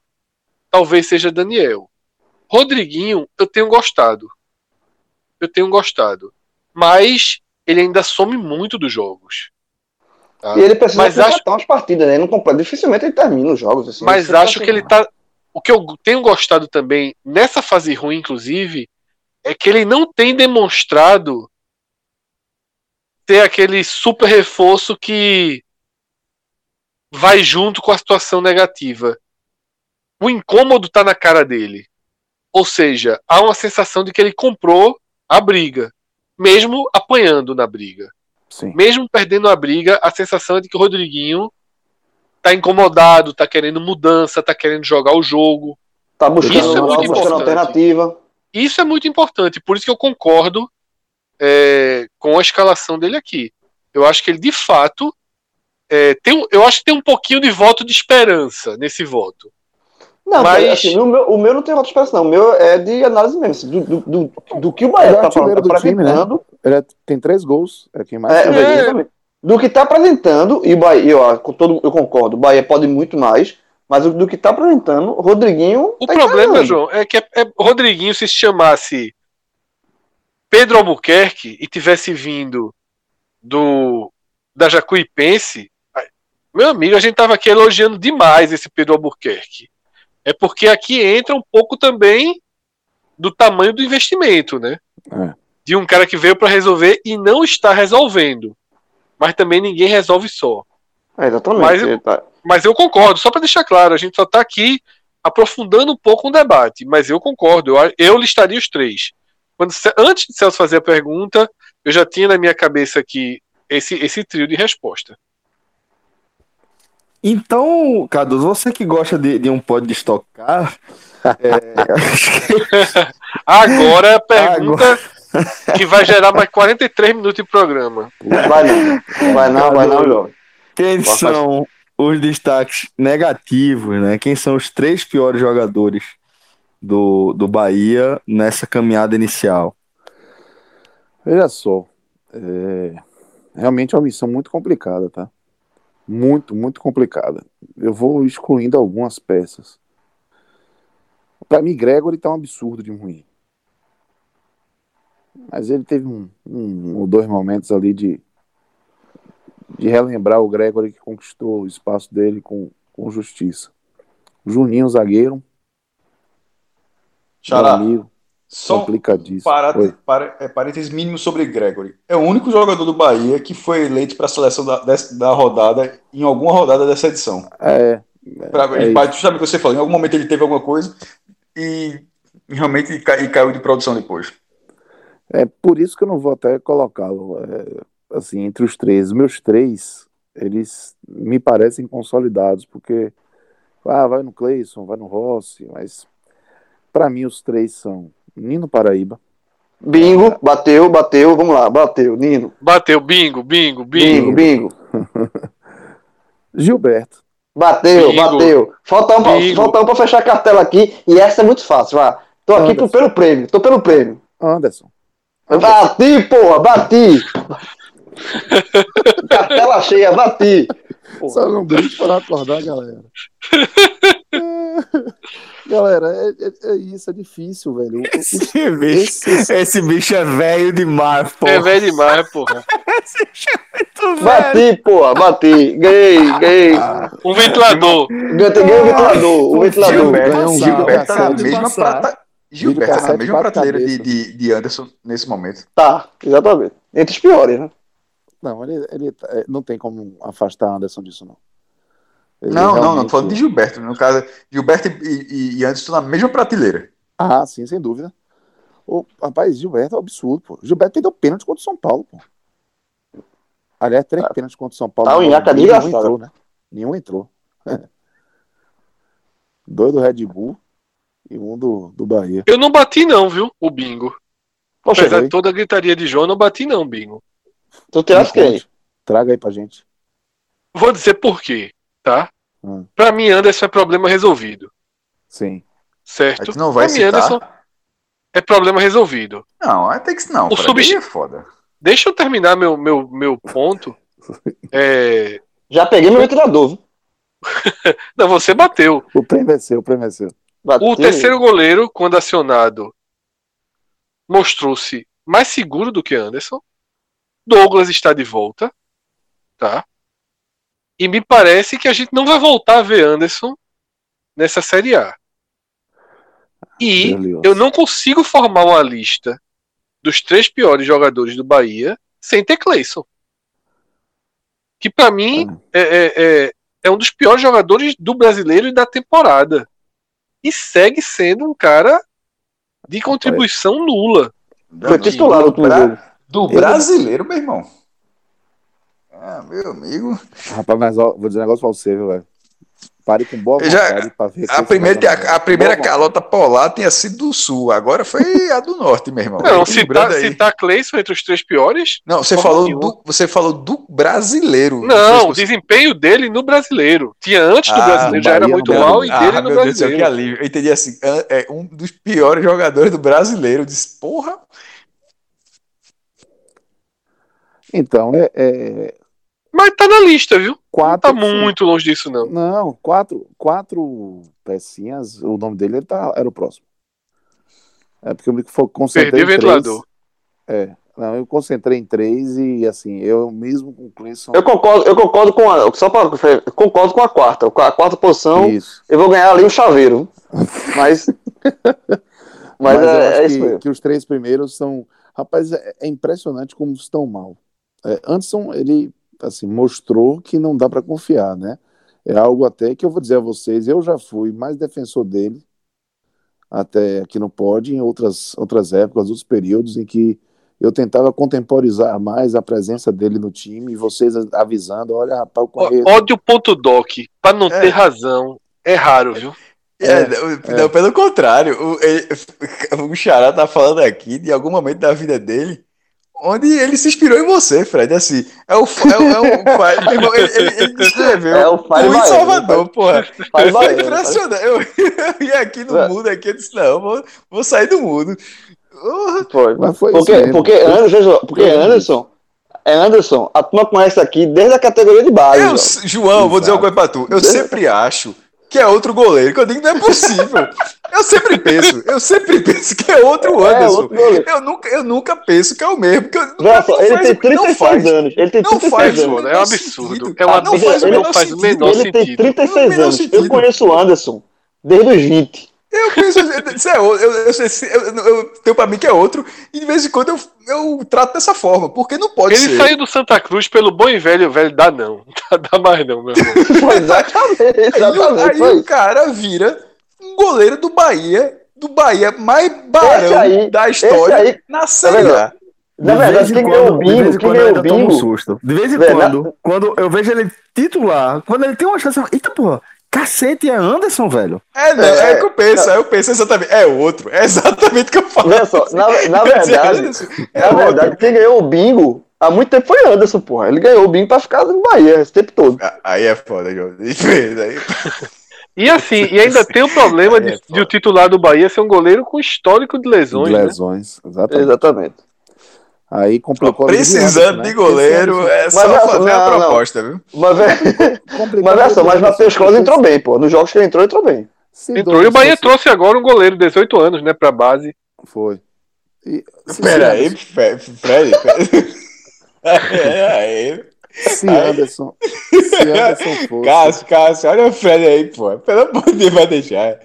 Speaker 4: talvez seja Daniel. Rodriguinho, eu tenho gostado. Eu tenho gostado. Mas ele ainda some muito dos jogos. tá?
Speaker 2: E ele precisa
Speaker 4: Mas acho-
Speaker 2: umas partidas, né? Não completa. Dificilmente ele termina os jogos. Assim,
Speaker 4: Mas acho que ele tá. O que eu tenho gostado também, nessa fase ruim, inclusive, é que ele não tem demonstrado ter aquele super reforço que vai junto com a situação negativa. O incômodo tá na cara dele. Ou seja, há uma sensação de que ele comprou a briga, mesmo apanhando na briga.
Speaker 7: Sim.
Speaker 4: Mesmo perdendo a briga, a sensação é de que o Rodriguinho tá incomodado, tá querendo mudança, tá querendo jogar o jogo.
Speaker 2: Tá buscando,
Speaker 4: Isso é
Speaker 2: tá buscando
Speaker 4: importante.
Speaker 2: alternativa.
Speaker 4: Isso é muito importante, por isso que eu concordo é, com a escalação dele aqui. Eu acho que ele de fato é, tem, um- eu acho que tem um pouquinho de voto de esperança nesse voto.
Speaker 2: Não,
Speaker 4: Mas-
Speaker 2: assim, o, meu, o meu não tem outra expressão. O meu é de análise mesmo. assim, do, do, do, do que o Bahia
Speaker 7: é
Speaker 2: tá
Speaker 7: artilheiro do time, né?
Speaker 2: apresentando.
Speaker 7: Ele é- tem três gols. É quem mais
Speaker 2: É.
Speaker 4: É.
Speaker 2: Do que tá apresentando, e o Bahia, eu, todo, eu concordo, o Bahia pode muito mais, mas do que tá apresentando, o Rodriguinho.
Speaker 4: O
Speaker 2: tá
Speaker 4: problema. João, é que é, é- Rodriguinho, se se chamasse Pedro Albuquerque e tivesse vindo do da Jacuipense, meu amigo, a gente tava aqui elogiando demais esse Pedro Albuquerque. É porque aqui entra um pouco também do tamanho do investimento, né?
Speaker 7: É.
Speaker 4: De um cara que veio para resolver e não está resolvendo. Mas também ninguém resolve só.
Speaker 2: É, exatamente.
Speaker 4: Mas eu-
Speaker 2: tá-
Speaker 4: Mas eu concordo, só para deixar claro, a gente só tá aqui aprofundando um pouco o debate, mas eu concordo, eu, eu listaria os três. Quando, antes de Celso fazer a pergunta, eu já tinha na minha cabeça aqui esse, esse trio de resposta.
Speaker 1: Então, Cadu, você que gosta de, de um pod de estocar, <laughs>
Speaker 4: Agora é a pergunta que vai gerar mais 43 minutos de programa.
Speaker 2: Vai não. Vai não, vai não, jovem.
Speaker 1: Quem
Speaker 2: Boa
Speaker 1: são os destaques negativos, né? Quem são os três piores jogadores do, do Bahia nessa caminhada inicial?
Speaker 7: Veja só, é, realmente é uma missão muito complicada, tá? Muito, muito complicada. Eu vou excluindo algumas peças. Para mim, Gregory tá um absurdo de ruim. Mas ele teve um, um ou dois momentos ali de, de relembrar o Gregory que conquistou o espaço dele com, com justiça. Juninho, zagueiro,
Speaker 3: Xará,
Speaker 7: amigo,
Speaker 3: só
Speaker 7: complicadíssimo. Oi.
Speaker 3: para- é, parênteses mínimo sobre Gregory. É o único jogador do Bahia que foi eleito para a seleção da, da rodada, em alguma rodada dessa edição.
Speaker 7: É,
Speaker 3: Pra,
Speaker 7: é
Speaker 3: ele, justamente o que você falou, em algum momento ele teve alguma coisa e realmente e caiu de produção depois.
Speaker 7: É por isso que eu não vou até colocá-lo é, assim entre os três. Os meus três, eles me parecem consolidados, porque ah, vai no Cleison, vai no Rossi, mas para mim os três são Nino Paraíba,
Speaker 2: Bingo, bateu, bateu, vamos lá, bateu, Nino.
Speaker 4: Bateu, bingo, bingo,
Speaker 2: Bingo,
Speaker 4: bingo.
Speaker 2: bingo. <laughs>
Speaker 7: Gilberto,
Speaker 2: Bateu,
Speaker 4: Bingo.
Speaker 2: bateu. Falta um, pra, falta um pra fechar a cartela aqui e essa é muito fácil, vá. Tô aqui
Speaker 7: Anderson.
Speaker 2: pro- pelo prêmio, tô pelo prêmio.
Speaker 7: Anderson,
Speaker 2: Bati, porra, bati. <laughs> Cartela cheia, bati. Porra.
Speaker 7: só não grite para acordar, galera. <laughs> galera, é, é- é isso, é difícil, velho.
Speaker 1: Esse bicho, esse bicho é velho demais, pô.
Speaker 4: É velho demais, porra. <laughs>
Speaker 2: Bati, porra, bati. Ganhei, ganhei.
Speaker 4: Um ventilador.
Speaker 2: Ganhei, ganhei o ventilador, o ventilador.
Speaker 3: Gilberto,
Speaker 7: Ganhou um
Speaker 3: Gilberto tá na
Speaker 7: cassete
Speaker 3: mesma prata, Gilberto tá mesma prateleira de, de, de Anderson nesse momento.
Speaker 2: Tá, exatamente. Entre os piores, né?
Speaker 7: Não, ele, ele é, não tem como afastar Anderson disso, não. Ele
Speaker 3: Não, não, não,
Speaker 7: realmente-
Speaker 3: tô falando de Gilberto. No caso, Gilberto e, e, e Anderson na mesma prateleira.
Speaker 7: Ah, sim, sem dúvida. O, rapaz, Gilberto é um absurdo, pô. Gilberto perdeu pênalti contra o São Paulo, pô. Aliás, três pênaltis contra o São Paulo.
Speaker 2: tá um nhaca
Speaker 7: Nenhum entrou, né? Nenhum entrou. <laughs> Dois do Red Bull e um do, do Bahia.
Speaker 4: Eu não bati, não, viu? O bingo.
Speaker 2: Poxa,
Speaker 4: Apesar de toda a gritaria de João, eu não bati, não, bingo.
Speaker 2: Tu quem?
Speaker 7: conte. Traga aí pra gente.
Speaker 4: Vou dizer por quê, tá?
Speaker 7: Hum.
Speaker 4: Pra mim, Anderson é problema resolvido.
Speaker 7: Sim.
Speaker 4: Certo?
Speaker 3: não vai
Speaker 4: pra mim,
Speaker 3: citar.
Speaker 4: Anderson é problema resolvido.
Speaker 3: Não, até que não.
Speaker 4: O
Speaker 3: aí é foda.
Speaker 4: Deixa eu terminar meu, meu, meu ponto. <laughs> É...
Speaker 2: Já peguei meu ventilador, viu? <laughs>
Speaker 4: Não, você bateu.
Speaker 7: O prêmio é seu, o prêmio é seu.
Speaker 2: Bateu.
Speaker 4: O terceiro goleiro, quando acionado, mostrou-se mais seguro do que Anderson. Douglas está de volta, tá? E me parece que a gente não vai voltar a ver Anderson nessa Série A. E eu não consigo formar uma lista dos três piores jogadores do Bahia sem ter Cleison. Que pra mim é, é, é, é um dos piores jogadores do brasileiro e da temporada. E segue sendo um cara de contribuição nula.
Speaker 2: Foi titular no último jogo.
Speaker 3: Do
Speaker 7: Ele-
Speaker 3: brasileiro, meu irmão. Ah, meu amigo.
Speaker 7: Rapaz, mas ó, vou dizer um negócio pra você, viu, velho? Pare com boa
Speaker 3: Eu já-
Speaker 7: vontade pra ver.
Speaker 3: A primeira,
Speaker 7: dar
Speaker 3: a, a primeira
Speaker 7: boa
Speaker 3: calota polar tinha sido do sul, agora foi a do norte, meu irmão.
Speaker 4: Não, citar,
Speaker 3: aí.
Speaker 4: citar Cleison entre os três piores?
Speaker 3: Não, você falou,
Speaker 4: nenhuma.
Speaker 3: do, você falou do brasileiro.
Speaker 4: Não, o desempenho dele no brasileiro. Tinha antes do
Speaker 3: Ah,
Speaker 4: brasileiro, já era muito mal, e
Speaker 7: brasileiro.
Speaker 4: dele
Speaker 3: ah,
Speaker 4: no
Speaker 3: meu Deus
Speaker 4: brasileiro.
Speaker 3: alívio. Eu entendi assim, é é um dos piores jogadores do brasileiro. Eu disse, porra.
Speaker 7: Então, é, é
Speaker 4: Mas tá na lista, viu? Não
Speaker 7: quatro.
Speaker 4: tá muito longe disso, não.
Speaker 7: Não, quatro, quatro pecinhas, o nome dele tá, era o próximo. É porque eu me fo- concentrei
Speaker 4: Perdeu o ventilador.
Speaker 7: É, não, eu concentrei em três e assim, eu mesmo com o Cleison.
Speaker 2: Eu concordo, eu concordo com a. Só eu concordo com a quarta. A quarta posição,
Speaker 7: Isso.
Speaker 2: eu vou ganhar ali um chaveiro. Mas. <laughs> Mas,
Speaker 7: Mas, eu
Speaker 2: é,
Speaker 7: acho
Speaker 2: é isso
Speaker 7: que,
Speaker 2: mesmo.
Speaker 7: que os três primeiros são. Rapaz, é, é impressionante como estão mal. É, Anderson, ele assim, mostrou que não dá para confiar, né? É algo até que eu vou dizer a vocês, eu já fui mais defensor dele, até aqui no Pod, em outras, outras épocas, outros períodos em que eu tentava contemporizar mais a presença dele no time, e vocês avisando, olha, rapaz,
Speaker 4: Ó-
Speaker 7: conheço.
Speaker 4: Ódio ponto doc, pra não
Speaker 3: É.
Speaker 4: ter razão, é raro, viu?
Speaker 3: É, não, não, pelo contrário, o, ele- <laughs> o Xará tá falando aqui de algum momento da vida dele onde ele se inspirou em você, Fred. Assim, é o, é, o- é o pai. Ele, ele, ele descreveu
Speaker 2: É o pai baiano,
Speaker 3: Salvador, porra.
Speaker 2: Pai
Speaker 3: Foi impressionante. Eu, eu ia aqui no
Speaker 2: É.
Speaker 3: mundo, aqui, eu disse, não, vou, vou sair do mundo.
Speaker 2: Foi.
Speaker 7: Mas foi
Speaker 2: Porque,
Speaker 7: isso mesmo.
Speaker 2: porque, Anderson, porque. Anderson, é Anderson, a turma conhece aqui desde a categoria de base.
Speaker 3: eu,
Speaker 2: João.
Speaker 3: João, vou dizer uma coisa pra tu. Eu sempre acho que é outro goleiro, que eu digo que não é possível. Eu sempre penso, eu sempre penso que é outro
Speaker 2: É,
Speaker 3: Anderson.
Speaker 2: outro goleiro.
Speaker 3: Eu nunca, eu nunca penso que é o mesmo. Porque eu,
Speaker 2: só, ele
Speaker 3: faz-
Speaker 2: tem
Speaker 3: não
Speaker 2: 36
Speaker 3: faz.
Speaker 2: anos. Ele tem
Speaker 3: Não
Speaker 2: 36
Speaker 3: faz,
Speaker 2: anos.
Speaker 4: Mano, é um absurdo. É um
Speaker 3: não
Speaker 4: absurdo.
Speaker 3: faz o
Speaker 4: Não
Speaker 3: menor
Speaker 4: faz o
Speaker 3: sentido.
Speaker 4: menor
Speaker 2: Ele tem
Speaker 4: sentido.
Speaker 2: 36
Speaker 3: menor
Speaker 2: anos.
Speaker 3: sentido.
Speaker 2: Eu conheço o Anderson desde os 20.
Speaker 3: Eu penso, isso é eu, eu, eu, eu, eu tenho pra mim que é outro, e de vez em quando eu, eu trato dessa forma, porque não pode
Speaker 4: Ele
Speaker 3: ser.
Speaker 4: saiu do Santa Cruz pelo bom e velho, velho, dá <laughs> não. Dá, mais não, meu irmão. <laughs>
Speaker 2: Exatamente,
Speaker 3: Aí, o-
Speaker 2: exatamente.
Speaker 3: aí
Speaker 2: foi
Speaker 3: o cara vira um goleiro do Bahia, do Bahia mais barão
Speaker 2: aí-
Speaker 3: da história
Speaker 2: aí-
Speaker 3: na Série
Speaker 2: vendo?
Speaker 3: A.
Speaker 2: Na
Speaker 1: De
Speaker 2: verdade,
Speaker 1: vez em
Speaker 2: quem
Speaker 1: quando-
Speaker 2: ganhou o
Speaker 1: de vez
Speaker 2: bingo,
Speaker 1: em
Speaker 2: quem
Speaker 1: quando eu
Speaker 2: ganhou o
Speaker 1: tomo um
Speaker 2: bingo,
Speaker 1: susto. De vez em quando, quando eu vejo ele titular, quando ele tem uma chance, eu falo, eita porra, cacete, é Anderson, velho.
Speaker 3: É, não,
Speaker 2: É,
Speaker 3: é, que eu penso, aí eu penso exatamente, é outro, é exatamente o que eu falo.
Speaker 2: Veja só, na, <laughs> na verdade,
Speaker 3: é
Speaker 2: na
Speaker 3: outro.
Speaker 2: verdade, quem ganhou o bingo há muito tempo foi Anderson, porra. Ele ganhou o bingo pra ficar no Bahia esse tempo todo.
Speaker 3: Aí é foda, João. <laughs> Aí-
Speaker 4: E assim, e ainda tem o problema
Speaker 3: É,
Speaker 4: de,
Speaker 3: foda.
Speaker 4: de o titular do Bahia ser um goleiro com histórico de lesões,
Speaker 7: De
Speaker 4: né?
Speaker 7: lesões, exatamente.
Speaker 2: Exatamente.
Speaker 7: Aí complicou a
Speaker 3: Precisando de
Speaker 7: né?
Speaker 3: goleiro,
Speaker 7: Esse
Speaker 3: é só
Speaker 2: Mas,
Speaker 3: fazer a
Speaker 2: não, não.
Speaker 3: proposta, viu?
Speaker 2: Mas,
Speaker 7: complicou
Speaker 2: mas
Speaker 7: a vida
Speaker 2: só, mas Matheus Claus
Speaker 7: porque
Speaker 2: entrou bem, pô. Nos jogos que ele entrou, entrou bem.
Speaker 7: se
Speaker 4: Entrou e o Bahia trouxe agora um goleiro, 18 anos, né, pra base.
Speaker 7: Foi. E,
Speaker 3: Pera
Speaker 7: se
Speaker 3: aí, Fe- Fred. Pera <laughs> aí.
Speaker 7: Se Anderson, se Anderson <laughs> fosse.
Speaker 3: Cássio, Cássio, olha o Fred aí, pô. Pelo amor de Deus, vai deixar.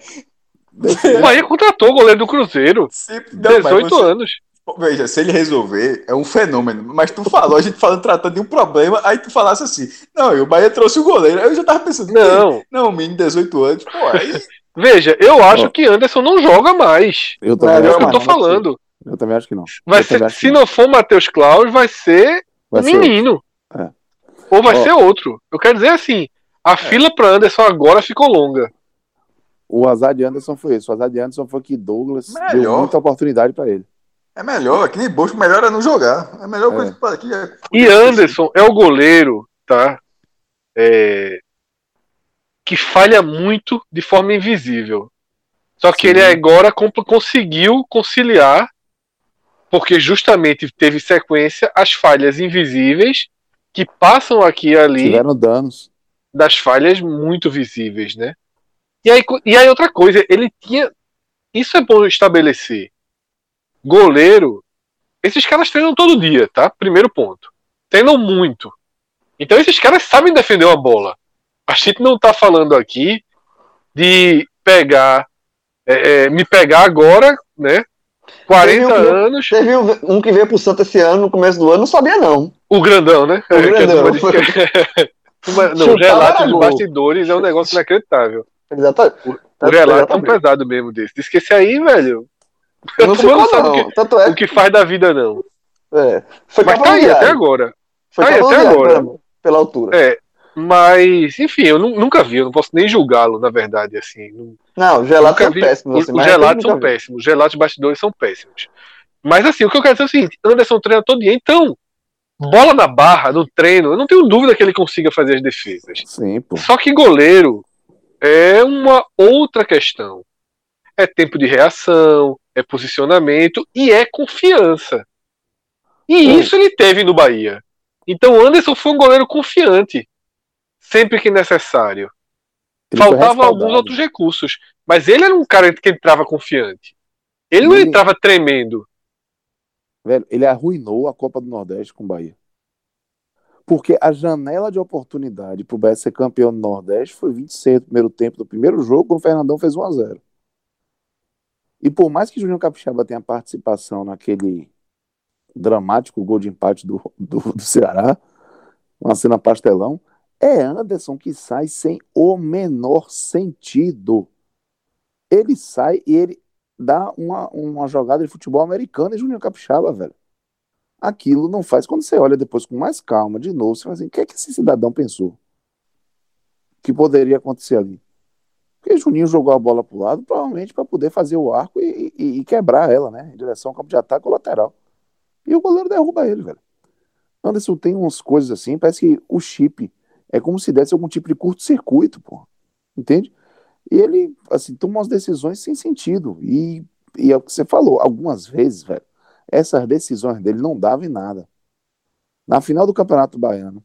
Speaker 4: O Bahia contratou o goleiro do Cruzeiro,
Speaker 3: Se, não, mas
Speaker 4: 18
Speaker 3: você-
Speaker 4: anos.
Speaker 3: Veja, se ele resolver, é um fenômeno. Mas tu falou, a gente falando, tratando de um problema, aí tu falasse assim, não, e o Bahia trouxe o goleiro. Aí eu já tava pensando,
Speaker 4: Não.
Speaker 3: não, menino de 18 anos, pô, aí <laughs>
Speaker 4: Veja, eu acho que Anderson não joga mais.
Speaker 7: Eu
Speaker 2: É,
Speaker 7: também,
Speaker 4: É
Speaker 7: acho
Speaker 4: o que eu tô
Speaker 7: não.
Speaker 4: falando.
Speaker 7: Eu também acho que não.
Speaker 4: Vai
Speaker 7: Eu também
Speaker 4: ser,
Speaker 7: acho que
Speaker 4: se não for Matheus Klaus, vai ser
Speaker 7: Vai
Speaker 4: um
Speaker 7: ser
Speaker 4: menino.
Speaker 7: É.
Speaker 4: Ou vai
Speaker 7: Ó.
Speaker 4: ser outro. Eu quero dizer assim, a fila pra Anderson agora ficou longa.
Speaker 7: O azar de Anderson foi esse. O azar de Anderson foi que Douglas deu
Speaker 3: Melhor.
Speaker 7: muita oportunidade pra ele.
Speaker 3: É melhor, que nem Bosco, melhor é não jogar. É melhor
Speaker 7: É.
Speaker 3: coisa que aqui é.
Speaker 4: E Anderson é o goleiro, tá? É, que falha muito de forma invisível. Só que
Speaker 7: Sim.
Speaker 4: ele agora conseguiu conciliar, porque justamente teve sequência as falhas invisíveis que passam aqui e ali
Speaker 7: Tiveram danos.
Speaker 4: das falhas muito visíveis, né? E aí, e aí outra coisa, ele tinha. Isso é bom estabelecer. Goleiro, esses caras treinam todo dia, tá? Primeiro ponto. Treinam muito. Então esses caras sabem defender uma bola. A gente não tá falando aqui de pegar. é, é, me pegar agora, né? 40
Speaker 2: Teve um-
Speaker 4: anos,
Speaker 2: Teve um, um que veio pro Santos esse ano, no começo do ano, não sabia não.
Speaker 4: o grandão, né?
Speaker 2: O
Speaker 4: É, a
Speaker 2: grandão.
Speaker 4: Uma- <laughs> Não, os
Speaker 2: Chutava
Speaker 4: relatos
Speaker 2: era
Speaker 4: de
Speaker 2: gol.
Speaker 4: bastidores é um negócio inacreditável.
Speaker 2: Exatamente.
Speaker 4: O relato é um
Speaker 2: Exatamente.
Speaker 4: pesado mesmo desse. Diz que esse aí, velho,
Speaker 2: Não
Speaker 4: Não
Speaker 2: ficou,
Speaker 4: sabe o
Speaker 2: não. Tanto é,
Speaker 4: o que faz da vida, não.
Speaker 2: é. Foi
Speaker 4: Mas tá aí até agora.
Speaker 2: Foi
Speaker 4: tá aí até agora.
Speaker 2: Pela, pela altura.
Speaker 4: É. Mas, enfim, eu nu- nunca vi, eu não posso nem julgá-lo, na verdade, assim. Não-
Speaker 2: Não, os relatos
Speaker 4: nunca
Speaker 2: são
Speaker 4: vi.
Speaker 2: péssimos.
Speaker 4: Os,
Speaker 2: assim,
Speaker 4: os
Speaker 2: eu
Speaker 4: são
Speaker 2: vi.
Speaker 4: péssimos, os relatos de bastidores são péssimos. Mas, assim, o que eu quero dizer é o seguinte: Anderson treina todo dia, então, bola na barra, no treino, eu não tenho dúvida que ele consiga fazer as defesas.
Speaker 7: Sim, pô.
Speaker 4: Só que goleiro é uma outra questão. É tempo de reação, é posicionamento e é confiança. E isso ele teve no Bahia. Então o Anderson foi um goleiro confiante, sempre que necessário.
Speaker 7: Ele
Speaker 4: Faltavam alguns outros recursos, mas ele era um cara que entrava confiante. Ele não
Speaker 7: Ele-
Speaker 4: entrava tremendo.
Speaker 7: Velho, ele arruinou a Copa do Nordeste com o Bahia. Porque a janela de oportunidade pro Bahia ser campeão do Nordeste foi 26 no primeiro tempo do primeiro jogo, quando o Fernandão fez 1x0. E por mais que Juninho Capixaba tenha participação naquele dramático gol de empate do, do, do Ceará, uma cena pastelão, É Anderson que sai sem o menor sentido. Ele sai e ele dá uma, uma jogada de futebol americano e Júnior Capixaba, velho. Aquilo não faz. Quando você olha depois com mais calma, de novo, você fala assim: o que é que esse cidadão pensou? Que poderia acontecer ali? Porque Juninho jogou a bola pro lado, provavelmente para poder fazer o arco e, e- e quebrar ela, né? Em direção ao campo de ataque ou lateral. E o goleiro derruba ele, velho. Anderson tem umas coisas assim, parece que o chip é como se desse algum tipo de curto-circuito, pô. Entende? E ele, assim, toma umas decisões sem sentido. E, e é o que você falou, algumas vezes, velho, essas decisões dele não davam em nada. Na final do Campeonato Baiano,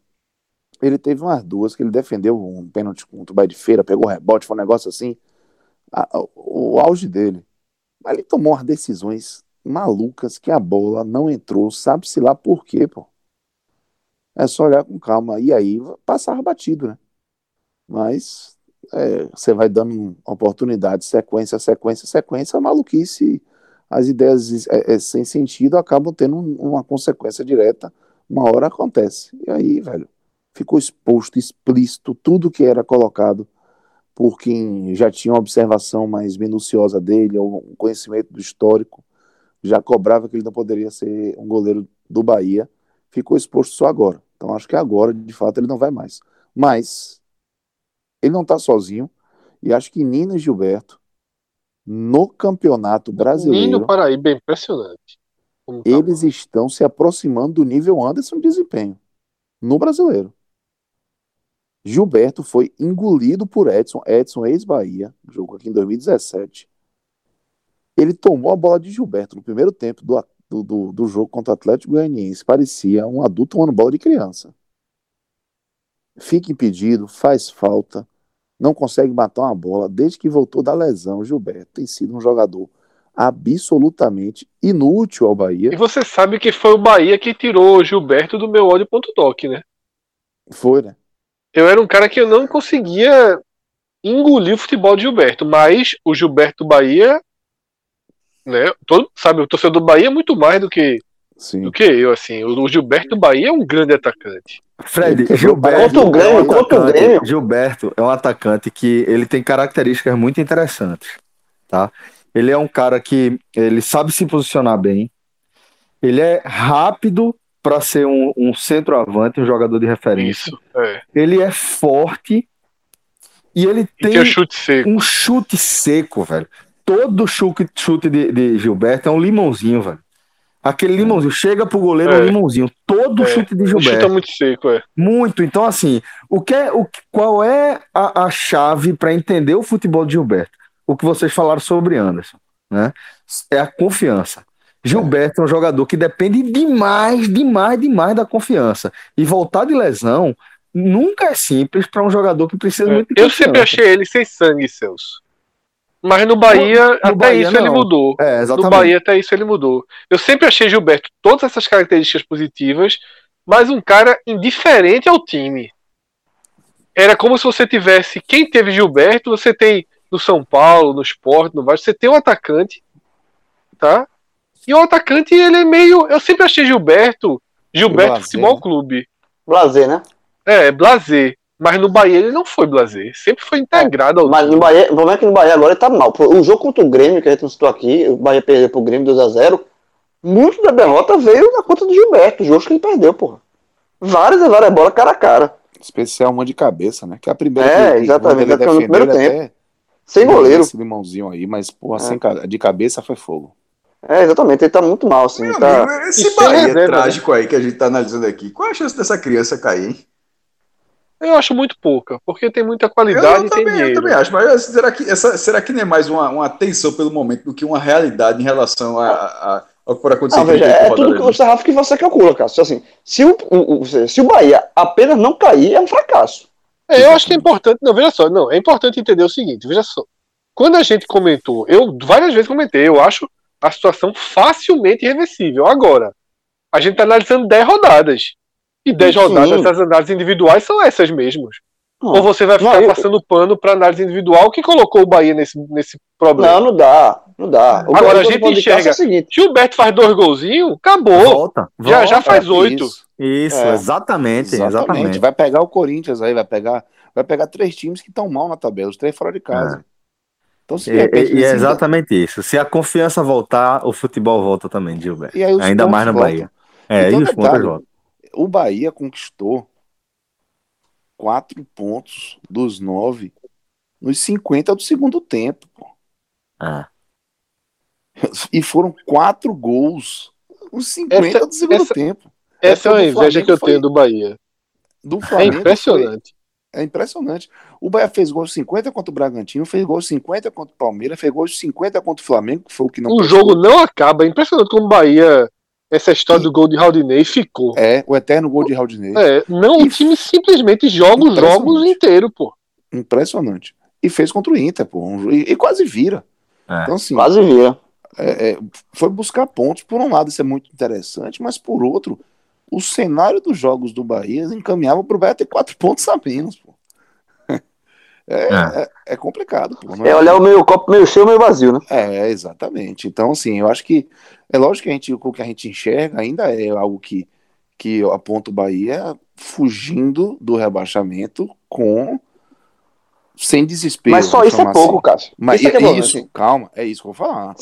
Speaker 7: ele teve umas duas que ele defendeu um pênalti contra o Bahia de Feira, pegou rebote, foi um negócio assim, a- a- o auge dele. Mas ele tomou umas decisões malucas que a bola não entrou, sabe-se lá por quê, pô. É só olhar com calma. E aí passava batido, né? Mas é, você vai dando oportunidade, sequência, sequência, sequência, a maluquice, as ideias é, é, sem sentido acabam tendo um- uma consequência direta. Uma hora acontece. E aí, velho, ficou exposto, explícito, tudo que era colocado por quem já tinha uma observação mais minuciosa dele, ou um conhecimento do histórico, já cobrava que ele não poderia ser um goleiro do Bahia, ficou exposto só agora. Então acho que agora, de fato, ele não vai mais. Mas ele não está sozinho, e acho que Nino e Gilberto, no campeonato brasileiro,
Speaker 4: Nino Paraíba é impressionante. Tá
Speaker 7: eles estão se aproximando do nível Anderson de desempenho no brasileiro. Gilberto foi engolido por Edson, Edson ex-Bahia, jogo aqui em 2017. Ele tomou a bola de Gilberto no primeiro tempo do, do, do, jogo contra o Atlético Goianiense. Parecia um adulto tomando bola de criança. Fica impedido, faz falta, não consegue matar uma bola. Desde que voltou da lesão, Gilberto tem sido um jogador absolutamente inútil ao Bahia.
Speaker 4: E você sabe que foi o Bahia que tirou o Gilberto do meu ódio.doc, né?
Speaker 7: Foi, né?
Speaker 4: Eu era um cara que eu não conseguia engolir o futebol de Gilberto, mas o Gilberto Bahia, né? Todo, sabe, o torcedor do Bahia é muito mais do que,
Speaker 7: Sim.
Speaker 4: do que eu, assim. O, o Gilberto Bahia é um grande atacante.
Speaker 1: Fred, Gilberto,
Speaker 2: Contra o Grêmio,
Speaker 1: é um
Speaker 2: contra o
Speaker 1: atacante-
Speaker 2: Grêmio.
Speaker 1: Gilberto é um atacante que ele tem características muito interessantes, tá? Ele é um cara que ele sabe se posicionar bem, ele é rápido para ser um, um centroavante, um jogador de referência.
Speaker 4: Isso. É.
Speaker 1: Ele é forte e ele
Speaker 4: E
Speaker 1: tem
Speaker 4: tem o chute
Speaker 1: um chute seco, velho. Todo chute, chute de, de Gilberto é um limãozinho, velho. Aquele limãozinho, chega pro goleiro, é um
Speaker 4: É.
Speaker 1: limãozinho. Todo
Speaker 4: É.
Speaker 1: chute de
Speaker 4: O chute
Speaker 1: Gilberto.
Speaker 4: é muito seco, é.
Speaker 1: Muito. Então, assim, o que é, o, qual é a, a chave para entender o futebol de Gilberto? O que vocês falaram sobre Anderson, né? É a confiança. Gilberto é um jogador que depende demais, demais, demais da confiança. E voltar de lesão nunca é simples para um jogador que precisa
Speaker 4: É.
Speaker 1: muito de
Speaker 4: Eu
Speaker 1: confiança.
Speaker 4: sempre achei ele sem sangue, Celso. Mas no Bahia, até
Speaker 1: Bahia,
Speaker 4: isso ele
Speaker 1: não.
Speaker 4: mudou.
Speaker 1: É,
Speaker 4: No. Bahia, até isso ele mudou. Eu sempre achei Gilberto todas essas características positivas, mas um cara indiferente ao time. Era como se você tivesse. Quem teve Gilberto, você tem no São Paulo, no Sport, no Vasco, você tem um atacante, tá? E o atacante, ele é meio. Eu sempre achei Gilberto, Gilberto
Speaker 7: Blazer,
Speaker 4: Futebol
Speaker 7: né?
Speaker 4: Clube.
Speaker 2: Blazer, né?
Speaker 4: É, blazer. Mas no Bahia ele não foi blazer. Sempre foi integrado ao
Speaker 2: Mas
Speaker 4: time.
Speaker 2: no Bahia, o problema é que no Bahia agora ele tá mal. O jogo contra o Grêmio, que a gente não citou aqui, o Bahia perdeu pro Grêmio 2x0. Muito da derrota veio na conta do Gilberto, os jogos que ele perdeu, porra. Várias e várias bolas cara a cara.
Speaker 7: Especial uma de cabeça, né? Que a primeira
Speaker 2: É,
Speaker 7: que-
Speaker 2: exatamente, é que no
Speaker 7: defendeu,
Speaker 2: primeiro
Speaker 7: até
Speaker 2: Sem goleiro.
Speaker 7: Esse limãozinho aí, mas, porra,
Speaker 2: É.
Speaker 7: sem de cabeça foi fogo.
Speaker 2: É, exatamente, ele tá muito mal, assim.
Speaker 3: Meu
Speaker 2: tá...
Speaker 3: amigo, esse
Speaker 4: sem
Speaker 3: Bahia
Speaker 4: né?
Speaker 3: trágico aí que a gente tá analisando aqui, qual é a chance dessa criança cair, hein?
Speaker 4: Eu acho muito pouca, porque tem muita
Speaker 3: Eu,
Speaker 4: qualidade e tem
Speaker 3: também, eu
Speaker 4: dinheiro.
Speaker 3: também acho, mas será que, essa, será que não é mais uma, uma tensão pelo momento do que uma realidade em relação a, a- ao que pode acontecer
Speaker 2: Ah,
Speaker 3: aqui
Speaker 2: veja, é tudo que o sarrafo que você calcula, Cássio. Assim, se o, o- o- se o Bahia apenas não cair, é um fracasso.
Speaker 4: É, eu acho que é importante. Não, veja só, não, é importante entender o seguinte, veja só. Quando a gente comentou, eu várias vezes comentei, eu acho a situação facilmente irreversível. Agora, a gente tá analisando 10 rodadas. E 10
Speaker 2: Sim.
Speaker 4: rodadas, essas análises individuais são essas mesmas.
Speaker 2: Não,
Speaker 4: Ou você vai
Speaker 2: Não,
Speaker 4: ficar
Speaker 2: eu-
Speaker 4: passando pano pra análise individual que colocou o Bahia nesse, nesse problema.
Speaker 2: não, não dá. Não dá. O
Speaker 4: Agora,
Speaker 2: eu
Speaker 4: a gente enxerga-
Speaker 2: É o seguinte,
Speaker 4: Gilberto faz dois golzinhos, acabou.
Speaker 1: Volta,
Speaker 4: Já, já
Speaker 1: volta.
Speaker 4: faz oito.
Speaker 7: Isso.
Speaker 1: Isso,
Speaker 2: É.
Speaker 1: exatamente,
Speaker 7: Exatamente.
Speaker 1: exatamente.
Speaker 7: Vai pegar o Corinthians aí, vai pegar, vai pegar três times que estão mal na tabela, os três fora de casa. Então, se
Speaker 1: E,
Speaker 7: de repente
Speaker 1: e- e é exatamente isso. Se a confiança voltar, o futebol volta também, Gilberto.
Speaker 7: E
Speaker 1: Ainda mais na
Speaker 7: voltam.
Speaker 1: Bahia. É,
Speaker 7: Então,
Speaker 1: e os
Speaker 7: detalhe,
Speaker 1: pontos voltam.
Speaker 7: O Bahia conquistou quatro pontos dos nove nos 50 do segundo tempo. pô.
Speaker 1: Ah, <laughs>
Speaker 7: E foram quatro gols nos 50
Speaker 4: Essa-
Speaker 7: do segundo
Speaker 4: essa-
Speaker 7: tempo.
Speaker 4: Essa é uma
Speaker 7: do
Speaker 4: inveja
Speaker 7: Flamengo
Speaker 4: que eu
Speaker 7: foi-
Speaker 4: tenho do Bahia.
Speaker 7: Do
Speaker 4: É
Speaker 7: Flamengo.
Speaker 4: impressionante.
Speaker 7: foi- é impressionante. O Bahia fez gols 50 contra o Bragantino, fez gols 50 contra o Palmeiras, fez gols 50 contra o Flamengo, que foi o que não
Speaker 4: O
Speaker 7: prestou.
Speaker 4: jogo não acaba. É impressionante como o Bahia, essa história do gol de Raudinei ficou.
Speaker 7: É, o eterno gol de Raudinei.
Speaker 4: É, não, o time simplesmente joga os jogos inteiros, pô.
Speaker 7: Impressionante. E fez contra o Inter, pô. um e, e quase vira.
Speaker 1: É.
Speaker 7: Então, assim,
Speaker 2: Quase vira.
Speaker 7: é, é, foi buscar pontos. Por um lado, isso é muito interessante, mas por outro, o cenário dos jogos do Bahia encaminhava para o Bahia ter quatro <laughs> pontos a menos, pô. É, é- é complicado, pô. não
Speaker 2: É olhar o meio copo meio cheio, meio vazio, né?
Speaker 7: É, exatamente. Então, assim, eu acho que é lógico que a gente, o que a gente enxerga ainda é algo que, que aponta o Bahia fugindo do rebaixamento com sem desespero.
Speaker 2: Mas só isso é pouco,
Speaker 7: assim.
Speaker 2: Cássio.
Speaker 7: Mas
Speaker 2: isso é que é bom, né?
Speaker 7: isso, calma, é isso que eu vou falar.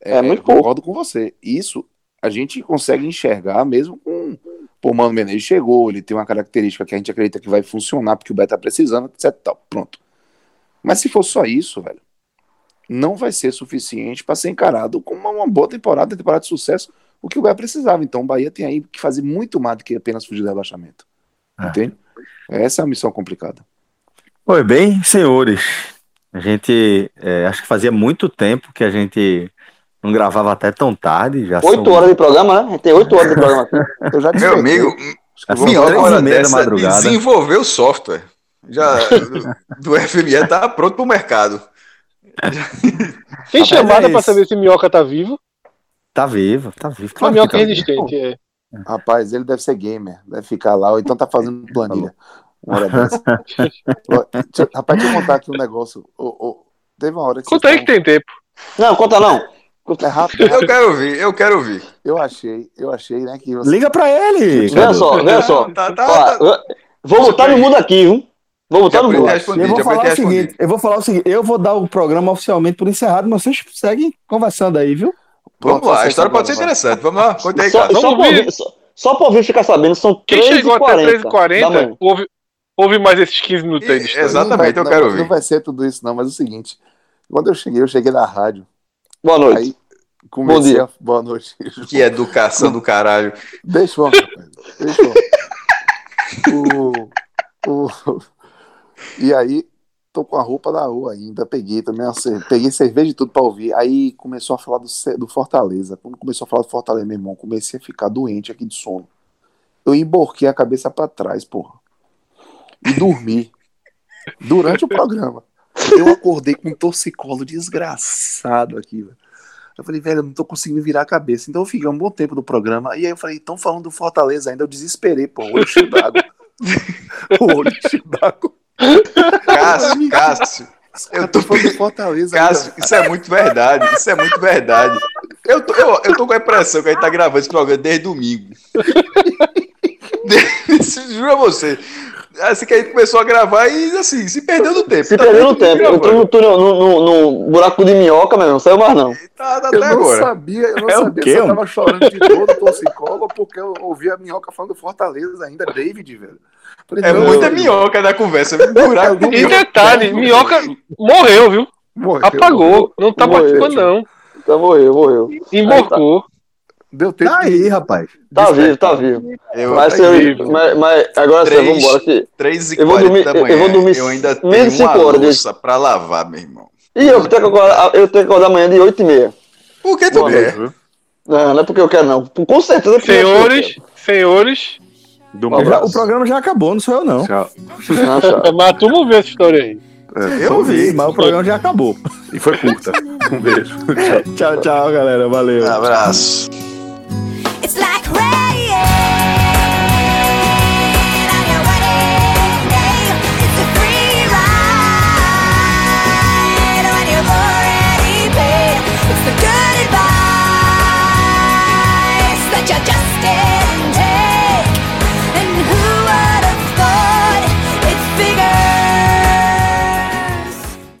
Speaker 2: É muito
Speaker 7: concordo com você. Isso a gente consegue enxergar mesmo com. Pô, o Mano Menezes chegou, ele tem uma característica que a gente acredita que vai funcionar, porque o Beto tá precisando, etc. Tal. Pronto. Mas se for só isso, velho, não vai ser suficiente para ser encarado como uma, uma boa temporada, temporada de sucesso, o que o Bahia precisava. Então o Bahia tem aí que fazer muito mais do que apenas fugir do rebaixamento.
Speaker 1: É.
Speaker 7: Entende? Essa é a missão complicada.
Speaker 1: Pois bem, senhores, a gente é, acho que fazia muito tempo que a gente não gravava até tão tarde. Já
Speaker 2: Oito
Speaker 1: são,
Speaker 2: horas de programa, né? Tem oito horas de programa aqui.
Speaker 7: Eu já
Speaker 3: Meu amigo,
Speaker 1: três
Speaker 3: hora dessa
Speaker 1: madrugada.
Speaker 3: desenvolveu o software. Já do, FME tá pronto pro mercado.
Speaker 4: Tem chamada
Speaker 1: é
Speaker 4: pra
Speaker 1: isso.
Speaker 4: saber se Minhoca tá vivo.
Speaker 1: Tá vivo, tá vivo.
Speaker 4: A
Speaker 1: Claro
Speaker 4: Minhoca
Speaker 1: tá
Speaker 4: é
Speaker 1: vivo.
Speaker 4: resistente. É.
Speaker 7: Rapaz, ele deve ser gamer, deve ficar lá, ou então tá fazendo planilha. Uma hora dessa. <laughs> Rapaz, deixa eu contar aqui um negócio. Ô, ô, teve uma hora que
Speaker 4: Conta aí que tem tempo.
Speaker 2: Não, conta não.
Speaker 7: É rápido, é
Speaker 3: Eu quero ouvir, eu quero ouvir.
Speaker 7: Eu achei, eu achei, né, que você...
Speaker 1: Liga pra ele.
Speaker 2: Veja
Speaker 1: Cadu.
Speaker 2: só, veja só.
Speaker 3: Tá, tá,
Speaker 2: Ó,
Speaker 3: tá.
Speaker 2: Vou botar no mundo aqui, viu? Vou botar
Speaker 3: Já
Speaker 2: no
Speaker 3: ter
Speaker 1: Eu vou falar o seguinte, eu vou falar o seguinte, eu vou dar o programa oficialmente por encerrado, mas vocês seguem conversando aí, viu?
Speaker 3: Vamos lá, a história pode ser interessante. Vamos lá, conta aí,
Speaker 2: Só,
Speaker 3: cara.
Speaker 2: só,
Speaker 4: Vamos ouvir.
Speaker 2: ouvir, só, só pra ouvir ficar sabendo, são
Speaker 4: Quem
Speaker 2: 3
Speaker 4: chegou até 3
Speaker 2: da
Speaker 4: 40
Speaker 2: manhã.
Speaker 4: ouve, ouve mais esses 15 minutos aí de
Speaker 3: E-
Speaker 4: história.
Speaker 3: Exatamente, eu
Speaker 7: não,
Speaker 3: quero
Speaker 7: não,
Speaker 3: ouvir.
Speaker 7: Não vai ser tudo isso, não, mas é o seguinte. Quando eu cheguei, eu cheguei na rádio.
Speaker 2: Boa noite.
Speaker 7: Aí comecei
Speaker 2: Bom dia.
Speaker 7: a... Boa noite.
Speaker 3: Que educação do caralho.
Speaker 7: Deixa eu, rapaz. Deixa eu. <laughs> O, o... E aí, tô com a roupa da rua ainda. Peguei também, peguei cerveja e tudo pra ouvir. Aí começou a falar do, do Fortaleza. Quando começou a falar do Fortaleza, meu irmão, comecei a ficar doente aqui de sono. Eu emborquei a cabeça pra trás, porra. E dormi. Durante o programa. Eu acordei com um torcicolo desgraçado aqui, velho. Eu falei, velho, eu não tô conseguindo virar a cabeça. Então eu fiquei um bom tempo no programa. E aí eu falei, estão falando do Fortaleza ainda. Eu desesperei, pô. O olho d'água. <laughs> o olho d'água.
Speaker 3: Cássio, Cássio. Eu tô
Speaker 7: do Fortaleza
Speaker 3: Cássio, isso é muito verdade. Isso é muito verdade. Eu tô, eu, eu tô com a impressão que a gente tá gravando esse programa desde domingo. <laughs> Juro a você. Assim que a gente começou a gravar e assim, se perdeu no tempo.
Speaker 2: Se
Speaker 3: Tá
Speaker 2: perdeu no tempo. Eu tô no, túnel- no, no- no buraco de minhoca, meu irmão. Não saiu mais, não.
Speaker 3: Tá, tá
Speaker 7: Eu não
Speaker 3: agora.
Speaker 7: sabia, eu não
Speaker 1: É
Speaker 7: sabia
Speaker 1: quê,
Speaker 7: se eu tava chorando de dor do torcicolo porque eu ouvi a minhoca falando do Fortaleza ainda, David, velho. Falei,
Speaker 3: É muita
Speaker 7: eu-
Speaker 3: minhoca na conversa. Buraco
Speaker 4: E
Speaker 3: minhoca.
Speaker 4: detalhe, Minhoca morreu, viu?
Speaker 7: Morreu.
Speaker 4: Apagou. Não tá
Speaker 2: Morreu,
Speaker 4: participando, não.
Speaker 2: Então morreu, morreu.
Speaker 4: Emborcou.
Speaker 7: Deu tempo
Speaker 1: Tá
Speaker 7: de-
Speaker 1: aí, rapaz.
Speaker 2: Tá
Speaker 7: Despertar.
Speaker 2: vivo, tá vivo.
Speaker 3: Eu,
Speaker 2: Mas,
Speaker 7: tá
Speaker 2: eu-
Speaker 4: vivo.
Speaker 2: mas, mas agora sim,
Speaker 3: Três.
Speaker 2: vamos embora aqui.
Speaker 3: 3 e
Speaker 2: Eu vou
Speaker 3: 40
Speaker 2: dormir-
Speaker 3: da
Speaker 2: eu-
Speaker 3: manhã.
Speaker 2: eu vou dormir
Speaker 3: Eu ainda
Speaker 2: menos
Speaker 3: tenho uma
Speaker 2: horas de-
Speaker 3: louça pra lavar, meu irmão.
Speaker 2: E eu tenho que acordar, eu tenho que acordar amanhã de 8h30.
Speaker 3: Por que tu quer?
Speaker 2: Não, não é porque eu quero, não. Com certeza. é porque eu
Speaker 4: Senhores, senhores.
Speaker 2: Um.
Speaker 1: O programa já acabou, não sou eu não.
Speaker 7: Tchau.
Speaker 2: quero. Ah, tchau. <laughs>
Speaker 4: Mas tu não vê essa história aí.
Speaker 7: É,
Speaker 1: Eu vi, mas o programa já acabou.
Speaker 7: E foi curta. <laughs> Um beijo.
Speaker 1: Tchau, tchau, galera. Valeu.
Speaker 3: Abraço.